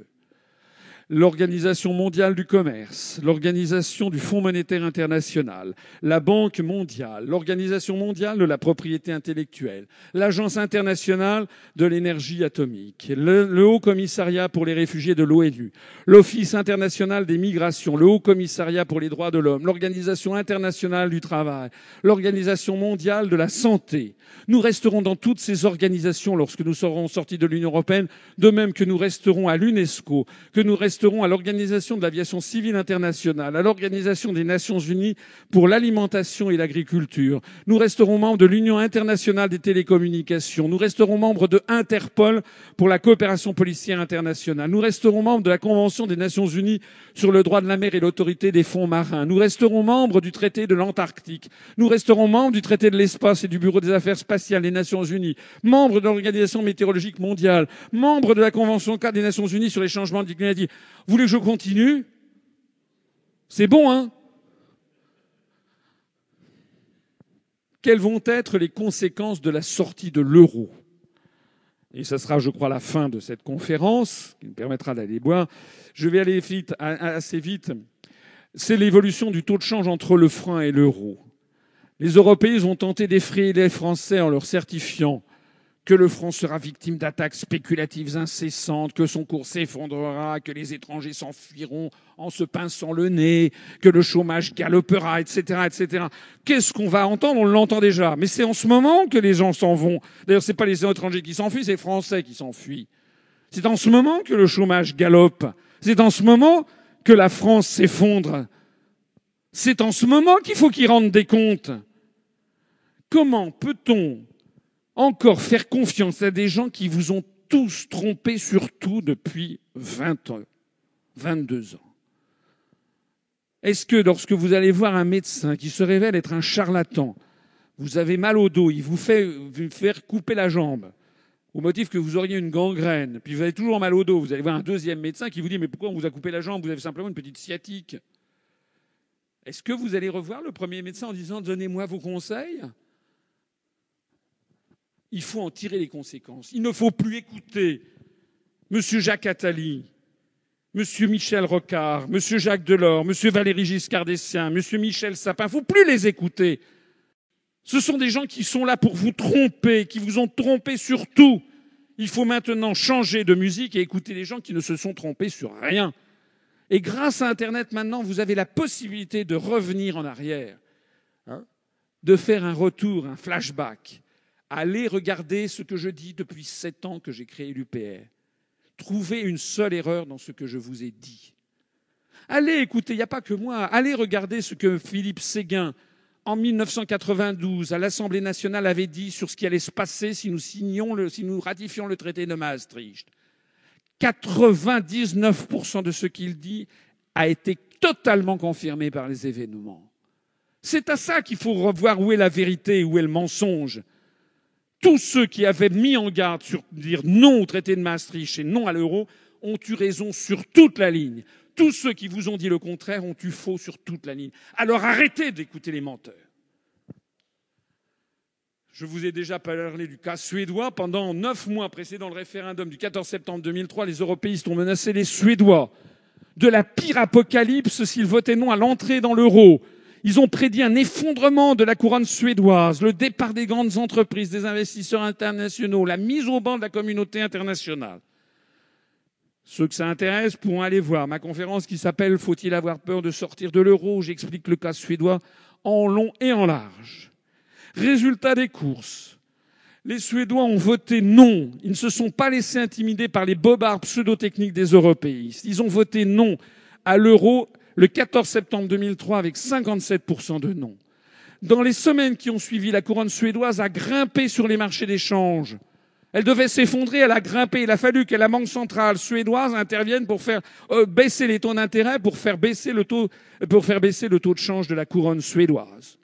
l'Organisation mondiale du commerce, l'Organisation du Fonds monétaire international, la Banque mondiale, l'Organisation mondiale de la propriété intellectuelle, l'Agence internationale de l'énergie atomique, le, Haut Commissariat pour les réfugiés de l'ONU, l'Office international des migrations, le Haut Commissariat pour les droits de l'homme, l'Organisation internationale du travail, l'Organisation mondiale de la santé. Nous resterons dans toutes ces organisations lorsque nous serons sortis de l'Union européenne, de même que nous resterons à l'UNESCO, que nous resterons resterons à l'Organisation de l'aviation civile internationale, à l'Organisation des Nations unies pour l'alimentation et l'agriculture. Nous resterons membres de l'Union internationale des télécommunications. Nous resterons membres de Interpol pour la coopération policière internationale. Nous resterons membres de la Convention des Nations unies sur le droit de la mer et l'autorité des fonds marins. Nous resterons membres du traité de l'Antarctique. Nous resterons membres du traité de l'espace et du Bureau des affaires spatiales des Nations unies, membres de l'Organisation météorologique mondiale, membres de la Convention cadre des Nations unies sur les changements climatiques. Vous voulez que je continue? C'est bon, hein? Quelles vont être les conséquences de la sortie de l'euro? Et ce sera, je crois, la fin de cette conférence, qui me permettra d'aller boire. Je vais aller vite, assez vite. C'est l'évolution du taux de change entre le franc et l'euro. Les Européens ont tenté d'effrayer les Français en leur certifiant que le franc sera victime d'attaques spéculatives incessantes, que son cours s'effondrera, que les étrangers s'enfuiront en se pinçant le nez, que le chômage galopera, etc., etc. Qu'est-ce qu'on va entendre? On l'entend déjà. Mais c'est en ce moment que les gens s'en vont. D'ailleurs, c'est pas les étrangers qui s'enfuient, c'est les Français qui s'enfuient. C'est en ce moment que le chômage galope. C'est en ce moment que la France s'effondre. C'est en ce moment qu'il faut qu'ils rendent des comptes. Comment peut-on encore faire confiance à des gens qui vous ont tous trompé sur tout depuis 20 ans, 22 ans Est-ce que lorsque vous allez voir un médecin qui se révèle être un charlatan, vous avez mal au dos, il vous fait faire couper la jambe, au motif que vous auriez une gangrène, puis vous avez toujours mal au dos, vous allez voir un deuxième médecin qui vous dit mais pourquoi on vous a coupé la jambe Vous avez simplement une petite sciatique? Est-ce que vous allez revoir le premier médecin en disant donnez-moi vos conseils? Il faut en tirer les conséquences. Il ne faut plus écouter M. Jacques Attali, M. Michel Rocard, M. Jacques Delors, M. Valéry Giscard d'Estaing, M. Michel Sapin. Il ne faut plus les écouter. Ce sont des gens qui sont là pour vous tromper, qui vous ont trompé sur tout. Il faut maintenant changer de musique et écouter les gens qui ne se sont trompés sur rien. Et grâce à Internet, maintenant, vous avez la possibilité de revenir en arrière, hein, de faire un retour, un flashback. Allez regarder ce que je dis depuis sept ans que j'ai créé l'UPR. Trouvez une seule erreur dans ce que je vous ai dit. Allez écoutez, il n'y a pas que moi, allez regarder ce que Philippe Séguin, en 1992, à l'Assemblée nationale, avait dit sur ce qui allait se passer si nous, signions le, si nous ratifions le traité de Maastricht. 99% de ce qu'il dit a été totalement confirmé par les événements. C'est à ça qu'il faut revoir où est la vérité, où est le mensonge tous ceux qui avaient mis en garde sur dire non au traité de Maastricht et non à l'euro ont eu raison sur toute la ligne. Tous ceux qui vous ont dit le contraire ont eu faux sur toute la ligne. Alors arrêtez d'écouter les menteurs. Je vous ai déjà parlé du cas suédois. Pendant neuf mois précédant le référendum du 14 septembre 2003, les européistes ont menacé les Suédois de la pire apocalypse s'ils votaient non à l'entrée dans l'euro. Ils ont prédit un effondrement de la couronne suédoise, le départ des grandes entreprises, des investisseurs internationaux, la mise au banc de la communauté internationale. Ceux que ça intéresse pourront aller voir ma conférence qui s'appelle Faut-il avoir peur de sortir de l'euro J'explique le cas suédois en long et en large. Résultat des courses. Les Suédois ont voté non. Ils ne se sont pas laissés intimider par les bobards pseudo-techniques des européistes. Ils ont voté non à l'euro le 14 septembre 2003 avec 57% de non. Dans les semaines qui ont suivi, la couronne suédoise a grimpé sur les marchés d'échange. Elle devait s'effondrer, elle a grimpé. Il a fallu que la banque centrale suédoise intervienne pour faire euh, baisser les taux d'intérêt, pour faire baisser le taux, pour faire baisser le taux de change de la couronne suédoise.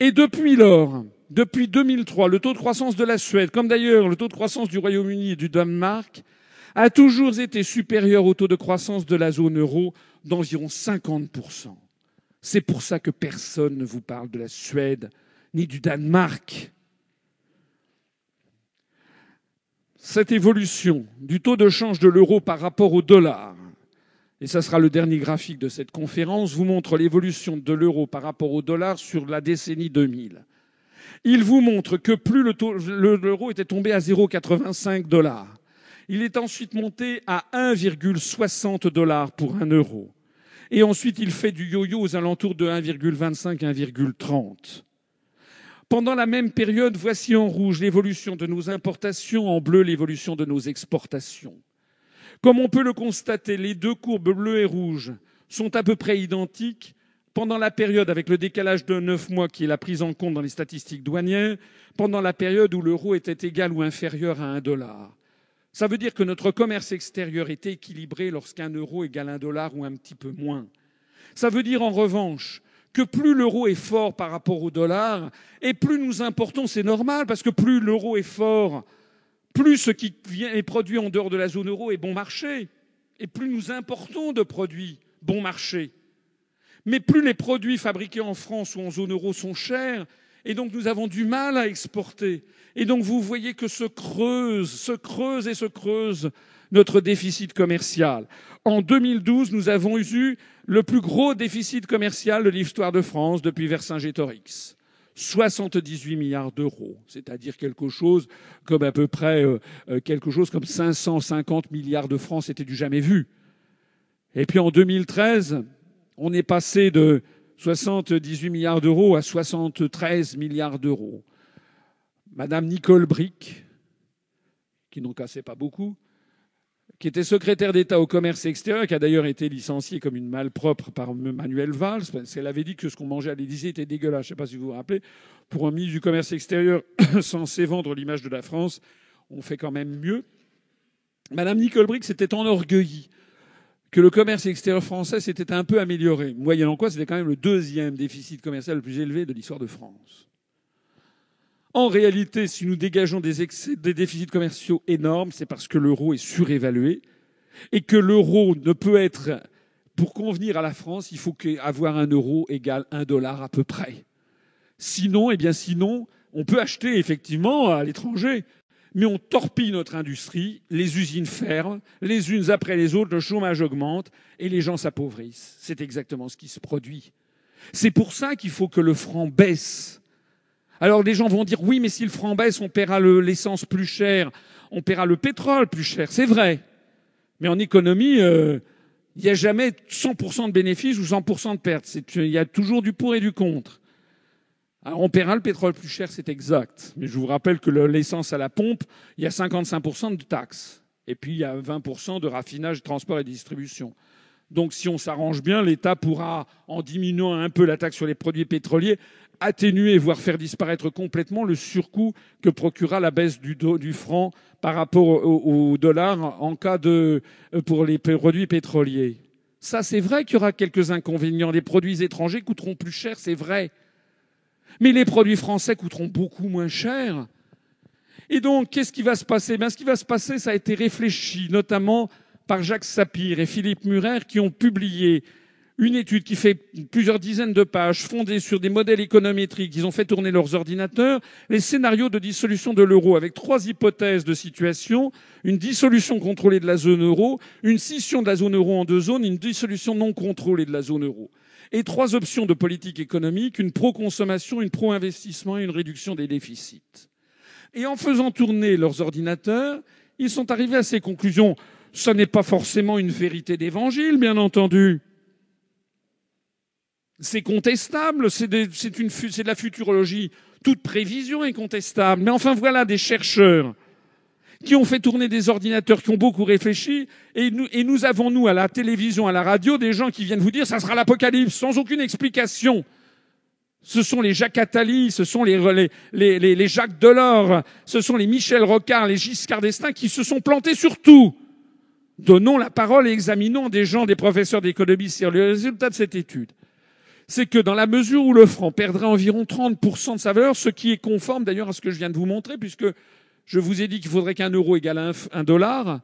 Et depuis lors, depuis 2003, le taux de croissance de la Suède, comme d'ailleurs le taux de croissance du Royaume-Uni et du Danemark, a toujours été supérieur au taux de croissance de la zone euro d'environ 50%. C'est pour ça que personne ne vous parle de la Suède ni du Danemark. Cette évolution du taux de change de l'euro par rapport au dollar, et ça sera le dernier graphique de cette conférence, vous montre l'évolution de l'euro par rapport au dollar sur la décennie 2000. Il vous montre que plus l'euro était tombé à 0,85 dollars, il est ensuite monté à 1,60 dollars pour un euro. Et ensuite, il fait du yo-yo aux alentours de 1,25, 1,30. Pendant la même période, voici en rouge l'évolution de nos importations, en bleu l'évolution de nos exportations. Comme on peut le constater, les deux courbes bleues et rouges sont à peu près identiques pendant la période avec le décalage de neuf mois qui est la prise en compte dans les statistiques douanières, pendant la période où l'euro était égal ou inférieur à un dollar. Ça veut dire que notre commerce extérieur était équilibré lorsqu'un euro égale un dollar ou un petit peu moins. Ça veut dire en revanche que plus l'euro est fort par rapport au dollar, et plus nous importons, c'est normal, parce que plus l'euro est fort, plus ce qui est produit en dehors de la zone euro est bon marché, et plus nous importons de produits bon marché. Mais plus les produits fabriqués en France ou en zone euro sont chers, et donc nous avons du mal à exporter. Et donc vous voyez que se creuse, se creuse et se creuse notre déficit commercial. En 2012, nous avons eu le plus gros déficit commercial de l'histoire de France depuis Vercingétorix. 78 milliards d'euros, c'est-à-dire quelque chose comme à peu près euh, euh, quelque chose comme 550 milliards de francs, c'était du jamais vu. Et puis en 2013, on est passé de 78 milliards d'euros à 73 milliards d'euros. Madame Nicole Brick, qui n'en cassait pas beaucoup, qui était secrétaire d'État au commerce extérieur, qui a d'ailleurs été licenciée comme une malpropre par Manuel Valls, parce qu'elle avait dit que ce qu'on mangeait à l'Élysée était dégueulasse. Je ne sais pas si vous vous rappelez. Pour un ministre du commerce extérieur censé vendre l'image de la France, on fait quand même mieux. Madame Nicole Brick s'était enorgueillie que le commerce extérieur français s'était un peu amélioré. Moyennant quoi, c'était quand même le deuxième déficit commercial le plus élevé de l'histoire de France. En réalité, si nous dégageons des, excès, des déficits commerciaux énormes, c'est parce que l'euro est surévalué et que l'euro ne peut être, pour convenir à la France, il faut avoir un euro égale un dollar à peu près. Sinon, eh bien, sinon, on peut acheter effectivement à l'étranger, mais on torpille notre industrie, les usines ferment, les unes après les autres, le chômage augmente et les gens s'appauvrissent. C'est exactement ce qui se produit. C'est pour ça qu'il faut que le franc baisse. Alors les gens vont dire oui, mais si le franc baisse, on paiera l'essence plus cher, on paiera le pétrole plus cher. C'est vrai. Mais en économie, euh, il n'y a jamais 100% de bénéfices ou 100% de pertes. Il y a toujours du pour et du contre. On paiera le pétrole plus cher, c'est exact. Mais je vous rappelle que l'essence à la pompe, il y a 55% de taxes. Et puis il y a 20% de raffinage, transport et distribution. Donc si on s'arrange bien, l'État pourra, en diminuant un peu la taxe sur les produits pétroliers, atténuer, voire faire disparaître complètement le surcoût que procurera la baisse du, du franc par rapport au, au, dollar en cas de, euh, pour les produits pétroliers. Ça, c'est vrai qu'il y aura quelques inconvénients. Les produits étrangers coûteront plus cher, c'est vrai. Mais les produits français coûteront beaucoup moins cher. Et donc, qu'est-ce qui va se passer? Ben, Ce qui va se passer, ça a été réfléchi, notamment par Jacques Sapir et Philippe Murer, qui ont publié une étude qui fait plusieurs dizaines de pages, fondée sur des modèles économétriques. Ils ont fait tourner leurs ordinateurs, les scénarios de dissolution de l'euro avec trois hypothèses de situation. Une dissolution contrôlée de la zone euro, une scission de la zone euro en deux zones, une dissolution non contrôlée de la zone euro. Et trois options de politique économique, une pro-consommation, une pro-investissement et une réduction des déficits. Et en faisant tourner leurs ordinateurs, ils sont arrivés à ces conclusions. Ce n'est pas forcément une vérité d'évangile, bien entendu. C'est contestable, c'est de, de la futurologie. Toute prévision est contestable. Mais enfin, voilà des chercheurs qui ont fait tourner des ordinateurs, qui ont beaucoup réfléchi, et nous, et nous avons, nous, à la télévision, à la radio, des gens qui viennent vous dire ça sera l'apocalypse, sans aucune explication. Ce sont les Jacques Attali, ce sont les, les, les, les Jacques Delors, ce sont les Michel Rocard, les Giscard d'Estaing qui se sont plantés sur tout. Donnons la parole et examinons des gens, des professeurs d'économie sur le résultat de cette étude. C'est que dans la mesure où le franc perdrait environ 30% de sa valeur, ce qui est conforme d'ailleurs à ce que je viens de vous montrer, puisque je vous ai dit qu'il faudrait qu'un euro égale un, dollar,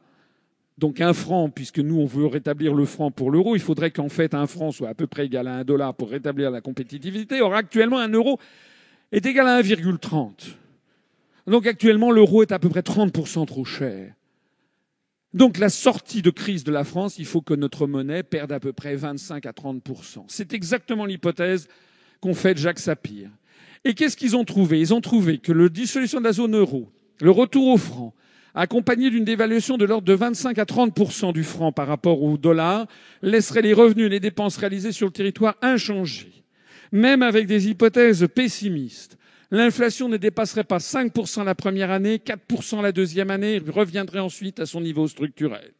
donc un franc, puisque nous on veut rétablir le franc pour l'euro, il faudrait qu'en fait un franc soit à peu près égal à un dollar pour rétablir la compétitivité. Or actuellement un euro est égal à 1,30. Donc actuellement l'euro est à peu près 30% trop cher. Donc la sortie de crise de la France, il faut que notre monnaie perde à peu près 25 à 30% C'est exactement l'hypothèse qu'ont faite Jacques Sapir. Et qu'est-ce qu'ils ont trouvé? Ils ont trouvé que la dissolution de la zone euro, le retour au franc, accompagné d'une dévaluation de l'ordre de 25 à 30 du franc par rapport au dollar, laisserait les revenus et les dépenses réalisées sur le territoire inchangés. Même avec des hypothèses pessimistes, L'inflation ne dépasserait pas 5% la première année, 4% la deuxième année, reviendrait ensuite à son niveau structurel.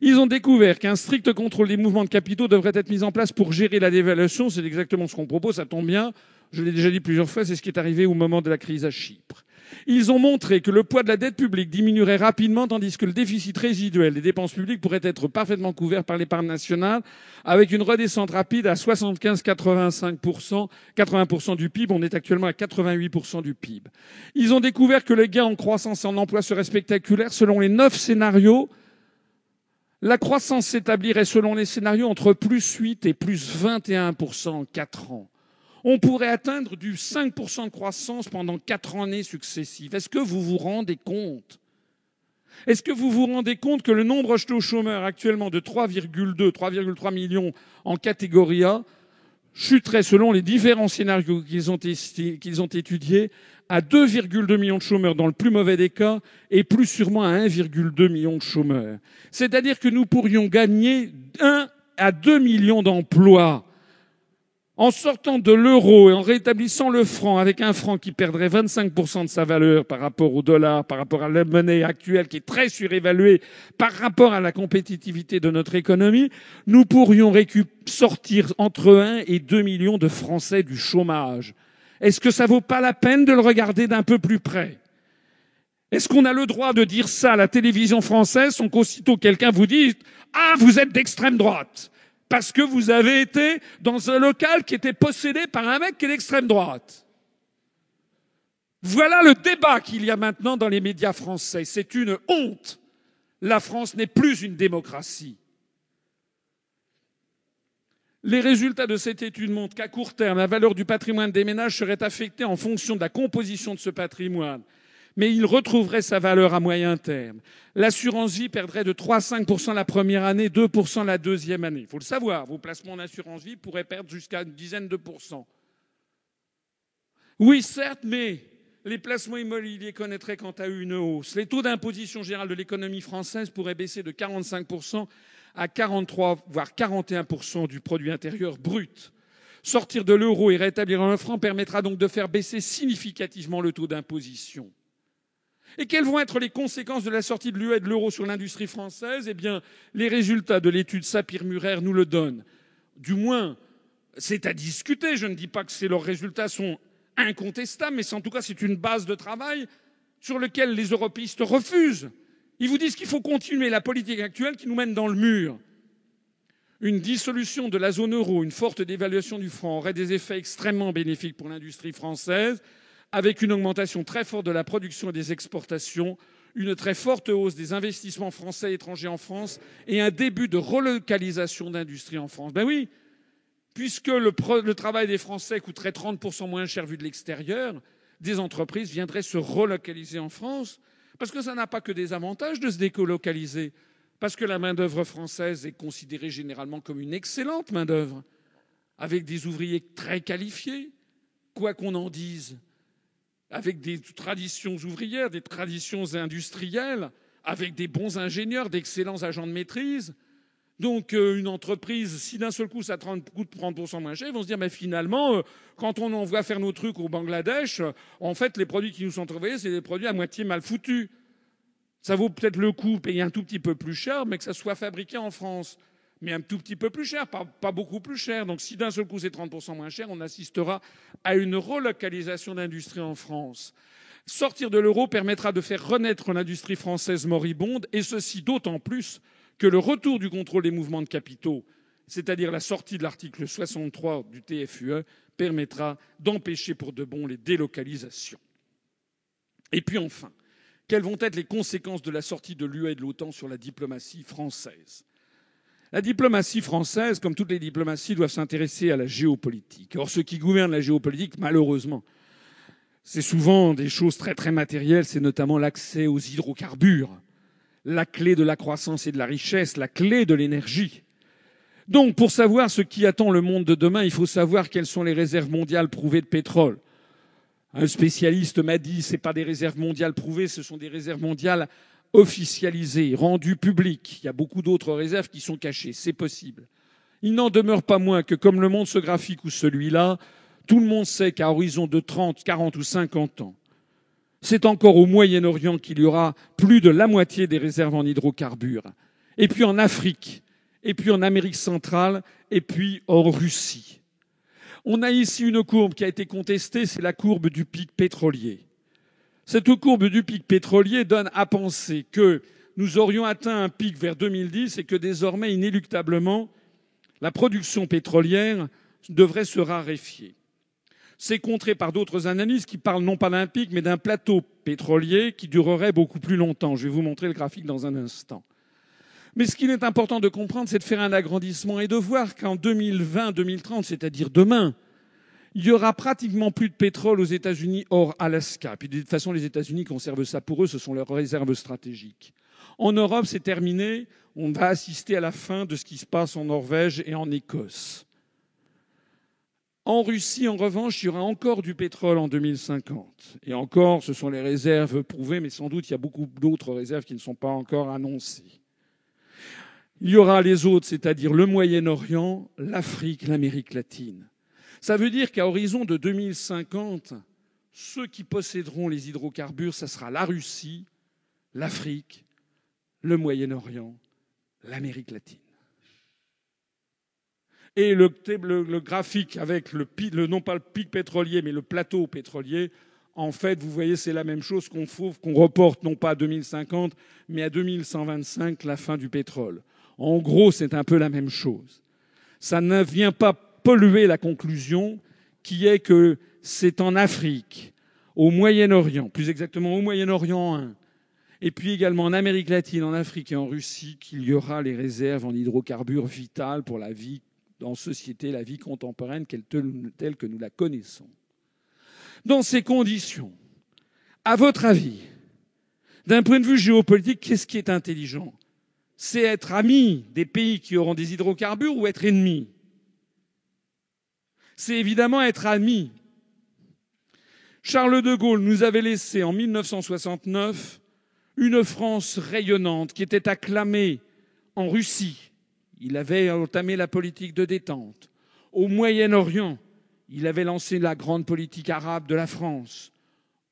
Ils ont découvert qu'un strict contrôle des mouvements de capitaux devrait être mis en place pour gérer la dévaluation. C'est exactement ce qu'on propose, ça tombe bien. Je l'ai déjà dit plusieurs fois, c'est ce qui est arrivé au moment de la crise à Chypre. Ils ont montré que le poids de la dette publique diminuerait rapidement tandis que le déficit résiduel des dépenses publiques pourrait être parfaitement couvert par l'épargne nationale avec une redescente rapide à 75-85%, 80% du PIB. On est actuellement à 88% du PIB. Ils ont découvert que les gains en croissance et en emploi seraient spectaculaires selon les neuf scénarios. La croissance s'établirait selon les scénarios entre plus 8 et plus 21% en 4 ans on pourrait atteindre du 5% de croissance pendant quatre années successives. Est-ce que vous vous rendez compte? Est-ce que vous vous rendez compte que le nombre de chômeurs actuellement de 3,2, 3,3 millions en catégorie A chuterait selon les différents scénarios qu'ils ont, étudiés à 2,2 millions de chômeurs dans le plus mauvais des cas et plus sûrement à 1,2 million de chômeurs? C'est-à-dire que nous pourrions gagner 1 à 2 millions d'emplois en sortant de l'euro et en rétablissant le franc avec un franc qui perdrait 25% de sa valeur par rapport au dollar, par rapport à la monnaie actuelle qui est très surévaluée par rapport à la compétitivité de notre économie, nous pourrions sortir entre 1 et 2 millions de Français du chômage. Est-ce que ça vaut pas la peine de le regarder d'un peu plus près? Est-ce qu'on a le droit de dire ça à la télévision française sans qu'aussitôt quelqu'un vous dise Ah, vous êtes d'extrême droite parce que vous avez été dans un local qui était possédé par un mec qui est d'extrême droite. Voilà le débat qu'il y a maintenant dans les médias français. C'est une honte. La France n'est plus une démocratie. Les résultats de cette étude montrent qu'à court terme, la valeur du patrimoine des ménages serait affectée en fonction de la composition de ce patrimoine mais il retrouverait sa valeur à moyen terme. L'assurance vie perdrait de 3 à 5 la première année, 2 la deuxième année. Il faut le savoir, vos placements en assurance vie pourraient perdre jusqu'à une dizaine de pourcents. Oui, certes, mais les placements immobiliers connaîtraient quant à eux une hausse. Les taux d'imposition générale de l'économie française pourraient baisser de 45% à 43, voire 41% du produit intérieur brut. Sortir de l'euro et rétablir un franc permettra donc de faire baisser significativement le taux d'imposition. Et quelles vont être les conséquences de la sortie de l'UE et de l'euro sur l'industrie française? Eh bien, les résultats de l'étude Sapir-Murer nous le donnent. Du moins, c'est à discuter. Je ne dis pas que leurs résultats sont incontestables, mais en tout cas, c'est une base de travail sur laquelle les européistes refusent. Ils vous disent qu'il faut continuer la politique actuelle qui nous mène dans le mur. Une dissolution de la zone euro, une forte dévaluation du franc aurait des effets extrêmement bénéfiques pour l'industrie française avec une augmentation très forte de la production et des exportations, une très forte hausse des investissements français et étrangers en France et un début de relocalisation d'industrie en France. Ben oui, puisque le, le, travail des Français coûterait 30% moins cher vu de l'extérieur, des entreprises viendraient se relocaliser en France, parce que ça n'a pas que des avantages de se décolocaliser, parce que la main-d'œuvre française est considérée généralement comme une excellente main-d'œuvre, avec des ouvriers très qualifiés, quoi qu'on en dise avec des traditions ouvrières, des traditions industrielles, avec des bons ingénieurs, d'excellents agents de maîtrise. Donc euh, une entreprise, si d'un seul coup ça coûte 30% moins cher, ils vont se dire mais finalement, euh, quand on envoie faire nos trucs au Bangladesh, euh, en fait les produits qui nous sont envoyés, c'est des produits à moitié mal foutus. Ça vaut peut-être le coup payer un tout petit peu plus cher, mais que ça soit fabriqué en France. Mais un tout petit peu plus cher, pas, beaucoup plus cher. Donc si d'un seul coup c'est 30% moins cher, on assistera à une relocalisation d'industrie en France. Sortir de l'euro permettra de faire renaître l'industrie française moribonde, et ceci d'autant plus que le retour du contrôle des mouvements de capitaux, c'est-à-dire la sortie de l'article 63 du TFUE, permettra d'empêcher pour de bon les délocalisations. Et puis enfin, quelles vont être les conséquences de la sortie de l'UE et de l'OTAN sur la diplomatie française? La diplomatie française, comme toutes les diplomaties, doit s'intéresser à la géopolitique. Or, ce qui gouverne la géopolitique, malheureusement, c'est souvent des choses très très matérielles, c'est notamment l'accès aux hydrocarbures, la clé de la croissance et de la richesse, la clé de l'énergie. Donc, pour savoir ce qui attend le monde de demain, il faut savoir quelles sont les réserves mondiales prouvées de pétrole. Un spécialiste m'a dit ce pas des réserves mondiales prouvées, ce sont des réserves mondiales officialisées, rendues publiques. Il y a beaucoup d'autres réserves qui sont cachées, c'est possible. Il n'en demeure pas moins que, comme le montre ce graphique ou celui-là, tout le monde sait qu'à horizon de 30, 40 ou 50 ans, c'est encore au Moyen-Orient qu'il y aura plus de la moitié des réserves en hydrocarbures. Et puis en Afrique, et puis en Amérique centrale, et puis en Russie. On a ici une courbe qui a été contestée, c'est la courbe du pic pétrolier. Cette courbe du pic pétrolier donne à penser que nous aurions atteint un pic vers 2010 et que désormais, inéluctablement, la production pétrolière devrait se raréfier. C'est contré par d'autres analyses qui parlent non pas d'un pic, mais d'un plateau pétrolier qui durerait beaucoup plus longtemps. Je vais vous montrer le graphique dans un instant. Mais ce qu'il est important de comprendre, c'est de faire un agrandissement et de voir qu'en 2020-2030, c'est-à-dire demain, il y aura pratiquement plus de pétrole aux États-Unis hors Alaska. Puis de toute façon, les États-Unis conservent ça pour eux, ce sont leurs réserves stratégiques. En Europe, c'est terminé. On va assister à la fin de ce qui se passe en Norvège et en Écosse. En Russie, en revanche, il y aura encore du pétrole en 2050. Et encore, ce sont les réserves prouvées, mais sans doute il y a beaucoup d'autres réserves qui ne sont pas encore annoncées. Il y aura les autres, c'est-à-dire le Moyen-Orient, l'Afrique, l'Amérique latine. Ça veut dire qu'à horizon de 2050, ceux qui posséderont les hydrocarbures, ça sera la Russie, l'Afrique, le Moyen-Orient, l'Amérique latine. Et le, le, graphique avec le, le, non pas le pic pétrolier, mais le plateau pétrolier, en fait, vous voyez, c'est la même chose qu'on qu'on reporte non pas à 2050, mais à 2125, la fin du pétrole. En gros, c'est un peu la même chose. Ça ne vient pas polluer la conclusion qui est que c'est en Afrique, au Moyen-Orient, plus exactement au Moyen-Orient 1, et puis également en Amérique latine, en Afrique et en Russie, qu'il y aura les réserves en hydrocarbures vitales pour la vie en société, la vie contemporaine telle que nous la connaissons. Dans ces conditions, à votre avis, d'un point de vue géopolitique, qu'est-ce qui est intelligent? C'est être ami des pays qui auront des hydrocarbures ou être ennemi? C'est évidemment être ami. Charles de Gaulle nous avait laissé en 1969 une France rayonnante qui était acclamée en Russie. Il avait entamé la politique de détente. Au Moyen-Orient, il avait lancé la grande politique arabe de la France.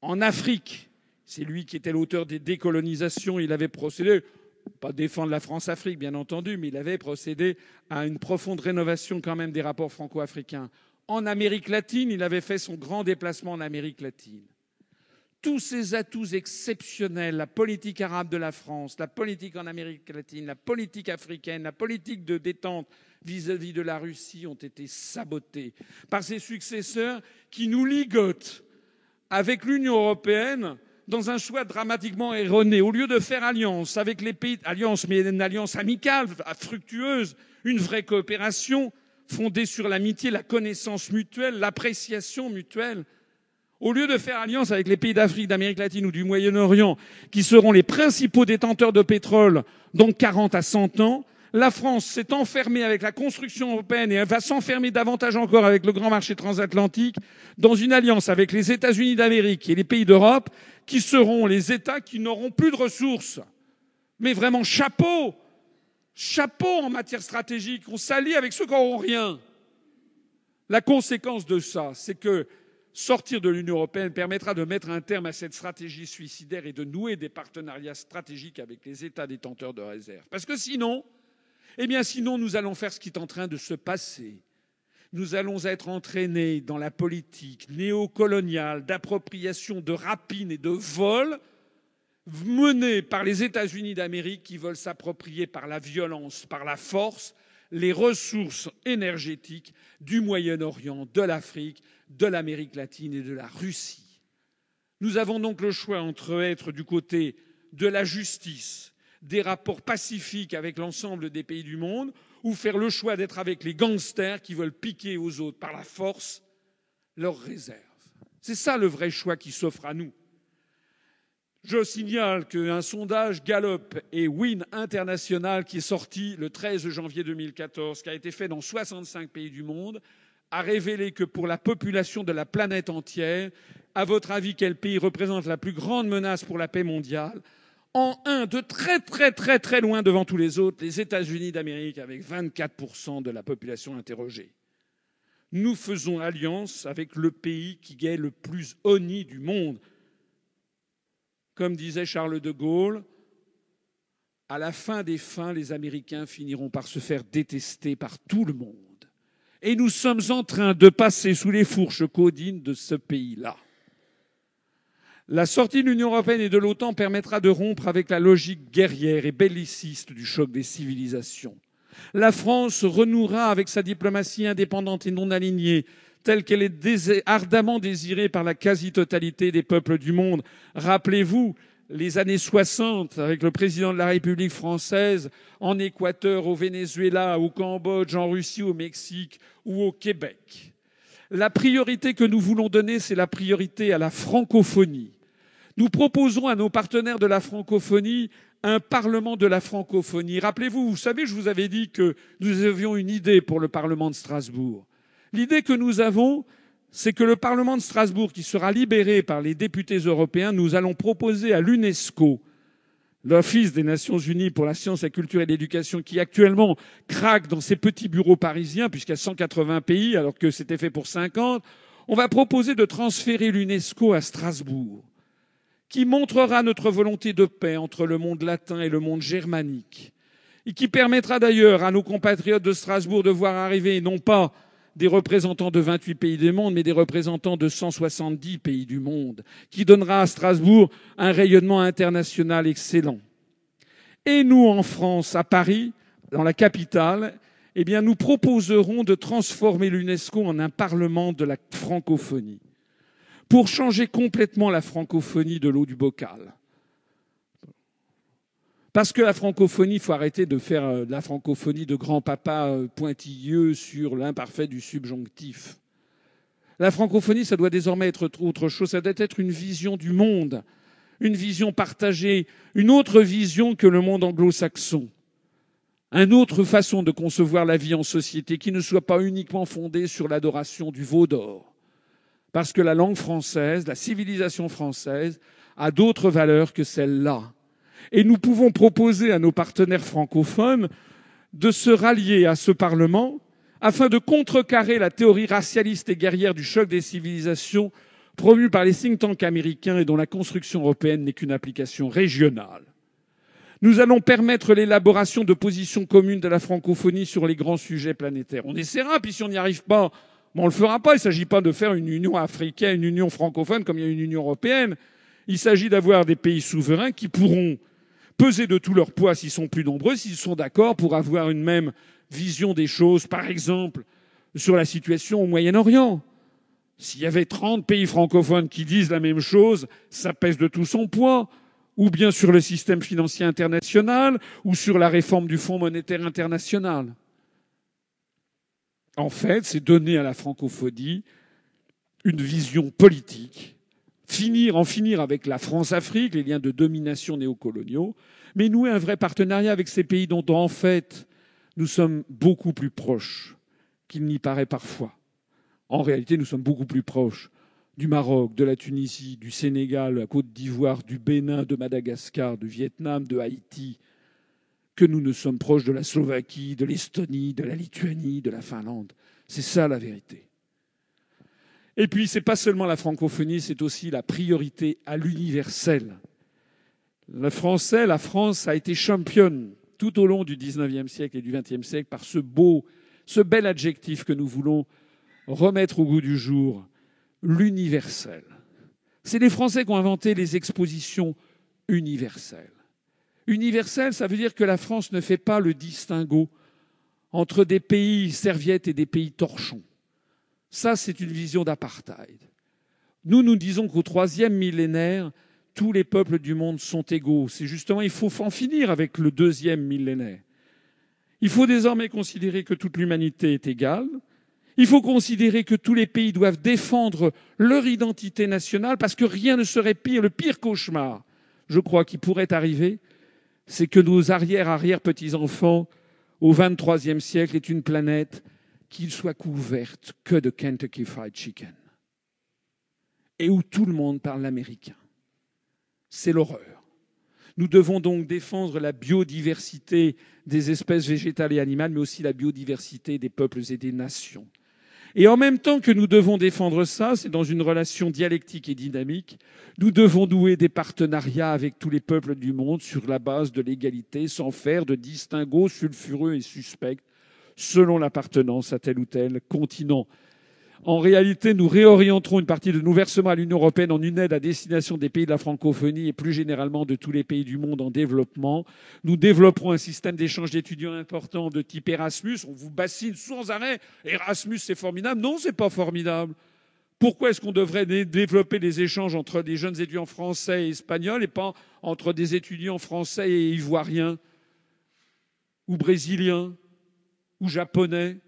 En Afrique, c'est lui qui était l'auteur des décolonisations, il avait procédé pas défendre la France-Afrique, bien entendu, mais il avait procédé à une profonde rénovation quand même des rapports franco-africains. En Amérique latine, il avait fait son grand déplacement en Amérique latine. Tous ces atouts exceptionnels, la politique arabe de la France, la politique en Amérique latine, la politique africaine, la politique de détente vis-à-vis de la Russie ont été sabotés par ses successeurs qui nous ligotent avec l'Union européenne dans un choix dramatiquement erroné. Au lieu de faire alliance avec les pays, alliance, mais une alliance amicale, fructueuse, une vraie coopération fondée sur l'amitié, la connaissance mutuelle, l'appréciation mutuelle, au lieu de faire alliance avec les pays d'Afrique, d'Amérique latine ou du Moyen-Orient, qui seront les principaux détenteurs de pétrole dans 40 à 100 ans, la France s'est enfermée avec la construction européenne et elle va s'enfermer davantage encore avec le grand marché transatlantique dans une alliance avec les États-Unis d'Amérique et les pays d'Europe qui seront les États qui n'auront plus de ressources. Mais vraiment, chapeau Chapeau en matière stratégique. On s'allie avec ceux qui n'auront rien. La conséquence de ça, c'est que sortir de l'Union européenne permettra de mettre un terme à cette stratégie suicidaire et de nouer des partenariats stratégiques avec les États détenteurs de réserves. Parce que sinon, Eh bien, sinon, nous allons faire ce qui est en train de se passer. Nous allons être entraînés dans la politique néocoloniale d'appropriation, de rapine et de vol menée par les États-Unis d'Amérique qui veulent s'approprier par la violence, par la force, les ressources énergétiques du Moyen-Orient, de l'Afrique, de l'Amérique latine et de la Russie. Nous avons donc le choix entre être du côté de la justice, des rapports pacifiques avec l'ensemble des pays du monde, ou faire le choix d'être avec les gangsters qui veulent piquer aux autres par la force leurs réserves. C'est ça le vrai choix qui s'offre à nous. Je signale qu'un sondage Gallup et Win International qui est sorti le 13 janvier 2014, qui a été fait dans 65 pays du monde, a révélé que pour la population de la planète entière, à votre avis, quel pays représente la plus grande menace pour la paix mondiale? En un, de très très très très loin devant tous les autres, les États-Unis d'Amérique avec 24% de la population interrogée. Nous faisons alliance avec le pays qui est le plus honni du monde. Comme disait Charles de Gaulle, à la fin des fins, les Américains finiront par se faire détester par tout le monde. Et nous sommes en train de passer sous les fourches codines de ce pays-là. La sortie de l'Union européenne et de l'OTAN permettra de rompre avec la logique guerrière et belliciste du choc des civilisations. La France renouera avec sa diplomatie indépendante et non alignée, telle qu'elle est ardemment désirée par la quasi-totalité des peuples du monde. Rappelez-vous les années 60 avec le président de la République française en Équateur, au Venezuela, au Cambodge, en Russie, au Mexique ou au Québec. La priorité que nous voulons donner, c'est la priorité à la francophonie. Nous proposons à nos partenaires de la francophonie un Parlement de la francophonie. Rappelez-vous, vous savez, je vous avais dit que nous avions une idée pour le Parlement de Strasbourg. L'idée que nous avons, c'est que le Parlement de Strasbourg, qui sera libéré par les députés européens, nous allons proposer à l'UNESCO, l'Office des Nations Unies pour la science, la culture et l'éducation, qui actuellement craque dans ses petits bureaux parisiens, puisqu'il y a 180 pays, alors que c'était fait pour 50, on va proposer de transférer l'UNESCO à Strasbourg, qui montrera notre volonté de paix entre le monde latin et le monde germanique, et qui permettra d'ailleurs à nos compatriotes de Strasbourg de voir arriver non pas des représentants de 28 pays du monde, mais des représentants de 170 pays du monde, qui donnera à Strasbourg un rayonnement international excellent. Et nous, en France, à Paris, dans la capitale, eh nous proposerons de transformer l'UNESCO en un parlement de la francophonie, pour changer complètement la francophonie de l'eau du bocal. Parce que la francophonie, il faut arrêter de faire euh, la francophonie de grand-papa euh, pointilleux sur l'imparfait du subjonctif. La francophonie, ça doit désormais être autre chose. Ça doit être une vision du monde, une vision partagée, une autre vision que le monde anglo-saxon. Une autre façon de concevoir la vie en société qui ne soit pas uniquement fondée sur l'adoration du veau d'or. Parce que la langue française, la civilisation française, a d'autres valeurs que celles-là. Et nous pouvons proposer à nos partenaires francophones de se rallier à ce Parlement afin de contrecarrer la théorie racialiste et guerrière du choc des civilisations promue par les think tanks américains et dont la construction européenne n'est qu'une application régionale. Nous allons permettre l'élaboration de positions communes de la francophonie sur les grands sujets planétaires. On essaiera, puis si on n'y arrive pas, on ne le fera pas. Il ne s'agit pas de faire une union africaine, une union francophone comme il y a une union européenne. Il s'agit d'avoir des pays souverains qui pourront peser de tout leur poids s'ils sont plus nombreux, s'ils sont d'accord pour avoir une même vision des choses, par exemple, sur la situation au Moyen-Orient. S'il y avait 30 pays francophones qui disent la même chose, ça pèse de tout son poids, ou bien sur le système financier international, ou sur la réforme du Fonds monétaire international. En fait, c'est donner à la francophonie une vision politique finir, en finir avec la France-Afrique, les liens de domination néocoloniaux, mais nouer un vrai partenariat avec ces pays dont, en fait, nous sommes beaucoup plus proches qu'il n'y paraît parfois. En réalité, nous sommes beaucoup plus proches du Maroc, de la Tunisie, du Sénégal, de la Côte d'Ivoire, du Bénin, de Madagascar, du Vietnam, de Haïti, que nous ne sommes proches de la Slovaquie, de l'Estonie, de la Lituanie, de la Finlande. C'est ça la vérité. Et puis, ce n'est pas seulement la francophonie, c'est aussi la priorité à l'universel. Le français, la France a été championne tout au long du XIXe siècle et du XXe siècle par ce beau, ce bel adjectif que nous voulons remettre au goût du jour, l'universel. C'est les Français qui ont inventé les expositions universelles. Universel, ça veut dire que la France ne fait pas le distinguo entre des pays serviettes et des pays torchons. Ça, c'est une vision d'apartheid. Nous, nous disons qu'au troisième millénaire, tous les peuples du monde sont égaux. C'est justement, il faut en finir avec le deuxième millénaire. Il faut désormais considérer que toute l'humanité est égale. Il faut considérer que tous les pays doivent défendre leur identité nationale parce que rien ne serait pire. Le pire cauchemar, je crois, qui pourrait arriver, c'est que nos arrière-arrière-petits-enfants, au XXIIIe siècle, aient une planète qui ne soit couverte que de Kentucky Fried Chicken et où tout le monde parle américain. C'est l'horreur. Nous devons donc défendre la biodiversité des espèces végétales et animales, mais aussi la biodiversité des peuples et des nations. Et en même temps que nous devons défendre ça, c'est dans une relation dialectique et dynamique, nous devons nouer des partenariats avec tous les peuples du monde sur la base de l'égalité, sans faire de distinguo sulfureux et suspect selon l'appartenance à tel ou tel continent. En réalité, nous réorienterons une partie de nos versements à l'Union européenne en une aide à destination des pays de la francophonie et plus généralement de tous les pays du monde en développement. Nous développerons un système d'échange d'étudiants important de type Erasmus. On vous bassine sans arrêt. Erasmus, c'est formidable. Non, c'est pas formidable. Pourquoi est-ce qu'on devrait développer des échanges entre des jeunes étudiants français et espagnols et pas entre des étudiants français et ivoiriens ou brésiliens? Ou japonais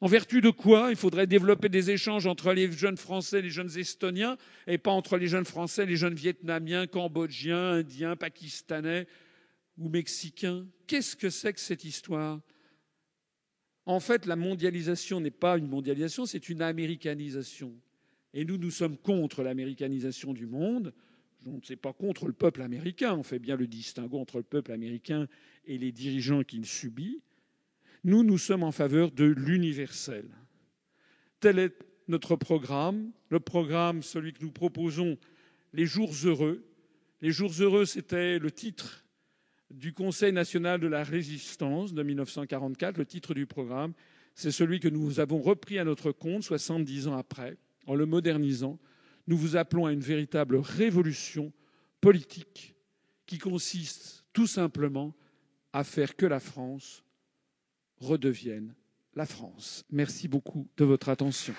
en vertu de quoi il faudrait développer des échanges entre les jeunes Français et les jeunes Estoniens, et pas entre les jeunes Français les jeunes Vietnamiens, Cambodgiens, Indiens, Pakistanais ou Mexicains Qu'est-ce que c'est que cette histoire? En fait, la mondialisation n'est pas une mondialisation, c'est une américanisation. Et nous, nous sommes contre l'américanisation du monde. On ne pas contre le peuple américain. On fait bien le distinguo entre le peuple américain et les dirigeants qu'il subit. Nous, nous sommes en faveur de l'universel. Tel est notre programme. Le programme, celui que nous proposons, les jours heureux. Les jours heureux, c'était le titre du Conseil national de la résistance de 1944, le titre du programme. C'est celui que nous avons repris à notre compte 70 ans après, en le modernisant. Nous vous appelons à une véritable révolution politique qui consiste tout simplement à faire que la France redevienne la France. Merci beaucoup de votre attention.